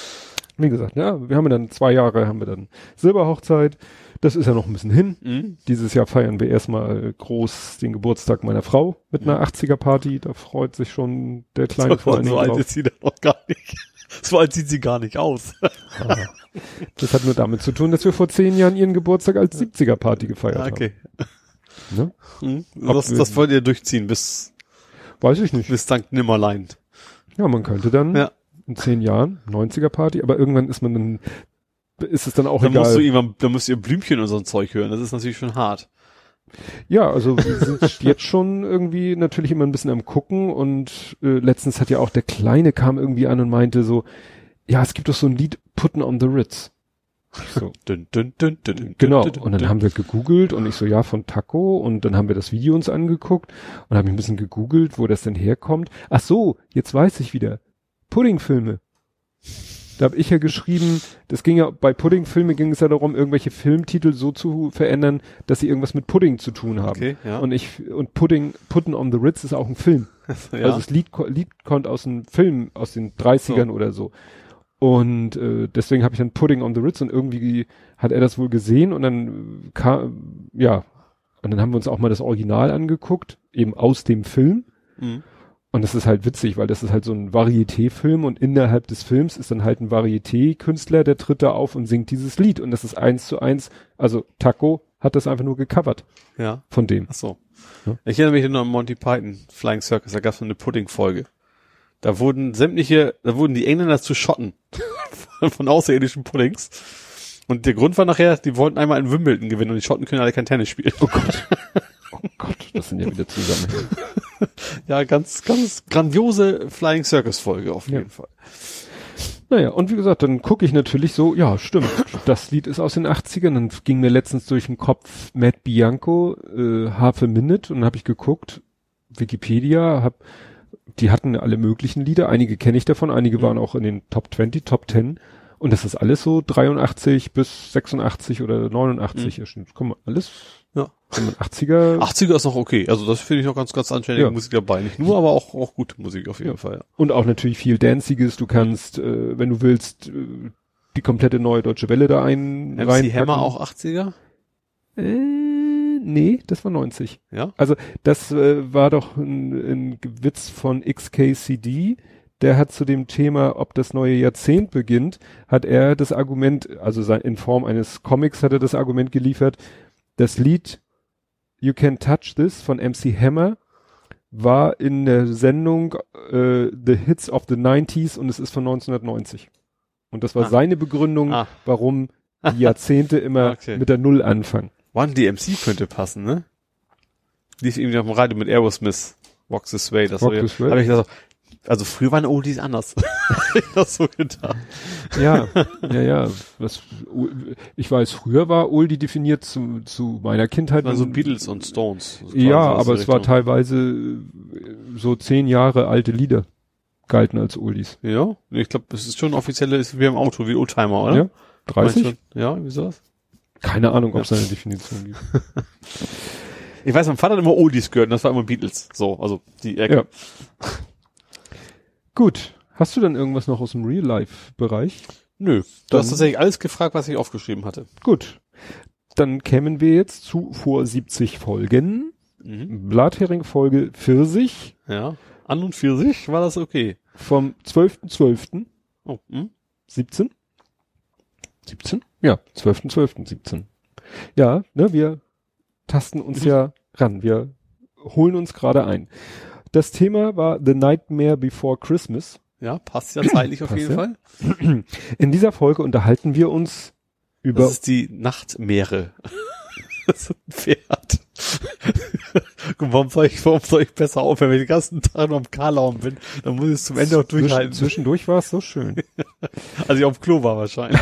wie gesagt, ja, wir haben dann zwei Jahre, haben wir dann Silberhochzeit. Das ist ja noch ein bisschen hin. Mhm. Dieses Jahr feiern wir erstmal groß den Geburtstag meiner Frau mit einer 80er Party. Da freut sich schon der Kleine vor allen so alt drauf. ist sie doch noch gar nicht. So alt sieht sie gar nicht aus. Das hat nur damit zu tun, dass wir vor zehn Jahren ihren Geburtstag als 70er Party gefeiert okay. haben. Ne? Mhm. Ob Das, das wollt ihr durchziehen bis, Weiß ich nicht. bis Sankt Nimmerlein. Ja, man könnte dann Ja. in zehn Jahren 90er Party, aber irgendwann ist man dann, ist es dann auch Dann musst du egal. ihm, dann müsst ihr Blümchen und so ein Zeug hören. Das ist natürlich schon hart. Ja, also wir sind jetzt schon irgendwie natürlich immer ein bisschen am gucken und äh, letztens hat ja auch der Kleine kam irgendwie an und meinte so, ja, es gibt doch so ein Lied Putten on the Ritz. So, Dün, dün, dün, dün, Genau. Und dann haben wir gegoogelt und ich so, ja, von Taco. Und dann haben wir das Video uns angeguckt und haben ein bisschen gegoogelt, wo das denn herkommt. Ach so, jetzt weiß ich wieder. Puddingfilme. Da habe ich ja geschrieben, das ging ja, bei Puddingfilme ging es ja darum, irgendwelche Filmtitel so zu verändern, dass sie irgendwas mit Pudding zu tun haben. Okay, ja. Und ich, und Pudding, Putten on the Ritz ist auch ein Film. ja. Also das Lied, Lied kommt aus einem Film aus den 30ern oder so. Und äh, deswegen habe ich dann Pudding on the Ritz und irgendwie hat er das wohl gesehen und dann kam, ja, und dann haben wir uns auch mal das Original angeguckt, eben aus dem Film. Mhm. Und das ist halt witzig, weil das ist halt so ein Varieté-Film und innerhalb des Films ist dann halt ein Varieté-Künstler, der tritt da auf und singt dieses Lied. Und das ist eins zu eins, also Taco hat das einfach nur gecovert ja. von dem. Ach so. Ja. Ich erinnere mich nur an Monty Python, Flying Circus, da gab es eine Pudding-Folge. Da wurden sämtliche, da wurden die Engländer zu Schotten von außerirdischen Puddings. Und der Grund war nachher, die wollten einmal in Wimbledon gewinnen und die Schotten können alle kein Tennis spielen. Oh Gott. Das sind ja wieder Zusammenhänge. Ja, ganz, ganz grandiose Flying Circus Folge auf jeden Ja. Fall. Naja, und wie gesagt, dann gucke ich natürlich so, ja, stimmt, das Lied ist aus den 80ern, dann ging mir letztens durch den Kopf Matt Bianco, äh, Half a Minute, und dann habe ich geguckt, Wikipedia, hab, die hatten alle möglichen Lieder, einige kenne ich davon, einige waren auch in den Top 20, Top 10, und das ist alles so 83 bis 86 oder 89 erschienen. Guck mal, alles, 80er, 80er ist noch okay. Also das finde ich noch ganz, ganz anständige Ja. Musik dabei. Nicht nur, aber auch, auch gute Musik auf jeden Ja. Fall. Ja. und auch natürlich viel Danziges, du kannst, äh, wenn du willst, äh, die komplette neue Deutsche Welle da ein, MC reinpacken. Hammer auch 80er? Äh, nee, das war 90. Ja. Also das äh, war doch ein, ein Witz von XKCD. Der hat zu dem Thema, ob das neue Jahrzehnt beginnt, hat er das Argument, also in Form eines Comics hat er das Argument geliefert, das Lied You Can Touch This von MC Hammer war in der Sendung äh, The Hits of the 90s und es ist von 1990. Und das war Ah. seine Begründung, Ah. warum die Jahrzehnte immer Okay. mit der Null anfangen. One DMC könnte passen, ne? Lief irgendwie auf dem Radio mit Aerosmith. Walk This Way. Das Walk This Way. hab ich gedacht, also früher waren Oldies anders. Ich das so gedacht. Ja, ja, ja. Was, ich weiß, früher war Oldie definiert zu, zu meiner Kindheit. Also Beatles und Stones. Ja, aber es war teilweise äh, so zehn Jahre alte Lieder galten als Oldies. Ja, ich glaube, das ist schon offizielle, ist wie im Auto, wie Oldtimer, oder? Ja? 30? Meinst du? Ja, wie sowas? Keine Ahnung, ob es eine Definition gibt. Ich weiß, mein Vater hat immer Oldies gehört und das war immer Beatles. So, also die Ecke. Ja. Gut. Hast du dann irgendwas noch aus dem Real-Life-Bereich? Nö, du hast tatsächlich alles gefragt, was ich aufgeschrieben hatte. Gut. Dann kämen wir jetzt zu vor 70 Folgen. Mhm. Blathering-Folge Pfirsich Ja. An und für sich war das okay. vom 12.12. Oh, hm? 17? 17? Ja, 12.12.17. Ja, ne, wir tasten uns ja ran. Wir holen uns gerade ein. Das Thema war The Nightmare Before Christmas. Ja, passt ja zeitlich auf Passt jeden ja. Fall. In dieser Folge unterhalten wir uns über Das ist die Nachtmeere. das ist ein Pferd. Warum soll ich, warum soll ich besser aufhören, wenn ich den ganzen Tag noch am Karlaum bin? Dann muss ich es zum Ende auch durchhalten. Zwischen, zwischendurch war es so schön. Als ich auf dem Klo war wahrscheinlich.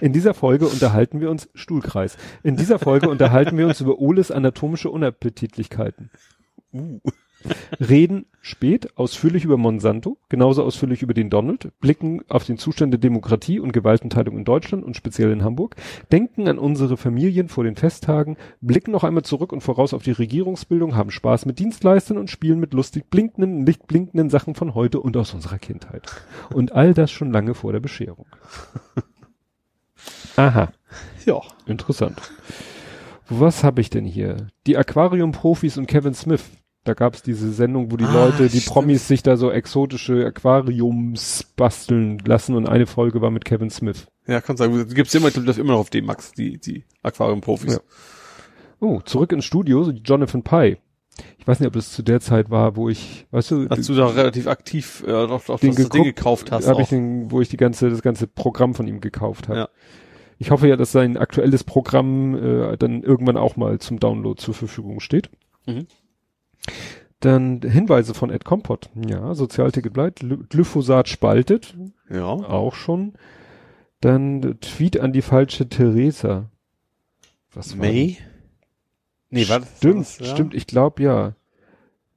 In dieser Folge unterhalten wir uns Stuhlkreis. In dieser Folge unterhalten wir uns über Oles anatomische Unappetitlichkeiten. Uh. Reden spät ausführlich über Monsanto, genauso ausführlich über den Donald, blicken auf den Zustand der Demokratie und Gewaltenteilung in Deutschland und speziell in Hamburg, denken an unsere Familien vor den Festtagen, blicken noch einmal zurück und voraus auf die Regierungsbildung, haben Spaß mit Dienstleistern und spielen mit lustig blinkenden, lichtblinkenden Sachen von heute und aus unserer Kindheit. Und all das schon lange vor der Bescherung. Aha. Ja. Interessant. Was habe ich denn hier? Die Aquarium-Profis und Kevin Smith. Da gab's diese Sendung, wo die Ah, Leute, die stimmt. Promis sich da so exotische Aquariums basteln lassen und eine Folge war mit Kevin Smith. Ja, kann sagen. Die gibt's immer, das immer noch auf D-Max, die, die Aquarium-Profis. Ja. Oh, zurück ins Studio, Jonathan Pye. Ich weiß nicht, ob das zu der Zeit war, wo ich, weißt du, Als du da relativ aktiv äh, noch, noch den das Ding geguckt, gekauft hast. habe ich den, wo ich die ganze, das ganze Programm von ihm gekauft habe. Ja. Ich hoffe ja, dass sein aktuelles Programm äh, dann irgendwann auch mal zum Download zur Verfügung steht. Mhm. Dann Hinweise von Ed Kompott. Ja, Sozialticket bleibt. Gly- Glyphosat spaltet. Ja. Auch schon. Dann Tweet an die falsche Theresa. Was war May? Nee, war das- Stimmt, war das, ja? stimmt, ich glaube ja.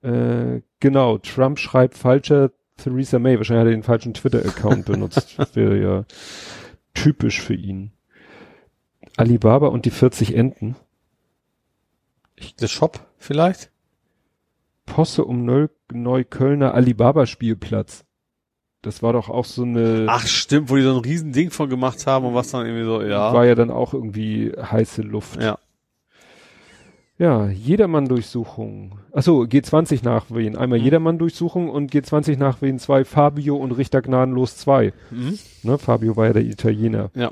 Äh, genau, Trump schreibt falscher Theresa May. Wahrscheinlich hat er den falschen Twitter-Account benutzt. Das wäre ja typisch für ihn. Alibaba und die 40 Enten. Der Shop vielleicht? Posse um Neu Neuköllner Alibaba-Spielplatz. Das war doch auch so eine, Ach stimmt, wo die so ein riesen Ding von gemacht haben und was dann irgendwie so, ja. war ja dann auch irgendwie heiße Luft. Ja. Ja, Jedermann-Durchsuchung. Achso, G20 nachwählen. Einmal Mhm. Jedermann-Durchsuchung und G20 nachwählen zwei Fabio und Richter gnadenlos zwei. Mhm. Ne, Fabio war ja der Italiener. Ja.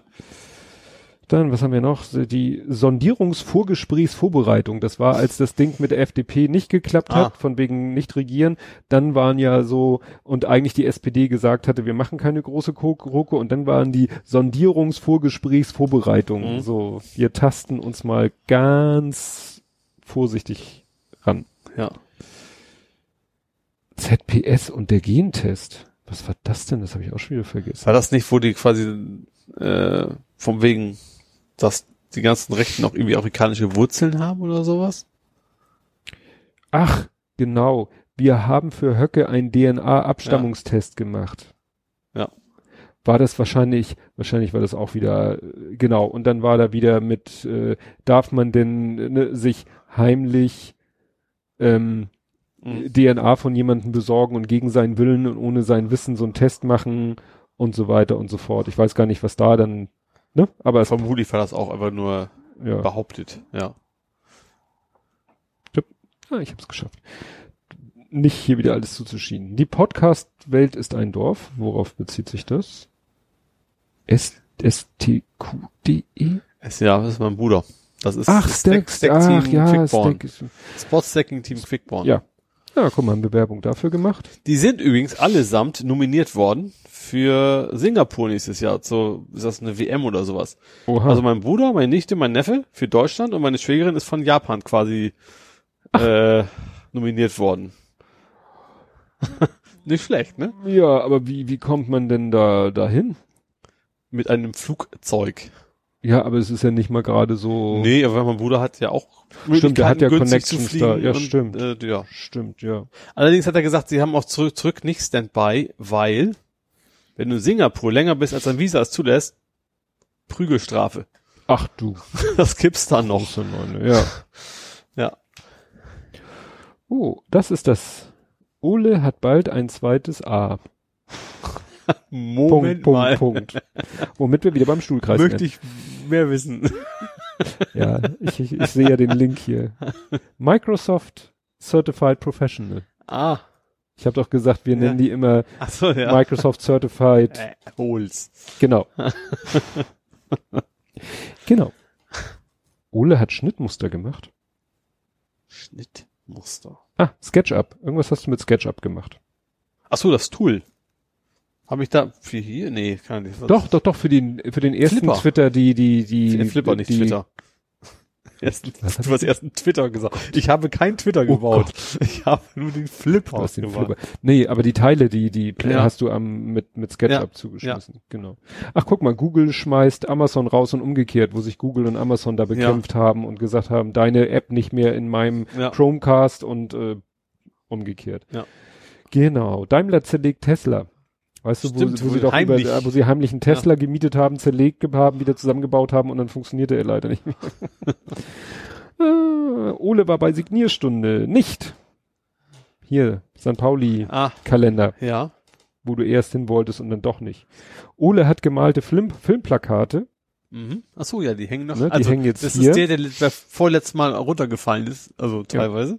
Dann, was haben wir noch? Die Sondierungsvorgesprächsvorbereitung. Das war, als das Ding mit der FDP nicht geklappt hat, Ah. von wegen nicht regieren. Dann waren ja so, und eigentlich die SPD gesagt hatte, wir machen keine große GroKo. Und dann waren die Sondierungsvorgesprächsvorbereitungen. Mhm. So, wir tasten uns mal ganz vorsichtig ran. Ja. ZPS und der Gentest. Was war das denn? Das habe ich auch schon wieder vergessen. War das nicht, wo die quasi äh, vom wegen, dass die ganzen Rechten auch irgendwie afrikanische Wurzeln haben oder sowas? Ach, genau. Wir haben für Höcke einen DNA-Abstammungstest gemacht. Ja. War das wahrscheinlich, wahrscheinlich war das auch wieder, äh, genau. Und dann war da wieder mit, äh, darf man denn ne, sich heimlich ähm, Mhm. DNA von jemandem besorgen und gegen seinen Willen und ohne sein Wissen so einen Test machen und so weiter und so fort. Ich weiß gar nicht, was da dann, ne? Aber Vermutlich war das auch einfach nur ja. behauptet, ja. Ah, ich habe es geschafft. Nicht hier wieder alles zuzuschieben. Die Podcast-Welt ist ein Dorf. Worauf bezieht sich das? S STQDE? Ja, das ist mein Bruder. Das ist Ach, das Stack, Stack ach Team ja, Quickborn. Stack Spot Stacking Team Quickborn. ja. Ja, guck mal, eine Bewerbung dafür gemacht. Die sind übrigens allesamt nominiert worden für Singapur nächstes Jahr. So, ist das eine WM oder sowas? Oha. Also mein Bruder, meine Nichte, mein Neffe für Deutschland und meine Schwägerin ist von Japan quasi äh, nominiert worden. Nicht schlecht, ne? ja, aber wie, wie kommt man denn da, dahin? Mit einem Flugzeug. Ja, aber es ist ja nicht mal gerade so. Nee, aber mein Bruder hat ja auch Stimmt, der hat ja Connections da. Ja, und, stimmt. Äh, ja. Stimmt, ja. Allerdings hat er gesagt, sie haben auch zurück, zurück nicht Standby, weil wenn du in Singapur länger bist, als dein Visa es zulässt, Prügelstrafe. Ach du. Das gibt's da noch. Ja. Ja. Oh, das ist das. Ole hat bald ein zweites A. Moment Punkt, mal. Punkt, Punkt. Womit wir wieder beim Stuhlkreis Möchte wären. ich mehr wissen. Ja, ich, ich, ich sehe ja den Link hier. Microsoft Certified Professional. Ah. Ich habe doch gesagt, wir Ja. nennen die immer so, ja. Microsoft Certified. Äh, hol's. Genau. genau. Ole hat Schnittmuster gemacht. Schnittmuster. Ah, SketchUp. Irgendwas hast du mit SketchUp gemacht. Ach so, das Tool. Habe ich da für hier? Nee, kann nicht. Was- Doch, doch, doch, für den, für den ersten Flipper. Twitter, die, die, die. Für Flipper, nicht die, Twitter. Ersten, Was hast du hast erst einen Twitter gesagt. Ich habe kein Twitter Oh gebaut. ich habe nur den Flipper Du hast den gebaut. Flipper. Nee, aber die Teile, die, die Ja. hast du am, mit, mit SketchUp Ja. zugeschmissen. Genau. Ach, guck mal, Google schmeißt Amazon raus und umgekehrt, wo sich Google und Amazon da bekämpft haben und gesagt haben, deine App nicht mehr in meinem Ja. Chromecast und äh, umgekehrt. Ja. Genau. Daimler zerlegt Tesla. Weißt du, wo, wo wo sie doch heimlich- über, wo sie heimlich einen Tesla gemietet haben, zerlegt haben, wieder zusammengebaut haben und dann funktionierte er leider nicht mehr. äh, Ole war bei Signierstunde. Nicht. Hier, St. Pauli Ah, ja. wo du erst hin wolltest und dann doch nicht. Ole hat gemalte Film, Filmplakate Mhm. Ach so, ja, die hängen noch. Ne, die also, hängen jetzt das hier. ist der, der, der vorletztes Mal runtergefallen ist, also teilweise.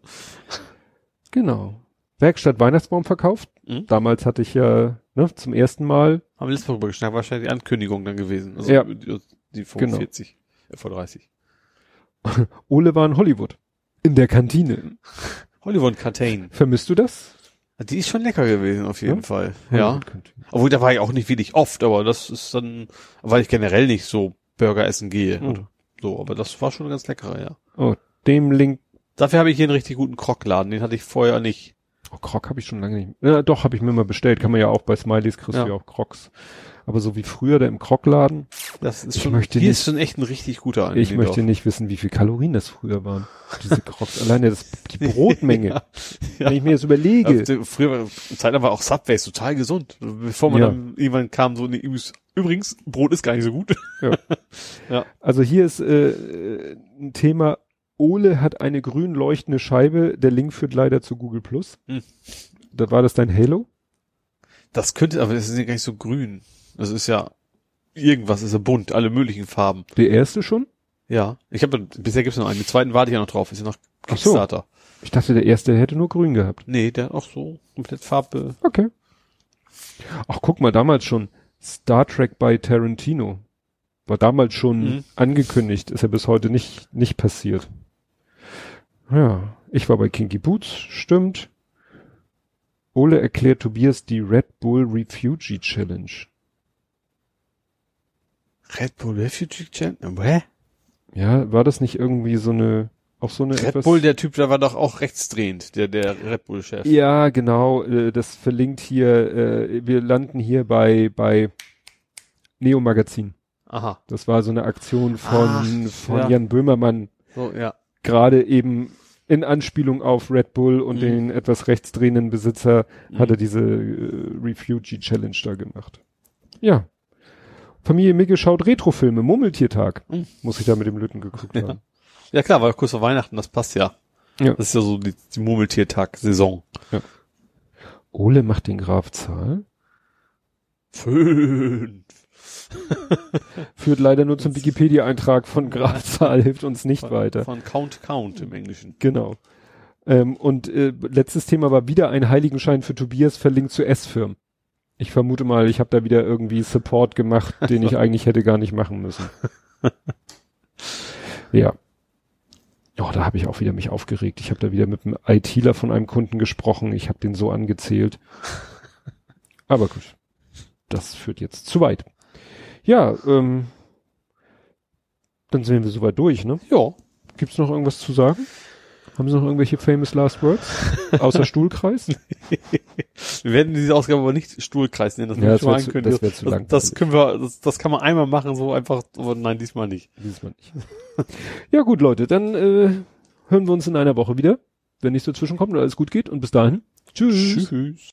Genau. Werkstatt Weihnachtsbaum verkauft. Mhm. Damals hatte ich ja ne, zum ersten Mal. Haben wir letztes Mal drüber geschnackt, wahrscheinlich die Ankündigung dann gewesen. Also Ja. die, die vor Genau. 40, äh, vor 30. Ole war in Hollywood. In der Kantine. Hollywood Catane. Vermisst du das? Die ist schon lecker gewesen, auf jeden Ja? Fall. Ja. Obwohl, da war ich auch nicht wirklich oft, aber das ist dann, weil ich generell nicht so Burger essen gehe. Mhm. So, aber das war schon ganz leckerer, ja. Oh, dem Link. Dafür habe ich hier einen richtig guten Krockladen, den hatte ich vorher nicht. Oh, Krog habe ich schon lange nicht. Ja, doch, habe ich mir mal bestellt. Kann man ja auch bei Smileys kriegst Ja. du ja auch Crocs. Aber so wie früher da im Krogladen, Das ist Ich schon, möchte hier nicht- ist schon echt ein richtig guter ich Anbieter. möchte nicht wissen, wie viel Kalorien das früher waren. Diese Crocs. Alleine das, die Brotmenge. Ja. Wenn ich mir das überlege. Also, früher, war- Zeit war auch Subways total gesund. Bevor man Ja. dann irgendwann kam, so, nee, übrigens, übrigens, Brot ist gar nicht so gut. Also hier ist äh, ein Thema, Ole hat eine grün leuchtende Scheibe, der Link führt leider zu Google Plus. Hm. Da war das dein Halo? Das könnte, aber das ist ja gar nicht so grün. Das ist ja, irgendwas ist ja bunt, alle möglichen Farben. Der erste schon? Ja. Ich habe, bisher gibt's noch einen. Den zweiten warte ich ja noch drauf. Ist ja noch Ach so. Kickstarter. Ich dachte, der erste hätte nur grün gehabt. Nee, der hat auch so komplett Farbe. Okay. Ach, guck mal, damals schon Star Trek bei Tarantino. War damals schon Mhm. angekündigt, ist ja bis heute nicht, nicht passiert. Ja, ich war bei Kinky Boots, stimmt. Ole erklärt Tobias die Red Bull Refugee Challenge. Red Bull Refugee Channel? Hä? Ja, war das nicht irgendwie so eine, auch so eine Red etwas- Bull, der Typ, der war doch auch rechtsdrehend, der, der Red Bull-Chef. Ja, genau, äh, das verlinkt hier, äh, wir landen hier bei, bei Neo Magazin. Aha. Das war so eine Aktion von, Ach, von ja. Jan Böhmermann, So, ja. gerade eben in Anspielung auf Red Bull und Mhm. den etwas rechtsdrehenden Besitzer Mhm. hat er diese äh, Refugee Challenge da gemacht. Ja. Familie Micke schaut Retrofilme, Murmeltiertag. Mhm. Muss ich da mit dem Lütten geguckt Ja. haben. Ja klar, war kurz vor Weihnachten, das passt ja. Ja. Das ist ja so die, die Murmeltiertag-Saison. Ole macht den Graf Zahl. Fünf. Führt leider nur zum Wikipedia-Eintrag von Graf Zahl, hilft uns nicht Von, weiter. von Count Count im Englischen. Genau. Ähm, und äh, letztes Thema war wieder ein Heiligenschein für Tobias verlinkt zu S-Firmen. Ich vermute mal, ich habe da wieder irgendwie Support gemacht, den ich eigentlich hätte gar nicht machen müssen. ja. Oh, da habe ich auch wieder mich aufgeregt. Ich habe da wieder mit einem ITler von einem Kunden gesprochen. Ich habe den so angezählt. Aber gut. Das führt jetzt zu weit. Ja, ähm, dann sind wir soweit durch, ne? Ja. Gibt's noch irgendwas zu sagen? Haben Sie noch irgendwelche famous last words? Außer Stuhlkreis? Wir werden diese Ausgabe aber nicht Stuhlkreis nennen, das Ja, das zu- ankündigen. das das, lang. das können wir, das, das kann man einmal machen, so einfach, aber nein, diesmal nicht. Diesmal nicht. ja gut, Leute, dann äh, hören wir uns in einer Woche wieder, wenn nichts dazwischen kommt und alles gut geht. Und bis dahin. Tschüss. Tschüss.